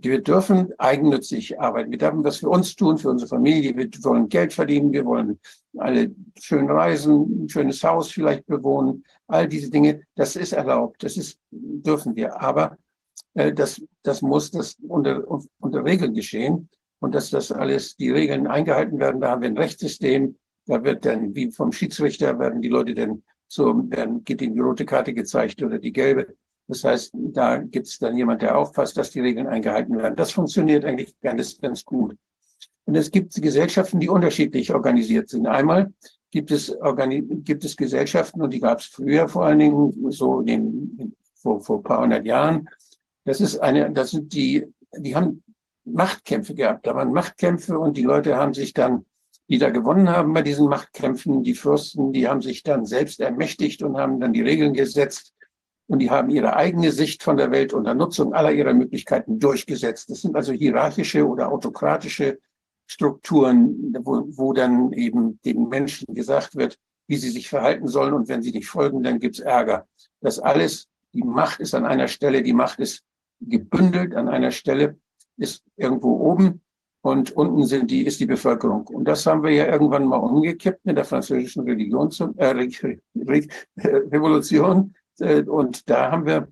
Wir dürfen eigennützig arbeiten. Wir dürfen was für uns tun, für unsere Familie. Wir wollen Geld verdienen. Wir wollen alle schön reisen, ein schönes Haus vielleicht bewohnen. All diese Dinge, das ist erlaubt. Das ist, dürfen wir. Aber das, das muss das unter, unter Regeln geschehen. Und dass das alles, die Regeln eingehalten werden. Da haben wir ein Rechtssystem. Da wird dann, wie vom Schiedsrichter, werden die Leute dann so, werden, geht ihnen die rote Karte gezeigt oder die gelbe. Das heißt, da gibt es dann jemand, der aufpasst, dass die Regeln eingehalten werden. Das funktioniert eigentlich ganz, ganz gut. Und es gibt Gesellschaften, die unterschiedlich organisiert sind. Einmal gibt es, gibt es Gesellschaften, und die gab es früher vor allen Dingen, so in vor, vor ein paar hundert Jahren. Das ist eine, das sind die, die haben Machtkämpfe gehabt. Da waren Machtkämpfe und die Leute haben sich dann, die da gewonnen haben bei diesen Machtkämpfen, die Fürsten, die haben sich dann selbst ermächtigt und haben dann die Regeln gesetzt und die haben ihre eigene Sicht von der Welt unter Nutzung aller ihrer Möglichkeiten durchgesetzt. Das sind also hierarchische oder autokratische Strukturen, wo, wo dann eben den Menschen gesagt wird, wie sie sich verhalten sollen. Und wenn sie nicht folgen, dann gibt's Ärger. Das alles, die Macht ist an einer Stelle, die Macht ist gebündelt an einer Stelle, ist irgendwo oben und unten sind die, ist die Bevölkerung. Und das haben wir ja irgendwann mal umgekippt mit der französischen Religion, äh, Revolution. Äh, und da haben wir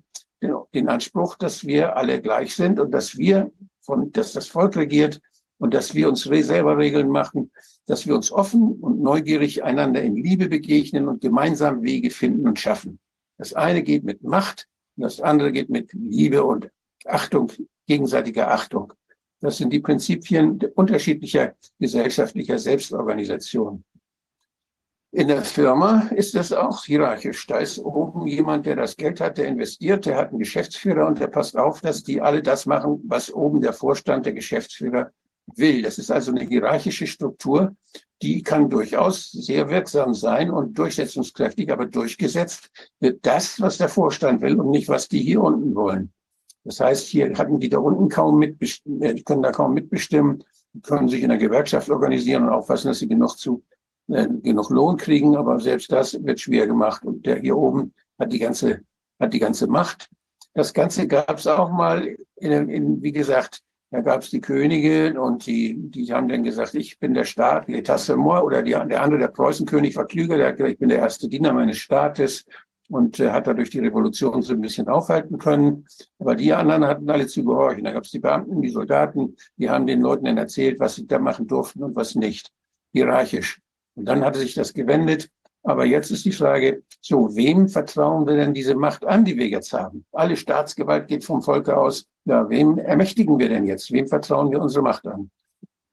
den Anspruch, dass wir alle gleich sind und dass wir von, dass das Volk regiert und dass wir uns selber Regeln machen, dass wir uns offen und neugierig einander in Liebe begegnen und gemeinsam Wege finden und schaffen. Das eine geht mit Macht und das andere geht mit Liebe und Achtung, gegenseitiger Achtung. Das sind die Prinzipien unterschiedlicher gesellschaftlicher Selbstorganisation. In der Firma ist das auch hierarchisch. Da ist oben jemand, der das Geld hat, der investiert, der hat einen Geschäftsführer und der passt auf, dass die alle das machen, was oben der Vorstand, der Geschäftsführer will. Das ist also eine hierarchische Struktur, die kann durchaus sehr wirksam sein und durchsetzungskräftig, aber durchgesetzt wird das, was der Vorstand will und nicht, was die hier unten wollen. Das heißt, hier hatten die da unten kaum mitbestimmen, äh, die können da kaum mitbestimmen, können sich in der Gewerkschaft organisieren und aufpassen, dass sie genug zu äh, genug Lohn kriegen, aber selbst das wird schwer gemacht. Und der hier oben hat die ganze, hat die ganze Macht. Das Ganze gab es auch mal, in, in, wie gesagt, da gab es die Könige und die, die haben dann gesagt, ich bin der Staat, l'État c'est moi, oder die, der andere, der Preußenkönig war klüger, der hat gesagt, ich bin der erste Diener meines Staates und äh, hat dadurch die Revolution so ein bisschen aufhalten können. Aber die anderen hatten alle zu gehorchen. Da gab es die Beamten, die Soldaten, die haben den Leuten dann erzählt, was sie da machen durften und was nicht. Hierarchisch. Und dann hatte sich das gewendet. Aber jetzt ist die Frage, so, wem vertrauen wir denn diese Macht an, die wir jetzt haben? Alle Staatsgewalt geht vom Volke aus. Ja, wem ermächtigen wir denn jetzt? Wem vertrauen wir unsere Macht an?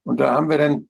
Und da haben wir dann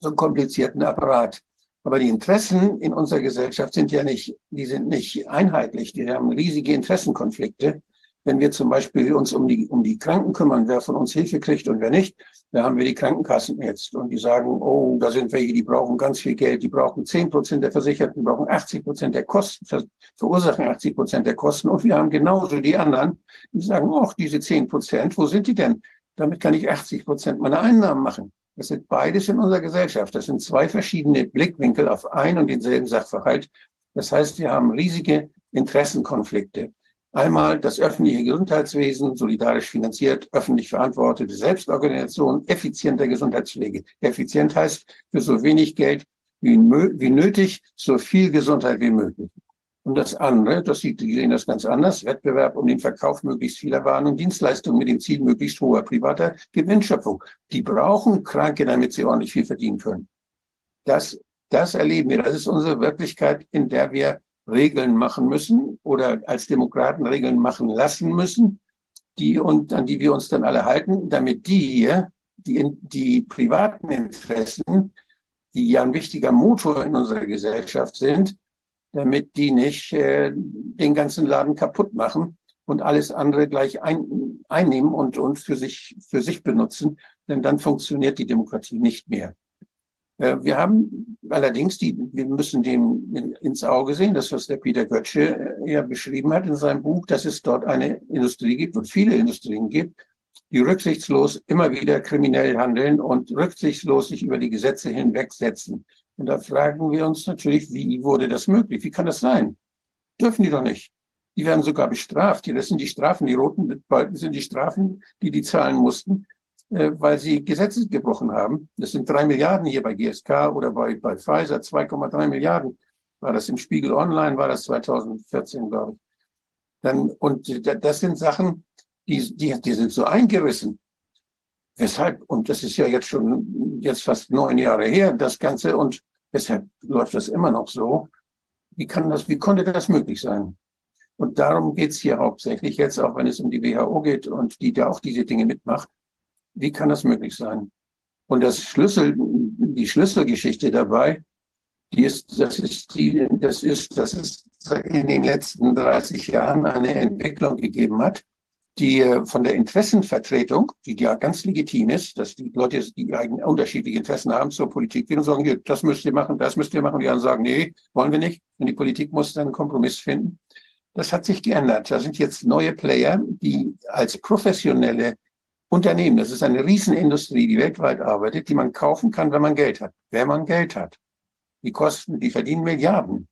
so einen komplizierten Apparat. Aber die Interessen in unserer Gesellschaft sind ja nicht, die sind nicht einheitlich. Die haben riesige Interessenkonflikte. Wenn wir zum Beispiel uns um die, um die Kranken kümmern, wer von uns Hilfe kriegt und wer nicht, da haben wir die Krankenkassen jetzt. Und die sagen, oh, da sind welche, die brauchen ganz viel Geld. Die brauchen 10 Prozent der Versicherten, brauchen 80 Prozent der Kosten, ver verursachen 80 Prozent der Kosten. Und wir haben genauso die anderen, die sagen, ach, diese 10 Prozent, wo sind die denn? Damit kann ich 80 Prozent meiner Einnahmen machen. Das sind beides in unserer Gesellschaft. Das sind zwei verschiedene Blickwinkel auf ein und denselben Sachverhalt. Das heißt, wir haben riesige Interessenkonflikte. Einmal das öffentliche Gesundheitswesen, solidarisch finanziert, öffentlich verantwortete Selbstorganisation, effiziente Gesundheitspflege. Effizient heißt für so wenig Geld wie, wie nötig, so viel Gesundheit wie möglich. Und das andere, das sieht, die sehen das ganz anders, Wettbewerb um den Verkauf möglichst vieler Waren und Dienstleistungen mit dem Ziel möglichst hoher privater Gewinnschöpfung. Die brauchen Kranke, damit sie ordentlich viel verdienen können. Das, das erleben wir. Das ist unsere Wirklichkeit, in der wir Regeln machen müssen oder als Demokraten Regeln machen lassen müssen, die und an die wir uns dann alle halten, damit die hier, die, die privaten Interessen, die ja ein wichtiger Motor in unserer Gesellschaft sind, damit die nicht äh, den ganzen Laden kaputt machen und alles andere gleich ein, einnehmen und, und für, sich, für sich benutzen, denn dann funktioniert die Demokratie nicht mehr. Äh, wir haben allerdings die, wir müssen dem ins Auge sehen, das, was der Peter Götzsche äh, ja beschrieben hat in seinem Buch, dass es dort eine Industrie gibt und viele Industrien gibt, die rücksichtslos immer wieder kriminell handeln und rücksichtslos sich über die Gesetze hinwegsetzen. Und da fragen wir uns natürlich, wie wurde das möglich? Wie kann das sein? Dürfen die doch nicht. Die werden sogar bestraft. Das sind die Strafen, die roten Balken sind die Strafen, die die zahlen mussten, äh, weil sie Gesetze gebrochen haben. Das sind drei Milliarden hier bei GSK oder bei, bei Pfizer, 2,3 Milliarden. War das im Spiegel Online, war das 2014, glaube ich. Dann, und das sind Sachen, die, die, die sind so eingerissen. Weshalb, und das ist ja jetzt schon jetzt fast neun Jahre her, das Ganze, und weshalb läuft das immer noch so? Wie kann das, wie konnte das möglich sein? Und darum geht's hier hauptsächlich jetzt, auch wenn es um die WHO geht und die da auch diese Dinge mitmacht. Wie kann das möglich sein? Und das Schlüssel, die Schlüsselgeschichte dabei, die ist, das ist die, das ist, dass es in den letzten 30 Jahren eine Entwicklung gegeben hat, die äh, von der Interessenvertretung, die ja ganz legitim ist, dass die Leute, die eigene unterschiedliche Interessen haben zur Politik gehen und sagen, hier, das müsst ihr machen, das müsst ihr machen. Die anderen sagen, nee, wollen wir nicht. Und die Politik muss dann einen Kompromiss finden. Das hat sich geändert. Da sind jetzt neue Player, die als professionelle Unternehmen, das ist eine Riesenindustrie, die weltweit arbeitet, die man kaufen kann, wenn man Geld hat. Wenn man Geld hat. Die kosten, die verdienen Milliarden.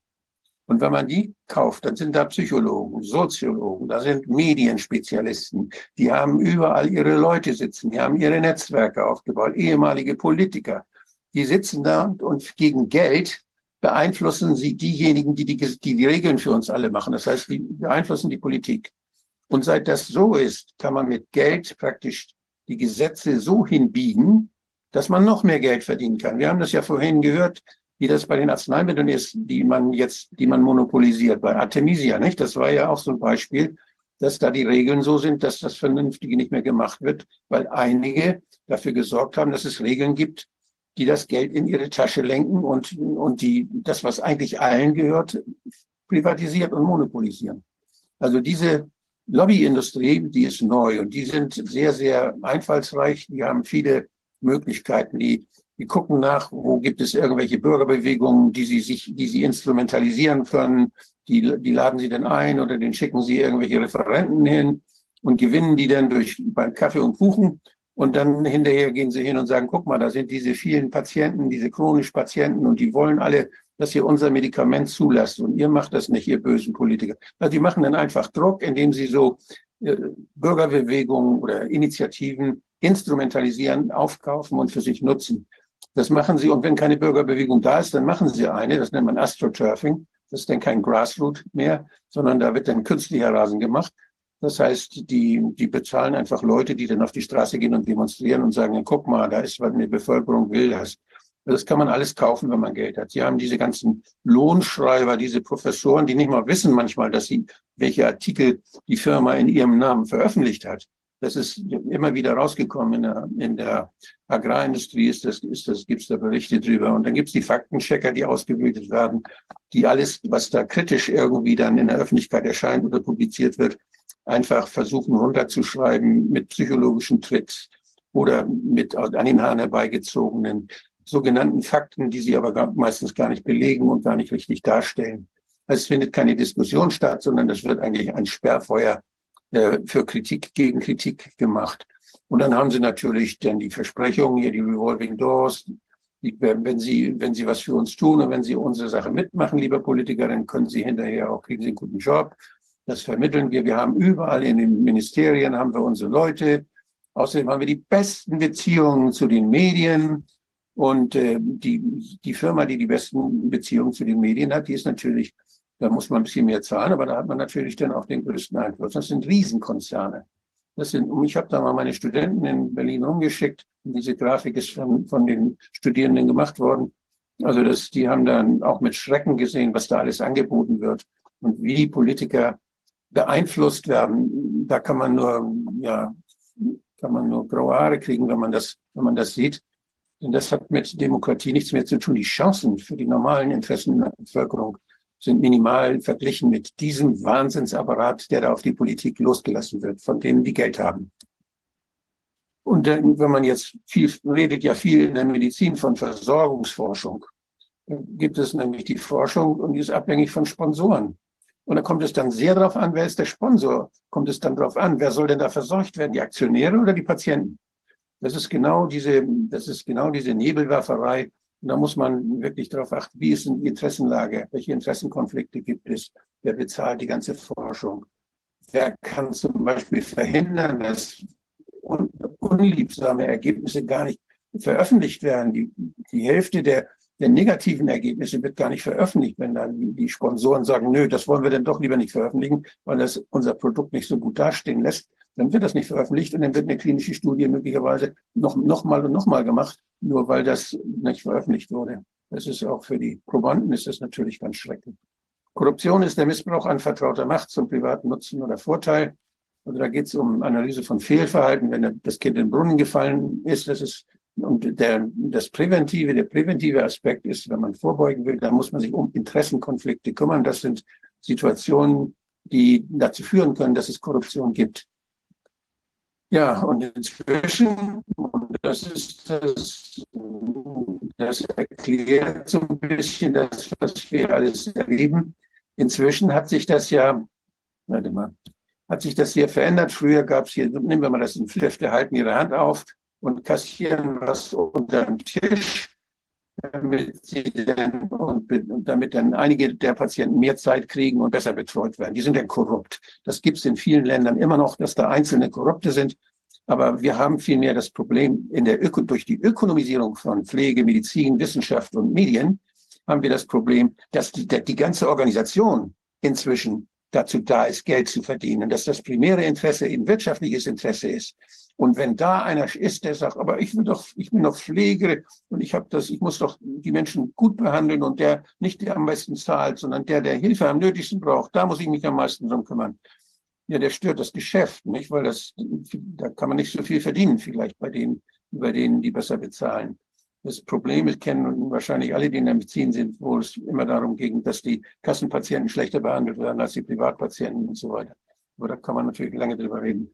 Und wenn man die kauft, dann sind da Psychologen, Soziologen, da sind Medienspezialisten, die haben überall ihre Leute sitzen, die haben ihre Netzwerke aufgebaut, ehemalige Politiker. Die sitzen da und, und gegen Geld beeinflussen sie diejenigen, die die, die die Regeln für uns alle machen. Das heißt, die beeinflussen die Politik. Und seit das so ist, kann man mit Geld praktisch die Gesetze so hinbiegen, dass man noch mehr Geld verdienen kann. Wir haben das ja vorhin gehört, wie das bei den Arzneimitteln ist, die man jetzt, die man monopolisiert. Bei Artemisia, nicht? Das war ja auch so ein Beispiel, dass da die Regeln so sind, dass das Vernünftige nicht mehr gemacht wird, weil einige dafür gesorgt haben, dass es Regeln gibt, die das Geld in ihre Tasche lenken und, und die, das, was eigentlich allen gehört, privatisiert und monopolisieren. Also diese Lobbyindustrie, die ist neu und die sind sehr, sehr einfallsreich. Die haben viele Möglichkeiten, die die gucken nach, wo gibt es irgendwelche Bürgerbewegungen, die sie sich, die sie instrumentalisieren können. Die, die laden sie dann ein oder den schicken sie irgendwelche Referenten hin und gewinnen die dann durch beim Kaffee und Kuchen. Und dann hinterher gehen sie hin und sagen, guck mal, da sind diese vielen Patienten, diese chronisch Patienten und die wollen alle, dass ihr unser Medikament zulasst und ihr macht das nicht, ihr bösen Politiker. Also die machen dann einfach Druck, indem sie so äh, Bürgerbewegungen oder Initiativen instrumentalisieren, aufkaufen und für sich nutzen. Das machen sie. Und wenn keine Bürgerbewegung da ist, dann machen sie eine. Das nennt man Astroturfing. Das ist dann kein Grassroot mehr, sondern da wird dann künstlicher Rasen gemacht. Das heißt, die, die bezahlen einfach Leute, die dann auf die Straße gehen und demonstrieren und sagen, guck mal, da ist, was eine Bevölkerung will das. Das kann man alles kaufen, wenn man Geld hat. Sie haben diese ganzen Lohnschreiber, diese Professoren, die nicht mal wissen manchmal, dass sie, welche Artikel die Firma in ihrem Namen veröffentlicht hat. Das ist immer wieder rausgekommen in der, in der Agrarindustrie ist das, ist das, gibt's da Berichte drüber. Und dann gibt's die Faktenchecker, die ausgebildet werden, die alles, was da kritisch irgendwie dann in der Öffentlichkeit erscheint oder publiziert wird, einfach versuchen runterzuschreiben mit psychologischen Tricks oder mit an den Haaren herbeigezogenen sogenannten Fakten, die sie aber meistens gar nicht belegen und gar nicht richtig darstellen. Es findet keine Diskussion statt, sondern es wird eigentlich ein Sperrfeuer äh, für Kritik gegen Kritik gemacht. Und dann haben sie natürlich dann die Versprechungen, hier die Revolving Doors. Wenn Sie, wenn Sie was für uns tun und wenn Sie unsere Sache mitmachen, lieber Politiker, dann können Sie hinterher auch, kriegen Sie einen guten Job. Das vermitteln wir. Wir haben überall in den Ministerien haben wir unsere Leute. Außerdem haben wir die besten Beziehungen zu den Medien. Und äh, die, die Firma, die die besten Beziehungen zu den Medien hat, die ist natürlich da muss man ein bisschen mehr zahlen, aber da hat man natürlich dann auch den größten Einfluss. Das sind Riesenkonzerne. Das sind, ich habe da mal meine Studenten in Berlin umgeschickt. Diese Grafik ist von, von den Studierenden gemacht worden. Also das, die haben dann auch mit Schrecken gesehen, was da alles angeboten wird und wie die Politiker beeinflusst werden. Da kann man nur, ja, kann man nur graue Haare kriegen, wenn man das, wenn man das sieht. Denn das hat mit Demokratie nichts mehr zu tun. Die Chancen für die normalen Interessen der Bevölkerung sind minimal verglichen mit diesem Wahnsinnsapparat, der da auf die Politik losgelassen wird, von denen die Geld haben. Und dann, wenn man jetzt viel, redet ja viel in der Medizin von Versorgungsforschung, gibt es nämlich die Forschung und die ist abhängig von Sponsoren. Und da kommt es dann sehr darauf an, wer ist der Sponsor? Kommt es dann darauf an, wer soll denn da versorgt werden? Die Aktionäre oder die Patienten? Das ist genau diese, das ist genau diese Nebelwerferei, und da muss man wirklich darauf achten, wie ist die Interessenlage, welche Interessenkonflikte gibt es, wer bezahlt die ganze Forschung, wer kann zum Beispiel verhindern, dass unliebsame Ergebnisse gar nicht veröffentlicht werden. Die, die Hälfte der, der negativen Ergebnisse wird gar nicht veröffentlicht, wenn dann die Sponsoren sagen, nö, das wollen wir denn doch lieber nicht veröffentlichen, weil das unser Produkt nicht so gut dastehen lässt dann wird das nicht veröffentlicht und dann wird eine klinische Studie möglicherweise noch, noch mal und noch mal gemacht, nur weil das nicht veröffentlicht wurde. Das ist auch für die Probanden ist das natürlich ganz schrecklich. Korruption ist der Missbrauch an vertrauter Macht zum privaten Nutzen oder Vorteil. Also da geht es um Analyse von Fehlverhalten, wenn das Kind in den Brunnen gefallen ist. Das ist und der, das präventive, der präventive Aspekt ist, wenn man vorbeugen will, da muss man sich um Interessenkonflikte kümmern. Das sind Situationen, die dazu führen können, dass es Korruption gibt. Ja, und inzwischen, und das ist das, das erklärt so ein bisschen das, was wir alles erleben. Inzwischen hat sich das ja, warte mal, hat sich das hier verändert. Früher gab es hier, nehmen wir mal das in Fläfte, halten ihre Hand auf und kassieren was unter dem Tisch, damit dann, und, damit dann einige der Patienten mehr Zeit kriegen und besser betreut werden. Die sind dann korrupt. Das gibt es in vielen Ländern immer noch, dass da einzelne Korrupte sind. Aber wir haben vielmehr das Problem in der Öko durch die Ökonomisierung von Pflege, Medizin, Wissenschaft und Medien haben wir das Problem, dass die, die ganze Organisation inzwischen dazu da ist, Geld zu verdienen, dass das primäre Interesse eben wirtschaftliches Interesse ist. Und wenn da einer ist, der sagt, aber ich will doch, ich bin doch Pflege und ich habe das, ich muss doch die Menschen gut behandeln und der nicht der am meisten zahlt, sondern der, der Hilfe am nötigsten braucht, da muss ich mich am meisten drum kümmern ja, der stört das Geschäft, nicht? Weil das, da kann man nicht so viel verdienen, vielleicht bei denen, bei denen, die besser bezahlen. Das Problem ist, kennen wahrscheinlich alle, die in der Medizin sind, wo es immer darum ging, dass die Kassenpatienten schlechter behandelt werden als die Privatpatienten und so weiter. Aber da kann man natürlich lange drüber reden.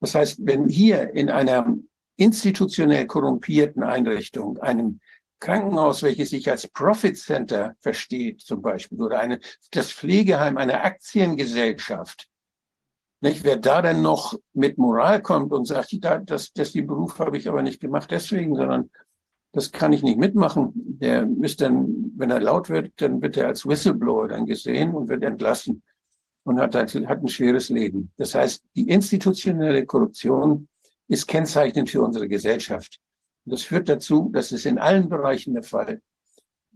Das heißt, wenn hier in einer institutionell korrumpierten Einrichtung, einem Krankenhaus, welches sich als Profit Center versteht, zum Beispiel, oder eine, das Pflegeheim einer Aktiengesellschaft, nicht? Wer da denn noch mit Moral kommt und sagt, da, das, das den Beruf habe ich aber nicht gemacht deswegen, sondern das kann ich nicht mitmachen. Der ist dann, wenn er laut wird, dann wird er als Whistleblower dann gesehen und wird entlassen und hat, hat ein schweres Leben. Das heißt, die institutionelle Korruption ist kennzeichnend für unsere Gesellschaft. Das führt dazu, dass es in allen Bereichen der Fall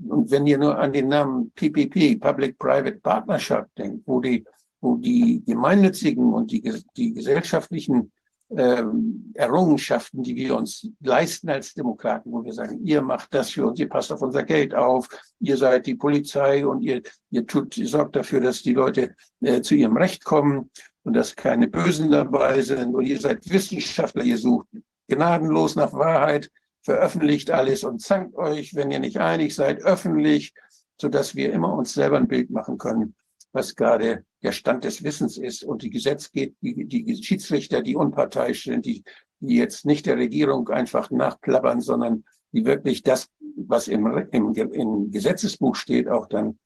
Und wenn ihr nur an den Namen PPP, Public-Private Partnership denkt, wo die, wo die gemeinnützigen und die, die gesellschaftlichen ähm, Errungenschaften, die wir uns leisten als Demokraten, wo wir sagen, ihr macht das für uns, ihr passt auf unser Geld auf, ihr seid die Polizei und ihr, ihr tut, ihr sorgt dafür, dass die Leute äh, zu ihrem Recht kommen und dass keine Bösen dabei sind. Und ihr seid Wissenschaftler, ihr sucht gnadenlos nach Wahrheit, veröffentlicht alles und zankt euch, wenn ihr nicht einig seid, öffentlich, so dass wir immer uns selber ein Bild machen können, was gerade der Stand des Wissens ist. Und die Gesetzgeber, die, die Schiedsrichter, die unparteiisch sind, die, die jetzt nicht der Regierung einfach nachplappern, sondern die wirklich das, was im, im, im Gesetzesbuch steht, auch dann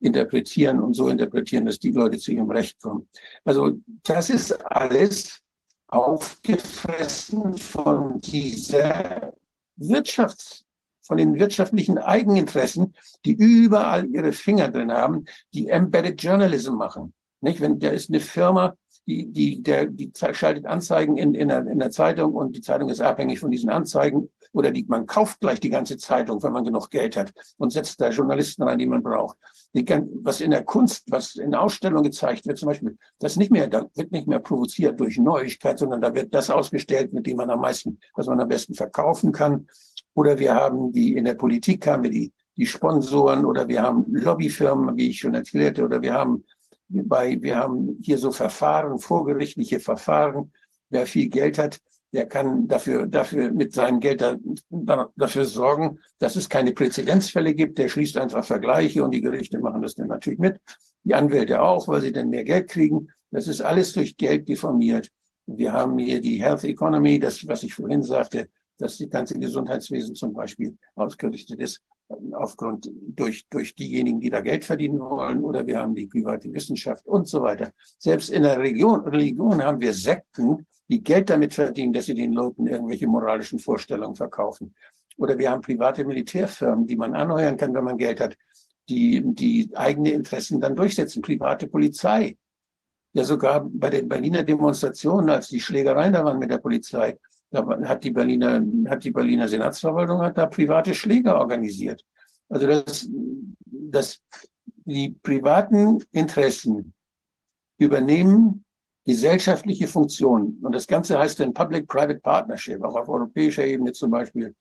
interpretieren und so interpretieren, dass die Leute zu ihrem Recht kommen. Also das ist alles aufgefressen von dieser Wirtschafts, von den wirtschaftlichen Eigeninteressen, die überall ihre Finger drin haben, die Embedded Journalism machen. Nicht? Wenn da ist eine Firma, die, die, der, die schaltet Anzeigen in, in, der, in der Zeitung und die Zeitung ist abhängig von diesen Anzeigen oder die, man kauft gleich die ganze Zeitung, wenn man genug Geld hat und setzt da Journalisten rein, die man braucht. Die, was in der Kunst, was in Ausstellungen gezeigt wird, zum Beispiel, das nicht mehr, da wird nicht mehr provoziert durch Neuigkeit, sondern da wird das ausgestellt, mit dem man am meisten, was man am besten verkaufen kann. Oder wir haben die, in der Politik haben wir die, die Sponsoren oder wir haben Lobbyfirmen, wie ich schon erzählte, oder wir haben bei, wir haben hier so Verfahren, vorgerichtliche Verfahren. Wer viel Geld hat, der kann dafür, dafür mit seinem Geld da, dafür sorgen, dass es keine Präzedenzfälle gibt. Der schließt einfach Vergleiche und die Gerichte machen das dann natürlich mit. Die Anwälte auch, weil sie dann mehr Geld kriegen. Das ist alles durch Geld deformiert. Wir haben hier die Health Economy, das, was ich vorhin sagte, dass die ganze Gesundheitswesen zum Beispiel ausgerichtet ist aufgrund durch, durch diejenigen, die da Geld verdienen wollen, oder wir haben die private Wissenschaft und so weiter. Selbst in der Region, Religion haben wir Sekten, die Geld damit verdienen, dass sie den Leuten irgendwelche moralischen Vorstellungen verkaufen. Oder wir haben private Militärfirmen, die man anheuern kann, wenn man Geld hat, die, die eigene Interessen dann durchsetzen. Private Polizei. Ja, sogar bei den Berliner Demonstrationen, als die Schlägereien da waren mit der Polizei, da hat die Berliner, hat die Berliner Senatsverwaltung hat da private Schläger organisiert. Also das, das, die privaten Interessen übernehmen gesellschaftliche Funktionen. Und das Ganze heißt dann Public-Private Partnership, auch auf europäischer Ebene zum Beispiel.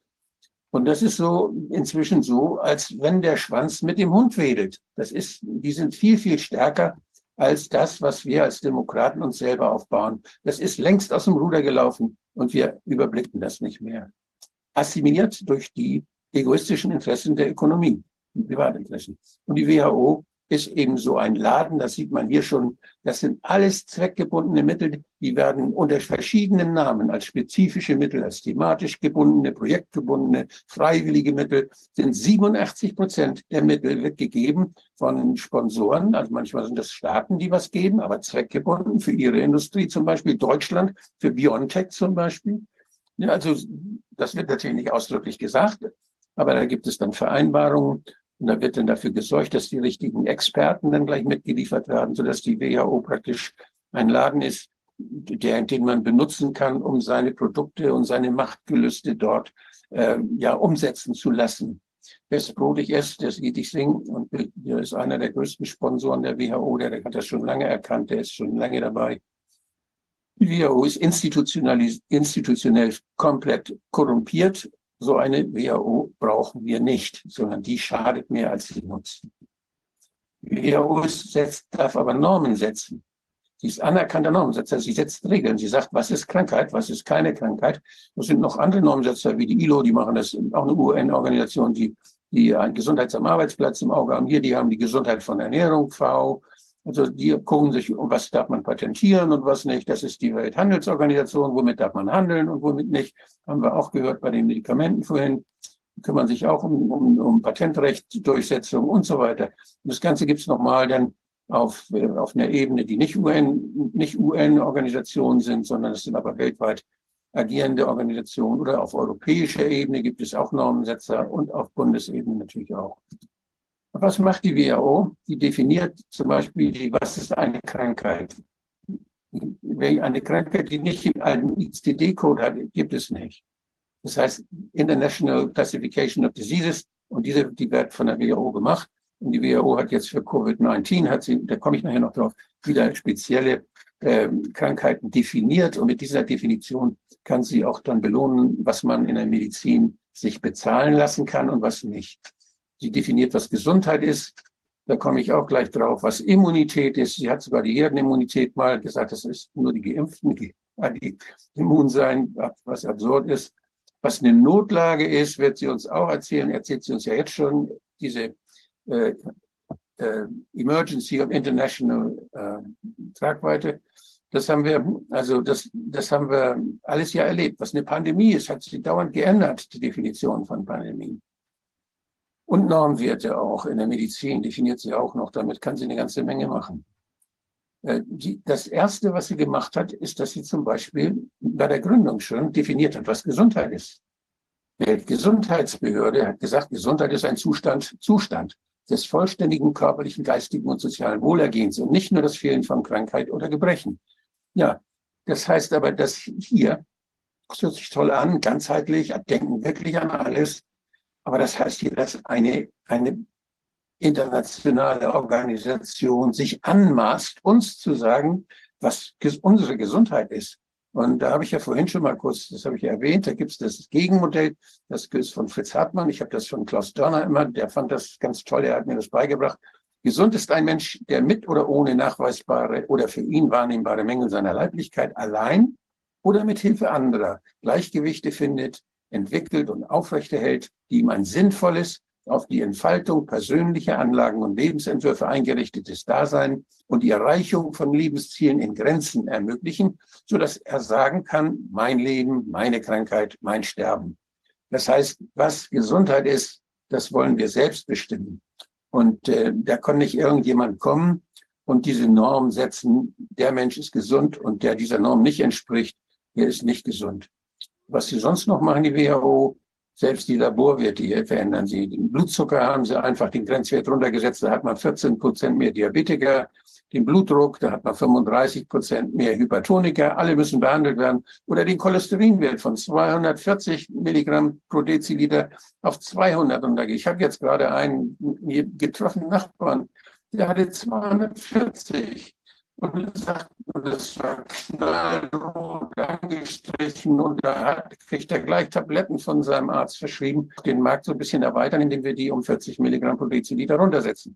Und das ist so inzwischen so, als wenn der Schwanz mit dem Hund wedelt. Das ist, die sind viel, viel stärker als das, was wir als Demokraten uns selber aufbauen. Das ist längst aus dem Ruder gelaufen und wir überblicken das nicht mehr. Assimiliert durch die egoistischen Interessen der Ökonomie, die Privatinteressen. Und die WHO ist eben so ein Laden, das sieht man hier schon, das sind alles zweckgebundene Mittel, die werden unter verschiedenen Namen als spezifische Mittel, als thematisch gebundene, projektgebundene, freiwillige Mittel, sind 87 Prozent der Mittel wird gegeben von Sponsoren, also manchmal sind das Staaten, die was geben, aber zweckgebunden für ihre Industrie, zum Beispiel Deutschland, für BioNTech zum Beispiel. Ja, also das wird natürlich nicht ausdrücklich gesagt, aber da gibt es dann Vereinbarungen und da wird dann dafür gesorgt, dass die richtigen Experten dann gleich mitgeliefert werden, sodass die WHO praktisch ein Laden ist, der, den man benutzen kann, um seine Produkte und seine Machtgelüste dort äh, ja umsetzen zu lassen. Bestbrotig ist, das Edith Singh, und der ist einer der größten Sponsoren der WHO, der, der hat das schon lange erkannt, der ist schon lange dabei. Die WHO ist institutionell komplett korrumpiert so eine WHO brauchen wir nicht, sondern die schadet mehr als sie nutzt. Die WHO setzt, darf aber Normen setzen. Sie ist anerkannter Normensetzer. Sie setzt Regeln. Sie sagt, was ist Krankheit, was ist keine Krankheit. Es sind noch andere Normensetzer wie die ILO, die machen das, auch eine UN-Organisation, die, die ein Gesundheits am Arbeitsplatz im Auge haben. Hier, die haben die Gesundheit von Ernährung, V, also die gucken sich, was darf man patentieren und was nicht. Das ist die Welthandelsorganisation, womit darf man handeln und womit nicht. Haben wir auch gehört bei den Medikamenten vorhin. Die kümmern sich auch um, um, um Patentrecht, Durchsetzung und so weiter. Und das Ganze gibt's nochmal dann auf, auf einer Ebene, die nicht UN, nicht UN-Organisationen sind, sondern es sind aber weltweit agierende Organisationen oder auf europäischer Ebene gibt es auch Normensetzer und auf Bundesebene natürlich auch. Was macht die WHO? Die definiert zum Beispiel, was ist eine Krankheit. Eine Krankheit, die nicht einen ICD-Code hat, gibt es nicht. Das heißt, International Classification of Diseases Und diese, die wird von der WHO gemacht. Und die WHO hat jetzt für Covid-19, hat sie, da komme ich nachher noch drauf, wieder spezielle äh, Krankheiten definiert. Und mit dieser Definition kann sie auch dann belohnen, was man in der Medizin sich bezahlen lassen kann und was nicht. Sie definiert, was Gesundheit ist. Da komme ich auch gleich drauf, was Immunität ist. Sie hat sogar die Herdenimmunität mal gesagt, das ist nur die Geimpften, die, die immun sein, was absurd ist. Was eine Notlage ist, wird sie uns auch erzählen, erzählt sie uns ja jetzt schon, diese äh, äh, Emergency of International äh, Tragweite. Das haben wir, also das, das haben wir alles ja erlebt. Was eine Pandemie ist, hat sich dauernd geändert, die Definition von Pandemie. Und Normwerte auch in der Medizin definiert sie auch noch. Damit kann sie eine ganze Menge machen. Äh, die, das erste, was sie gemacht hat, ist, dass sie zum Beispiel bei der Gründung schon definiert hat, was Gesundheit ist. Die Gesundheitsbehörde hat gesagt, Gesundheit ist ein Zustand, Zustand des vollständigen körperlichen, geistigen und sozialen Wohlergehens und nicht nur das Fehlen von Krankheit oder Gebrechen. Ja, das heißt aber, dass hier, das hört sich toll an, ganzheitlich, denken wirklich an alles. Aber das heißt hier, dass eine, eine internationale Organisation sich anmaßt, uns zu sagen, was unsere Gesundheit ist. Und da habe ich ja vorhin schon mal kurz, das habe ich ja erwähnt, da gibt es das Gegenmodell, das ist von Fritz Hartmann. Ich habe das von Klaus Dörner immer, der fand das ganz toll, der hat mir das beigebracht. Gesund ist ein Mensch, der mit oder ohne nachweisbare oder für ihn wahrnehmbare Mängel seiner Leiblichkeit allein oder mit Hilfe anderer Gleichgewichte findet, entwickelt und aufrechterhält, die ihm ein sinnvolles, auf die Entfaltung persönlicher Anlagen und Lebensentwürfe eingerichtetes Dasein und die Erreichung von Lebenszielen in Grenzen ermöglichen, so dass er sagen kann, mein Leben, meine Krankheit, mein Sterben. Das heißt, was Gesundheit ist, das wollen wir selbst bestimmen. Und äh, da kann nicht irgendjemand kommen und diese Norm setzen, der Mensch ist gesund und der dieser Norm nicht entspricht, der ist nicht gesund. Was sie sonst noch machen, die WHO, selbst die Laborwerte hier verändern sie. Den Blutzucker haben sie einfach den Grenzwert runtergesetzt, da hat man 14 Prozent mehr Diabetiker. Den Blutdruck, da hat man 35 Prozent mehr Hypertoniker. Alle müssen behandelt werden. Oder den Cholesterinwert von 240 Milligramm pro Deziliter auf 200 runtergeht. Ich habe jetzt gerade einen getroffenen Nachbarn, der hatte 240. Und sagt, das war knallrot angestrichen und da hat, kriegt er gleich Tabletten von seinem Arzt verschrieben. Den Markt so ein bisschen erweitern, indem wir die um 40 Milligramm pro Deziliter runtersetzen.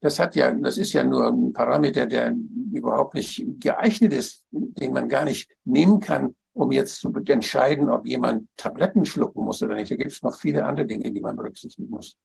Das hat ja, das ist ja nur ein Parameter, der überhaupt nicht geeignet ist, den man gar nicht nehmen kann, um jetzt zu entscheiden, ob jemand Tabletten schlucken muss oder nicht. Da gibt es noch viele andere Dinge, die man berücksichtigen muss.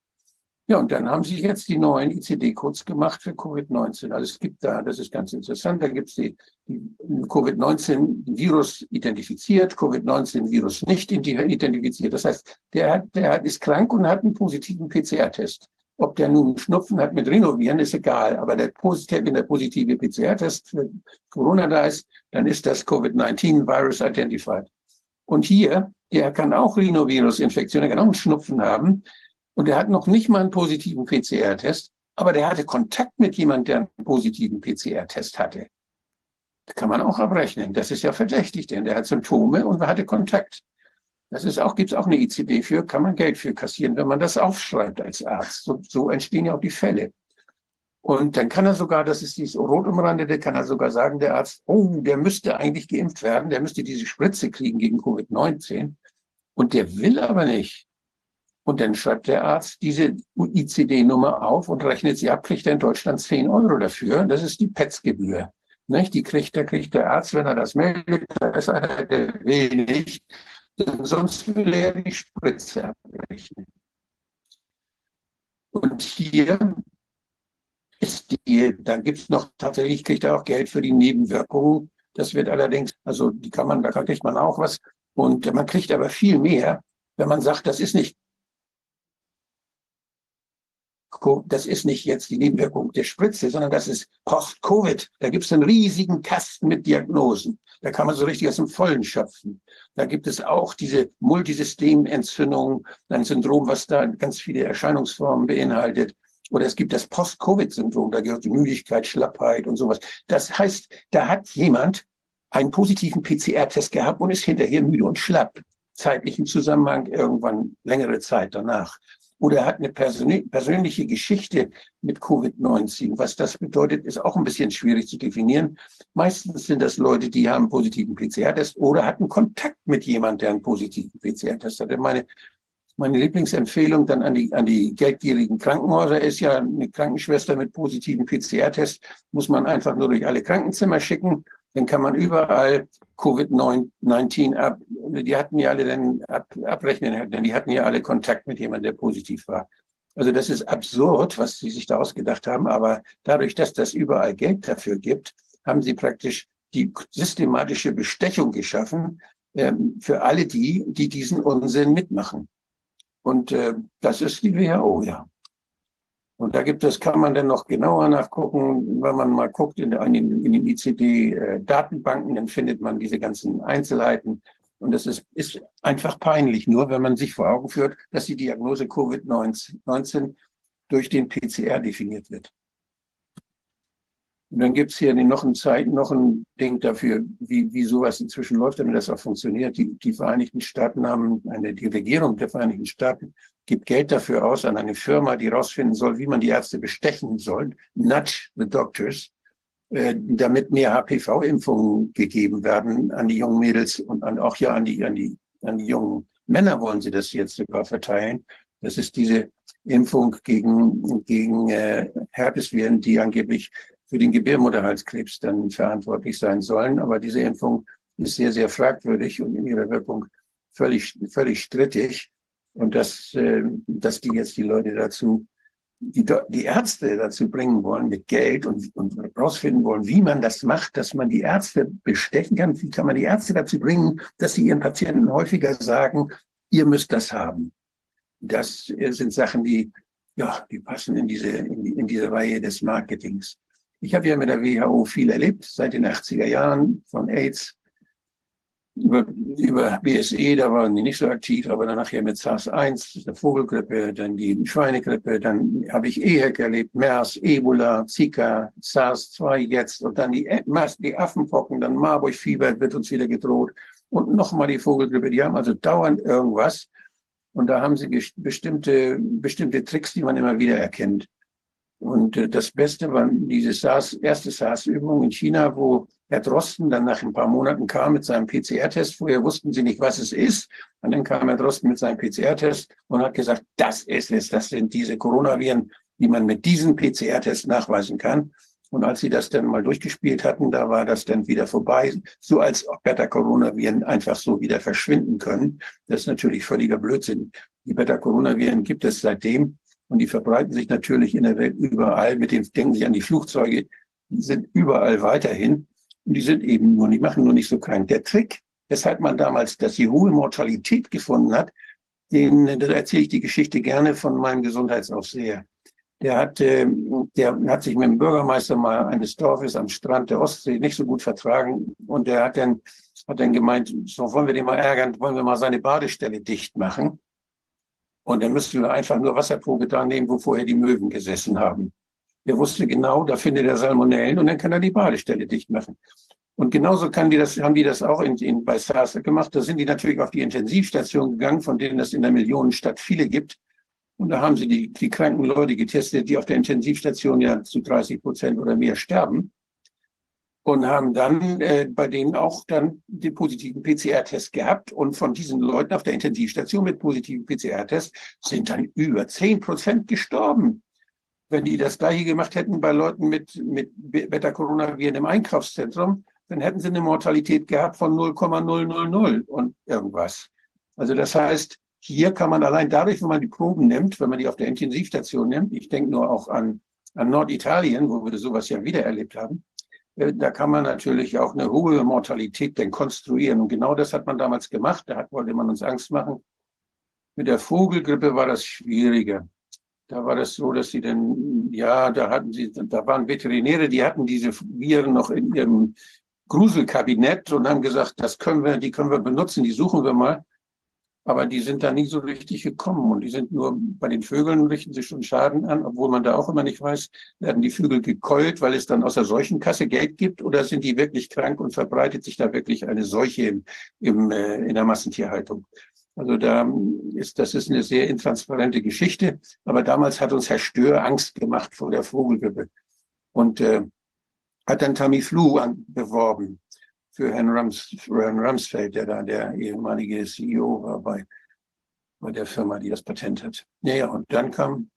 Ja, und dann haben sie jetzt die neuen ICD-Codes gemacht für Covid-19. Also es gibt da, das ist ganz interessant, da gibt es die, die Covid-19-Virus identifiziert, Covid-19-Virus nicht identifiziert. Das heißt, der, hat, der ist krank und hat einen positiven PCR-Test. Ob der nun Schnupfen hat mit Renovieren, ist egal. Aber der positive, wenn der positive PCR-Test für Corona da ist, dann ist das Covid-19-Virus identified. Und hier, der kann auch Rhinovirus-Infektion, der kann auch einen Schnupfen haben. Und der hat noch nicht mal einen positiven PCR-Test, aber der hatte Kontakt mit jemandem, der einen positiven PCR-Test hatte. Das kann man auch abrechnen. Das ist ja verdächtig, denn der hat Symptome und hatte Kontakt. Das ist auch, gibt es auch eine ICD für, kann man Geld für kassieren, wenn man das aufschreibt als Arzt. So, so entstehen ja auch die Fälle. Und dann kann er sogar, das ist dieses rot umrandete, kann er sogar sagen, der Arzt, oh, der müsste eigentlich geimpft werden, der müsste diese Spritze kriegen gegen Covid-19. Und der will aber nicht. Und dann schreibt der Arzt diese ICD-Nummer auf und rechnet sie ab, kriegt er in Deutschland 10 Euro dafür. Das ist die PETS-Gebühr. Die kriegt, da kriegt der Arzt, wenn er das meldet, da ist einer, der will nicht, Sonst will er die Spritze abrechnen. Und hier ist die, dann gibt es noch tatsächlich, kriegt er auch Geld für die Nebenwirkungen. Das wird allerdings, also die kann man, da kriegt man auch was. Und man kriegt aber viel mehr, wenn man sagt, das ist nicht das ist nicht jetzt die Nebenwirkung der Spritze, sondern das ist Post-Covid. Da gibt es einen riesigen Kasten mit Diagnosen. Da kann man so richtig aus dem Vollen schöpfen. Da gibt es auch diese Multisystementzündung, ein Syndrom, was da ganz viele Erscheinungsformen beinhaltet. Oder es gibt das Post-Covid-Syndrom, da gehört die Müdigkeit, Schlappheit und sowas. Das heißt, da hat jemand einen positiven PCR-Test gehabt und ist hinterher müde und schlapp. Zeitlichen Zusammenhang irgendwann längere Zeit danach. Oder hat eine persönliche Geschichte mit Covid-19. Was das bedeutet, ist auch ein bisschen schwierig zu definieren. Meistens sind das Leute, die haben einen positiven PCR-Test oder hatten Kontakt mit jemandem, der einen positiven PCR-Test hatte. Meine, meine Lieblingsempfehlung dann an die, an die geldgierigen Krankenhäuser ist ja, eine Krankenschwester mit positiven PCR-Test muss man einfach nur durch alle Krankenzimmer schicken. Dann kann man überall Covid-19 ab, die hatten ja alle dann ab, abrechnen, denn die hatten ja alle Kontakt mit jemandem, der positiv war. Also das ist absurd, was sie sich da ausgedacht haben, aber dadurch, dass das überall Geld dafür gibt, haben sie praktisch die systematische Bestechung geschaffen ähm, für alle die, die diesen Unsinn mitmachen. Und äh, das ist die WHO, ja. Und da gibt es, kann man dann noch genauer nachgucken, wenn man mal guckt in, in, in den ICD-Datenbanken, dann findet man diese ganzen Einzelheiten. Und es ist, ist einfach peinlich, nur wenn man sich vor Augen führt, dass die Diagnose Covid-19 durch den PCR definiert wird. Und dann gibt's hier noch ein Zeichen, noch ein Ding dafür, wie, wie sowas inzwischen läuft, damit das auch funktioniert. Die, die Vereinigten Staaten haben, eine, die Regierung der Vereinigten Staaten gibt Geld dafür aus an eine Firma, die herausfinden soll, wie man die Ärzte bestechen soll. Nudge the doctors, äh, damit mehr HPV-Impfungen gegeben werden an die jungen Mädels und an, auch ja an die, an die, an die jungen Männer wollen sie das jetzt sogar verteilen. Das ist diese Impfung gegen, gegen äh, Herpesviren, die angeblich für den Gebärmutterhalskrebs dann verantwortlich sein sollen. Aber diese Impfung ist sehr, sehr fragwürdig und in ihrer Wirkung völlig, völlig strittig. Und dass, äh, die jetzt die Leute dazu, die, die Ärzte dazu bringen wollen mit Geld und, und rausfinden wollen, wie man das macht, dass man die Ärzte bestechen kann. Wie kann man die Ärzte dazu bringen, dass sie ihren Patienten häufiger sagen, ihr müsst das haben. Das sind Sachen, die, ja, die passen in diese, in, in diese Reihe des Marketings. Ich habe ja mit der WHO viel erlebt, seit den 80er Jahren, von AIDS über, über BSE, da waren die nicht so aktiv, aber dann nachher mit SARS-1, der Vogelgrippe, dann die Schweinegrippe, dann habe ich EHEC erlebt, MERS, Ebola, Zika, SARS-2 jetzt und dann die, die Affenpocken, dann Marburg-Fieber wird uns wieder gedroht und nochmal die Vogelgrippe. Die haben also dauernd irgendwas und da haben sie bestimmte, bestimmte Tricks, die man immer wieder erkennt. Und äh, das Beste war diese SARS, erste SARS-Übung in China, wo Herr Drosten dann nach ein paar Monaten kam mit seinem PCR-Test. Vorher wussten sie nicht, was es ist. Und dann kam Herr Drosten mit seinem PCR-Test und hat gesagt, das ist es, das sind diese Coronaviren, die man mit diesem PCR-Test nachweisen kann. Und als sie das dann mal durchgespielt hatten, da war das dann wieder vorbei, so als ob Beta-Coronaviren einfach so wieder verschwinden können. Das ist natürlich völliger Blödsinn. Die Beta-Coronaviren gibt es seitdem und die verbreiten sich natürlich in der Welt überall. Mit dem denken Sie an die Flugzeuge, die sind überall weiterhin. Und die sind eben nur, die machen nur nicht so krank. Der Trick, weshalb man damals, dass die hohe Mortalität gefunden hat, den, da erzähle ich die Geschichte gerne von meinem Gesundheitsaufseher. Der hat, äh, der hat sich mit dem Bürgermeister mal eines Dorfes am Strand der Ostsee nicht so gut vertragen und der hat dann, hat dann gemeint, so wollen wir den mal ärgern, wollen wir mal seine Badestelle dicht machen. Und dann müssten wir einfach nur Wasserprobe da nehmen, wo vorher die Möwen gesessen haben. Er wusste genau, da findet er Salmonellen und dann kann er die Badestelle dicht machen. Und genauso kann die das, haben die das auch in, in, bei SARS gemacht. Da sind die natürlich auf die Intensivstation gegangen, von denen es in der Millionenstadt viele gibt. Und da haben sie die, die kranken Leute getestet, die auf der Intensivstation ja zu 30 Prozent oder mehr sterben und haben dann äh, bei denen auch dann den positiven PCR-Test gehabt. Und von diesen Leuten auf der Intensivstation mit positiven PCR-Test sind dann über zehn Prozent gestorben. Wenn die das gleiche gemacht hätten bei Leuten mit, mit Beta-Coronaviren im Einkaufszentrum, dann hätten sie eine Mortalität gehabt von 0,000 und irgendwas. Also das heißt, hier kann man allein dadurch, wenn man die Proben nimmt, wenn man die auf der Intensivstation nimmt, ich denke nur auch an, an Norditalien, wo wir sowas ja wieder erlebt haben, äh, da kann man natürlich auch eine hohe Mortalität denn konstruieren. Und genau das hat man damals gemacht. Da wollte man uns Angst machen. Mit der Vogelgrippe war das schwieriger. Da war das so, dass sie dann, ja, da hatten sie, da waren Veterinäre, die hatten diese Viren noch in ihrem Gruselkabinett und haben gesagt, das können wir, die können wir benutzen, die suchen wir mal. Aber die sind da nie so richtig gekommen und die sind nur bei den Vögeln richten sich schon Schaden an, obwohl man da auch immer nicht weiß, werden die Vögel gekeult, weil es dann aus der Seuchenkasse Geld gibt oder sind die wirklich krank und verbreitet sich da wirklich eine Seuche im, im, äh, in der Massentierhaltung? Also da ist, das ist eine sehr intransparente Geschichte. Aber damals hat uns Herr Stör Angst gemacht vor der Vogelgrippe und äh, hat dann Tamiflu an, beworben für Herrn, Rams, für Herrn Ramsfeld, der da der ehemalige CEO war bei, bei der Firma, die das Patent hat. Naja, und dann kam,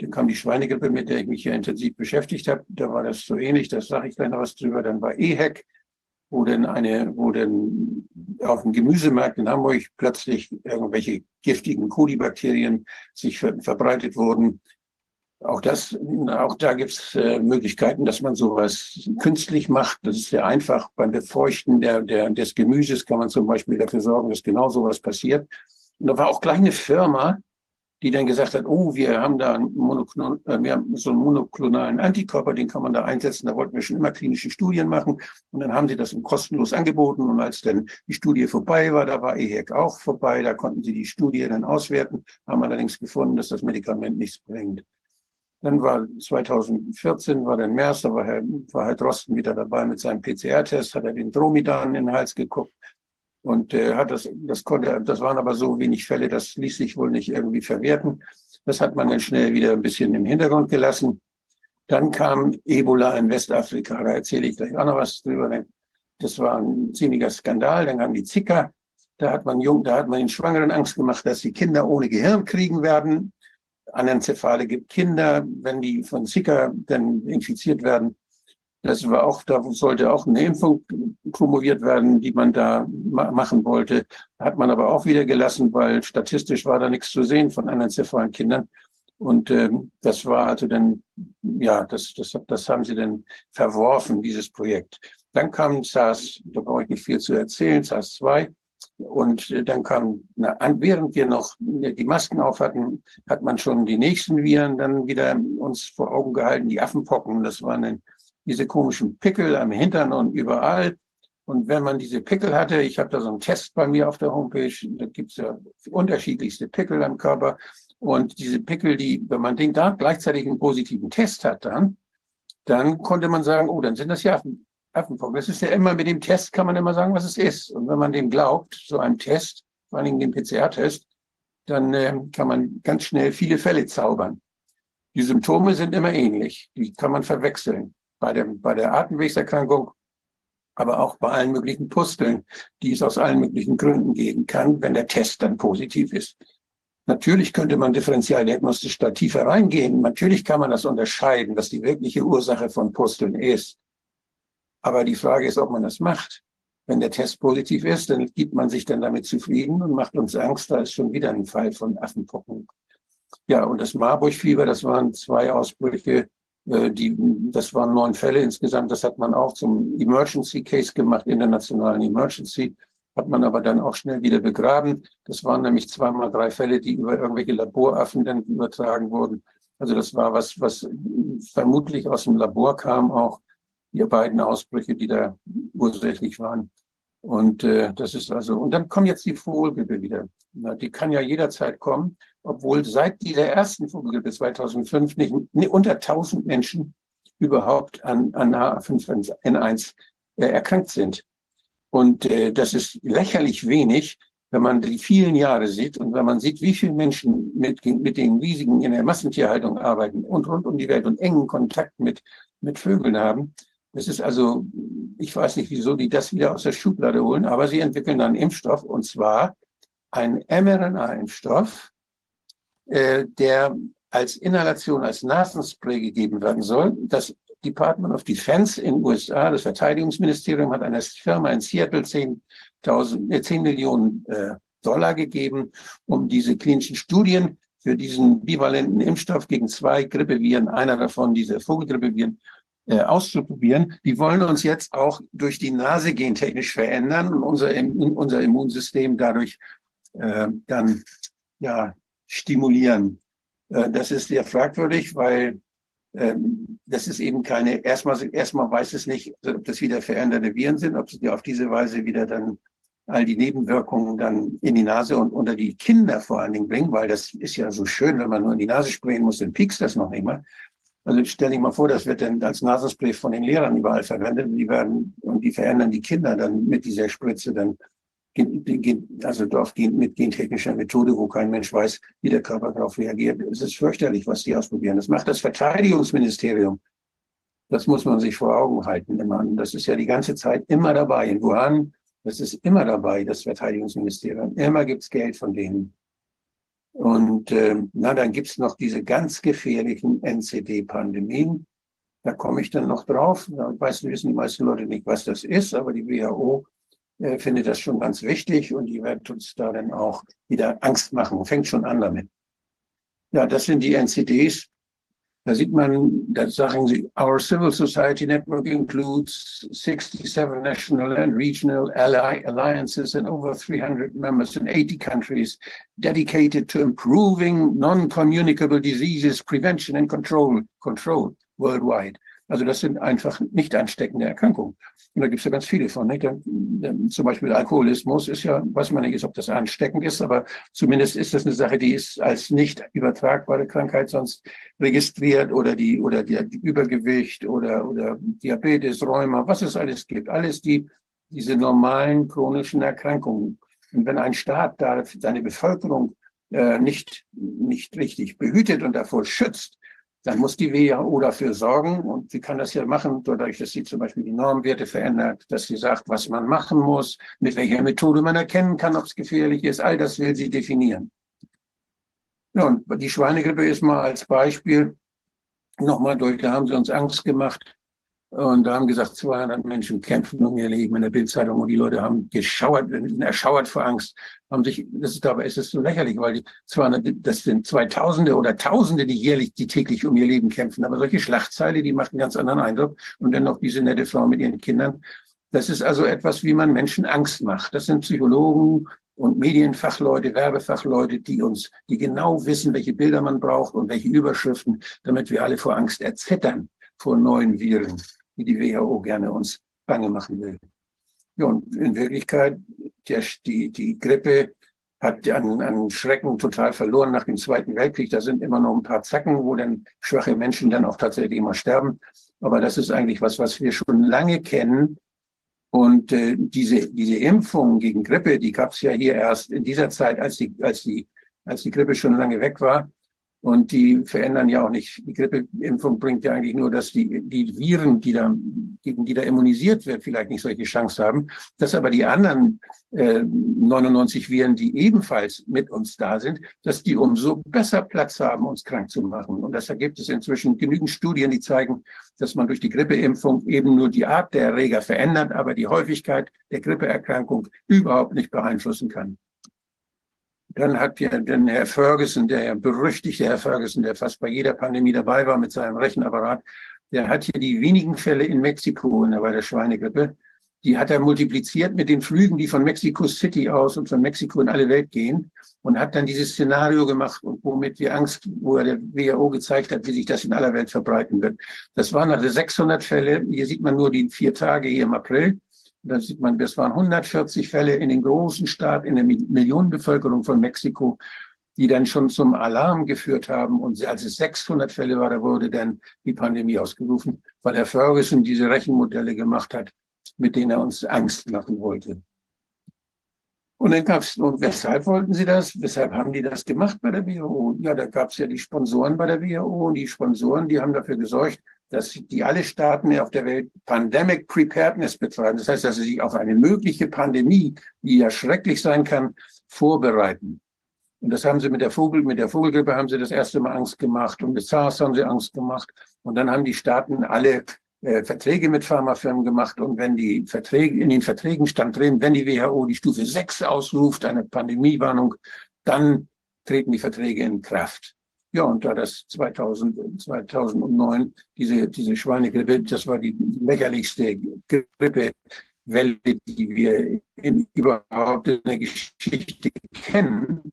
dann kam die Schweinegrippe, mit der ich mich hier intensiv beschäftigt habe. Da war das so ähnlich, das sage ich gleich noch was drüber. Dann war EHEC, wo denn eine, wo denn auf dem Gemüsemarkt in Hamburg plötzlich irgendwelche giftigen Kolibakterien sich ver verbreitet wurden. Auch das, auch da gibt es äh, Möglichkeiten, dass man sowas künstlich macht. Das ist sehr einfach. Beim Befeuchten der, der, des Gemüses kann man zum Beispiel dafür sorgen, dass genau sowas passiert. Und da war auch gleich eine Firma, die dann gesagt hat, oh, wir haben da einen äh, wir haben so einen monoklonalen Antikörper, den kann man da einsetzen. Da wollten wir schon immer klinische Studien machen. Und dann haben sie das kostenlos angeboten. Und als dann die Studie vorbei war, da war EHEC auch vorbei, da konnten sie die Studie dann auswerten, haben allerdings gefunden, dass das Medikament nichts bringt. Dann war 2014, war dann März, da war Herr, war Herr Drosten wieder dabei mit seinem PCR-Test, hat er den Dromidan in den Hals geguckt und äh, hat das, das konnte, das waren aber so wenig Fälle, das ließ sich wohl nicht irgendwie verwerten. Das hat man dann schnell wieder ein bisschen im Hintergrund gelassen. Dann kam Ebola in Westafrika, da erzähle ich gleich auch noch was drüber. Das war ein ziemlicher Skandal. Dann kam die Zika. Da hat man jung, da hat man den Schwangeren Angst gemacht, dass sie Kinder ohne Gehirn kriegen werden. Anenzephale gibt Kinder, wenn die von Zika dann infiziert werden, das war auch, da sollte auch eine Impfung promoviert werden, die man da ma machen wollte. Hat man aber auch wieder gelassen, weil statistisch war da nichts zu sehen von anencephalen Kindern. Und ähm, das war also dann, ja, das, das, das haben sie dann verworfen, dieses Projekt. Dann kam SARS, da brauche ich nicht viel zu erzählen, SARS 2. Und äh, dann kam, na, während wir noch die Masken auf hatten, hat man schon die nächsten Viren dann wieder uns vor Augen gehalten, die Affenpocken. Das waren dann diese komischen Pickel am Hintern und überall. Und wenn man diese Pickel hatte, ich habe da so einen Test bei mir auf der Homepage, da gibt's ja unterschiedlichste Pickel am Körper. Und diese Pickel, die, wenn man den da gleichzeitig einen positiven Test hat, dann, dann konnte man sagen, oh, dann sind das ja Affen, Affenpocken. Das ist ja immer mit dem Test kann man immer sagen, was es ist. Und wenn man dem glaubt, so einem Test, vor allen Dingen dem PCR-Test, dann äh, kann man ganz schnell viele Fälle zaubern. Die Symptome sind immer ähnlich. Die kann man verwechseln bei, dem, bei der Atemwegserkrankung, aber auch bei allen möglichen Pusteln, die es aus allen möglichen Gründen geben kann, wenn der Test dann positiv ist. Natürlich könnte man differenzialdiagnostisch da tiefer reingehen. Natürlich kann man das unterscheiden, was die wirkliche Ursache von Pusteln ist. Aber die Frage ist, ob man das macht. Wenn der Test positiv ist, dann gibt man sich dann damit zufrieden und macht uns Angst, da ist schon wieder ein Fall von Affenpocken. Ja, und das Marburg-Fieber, das waren zwei Ausbrüche die, das waren neun Fälle insgesamt. Das hat man auch zum Emergency Case gemacht, internationalen Emergency. Hat man aber dann auch schnell wieder begraben. Das waren nämlich zweimal drei Fälle, die über irgendwelche Laboraffen dann übertragen wurden. Also das war was, was vermutlich aus dem Labor kam, auch die beiden Ausbrüche, die da ursächlich waren. Und äh, das ist also, und dann kommen jetzt die Vogelgrippe wieder. Na, die kann ja jederzeit kommen, obwohl seit dieser ersten Vogelgrippe 2005 nicht, nicht unter 1000 Menschen überhaupt an, an H5N1 äh, erkrankt sind. Und äh, das ist lächerlich wenig, wenn man die vielen Jahre sieht und wenn man sieht, wie viele Menschen mit, mit den riesigen in der Massentierhaltung arbeiten und rund um die Welt und engen Kontakt mit, mit Vögeln haben. Das ist also, ich weiß nicht, wieso die das wieder aus der Schublade holen, aber sie entwickeln dann Impfstoff und zwar einen mRNA-Impfstoff, äh, der als Inhalation, als Nasenspray gegeben werden soll. Das Department of Defense in den USA, das Verteidigungsministerium, hat einer Firma in Seattle 10, 10, 10 Millionen äh, Dollar gegeben, um diese klinischen Studien für diesen bivalenten Impfstoff gegen zwei Grippeviren, einer davon diese Vogelgrippeviren, äh, auszuprobieren. Die wollen uns jetzt auch durch die Nase gentechnisch verändern und unser, unser Immunsystem dadurch äh, dann ja stimulieren. Äh, das ist sehr fragwürdig, weil ähm, das ist eben keine, erstmal, erstmal weiß es nicht, ob das wieder veränderte Viren sind, ob sie auf diese Weise wieder dann all die Nebenwirkungen dann in die Nase und unter die Kinder vor allen Dingen bringen, weil das ist ja so schön, wenn man nur in die Nase sprayen muss, dann piekst das noch nicht mal. Also stell dich mal vor, das wird dann als Nasenspray von den Lehrern überall verwendet und die werden, und die verändern die Kinder dann mit dieser Spritze dann also auf mit gentechnischer Methode, wo kein Mensch weiß, wie der Körper darauf reagiert. Es ist fürchterlich, was die ausprobieren. Das macht das Verteidigungsministerium. Das muss man sich vor Augen halten immer. das ist ja die ganze Zeit immer dabei. In Wuhan, das ist immer dabei, das Verteidigungsministerium. Immer gibt's Geld von denen. Und äh, na, dann gibt's noch diese ganz gefährlichen NCD-Pandemien. Da komme ich dann noch drauf. Da weiß, wissen die meisten Leute nicht, was das ist, aber die WHO äh, findet das schon ganz wichtig und die wird uns da dann auch wieder Angst machen. Fängt schon an damit. Ja, das sind die NCDs. Da sieht man, sagen sie, our civil society network includes 67 national and regional ally alliances and over 300 members in 80 countries dedicated to improving non-communicable diseases prevention and control, control worldwide. Also das sind einfach nicht ansteckende Erkrankungen. Und da gibt es ja ganz viele von. Nicht? Zum Beispiel Alkoholismus ist ja, weiß man nicht, ob das ansteckend ist, aber zumindest ist das eine Sache, die ist als nicht übertragbare Krankheit sonst registriert oder die oder die, Übergewicht oder oder Diabetes, Rheuma, was es alles gibt, alles die diese normalen chronischen Erkrankungen. Und wenn ein Staat da seine Bevölkerung äh, nicht nicht richtig behütet und davor schützt, dann muss die WHO dafür sorgen und sie kann das ja machen, dadurch, dass sie zum Beispiel die Normwerte verändert, dass sie sagt, was man machen muss, mit welcher Methode man erkennen kann, ob es gefährlich ist. All das will sie definieren. Und die Schweinegrippe ist mal als Beispiel nochmal durch, da haben sie uns Angst gemacht. Und da haben gesagt, 200 Menschen kämpfen um ihr Leben in der Bildzeitung und die Leute haben geschauert, erschauert vor Angst, haben sich, das ist dabei, ist es so lächerlich, weil die 200, das sind Zweitausende oder Tausende, die jährlich, die täglich um ihr Leben kämpfen. Aber solche Schlachtzeile, die macht einen ganz anderen Eindruck. Und dann noch diese nette Frau mit ihren Kindern. Das ist also etwas, wie man Menschen Angst macht. Das sind Psychologen und Medienfachleute, Werbefachleute, die uns, die genau wissen, welche Bilder man braucht und welche Überschriften, damit wir alle vor Angst erzittern vor neuen Viren wie die WHO gerne uns bange machen will. Ja, und in Wirklichkeit, der, die, die Grippe hat an, an Schrecken total verloren nach dem Zweiten Weltkrieg. Da sind immer noch ein paar Zacken, wo dann schwache Menschen dann auch tatsächlich immer sterben. Aber das ist eigentlich was, was wir schon lange kennen. Und äh, diese, diese Impfung gegen Grippe, die gab es ja hier erst in dieser Zeit, als die, als die, als die Grippe schon lange weg war. Und die verändern ja auch nicht. Die Grippeimpfung bringt ja eigentlich nur, dass die, die Viren, die da, gegen die da immunisiert wird, vielleicht nicht solche Chance haben. Dass aber die anderen äh, 99 Viren, die ebenfalls mit uns da sind, dass die umso besser Platz haben, uns krank zu machen. Und deshalb gibt es inzwischen genügend Studien, die zeigen, dass man durch die Grippeimpfung eben nur die Art der Erreger verändert, aber die Häufigkeit der Grippeerkrankung überhaupt nicht beeinflussen kann. Dann hat ja den Herr Ferguson, der berüchtigte Herr Ferguson, der fast bei jeder Pandemie dabei war mit seinem Rechenapparat, der hat hier die wenigen Fälle in Mexiko bei der Schweinegrippe, die hat er multipliziert mit den Flügen, die von Mexico City aus und von Mexiko in alle Welt gehen und hat dann dieses Szenario gemacht, womit wir Angst, wo er der WHO gezeigt hat, wie sich das in aller Welt verbreiten wird. Das waren also 600 Fälle. Hier sieht man nur die vier Tage hier im April. Da sieht man, das waren 140 Fälle in den großen Staat, in der Millionenbevölkerung von Mexiko, die dann schon zum Alarm geführt haben. Und als es 600 Fälle war, da wurde dann die Pandemie ausgerufen, weil Herr Ferguson diese Rechenmodelle gemacht hat, mit denen er uns Angst machen wollte. Und dann gab es, und weshalb wollten sie das? Weshalb haben die das gemacht bei der WHO? Ja, da gab es ja die Sponsoren bei der WHO und die Sponsoren, die haben dafür gesorgt, dass die alle Staaten auf der Welt Pandemic Preparedness betreiben. Das heißt, dass sie sich auf eine mögliche Pandemie, die ja schrecklich sein kann, vorbereiten. Und das haben sie mit der Vogel, mit der Vogelgrippe haben sie das erste Mal Angst gemacht und mit SARS haben sie Angst gemacht. Und dann haben die Staaten alle äh, Verträge mit Pharmafirmen gemacht. Und wenn die Verträge, in den Verträgen stand drin, wenn die WHO die Stufe 6 ausruft, eine Pandemiewarnung, dann treten die Verträge in Kraft. Ja, und da das 2000, 2009 diese, diese Schweinegrippe, das war die lächerlichste Grippewelle, die wir in, überhaupt in der Geschichte kennen.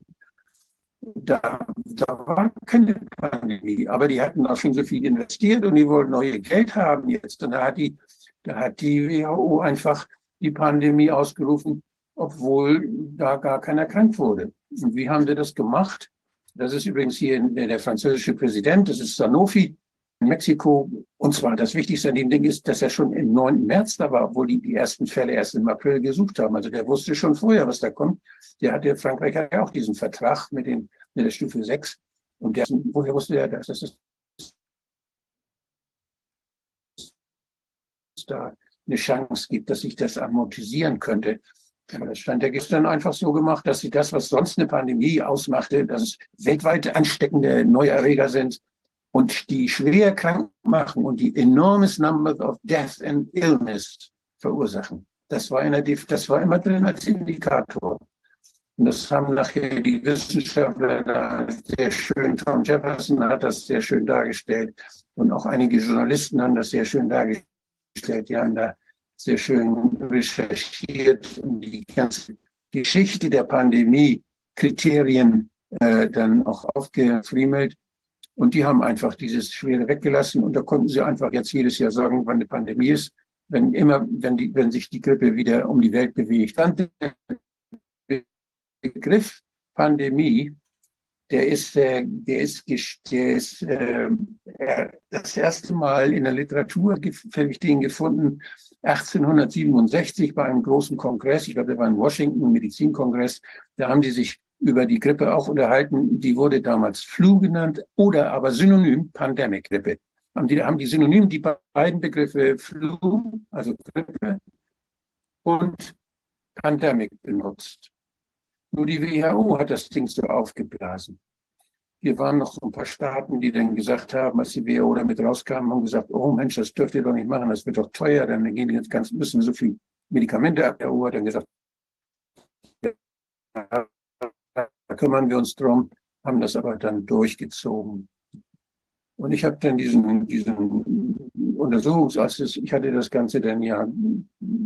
Da, da war keine Pandemie, aber die hatten auch schon so viel investiert und die wollten neue Geld haben jetzt. Und da hat die, da hat die WHO einfach die Pandemie ausgerufen, obwohl da gar keiner krank wurde. Und wie haben sie das gemacht? Das ist übrigens hier der französische Präsident, das ist Sanofi. Mexiko. Und zwar das Wichtigste an dem Ding ist, dass er schon im 9. März da war, obwohl die die ersten Fälle erst im April gesucht haben. Also der wusste schon vorher, was da kommt. Der hatte, Frankreich hat ja auch diesen Vertrag mit, dem, mit der Stufe 6. Und der, woher wusste er, dass das da eine Chance gibt, dass sich das amortisieren könnte. Das stand ja gestern einfach so gemacht, dass sie das, was sonst eine Pandemie ausmachte, dass es weltweit ansteckende Neuerreger sind und die schwer krank machen und die enormes Number of death and illness verursachen. Das war, in das war immer drin als Indikator. Und das haben nachher die Wissenschaftler sehr schön, Tom Jefferson hat das sehr schön dargestellt und auch einige Journalisten haben das sehr schön dargestellt. Die haben da sehr schön recherchiert und die ganze Geschichte der Pandemie, Kriterien äh, dann auch aufgefriemelt. Und die haben einfach dieses Schwere weggelassen und da konnten sie einfach jetzt jedes Jahr sagen, wann eine Pandemie ist, wenn immer, wenn die, wenn sich die Grippe wieder um die Welt bewegt. Dann der Begriff Pandemie, der ist, äh, der ist, der ist äh, das erste Mal in der Literatur habe ich den gefunden 1867 bei einem großen Kongress, ich glaube, der war in Washington, Medizinkongress, da haben die sich über die Grippe auch unterhalten. Die wurde damals Flu genannt oder aber synonym Pandemic-Grippe. Haben die, haben die synonym die beiden Begriffe Flu, also Grippe, und Pandemic benutzt. Nur die WHO hat das Ding so aufgeblasen. Hier waren noch so ein paar Staaten, die dann gesagt haben, als die WHO damit rauskam, haben gesagt, oh Mensch, das dürft ihr doch nicht machen, das wird doch teuer, dann gehen die jetzt ganz, müssen so viel Medikamente ab. Der hat dann gesagt, da kümmern wir uns drum, haben das aber dann durchgezogen. Und ich habe dann diesen, diesen Untersuchungsausschuss, ich hatte das Ganze dann ja,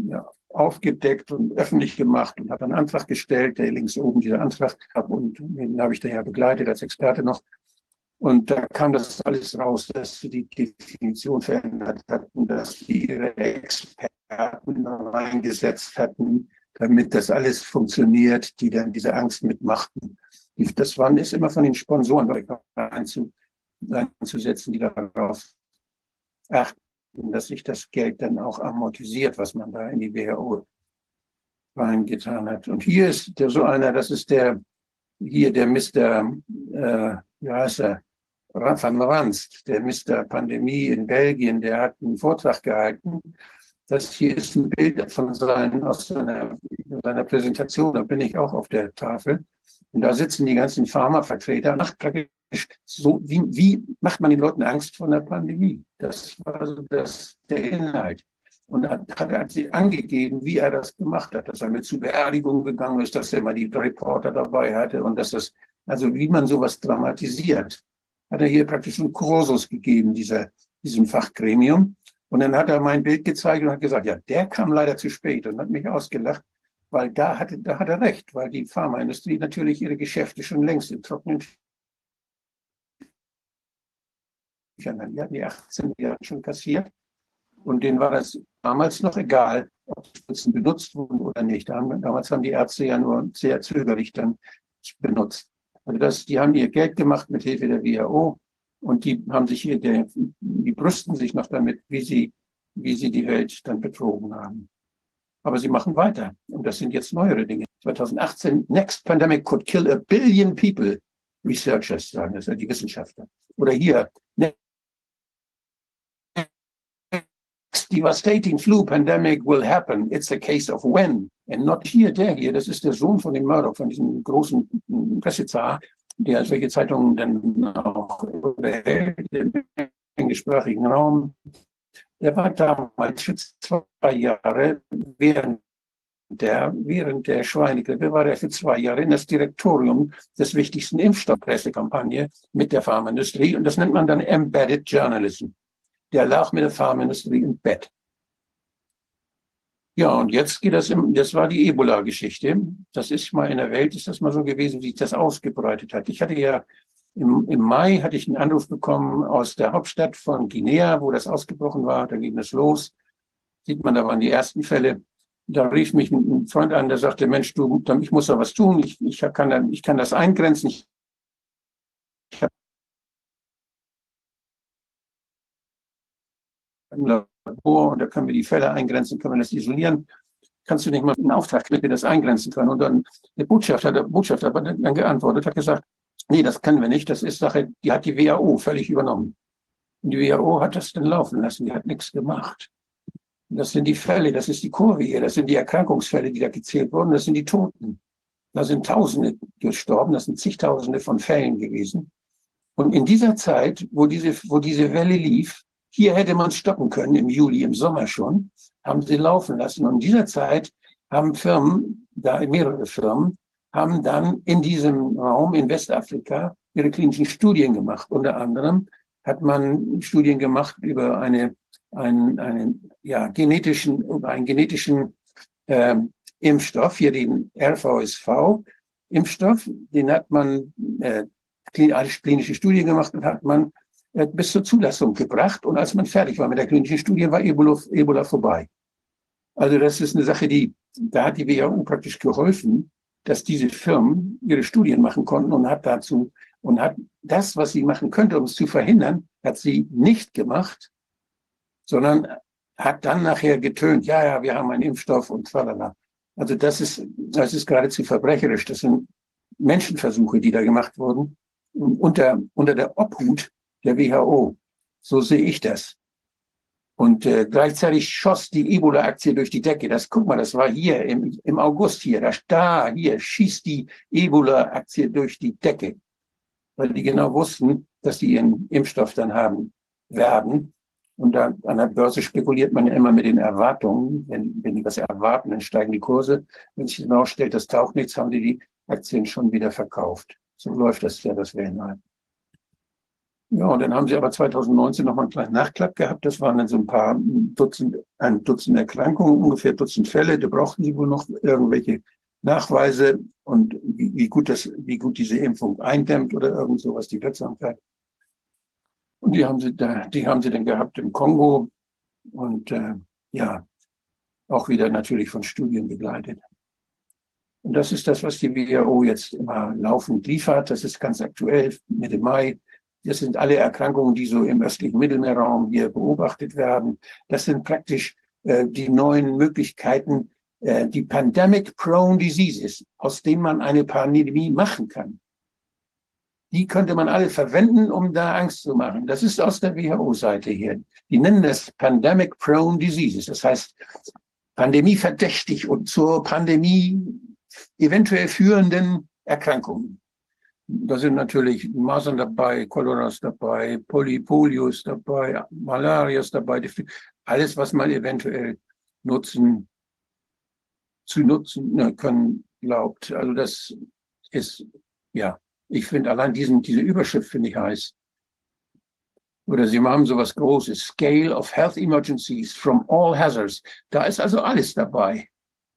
ja aufgedeckt und öffentlich gemacht und habe einen Antrag gestellt, der links oben dieser Antrag gab und den habe ich daher begleitet als Experte noch. Und da kam das alles raus, dass sie die Definition verändert hatten, dass sie ihre Experten reingesetzt hatten, damit das alles funktioniert, die dann diese Angst mitmachten. Das waren, ist immer von den Sponsoren einzusetzen, die darauf achten dass sich das Geld dann auch amortisiert, was man da in die WHO reingetan hat. Und hier ist der so einer, das ist der, hier der Mr., äh, wie heißt er, Van Ranst, der Mr. Pandemie in Belgien, der hat einen Vortrag gehalten. Das hier ist ein Bild von seinen, aus seiner, seiner Präsentation, da bin ich auch auf der Tafel. Und da sitzen die ganzen Pharmavertreter, macht praktisch so, wie, wie macht man den Leuten Angst vor der Pandemie? Das war so das, der Inhalt. Und hat, hat sie angegeben, wie er das gemacht hat, dass er mit zu Beerdigungen gegangen ist, dass er mal die Reporter dabei hatte und dass das, also wie man sowas dramatisiert, hat er hier praktisch einen Kursus gegeben, dieser, diesem Fachgremium. Und dann hat er mein Bild gezeigt und hat gesagt, ja, der kam leider zu spät und hat mich ausgelacht, weil da, hatte, da hat er recht, weil die Pharmaindustrie natürlich ihre Geschäfte schon längst in trockenen. Die hatten die 18 Jahre schon kassiert. Und denen war das damals noch egal, ob Spritzen benutzt wurden oder nicht. Damals haben die Ärzte ja nur sehr zögerlich dann benutzt. Also das, die haben ihr Geld gemacht mit Hilfe der WHO und die haben sich hier, die brüsten sich noch damit, wie sie, wie sie die Welt dann betrogen haben. Aber sie machen weiter. Und das sind jetzt neuere Dinge. 2018, next pandemic could kill a billion people. Researchers sagen das, die Wissenschaftler. Oder hier, devastating flu pandemic will happen. It's a case of when. And not here, der hier. Das ist der Sohn von dem Murdoch, von diesem großen Pressezar, der solche Zeitungen dann auch im englischsprachigen Raum. Der war damals für zwei Jahre während der, während der Schweinegrippe war er für zwei Jahre in das Direktorium des wichtigsten Impfstoffpressekampagne mit der Pharmaindustrie und das nennt man dann Embedded Journalism der lag mit der Pharmaindustrie im Bett. Ja, und jetzt geht das, im, das war die Ebola-Geschichte. Das ist mal in der Welt, ist das mal so gewesen, wie sich das ausgebreitet hat. Ich hatte ja im, im Mai hatte ich einen Anruf bekommen aus der Hauptstadt von Guinea, wo das ausgebrochen war. Da ging das los. Sieht man, da waren die ersten Fälle. Da rief mich ein Freund an, der sagte, Mensch, du, ich muss da was tun. Ich, ich, kann, ich kann das eingrenzen. Ich, habe im Labor und da können wir die Fälle eingrenzen, können wir das isolieren. Kannst du nicht mal einen Auftrag, damit wir das eingrenzen können? Und dann der Botschafter, der Botschafter hat dann geantwortet, hat gesagt, nee, das können wir nicht, das ist Sache, die hat die WHO völlig übernommen. Und die WHO hat das dann laufen lassen, die hat nichts gemacht. Das sind die Fälle, das ist die Kurve hier, das sind die Erkrankungsfälle, die da gezählt wurden, das sind die Toten. Da sind Tausende gestorben, das sind zigtausende von Fällen gewesen. Und in dieser Zeit, wo diese, wo diese Welle lief, hier hätte man stoppen können, im Juli, im Sommer schon, haben sie laufen lassen. Und in dieser Zeit haben Firmen, da mehrere Firmen, haben dann in diesem Raum in Westafrika ihre klinischen Studien gemacht. Unter anderem hat man Studien gemacht über eine, einen, einen ja, genetischen, über einen genetischen äh, Impfstoff, hier den RVSV-Impfstoff, den hat man äh, als klinische Studie gemacht und hat man äh, bis zur Zulassung gebracht. Und als man fertig war mit der klinischen Studie, war Ebola, Ebola vorbei. Also das ist eine Sache, die, da hat die WHO praktisch geholfen, dass diese Firmen ihre Studien machen konnten und hat dazu, und hat das, was sie machen könnte, um es zu verhindern, hat sie nicht gemacht, sondern hat dann nachher getönt, ja, ja, wir haben einen Impfstoff und tralala. Also das ist, das ist geradezu verbrecherisch. Das sind Menschenversuche, die da gemacht wurden, unter, unter der Obhut der WHO. So sehe ich das. Und äh, gleichzeitig schoss die Ebola-Aktie durch die Decke. Das, guck mal, das war hier im, im August hier. Da, da, hier schießt die Ebola-Aktie durch die Decke. Weil die genau wussten, dass die ihren Impfstoff dann haben werden. Und da, an der Börse spekuliert man ja immer mit den Erwartungen. Wenn, wenn die was erwarten, dann steigen die Kurse. Wenn sich hinausstellt, das taucht nichts, haben die die Aktien schon wieder verkauft. So läuft das ja, das Wellenheim. Ja, und dann haben sie aber 2019 nochmal einen kleinen Nachklapp gehabt. Das waren dann so ein paar Dutzend, ein Dutzend Erkrankungen, ungefähr Dutzend Fälle. Da brauchten sie wohl noch irgendwelche Nachweise und wie, wie gut das, wie gut diese Impfung eindämmt oder irgend sowas, die Wirksamkeit. Und die haben sie da, die haben sie dann gehabt im Kongo und äh, ja, auch wieder natürlich von Studien begleitet. Und das ist das, was die WHO jetzt immer laufend liefert. Das ist ganz aktuell, Mitte Mai. Das sind alle Erkrankungen, die so im östlichen Mittelmeerraum hier beobachtet werden. Das sind praktisch äh, die neuen Möglichkeiten, äh, die Pandemic-Prone Diseases, aus denen man eine Pandemie machen kann. Die könnte man alle verwenden, um da Angst zu machen. Das ist aus der WHO-Seite hier. Die nennen das Pandemic-Prone Diseases. Das heißt, Pandemie verdächtig und zur Pandemie eventuell führenden Erkrankungen. Da sind natürlich Masern dabei, Cholera dabei, Polypolio ist dabei, Malaria ist dabei, alles, was man eventuell nutzen, zu nutzen ne, können glaubt. Also das ist, ja, ich finde allein diesen, diese Überschrift finde ich heiß. Oder sie haben sowas Großes, Scale of Health Emergencies from All Hazards. Da ist also alles dabei.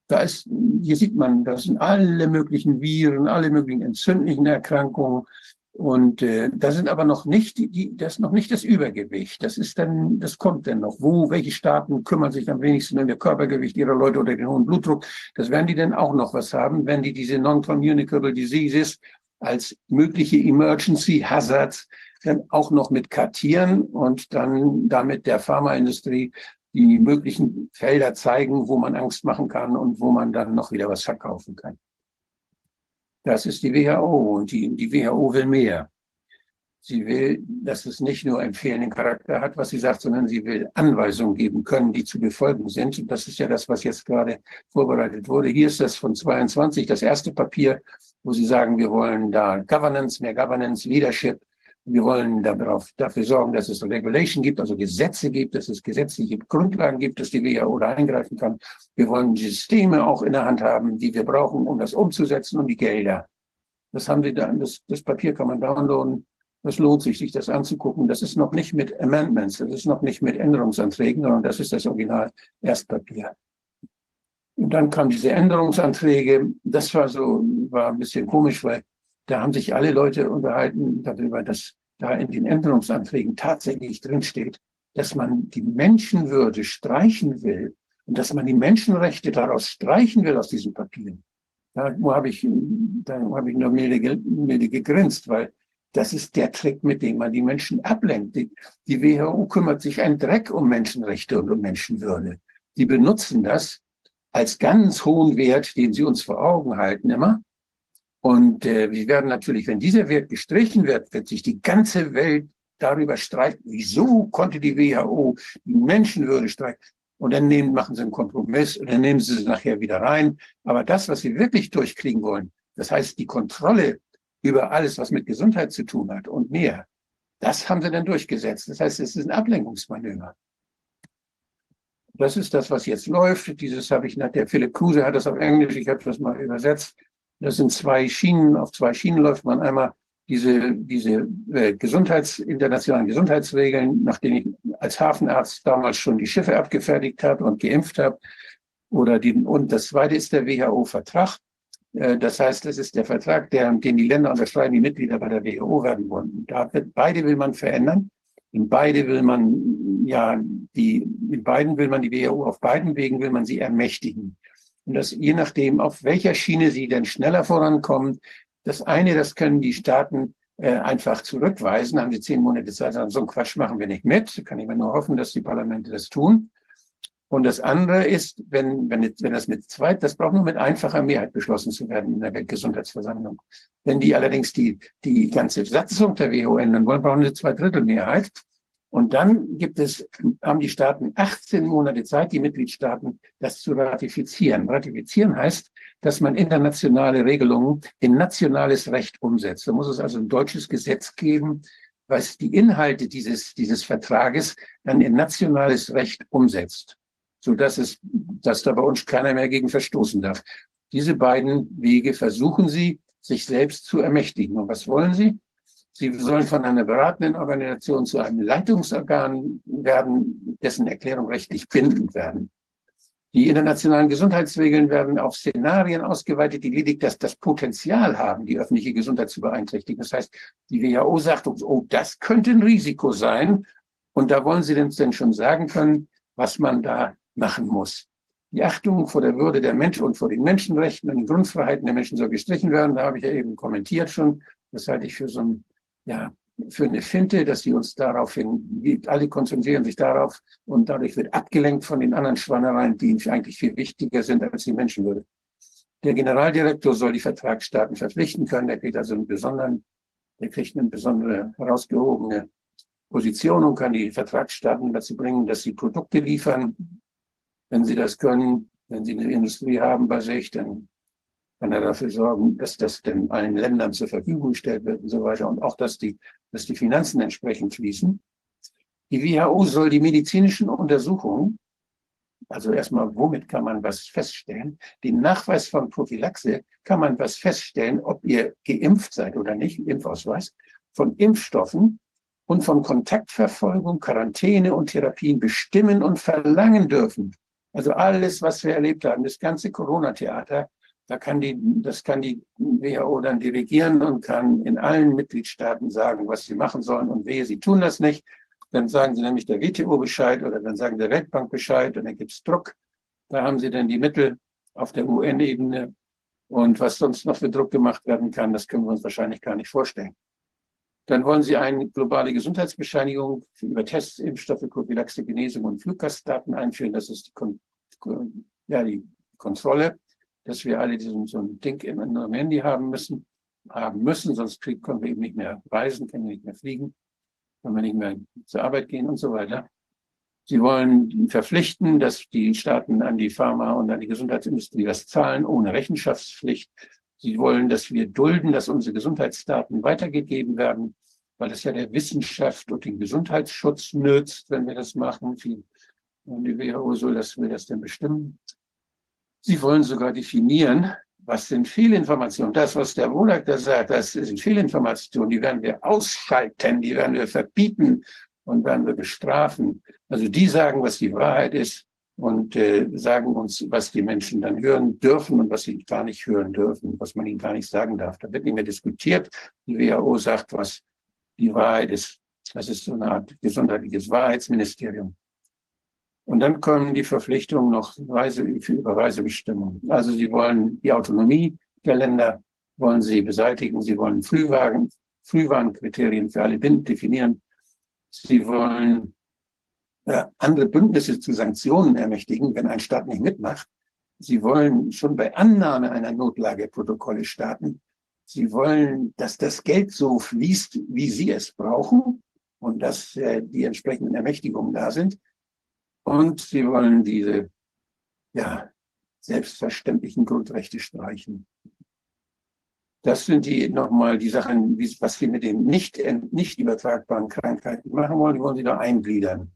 Da ist, hier sieht man, das sind alle möglichen Viren, alle möglichen entzündlichen Erkrankungen. Und äh, da sind aber noch nicht die, die, das noch nicht das Übergewicht. Das ist dann, das kommt dann noch. Wo, welche Staaten kümmern sich am wenigsten um das Körpergewicht ihrer Leute oder den hohen Blutdruck? Das werden die dann auch noch was haben, wenn die diese non-communicable diseases als mögliche Emergency Hazards dann auch noch mit kartieren und dann damit der Pharmaindustrie die möglichen Felder zeigen, wo man Angst machen kann und wo man dann noch wieder was verkaufen kann. Das ist die WHO und die, die WHO will mehr. Sie will, dass es nicht nur empfehlenden Charakter hat, was sie sagt, sondern sie will Anweisungen geben können, die zu befolgen sind. Und das ist ja das, was jetzt gerade vorbereitet wurde. Hier ist das von 22, das erste Papier, wo sie sagen, wir wollen da Governance, mehr Governance, Leadership, wir wollen darauf, dafür sorgen, dass es Regulation gibt, also Gesetze gibt, dass es gesetzliche Grundlagen gibt, dass die WHO da eingreifen kann. Wir wollen Systeme auch in der Hand haben, die wir brauchen, um das umzusetzen und die Gelder. Das haben wir dann, das, das Papier kann man downloaden. Das lohnt sich, sich das anzugucken. Das ist noch nicht mit Amendments, das ist noch nicht mit Änderungsanträgen, sondern das ist das Original Erstpapier. Und dann kamen diese Änderungsanträge. Das war so, war ein bisschen komisch, weil da haben sich alle Leute unterhalten darüber, dass da in den Änderungsanträgen tatsächlich drinsteht, dass man die Menschenwürde streichen will und dass man die Menschenrechte daraus streichen will aus diesen Papieren. Da habe ich, da habe ich nur milde, milde gegrinst, weil Das ist der Trick, mit dem man die Menschen ablenkt. Die, die WHO kümmert sich ein Dreck um Menschenrechte und um Menschenwürde. Die benutzen das als ganz hohen Wert, den sie uns vor Augen halten immer. Und äh, wir werden natürlich, wenn dieser Wert gestrichen wird, wird sich die ganze Welt darüber streiten, wieso konnte die WHO die Menschenwürde streichen. Und dann nehmen, machen sie einen Kompromiss und dann nehmen sie es nachher wieder rein. Aber das, was sie wirklich durchkriegen wollen, das heißt die Kontrolle über alles, was mit Gesundheit zu tun hat und mehr, das haben sie dann durchgesetzt. Das heißt, es ist ein Ablenkungsmanöver. Das ist das, was jetzt läuft. Dieses habe ich nach der Philipp Kruse hat das auf Englisch, ich habe das mal übersetzt. Das sind zwei Schienen, auf zwei Schienen läuft man einmal diese, diese äh, Gesundheits, internationalen Gesundheitsregeln, nachdem ich als Hafenarzt damals schon die Schiffe abgefertigt habe und geimpft habe. Oder die, und das zweite ist der WHO-Vertrag. Äh, das heißt, es ist der Vertrag, der, den die Länder unterschreiben, die Mitglieder bei der WHO werden wollen. Da wird, beide will man verändern. In beide will man, ja, die, in beiden will man die WHO, auf beiden Wegen will man sie ermächtigen. Und das je nachdem, auf welcher Schiene sie denn schneller vorankommen, das eine, das können die Staaten äh, einfach zurückweisen, haben sie zehn Monate Zeit, sagen, so einen Quatsch machen wir nicht mit. Kann ich mir nur hoffen, dass die Parlamente das tun. Und das andere ist, wenn, wenn, wenn das mit zweit, das braucht nur mit einfacher Mehrheit beschlossen zu werden in der Weltgesundheitsversammlung. Wenn die allerdings die, die ganze Satzung der WHO ändern wollen, brauchen sie zwei Drittel Mehrheit. Und dann gibt es, haben die Staaten 18 Monate Zeit, die Mitgliedstaaten, das zu ratifizieren. Ratifizieren heißt, dass man internationale Regelungen in nationales Recht umsetzt. Da muss es also ein deutsches Gesetz geben, was die Inhalte dieses, dieses Vertrages dann in nationales Recht umsetzt, so dass es, dass da bei uns keiner mehr gegen verstoßen darf. Diese beiden Wege versuchen sie, sich selbst zu ermächtigen. Und was wollen sie? Sie sollen von einer beratenden Organisation zu einem Leitungsorgan werden, dessen Erklärung rechtlich bindend werden. Die internationalen Gesundheitsregeln werden auf Szenarien ausgeweitet, die lediglich das, das Potenzial haben, die öffentliche Gesundheit zu beeinträchtigen. Das heißt, die WHO sagt uns, oh, das könnte ein Risiko sein. Und da wollen Sie denn schon sagen können, was man da machen muss. Die Achtung vor der Würde der Menschen und vor den Menschenrechten und den Grundfreiheiten der Menschen soll gestrichen werden. Da habe ich ja eben kommentiert schon. Das halte ich für so ein ja, für eine Finte, dass sie uns daraufhin, alle konzentrieren sich darauf und dadurch wird abgelenkt von den anderen Schwannereien, die eigentlich viel wichtiger sind als die Menschenwürde. Der Generaldirektor soll die Vertragsstaaten verpflichten können. Der kriegt also einen besonderen, der kriegt eine besondere herausgehobene Position und kann die Vertragsstaaten dazu bringen, dass sie Produkte liefern. Wenn sie das können, wenn sie eine Industrie haben bei sich, dann kann er dafür sorgen, dass das den allen Ländern zur Verfügung gestellt wird und so weiter und auch, dass die, dass die Finanzen entsprechend fließen. Die WHO soll die medizinischen Untersuchungen, also erstmal, womit kann man was feststellen? Den Nachweis von Prophylaxe kann man was feststellen, ob ihr geimpft seid oder nicht, Impfausweis, von Impfstoffen und von Kontaktverfolgung, Quarantäne und Therapien bestimmen und verlangen dürfen. Also alles, was wir erlebt haben, das ganze Corona-Theater, da kann die, das kann die WHO dann dirigieren und kann in allen Mitgliedstaaten sagen, was sie machen sollen und wehe, sie tun das nicht. Dann sagen sie nämlich der WTO Bescheid oder dann sagen der Weltbank Bescheid und dann gibt es Druck. Da haben sie dann die Mittel auf der UN-Ebene. Und was sonst noch für Druck gemacht werden kann, das können wir uns wahrscheinlich gar nicht vorstellen. Dann wollen sie eine globale Gesundheitsbescheinigung über Tests, Impfstoffe, Prophylaxe, Genesung und Fluggastdaten einführen. Das ist die, ja, die Kontrolle dass wir alle diesen, so ein Ding in unserem Handy haben müssen, haben müssen, sonst können wir eben nicht mehr reisen, können wir nicht mehr fliegen, können wir nicht mehr zur Arbeit gehen und so weiter. Sie wollen verpflichten, dass die Staaten an die Pharma- und an die Gesundheitsindustrie was zahlen, ohne Rechenschaftspflicht. Sie wollen, dass wir dulden, dass unsere Gesundheitsdaten weitergegeben werden, weil es ja der Wissenschaft und den Gesundheitsschutz nützt, wenn wir das machen. Und die WHO soll das, will das denn bestimmen. Sie wollen sogar definieren, was sind Fehlinformationen. Das, was der Wodak da sagt, das sind Fehlinformationen, die werden wir ausschalten, die werden wir verbieten und werden wir bestrafen. Also die sagen, was die Wahrheit ist und äh, sagen uns, was die Menschen dann hören dürfen und was sie gar nicht hören dürfen, was man ihnen gar nicht sagen darf. Da wird nicht mehr diskutiert. Die WHO sagt, was die Wahrheit ist. Das ist so eine Art gesundheitliches Wahrheitsministerium. Und dann kommen die Verpflichtungen noch Reise, über Reisebestimmungen. Also sie wollen die Autonomie der Länder wollen sie beseitigen. Sie wollen Flühwagen, Frühwarnkriterien für alle definieren. Sie wollen äh, andere Bündnisse zu Sanktionen ermächtigen, wenn ein Staat nicht mitmacht. Sie wollen schon bei Annahme einer Notlage Protokolle starten. Sie wollen, dass das Geld so fließt, wie Sie es brauchen und dass äh, die entsprechenden Ermächtigungen da sind. Und Sie wollen diese ja, selbstverständlichen Grundrechte streichen. Das sind die nochmal die Sachen, was Sie mit den nicht, nicht übertragbaren Krankheiten machen wollen, die wollen Sie da eingliedern.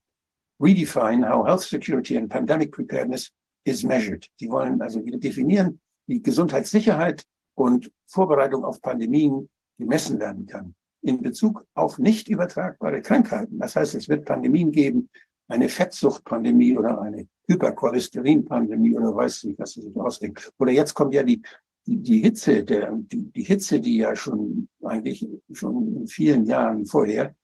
Redefine how health security and pandemic preparedness is measured. Die wollen also wieder definieren, wie Gesundheitssicherheit und Vorbereitung auf Pandemien gemessen werden kann. In Bezug auf nicht übertragbare Krankheiten. Das heißt, es wird Pandemien geben, eine Fettsuchtpandemie oder eine Hypercholesterinpandemie oder weiß nicht, was sie sich ausdenken. Oder jetzt kommt ja die, die, Hitze, der, die, die Hitze, die ja schon eigentlich schon in vielen Jahren vorher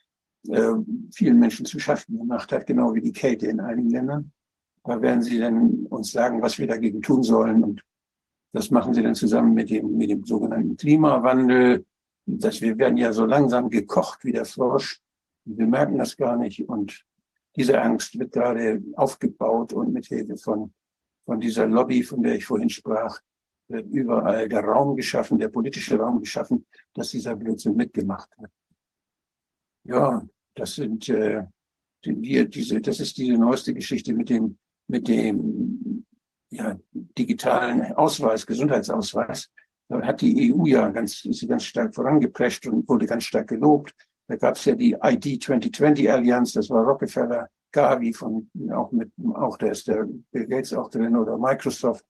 äh, vielen Menschen zu schaffen gemacht hat, genau wie die Kälte in einigen Ländern. Da werden sie dann uns sagen, was wir dagegen tun sollen. Und das machen sie dann zusammen mit dem, mit dem sogenannten Klimawandel. Dass wir werden ja so langsam gekocht wie der Frosch. Wir merken das gar nicht. Und diese Angst wird gerade aufgebaut und mit Hilfe von, von dieser Lobby, von der ich vorhin sprach, wird überall der Raum geschaffen, der politische Raum geschaffen, dass dieser Blödsinn mitgemacht wird. Ja, das sind äh, die, diese, das ist diese neueste Geschichte mit dem, mit dem ja, digitalen Ausweis, Gesundheitsausweis. Da hat die EU ja ganz, ist ganz stark vorangeprescht und wurde ganz stark gelobt. Da gab es ja die ID 2020 Allianz, das war Rockefeller, Gavi von auch mit auch da ist der Bill Gates auch drin oder Microsoft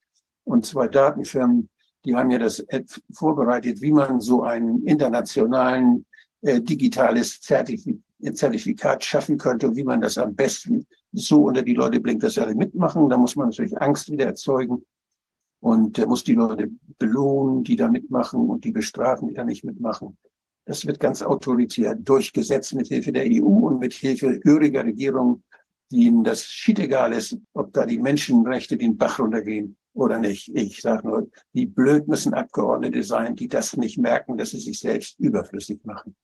und zwei Datenfirmen, die haben ja das vorbereitet, wie man so einen internationalen äh, digitales Zertifikat Zertifikat schaffen könnte wie man das am besten so unter die Leute bringt, dass alle mitmachen. Da muss man natürlich Angst wieder erzeugen und äh, muss die Leute belohnen, die da mitmachen und die bestrafen, die da nicht mitmachen. Das wird ganz autoritär durchgesetzt mit Hilfe der EU und mit Hilfe höriger Regierungen, denen das schiedegal ist, ob da die Menschenrechte den Bach runtergehen oder nicht. Ich sage nur, wie blöd müssen Abgeordnete sein, die das nicht merken, dass sie sich selbst überflüssig machen.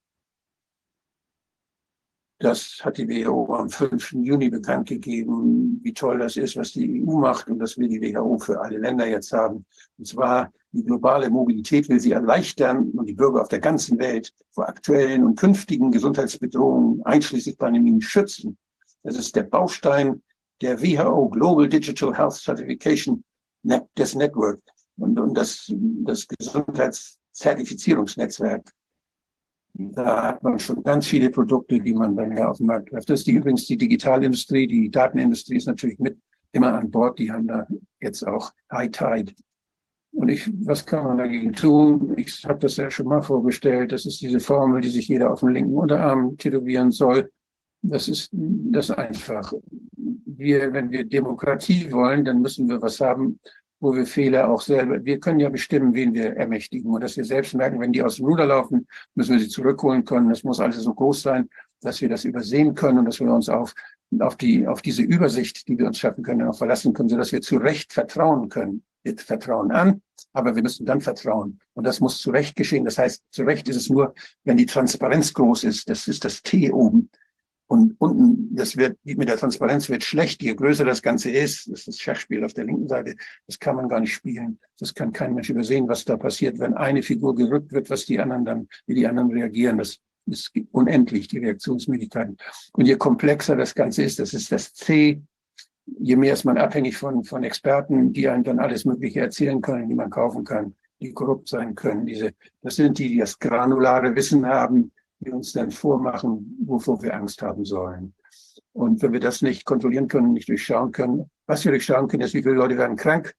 Das hat die WHO am 5. Juni bekannt gegeben, wie toll das ist, was die EU macht und das will die WHO für alle Länder jetzt haben. Und zwar die globale Mobilität will sie erleichtern und die Bürger auf der ganzen Welt vor aktuellen und künftigen Gesundheitsbedrohungen, einschließlich Pandemien, schützen. Das ist der Baustein der WHO Global Digital Health Certification des Network und, und das, das Gesundheitszertifizierungsnetzwerk da hat man schon ganz viele Produkte, die man dann ja auf den Markt trifft. Das ist die, übrigens die Digitalindustrie, die Datenindustrie ist natürlich mit immer an Bord. Die haben da jetzt auch High Tide. Und ich, was kann man dagegen tun? Ich habe das ja schon mal vorgestellt. Das ist diese Formel, die sich jeder auf dem linken Unterarm tätowieren soll. Das ist das einfach. Wir, wenn wir Demokratie wollen, dann müssen wir was haben, wo wir Fehler auch selber, wir können ja bestimmen, wen wir ermächtigen und dass wir selbst merken, wenn die aus dem Ruder laufen, müssen wir sie zurückholen können. Das muss alles so groß sein, dass wir das übersehen können und dass wir uns auf, auf die, auf diese Übersicht, die wir uns schaffen können, auch verlassen können, sodass wir zu Recht vertrauen können. Wir vertrauen an, aber wir müssen dann vertrauen. Und das muss zu Recht geschehen. Das heißt, zu Recht ist es nur, wenn die Transparenz groß ist. Das ist das T oben. Und unten, das wird, mit der Transparenz wird schlecht, je größer das Ganze ist. Das ist das Schachspiel auf der linken Seite. Das kann man gar nicht spielen. Das kann kein Mensch übersehen, was da passiert, wenn eine Figur gerückt wird, was die anderen dann, wie die anderen reagieren. Das ist unendlich, die Reaktionsmöglichkeiten. Und je komplexer das Ganze ist, das ist das C, je mehr ist man abhängig von, von Experten, die einem dann alles Mögliche erzählen können, die man kaufen kann, die korrupt sein können. Diese, das sind die, die das granulare Wissen haben, die uns dann vormachen, wovor wir Angst haben sollen. Und wenn wir das nicht kontrollieren können, nicht durchschauen können, was wir durchschauen können, ist, wie viele Leute werden krank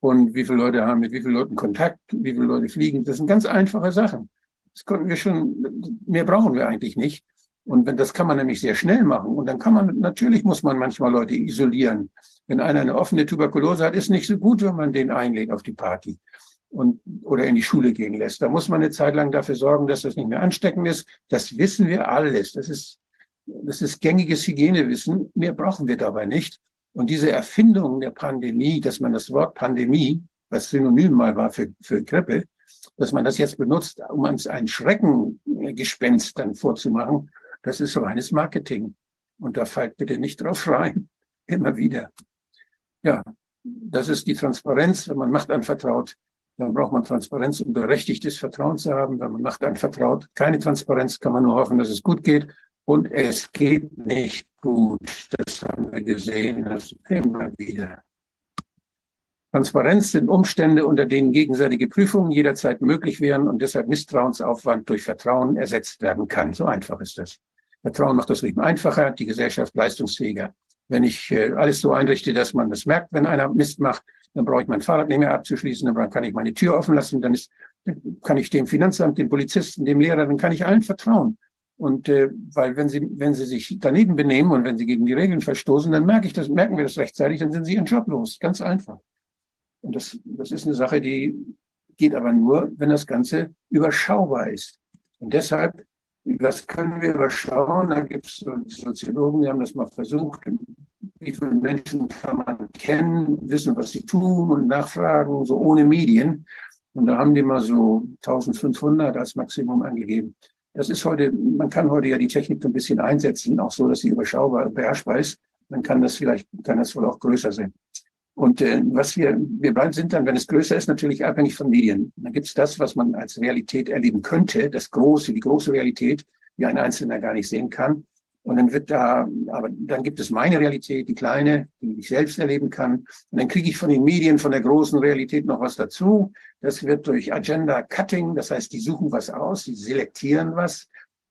und wie viele Leute haben mit wie vielen Leuten Kontakt, wie viele Leute fliegen. Das sind ganz einfache Sachen. Das konnten wir schon, mehr brauchen wir eigentlich nicht. Und wenn, das kann man nämlich sehr schnell machen. Und dann kann man, natürlich muss man manchmal Leute isolieren. Wenn einer eine offene Tuberkulose hat, ist nicht so gut, wenn man den einlädt auf die Party und, oder in die Schule gehen lässt. Da muss man eine Zeit lang dafür sorgen, dass das nicht mehr ansteckend ist. Das wissen wir alles. Das ist, das ist gängiges Hygienewissen. Mehr brauchen wir dabei nicht. Und diese Erfindung der Pandemie, dass man das Wort Pandemie, was synonym mal war für, für Grippe, dass man das jetzt benutzt, um uns einen Schrecken Gespenst dann vorzumachen. Das ist reines Marketing. Und da fällt bitte nicht drauf rein. Immer wieder. Ja, das ist die Transparenz. Wenn man Macht anvertraut, dann braucht man Transparenz, um berechtigtes Vertrauen zu haben. Wenn man Macht anvertraut, keine Transparenz, kann man nur hoffen, dass es gut geht. Und es geht nicht gut. Das haben wir gesehen, das immer wieder. Transparenz sind Umstände, unter denen gegenseitige Prüfungen jederzeit möglich wären und deshalb Misstrauensaufwand durch Vertrauen ersetzt werden kann. So einfach ist das. Vertrauen macht das Leben einfacher, die Gesellschaft leistungsfähiger. Wenn ich äh, alles so einrichte, dass man das merkt, wenn einer Mist macht, dann brauche ich mein Fahrrad nicht mehr abzuschließen, dann kann ich meine Tür offen lassen, dann ist, kann ich dem Finanzamt, dem Polizisten, dem Lehrer, dann kann ich allen vertrauen. Und äh, weil wenn sie, wenn sie sich daneben benehmen und wenn sie gegen die Regeln verstoßen, dann merke ich das, merken wir das rechtzeitig, dann sind sie ihren Job los. Ganz einfach. Und das, das ist eine Sache, die geht aber nur, wenn das Ganze überschaubar ist. Und deshalb, was können wir überschauen? Da gibt es Soziologen, die haben das mal versucht. Wie viele Menschen kann man kennen, wissen, was sie tun und nachfragen, so ohne Medien. Und da haben die mal so 1500 als Maximum angegeben. Das ist heute, man kann heute ja die Technik ein bisschen einsetzen, auch so, dass sie überschaubar beherrschbar ist. Man kann das vielleicht, kann das wohl auch größer sein. Und äh, was wir, wir bleiben, sind dann, wenn es größer ist, natürlich abhängig von Medien. Dann gibt es das, was man als Realität erleben könnte, das große, die große Realität, die ein Einzelner gar nicht sehen kann. Und dann wird da, aber dann gibt es meine Realität, die kleine, die ich selbst erleben kann. Und dann kriege ich von den Medien, von der großen Realität noch was dazu. Das wird durch Agenda Cutting, das heißt, die suchen was aus, die selektieren was.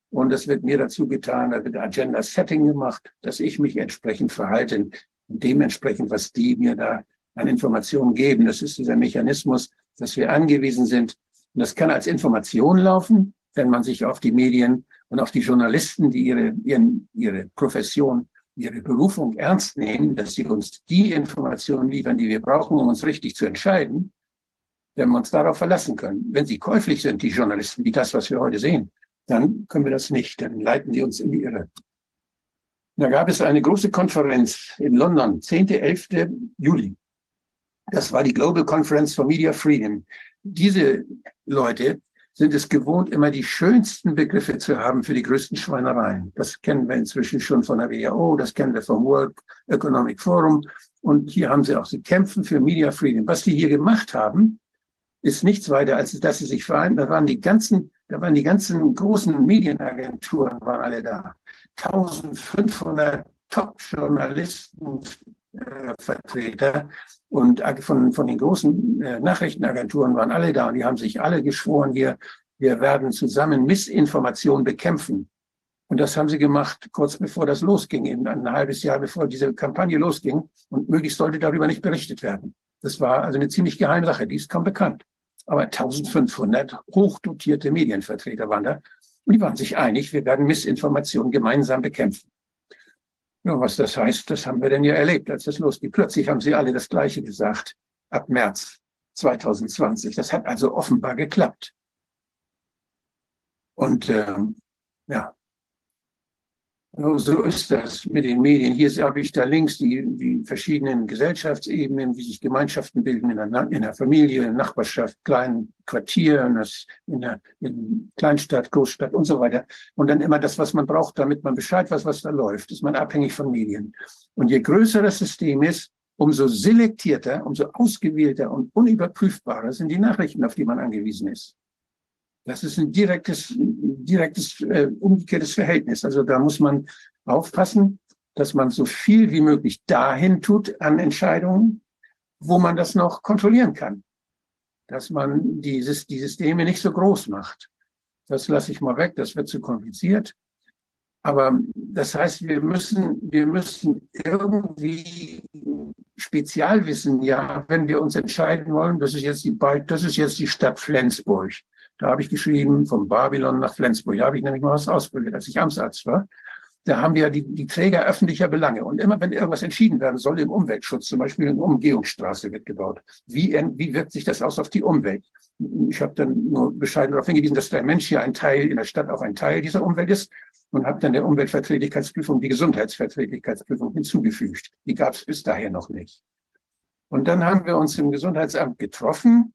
Und das wird mir dazu getan, da wird Agenda Setting gemacht, dass ich mich entsprechend verhalte, dementsprechend, was die mir da an Informationen geben. Das ist dieser Mechanismus, dass wir angewiesen sind. Und das kann als Information laufen, wenn man sich auf die Medien und auf die Journalisten, die ihre, ihren, ihre Profession, ihre Berufung ernst nehmen, dass sie uns die Informationen liefern, die wir brauchen, um uns richtig zu entscheiden, wenn wir uns darauf verlassen können. Wenn sie käuflich sind, die Journalisten, wie das, was wir heute sehen, dann können wir das nicht. Dann leiten die uns in die Irre. Da gab es eine große Konferenz in London, 10. 11. Juli. Das war die Global Conference for Media Freedom. Diese Leute sind es gewohnt, immer die schönsten Begriffe zu haben für die größten Schweinereien. Das kennen wir inzwischen schon von der WHO, das kennen wir vom World Economic Forum. Und hier haben sie auch, sie kämpfen für Media Freedom. Was die hier gemacht haben, ist nichts weiter, als dass sie sich vereinen. Da waren die ganzen, da waren die ganzen großen Medienagenturen, waren alle da. 1500 Top-Journalisten, Vertreter und von, von den großen äh, Nachrichtenagenturen waren alle da und die haben sich alle geschworen, wir, wir werden zusammen Missinformation bekämpfen. Und das haben sie gemacht, kurz bevor das losging, eben ein halbes Jahr bevor diese Kampagne losging. Und möglichst sollte darüber nicht berichtet werden. Das war also eine ziemlich geheime Sache, die ist kaum bekannt. Aber 1500 hochdotierte Medienvertreter waren da. Und die waren sich einig, wir werden Missinformation gemeinsam bekämpfen. Ja, was das heißt, das haben wir denn ja erlebt, als das losging. Plötzlich haben sie alle das Gleiche gesagt, ab März 2020. Das hat also offenbar geklappt. Und ähm, ja, so ist das mit den Medien. Hier habe ich da links die, die verschiedenen Gesellschaftsebenen, wie sich Gemeinschaften bilden in der, in der Familie, in der Nachbarschaft, kleinen Quartier, in der, in Kleinstadt, Großstadt und so weiter. Und dann immer das, was man braucht, damit man Bescheid weiß, was da läuft. Ist man abhängig von Medien. Und je größer das System ist, umso selektierter, umso ausgewählter und unüberprüfbarer sind die Nachrichten, auf die man angewiesen ist. Das ist ein direktes, direktes äh, umgekehrtes Verhältnis. Also da muss man aufpassen, dass man so viel wie möglich dahin tut an Entscheidungen, wo man das noch kontrollieren kann. Dass man dieses, die Systeme nicht so groß macht. Das lasse ich mal weg, das wird zu kompliziert. Aber das heißt, wir müssen, wir müssen irgendwie Spezialwissen, ja, wenn wir uns entscheiden wollen, das ist jetzt die, das ist jetzt die Stadt Flensburg. Da habe ich geschrieben, von Babylon nach Flensburg. Da habe ich nämlich mal was ausgebildet, als ich Amtsarzt war. Da haben wir die, die Träger öffentlicher Belange. Und immer wenn irgendwas entschieden werden soll im Umweltschutz, zum Beispiel eine Umgehungsstraße wird gebaut, wie, wie wirkt sich das aus auf die Umwelt? Ich habe dann nur bescheiden darauf hingewiesen, dass der Mensch hier ein Teil in der Stadt auch ein Teil dieser Umwelt ist und habe dann der Umweltverträglichkeitsprüfung die Gesundheitsverträglichkeitsprüfung hinzugefügt. Die gab es bis daher noch nicht. Und dann haben wir uns im Gesundheitsamt getroffen,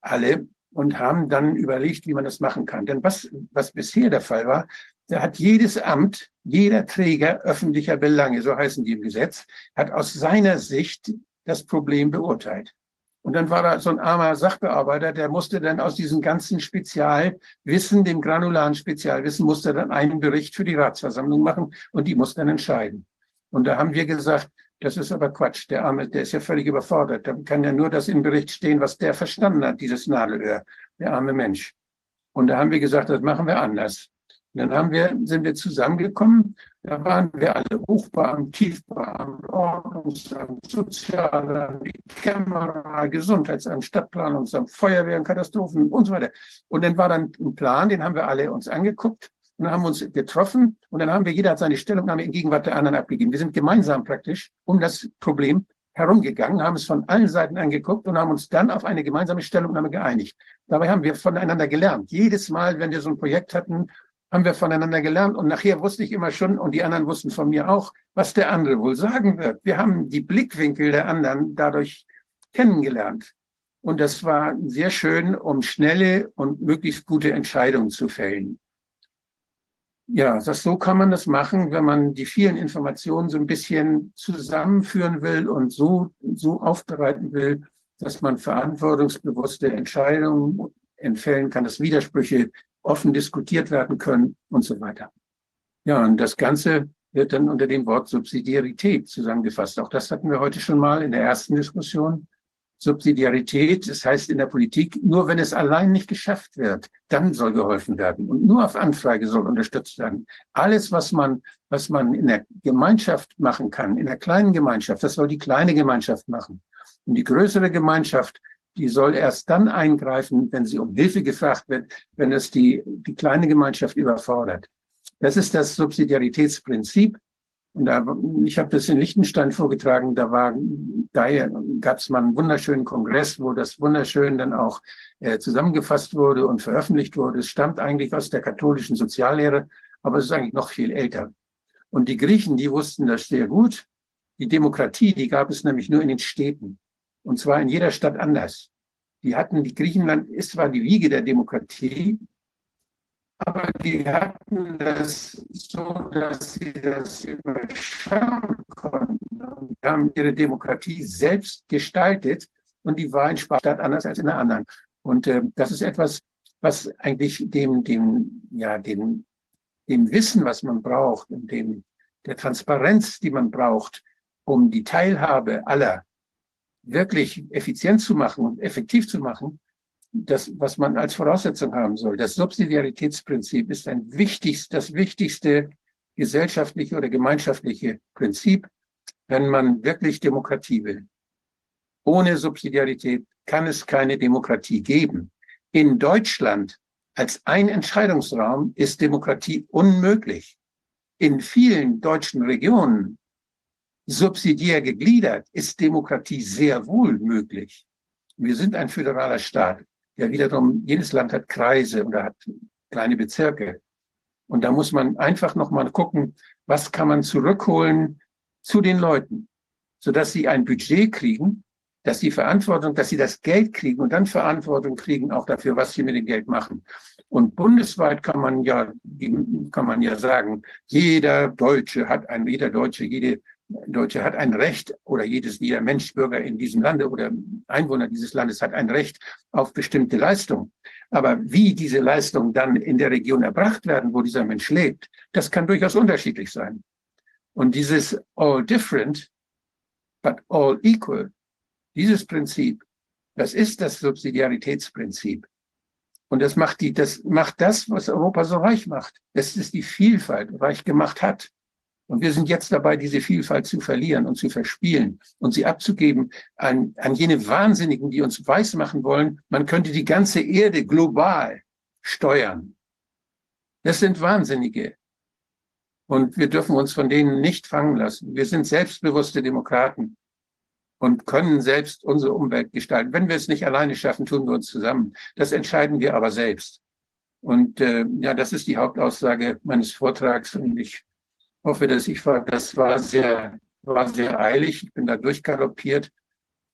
alle und haben dann überlegt, wie man das machen kann. Denn was, was bisher der Fall war, da hat jedes Amt, jeder Träger öffentlicher Belange, so heißen die im Gesetz, hat aus seiner Sicht das Problem beurteilt. Und dann war da so ein armer Sachbearbeiter, der musste dann aus diesem ganzen Spezialwissen, dem granularen Spezialwissen, musste dann einen Bericht für die Ratsversammlung machen und die muss dann entscheiden. Und da haben wir gesagt, das ist aber Quatsch. Der Arme, der ist ja völlig überfordert. Da kann ja nur das im Bericht stehen, was der verstanden hat, dieses Nadelöhr, der arme Mensch. Und da haben wir gesagt, das machen wir anders. Und dann haben wir, sind wir zusammengekommen. Da waren wir alle Hochbeamt, Tiefbeamt, Ordnungsamt, Sozialamt, Kämmerer, Gesundheitsamt, Stadtplanungsamt, Feuerwehr und Katastrophen und so weiter. Und dann war dann ein Plan, den haben wir alle uns angeguckt und dann haben wir uns getroffen und dann haben wir, jeder hat seine Stellungnahme in Gegenwart der anderen abgegeben. Wir sind gemeinsam praktisch um das Problem herumgegangen, haben es von allen Seiten angeguckt und haben uns dann auf eine gemeinsame Stellungnahme geeinigt. Dabei haben wir voneinander gelernt. Jedes Mal, wenn wir so ein Projekt hatten, haben wir voneinander gelernt und nachher wusste ich immer schon und die anderen wussten von mir auch, was der andere wohl sagen wird. Wir haben die Blickwinkel der anderen dadurch kennengelernt. Und das war sehr schön, um schnelle und möglichst gute Entscheidungen zu fällen. Ja, das, so kann man das machen, wenn man die vielen Informationen so ein bisschen zusammenführen will und so, so aufbereiten will, dass man verantwortungsbewusste Entscheidungen entfällen kann, dass Widersprüche offen diskutiert werden können und so weiter. Ja, und das Ganze wird dann unter dem Wort Subsidiarität zusammengefasst. Auch das hatten wir heute schon mal in der ersten Diskussion. Subsidiarität, das heißt in der Politik, nur wenn es allein nicht geschafft wird, dann soll geholfen werden und nur auf Anfrage soll unterstützt werden. Alles, was man, was man in der Gemeinschaft machen kann, in der kleinen Gemeinschaft, das soll die kleine Gemeinschaft machen. Und die größere Gemeinschaft, die soll erst dann eingreifen, wenn sie um Hilfe gefragt wird, wenn es die, die kleine Gemeinschaft überfordert. Das ist das Subsidiaritätsprinzip. Und da, ich habe das in Liechtenstein vorgetragen, da war, da gab es mal einen wunderschönen Kongress, wo das wunderschön dann auch äh, zusammengefasst wurde und veröffentlicht wurde. Es stammt eigentlich aus der katholischen Soziallehre, aber es ist eigentlich noch viel älter. Und die Griechen, die wussten das sehr gut. Die Demokratie, die gab es nämlich nur in den Städten. Und zwar in jeder Stadt anders. Die hatten, die Griechenland ist zwar die Wiege der Demokratie, aber die hatten das so, dass sie das überschauen konnten und haben ihre Demokratie selbst gestaltet und die war in Sparstadt anders als in der anderen. Und äh, das ist etwas, was eigentlich dem, dem, ja, dem, dem Wissen, was man braucht und dem, der Transparenz, die man braucht, um die Teilhabe aller wirklich effizient zu machen und effektiv zu machen, das, was man als Voraussetzung haben soll. Das Subsidiaritätsprinzip ist ein wichtigst, das wichtigste gesellschaftliche oder gemeinschaftliche Prinzip, wenn man wirklich Demokratie will. Ohne Subsidiarität kann es keine Demokratie geben. In Deutschland als ein Entscheidungsraum ist Demokratie unmöglich. In vielen deutschen Regionen subsidiär gegliedert ist Demokratie sehr wohl möglich. Wir sind ein föderaler Staat. Ja, wiederum, jedes Land hat Kreise oder hat kleine Bezirke. Und da muss man einfach nochmal gucken, was kann man zurückholen zu den Leuten, sodass sie ein Budget kriegen, dass sie Verantwortung, dass sie das Geld kriegen und dann Verantwortung kriegen auch dafür, was sie mit dem Geld machen. Und bundesweit kann man ja, kann man ja sagen, jeder Deutsche hat ein, jeder Deutsche, jede Deutsche hat ein Recht oder jedes, jeder Mensch, Bürger in diesem Lande oder Einwohner dieses Landes hat ein Recht auf bestimmte Leistungen. Aber wie diese Leistungen dann in der Region erbracht werden, wo dieser Mensch lebt, das kann durchaus unterschiedlich sein. Und dieses all different, but all equal, dieses Prinzip, das ist das Subsidiaritätsprinzip. Und das macht die, das macht das, was Europa so reich macht. Das ist die Vielfalt reich gemacht hat. Und wir sind jetzt dabei, diese Vielfalt zu verlieren und zu verspielen und sie abzugeben an, an jene Wahnsinnigen, die uns weismachen wollen, man könnte die ganze Erde global steuern. Das sind Wahnsinnige. Und wir dürfen uns von denen nicht fangen lassen. Wir sind selbstbewusste Demokraten und können selbst unsere Umwelt gestalten. Wenn wir es nicht alleine schaffen, tun wir uns zusammen. Das entscheiden wir aber selbst. Und äh, ja, das ist die Hauptaussage meines Vortrags. Und ich hoffe, dass ich war, das war sehr, war sehr eilig. Ich bin da durchgaloppiert.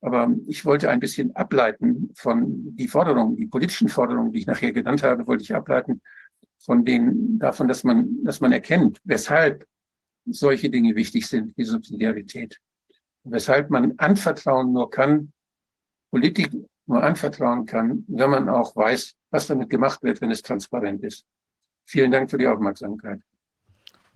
Aber ich wollte ein bisschen ableiten von die Forderungen, die politischen Forderungen, die ich nachher genannt habe, wollte ich ableiten von den, davon, dass man, dass man erkennt, weshalb solche Dinge wichtig sind, wie Subsidiarität. Weshalb man anvertrauen nur kann, Politik nur anvertrauen kann, wenn man auch weiß, was damit gemacht wird, wenn es transparent ist. Vielen Dank für die Aufmerksamkeit.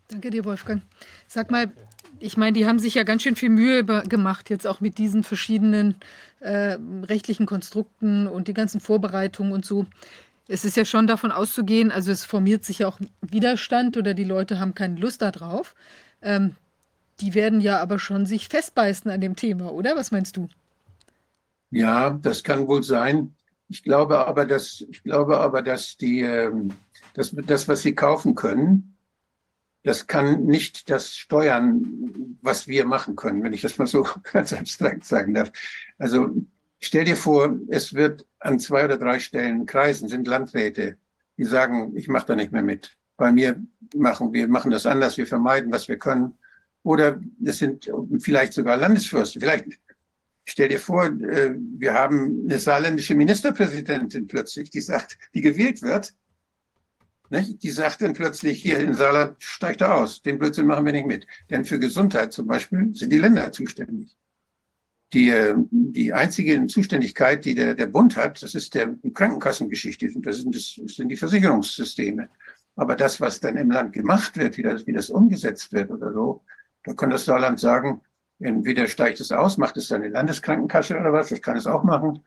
Danke dir, Wolfgang. Sag mal, ich meine, die haben sich ja ganz schön viel Mühe gemacht, jetzt auch mit diesen verschiedenen äh, rechtlichen Konstrukten und die ganzen Vorbereitungen und so. Es ist ja schon davon auszugehen, also es formiert sich ja auch Widerstand oder die Leute haben keine Lust darauf. Ähm, die werden ja aber schon sich festbeißen an dem Thema, oder? Was meinst du? Ja, das kann wohl sein. Ich glaube aber, dass, ich glaube aber, dass die, ähm, das, das, was sie kaufen können, das kann nicht das steuern, was wir machen können, wenn ich das mal so ganz abstrakt sagen darf. Also stell dir vor, es wird an zwei oder drei Stellen kreisen, sind Landräte, die sagen, ich mache da nicht mehr mit. Bei mir machen wir machen das anders, wir vermeiden, was wir können. Oder es sind vielleicht sogar Landesfürsten, vielleicht Stell dir vor, äh, wir haben eine saarländische Ministerpräsidentin plötzlich, die sagt, die gewählt wird. Die sagt dann plötzlich, hier in Saarland steigt er aus. Den Blödsinn machen wir nicht mit. Denn für Gesundheit zum Beispiel sind die Länder zuständig. Die, äh, die einzige Zuständigkeit, die der, der Bund hat, das ist der Krankenkassengeschichte. Das sind, das sind die Versicherungssysteme. Aber das, was dann im Land gemacht wird, wie das, wie das umgesetzt wird oder so, da kann das Saarland sagen, Entweder steigt es aus, macht es dann die Landeskrankenkasse oder was, das kann es auch machen.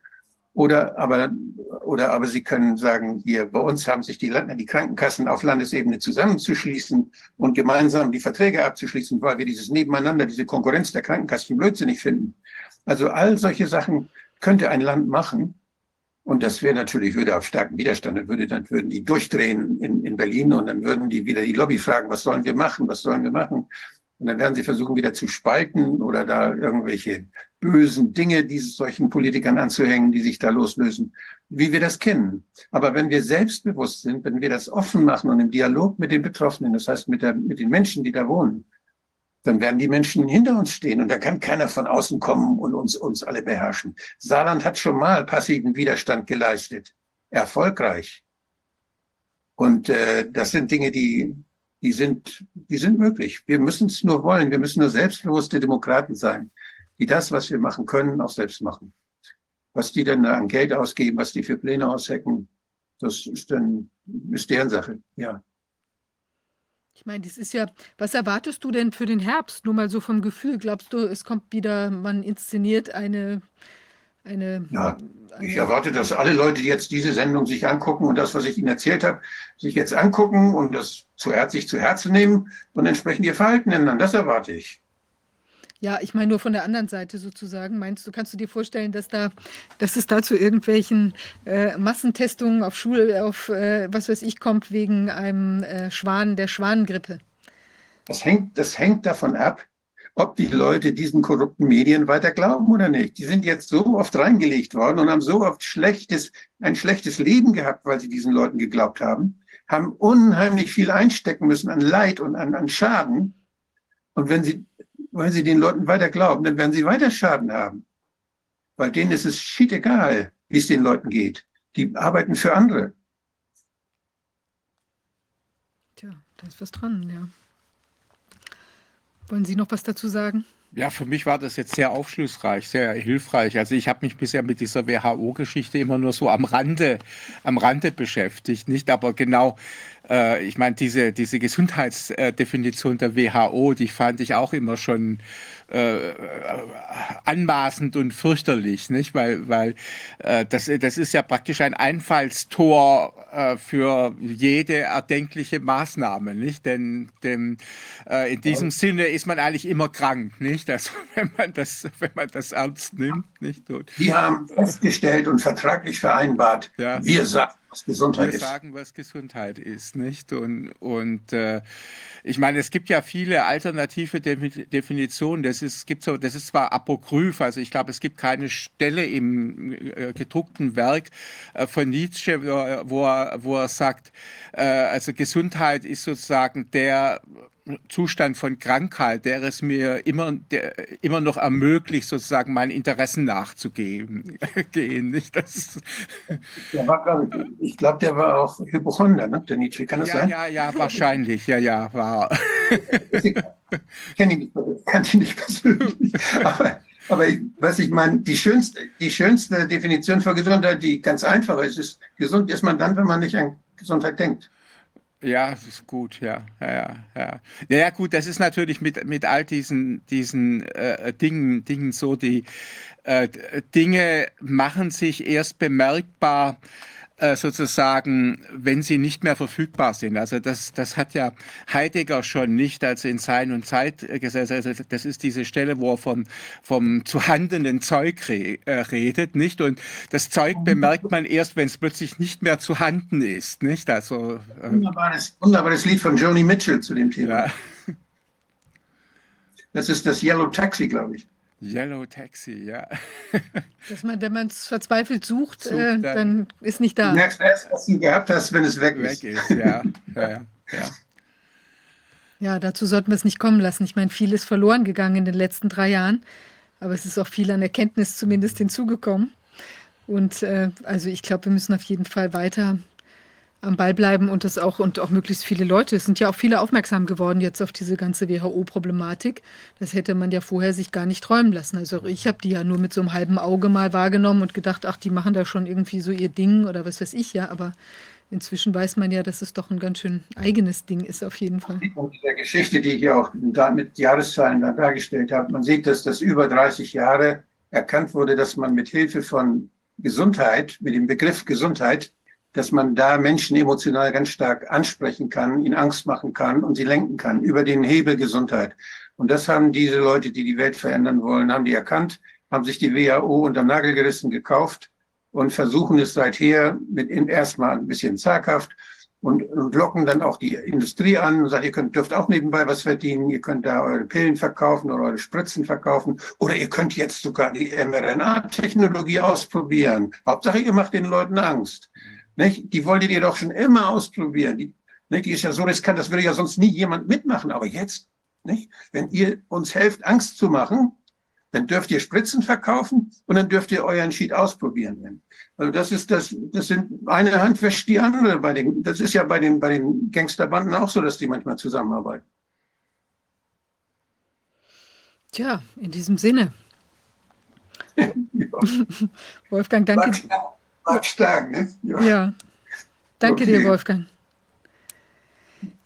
Oder aber, oder aber Sie können sagen, hier bei uns haben sich die, die Krankenkassen auf Landesebene zusammenzuschließen und gemeinsam die Verträge abzuschließen, weil wir dieses Nebeneinander, diese Konkurrenz der Krankenkassen blödsinnig finden. Also all solche Sachen könnte ein Land machen. Und das wäre natürlich, würde auf starken Widerstand, dann würde, dann würden die durchdrehen in, in Berlin und dann würden die wieder die Lobby fragen, was sollen wir machen, was sollen wir machen? Und dann werden sie versuchen, wieder zu spalten oder da irgendwelche bösen Dinge dieses solchen Politikern anzuhängen, die sich da loslösen, wie wir das kennen. Aber wenn wir selbstbewusst sind, wenn wir das offen machen und im Dialog mit den Betroffenen, das heißt mit, der, mit den Menschen, die da wohnen, dann werden die Menschen hinter uns stehen und da kann keiner von außen kommen und uns, uns alle beherrschen. Saarland hat schon mal passiven Widerstand geleistet. Erfolgreich. Und äh, das sind Dinge, die, die sind, die sind möglich. Wir müssen es nur wollen. Wir müssen nur selbstbewusste Demokraten sein, die das, was wir machen können, auch selbst machen. Was die dann an Geld ausgeben, was die für Pläne aushecken, das ist dann, ist deren Sache, ja. Ich meine, das ist ja, was erwartest du denn für den Herbst? Nur mal so vom Gefühl. Glaubst du, es kommt wieder, man inszeniert eine eine, ja, ich erwarte, dass alle Leute, die jetzt diese Sendung sich angucken und das, was ich Ihnen erzählt habe, sich jetzt angucken und das zu, sich zu Herzen nehmen und entsprechend ihr Verhalten ändern. Das erwarte ich. Ja, ich meine nur von der anderen Seite sozusagen. Meinst du, kannst du dir vorstellen, dass da, dass es da zu irgendwelchen äh, Massentestungen auf Schul, auf äh, was weiß ich, kommt wegen einem äh, Schwan, der Schwanengrippe? Das hängt, das hängt davon ab, ob die Leute diesen korrupten Medien weiter glauben oder nicht. Die sind jetzt so oft reingelegt worden und haben so oft schlechtes, ein schlechtes Leben gehabt, weil sie diesen Leuten geglaubt haben, haben unheimlich viel einstecken müssen an Leid und an, an Schaden. Und wenn sie, weil sie den Leuten weiter glauben, dann werden sie weiter Schaden haben. Weil denen ist es shit egal, wie es den Leuten geht. Die arbeiten für andere. Tja, da ist was dran, ja. Wollen Sie noch was dazu sagen? Ja, für mich war das jetzt sehr aufschlussreich, sehr hilfreich. Also ich habe mich bisher mit dieser WHO-Geschichte immer nur so am Rande, am Rande beschäftigt, nicht? Aber genau äh, ich meine, diese, diese Gesundheitsdefinition der WHO, die fand ich auch immer schon äh, anmaßend und fürchterlich, nicht? Weil, weil äh, das, das ist ja praktisch ein Einfallstor äh, für jede erdenkliche Maßnahme, nicht? Denn, denn äh, in diesem Sinne ist man eigentlich immer krank, nicht? Also, wenn man das, wenn man das ernst nimmt, nicht? Und, die haben festgestellt und vertraglich vereinbart, ja. wir sagen was Gesundheit wir ist. sagen, was Gesundheit ist, nicht? Und, und äh, ich meine, es gibt ja viele alternative De Definitionen. Das ist, gibt so, das ist zwar apokryph, also ich glaube, es gibt keine Stelle im äh, gedruckten Werk äh, von Nietzsche, wo, er, wo er sagt, äh, also Gesundheit ist sozusagen der Zustand von Krankheit, der es mir immer, der, immer noch ermöglicht, sozusagen meinen Interessen nachzugehen. Gehen, nicht? Das war, ich glaube, der war auch Hypochonder, ne? der Nietzsche, kann das ja, sein? Ja, ja, wahrscheinlich, ja, ja, war. Ich kenne nicht, kenn ihn nicht persönlich, aber, aber ich, was ich meine, die schönste, die schönste Definition für Gesundheit, die ganz einfach ist, ist, gesund ist man dann, wenn man nicht an Gesundheit denkt. Ja, das ist gut, ja, ja, ja, ja. Ja, gut, das ist natürlich mit, mit all diesen, diesen äh, Dingen, Dingen so, die äh, Dinge machen sich erst bemerkbar, sozusagen, wenn sie nicht mehr verfügbar sind. Also das, das hat ja Heidegger schon nicht, als in Sein und Zeit äh, gesagt also das ist diese Stelle, wo er vom, vom zuhandenen Zeug re, äh, redet, nicht? Und das Zeug bemerkt man erst, wenn es plötzlich nicht mehr zu handen ist, nicht? Also äh, wunderbares, wunderbares Lied von Joni Mitchell zu dem Thema. Ja. Das ist das Yellow Taxi, glaube ich. Yellow Taxi, ja. Dass man, wenn man es verzweifelt sucht, sucht äh, dann, dann, ist nicht da. Du merkst erst, was du gehabt hast, wenn es weg, weg ist. ist. Ja, ja, ja. ja, dazu sollten wir es nicht kommen lassen. Ich meine, viel ist verloren gegangen in den letzten drei Jahren, aber es ist auch viel an Erkenntnis zumindest hinzugekommen. Und äh, also ich glaube, wir müssen auf jeden Fall weiter am Ball bleiben und das auch und auch möglichst viele Leute. Es sind ja auch viele aufmerksam geworden jetzt auf diese ganze WHO-Problematik. Das hätte man ja vorher sich gar nicht träumen lassen. Also ich habe die ja nur mit so einem halben Auge mal wahrgenommen und gedacht, ach, die machen da schon irgendwie so ihr Ding oder was weiß ich ja. Aber inzwischen weiß man ja, dass es doch ein ganz schön eigenes Ding ist auf jeden Fall. Und der Geschichte, die ich hier auch mit Jahreszahlen da dargestellt habe, man sieht, dass das über 30 Jahre erkannt wurde, dass man mit Hilfe von Gesundheit, mit dem Begriff Gesundheit, dass man da Menschen emotional ganz stark ansprechen kann, ihnen Angst machen kann und sie lenken kann über den Hebel Gesundheit. Und das haben diese Leute, die die Welt verändern wollen, haben die erkannt, haben sich die WHO unter Nagel gerissen gekauft und versuchen es seither mit erstmal ein bisschen zaghaft und, und locken dann auch die Industrie an und sagen, ihr könnt, dürft auch nebenbei was verdienen, ihr könnt da eure Pillen verkaufen oder eure Spritzen verkaufen oder ihr könnt jetzt sogar die mRNA-Technologie ausprobieren. Hauptsache, ihr macht den Leuten Angst. Nicht? Die wolltet ihr doch schon immer ausprobieren. Die, nicht? die ist ja so riskant, das würde ja sonst nie jemand mitmachen. Aber jetzt, nicht? wenn ihr uns helft, Angst zu machen, dann dürft ihr Spritzen verkaufen und dann dürft ihr euren Sheet ausprobieren. Also das ist das, das sind eine Hand wäscht die andere bei den, das ist ja bei den, bei den Gangsterbanden auch so, dass die manchmal zusammenarbeiten. Tja, in diesem Sinne. ja. Wolfgang, danke. Stark, ne? Ja. ja. Danke okay. dir, Wolfgang.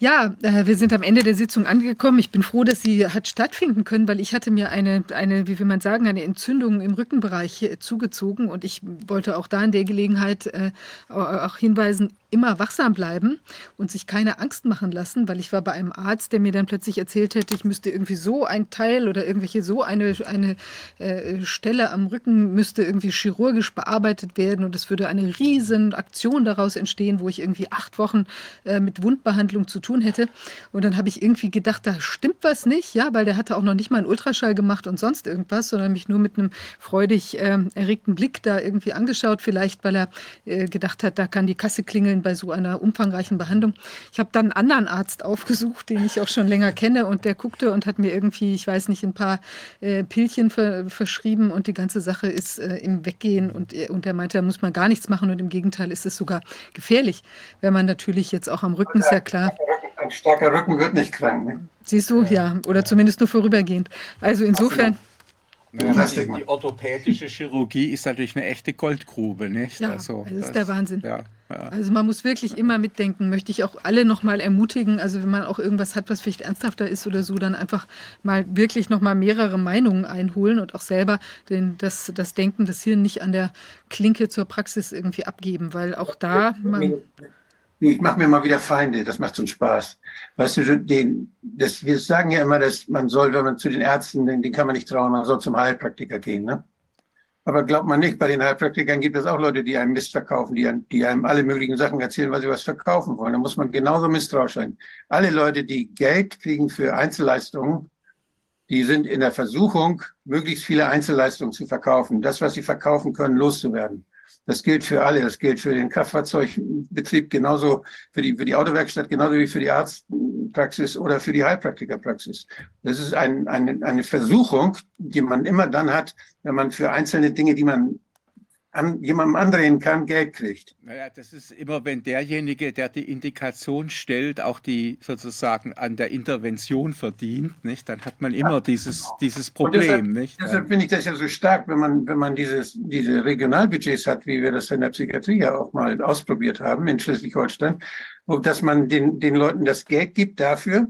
Ja, äh, wir sind am Ende der Sitzung angekommen. Ich bin froh, dass sie hat stattfinden können, weil ich hatte mir eine, eine, wie will man sagen, eine Entzündung im Rückenbereich äh, zugezogen und ich wollte auch da in der Gelegenheit äh, auch hinweisen, immer wachsam bleiben und sich keine Angst machen lassen, weil ich war bei einem Arzt, der mir dann plötzlich erzählt hätte, ich müsste irgendwie so ein Teil oder irgendwelche so eine, eine äh, Stelle am Rücken müsste irgendwie chirurgisch bearbeitet werden und es würde eine riesen Aktion daraus entstehen, wo ich irgendwie acht Wochen mit Wundbehandlung zu tun hätte. Und dann habe ich irgendwie gedacht, da stimmt was nicht, ja, weil der hatte auch noch nicht mal einen Ultraschall gemacht und sonst irgendwas, sondern mich nur mit einem freudig äh, erregten Blick da irgendwie angeschaut, vielleicht weil er äh, gedacht hat, da kann die Kasse klingeln bei so einer umfangreichen Behandlung. Ich habe dann einen anderen Arzt aufgesucht, den ich auch schon länger kenne und der guckte und hat mir irgendwie, ich weiß nicht, ein paar äh, Pillchen ver verschrieben und die ganze Sache ist äh, im Weggehen und, äh, und er meinte, da muss man gar nichts machen und im Gegenteil ist es sogar gefährlich, wenn man natürlich jetzt auch am Rücken, ist ja klar. Ein starker Rücken wird nicht krank. Ne? Siehst du, ja, oder zumindest nur vorübergehend. Also insofern. Ja, die, die, orthopädische Chirurgie ist natürlich eine echte Goldgrube, nicht? Ja, also, das ist der Wahnsinn. Ja, ja. Also man muss wirklich immer mitdenken, möchte ich auch alle nochmal ermutigen. Also wenn man auch irgendwas hat, was vielleicht ernsthafter ist oder so, dann einfach mal wirklich nochmal mehrere Meinungen einholen und auch selber den, das, das Denken, das Hirn nicht an der Klinke zur Praxis irgendwie abgeben, weil auch da man ich mache mir mal wieder Feinde, das macht so einen Spaß. Weißt du, den, das, wir sagen ja immer, dass man soll, wenn man zu den Ärzten, den, den kann man nicht trauen, man soll zum Heilpraktiker gehen. Ne? Aber glaubt man nicht, bei den Heilpraktikern gibt es auch Leute, die einem Mist verkaufen, die, die einem alle möglichen Sachen erzählen, weil sie was verkaufen wollen. Da muss man genauso misstrauisch sein. Alle Leute, die Geld kriegen für Einzelleistungen, die sind in der Versuchung, möglichst viele Einzelleistungen zu verkaufen, das, was sie verkaufen können, loszuwerden. Das gilt für alle. Das gilt für den Kraftfahrzeugbetrieb genauso, für die, für die Autowerkstatt genauso wie für die Arztpraxis oder für die Heilpraktikerpraxis. Das ist ein, eine, eine Versuchung, die man immer dann hat, wenn man für einzelne Dinge, die man an jemandem andrehen kann, Geld kriegt. Naja, das ist immer, wenn derjenige, der die Indikation stellt, auch die sozusagen an der Intervention verdient, nicht, dann hat man immer Ja, dieses, genau. dieses Und Problem. deshalb, nicht? deshalb finde ich das ja so stark, wenn man, wenn man dieses, diese Regionalbudgets hat, wie wir das in der Psychiatrie ja auch mal ausprobiert haben in Schleswig-Holstein, wo- dass man den, den Leuten das Geld gibt dafür,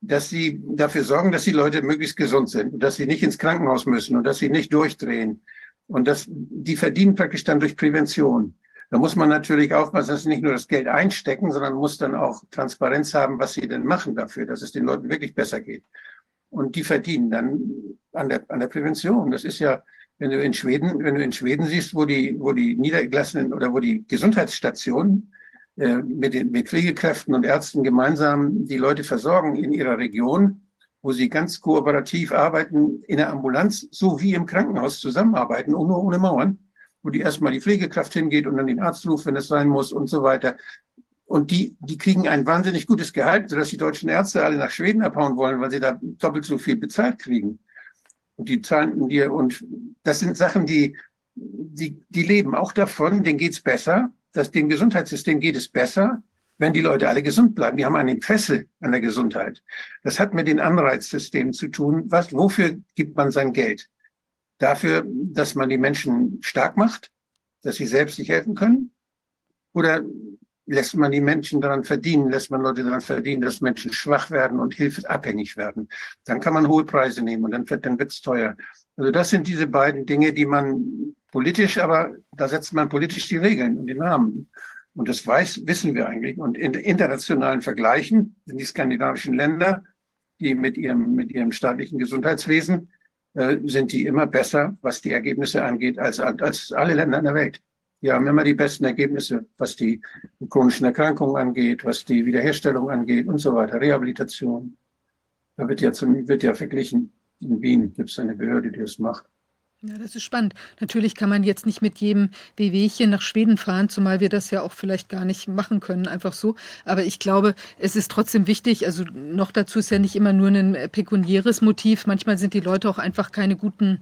dass sie dafür sorgen, dass die Leute möglichst gesund sind, dass sie nicht ins Krankenhaus müssen und dass sie nicht durchdrehen. Und das, die verdienen praktisch dann durch Prävention. Da muss man natürlich aufpassen, dass sie nicht nur das Geld einstecken, sondern muss dann auch Transparenz haben, was sie denn machen dafür, dass es den Leuten wirklich besser geht. Und die verdienen dann an der, an der Prävention. Das ist ja, wenn du in Schweden, wenn du in Schweden siehst, wo die, wo die niedergelassenen oder wo die Gesundheitsstationen äh, mit den mit Pflegekräften und Ärzten gemeinsam die Leute versorgen in ihrer Region, wo sie ganz kooperativ arbeiten, in der Ambulanz so wie im Krankenhaus zusammenarbeiten, nur ohne Mauern, wo die erstmal die Pflegekraft hingeht und dann den Arzt ruft, wenn es sein muss und so weiter. Und die, die kriegen ein wahnsinnig gutes Gehalt, sodass die deutschen Ärzte alle nach Schweden abhauen wollen, weil sie da doppelt so viel bezahlt kriegen. Und die zahlen dir, und das sind Sachen, die, die, die leben auch davon, denen geht's besser, dass dem Gesundheitssystem geht es besser, wenn die Leute alle gesund bleiben. Die haben ein Interesse an der Gesundheit. Das hat mit den Anreizsystemen zu tun. Was, wofür gibt man sein Geld? Dafür, dass man die Menschen stark macht, dass sie selbst sich helfen können? Oder lässt man die Menschen daran verdienen, lässt man Leute daran verdienen, dass Menschen schwach werden und hilfsabhängig werden? Dann kann man hohe Preise nehmen und dann wird dann wird's teuer. Also das sind diese beiden Dinge, die man politisch, aber da setzt man politisch die Regeln und den Namen. Und das weiß, wissen wir eigentlich. Und in internationalen Vergleichen sind die skandinavischen Länder, die mit ihrem, mit ihrem staatlichen Gesundheitswesen, äh, sind die immer besser, was die Ergebnisse angeht, als, als alle Länder in der Welt. Die haben immer die besten Ergebnisse, was die chronischen Erkrankungen angeht, was die Wiederherstellung angeht und so weiter, Rehabilitation. Da wird ja, zum, wird ja verglichen. In Wien gibt es eine Behörde, die das macht. Ja, das ist spannend. Natürlich kann man jetzt nicht mit jedem Wehwehchen nach Schweden fahren, zumal wir das ja auch vielleicht gar nicht machen können, einfach so. Aber ich glaube, es ist trotzdem wichtig, also noch dazu ist ja nicht immer nur ein pekuniäres Motiv. Manchmal sind die Leute auch einfach keine guten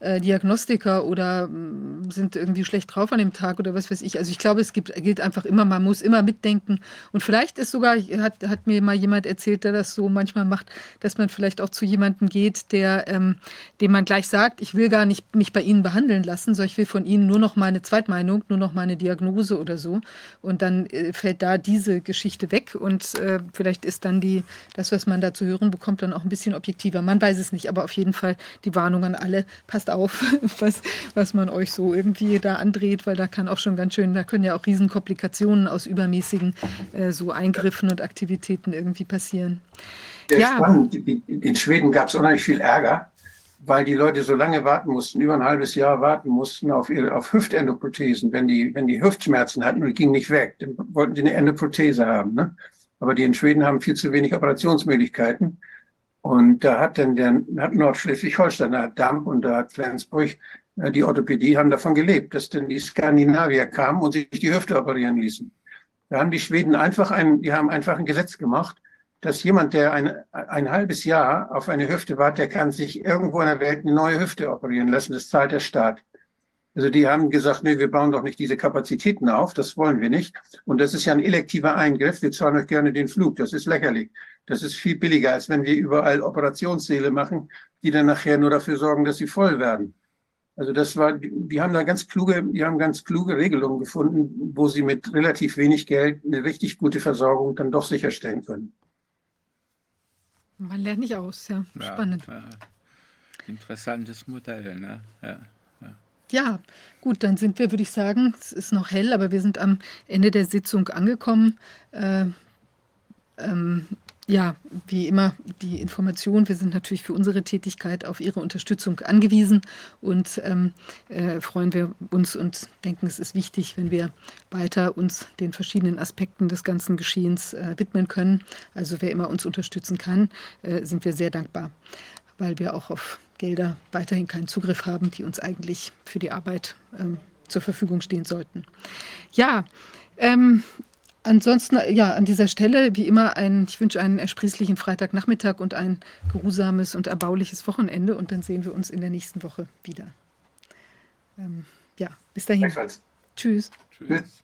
äh, Diagnostiker oder mm, sind irgendwie schlecht drauf an dem Tag oder was weiß ich. Also ich glaube, es gibt, gilt einfach immer, man muss immer mitdenken. Und vielleicht ist sogar, hat, hat mir mal jemand erzählt, der das so manchmal macht, dass man vielleicht auch zu jemandem geht, der, ähm, dem man gleich sagt, ich will gar nicht mich bei Ihnen behandeln lassen, sondern ich will von Ihnen nur noch meine Zweitmeinung, nur noch meine Diagnose oder so. Und dann äh, fällt da diese Geschichte weg und äh, vielleicht ist dann die, das, was man da zu hören bekommt, dann auch ein bisschen objektiver. Man weiß es nicht, aber auf jeden Fall die Warnung an alle, passt auf, was, was man euch so irgendwie da andreht, weil da kann auch schon ganz schön, da können ja auch Riesenkomplikationen aus übermäßigen äh, so Eingriffen und Aktivitäten irgendwie passieren. Ja. spannend. In Schweden gab es unheimlich viel Ärger, weil die Leute so lange warten mussten, über ein halbes Jahr warten mussten auf, ihre, auf Hüftendoprothesen. Wenn die, wenn die Hüftschmerzen hatten und die gingen nicht weg, dann wollten die eine Endoprothese haben. Ne? Aber die in Schweden haben viel zu wenig Operationsmöglichkeiten. Und da hat dann der, hat Nordschleswig-Holstein, da hat Damp und da hat Flensburg, äh, die Orthopädie haben davon gelebt, dass dann die Skandinavier kamen und sich die Hüfte operieren ließen. Da haben die Schweden einfach ein, die haben einfach ein Gesetz gemacht, dass jemand, der ein, ein halbes Jahr auf eine Hüfte wartet, der kann sich irgendwo in der Welt eine neue Hüfte operieren lassen. Das zahlt der Staat. Also die haben gesagt, nee, wir bauen doch nicht diese Kapazitäten auf, das wollen wir nicht. Und das ist ja ein elektiver Eingriff, wir zahlen euch gerne den Flug, das ist lächerlich. Das ist viel billiger, als wenn wir überall Operationssäle machen, die dann nachher nur dafür sorgen, dass sie voll werden. Also das war, die haben da ganz kluge, die haben ganz kluge Regelungen gefunden, wo sie mit relativ wenig Geld eine richtig gute Versorgung dann doch sicherstellen können. Man lernt nicht aus, ja. Ja, Spannend. ja. Interessantes Modell, ne? Ja. Ja, gut, dann sind wir, würde ich sagen, es ist noch hell, aber wir sind am Ende der Sitzung angekommen. Äh, ähm, ja, wie immer die Information. Wir sind natürlich für unsere Tätigkeit auf Ihre Unterstützung angewiesen und ähm, äh, freuen wir uns und denken, es ist wichtig, wenn wir weiter uns den verschiedenen Aspekten des ganzen Geschehens äh, widmen können. Also wer immer uns unterstützen kann, äh, sind wir sehr dankbar, weil wir auch auf Gelder weiterhin keinen Zugriff haben, die uns eigentlich für die Arbeit ähm, zur Verfügung stehen sollten. Ja, ähm, ansonsten, ja, an dieser Stelle wie immer ein, ich wünsche einen ersprießlichen Freitagnachmittag und ein geruhsames und erbauliches Wochenende und dann sehen wir uns in der nächsten Woche wieder. Ähm, ja, bis dahin. Tschüss. Tschüss.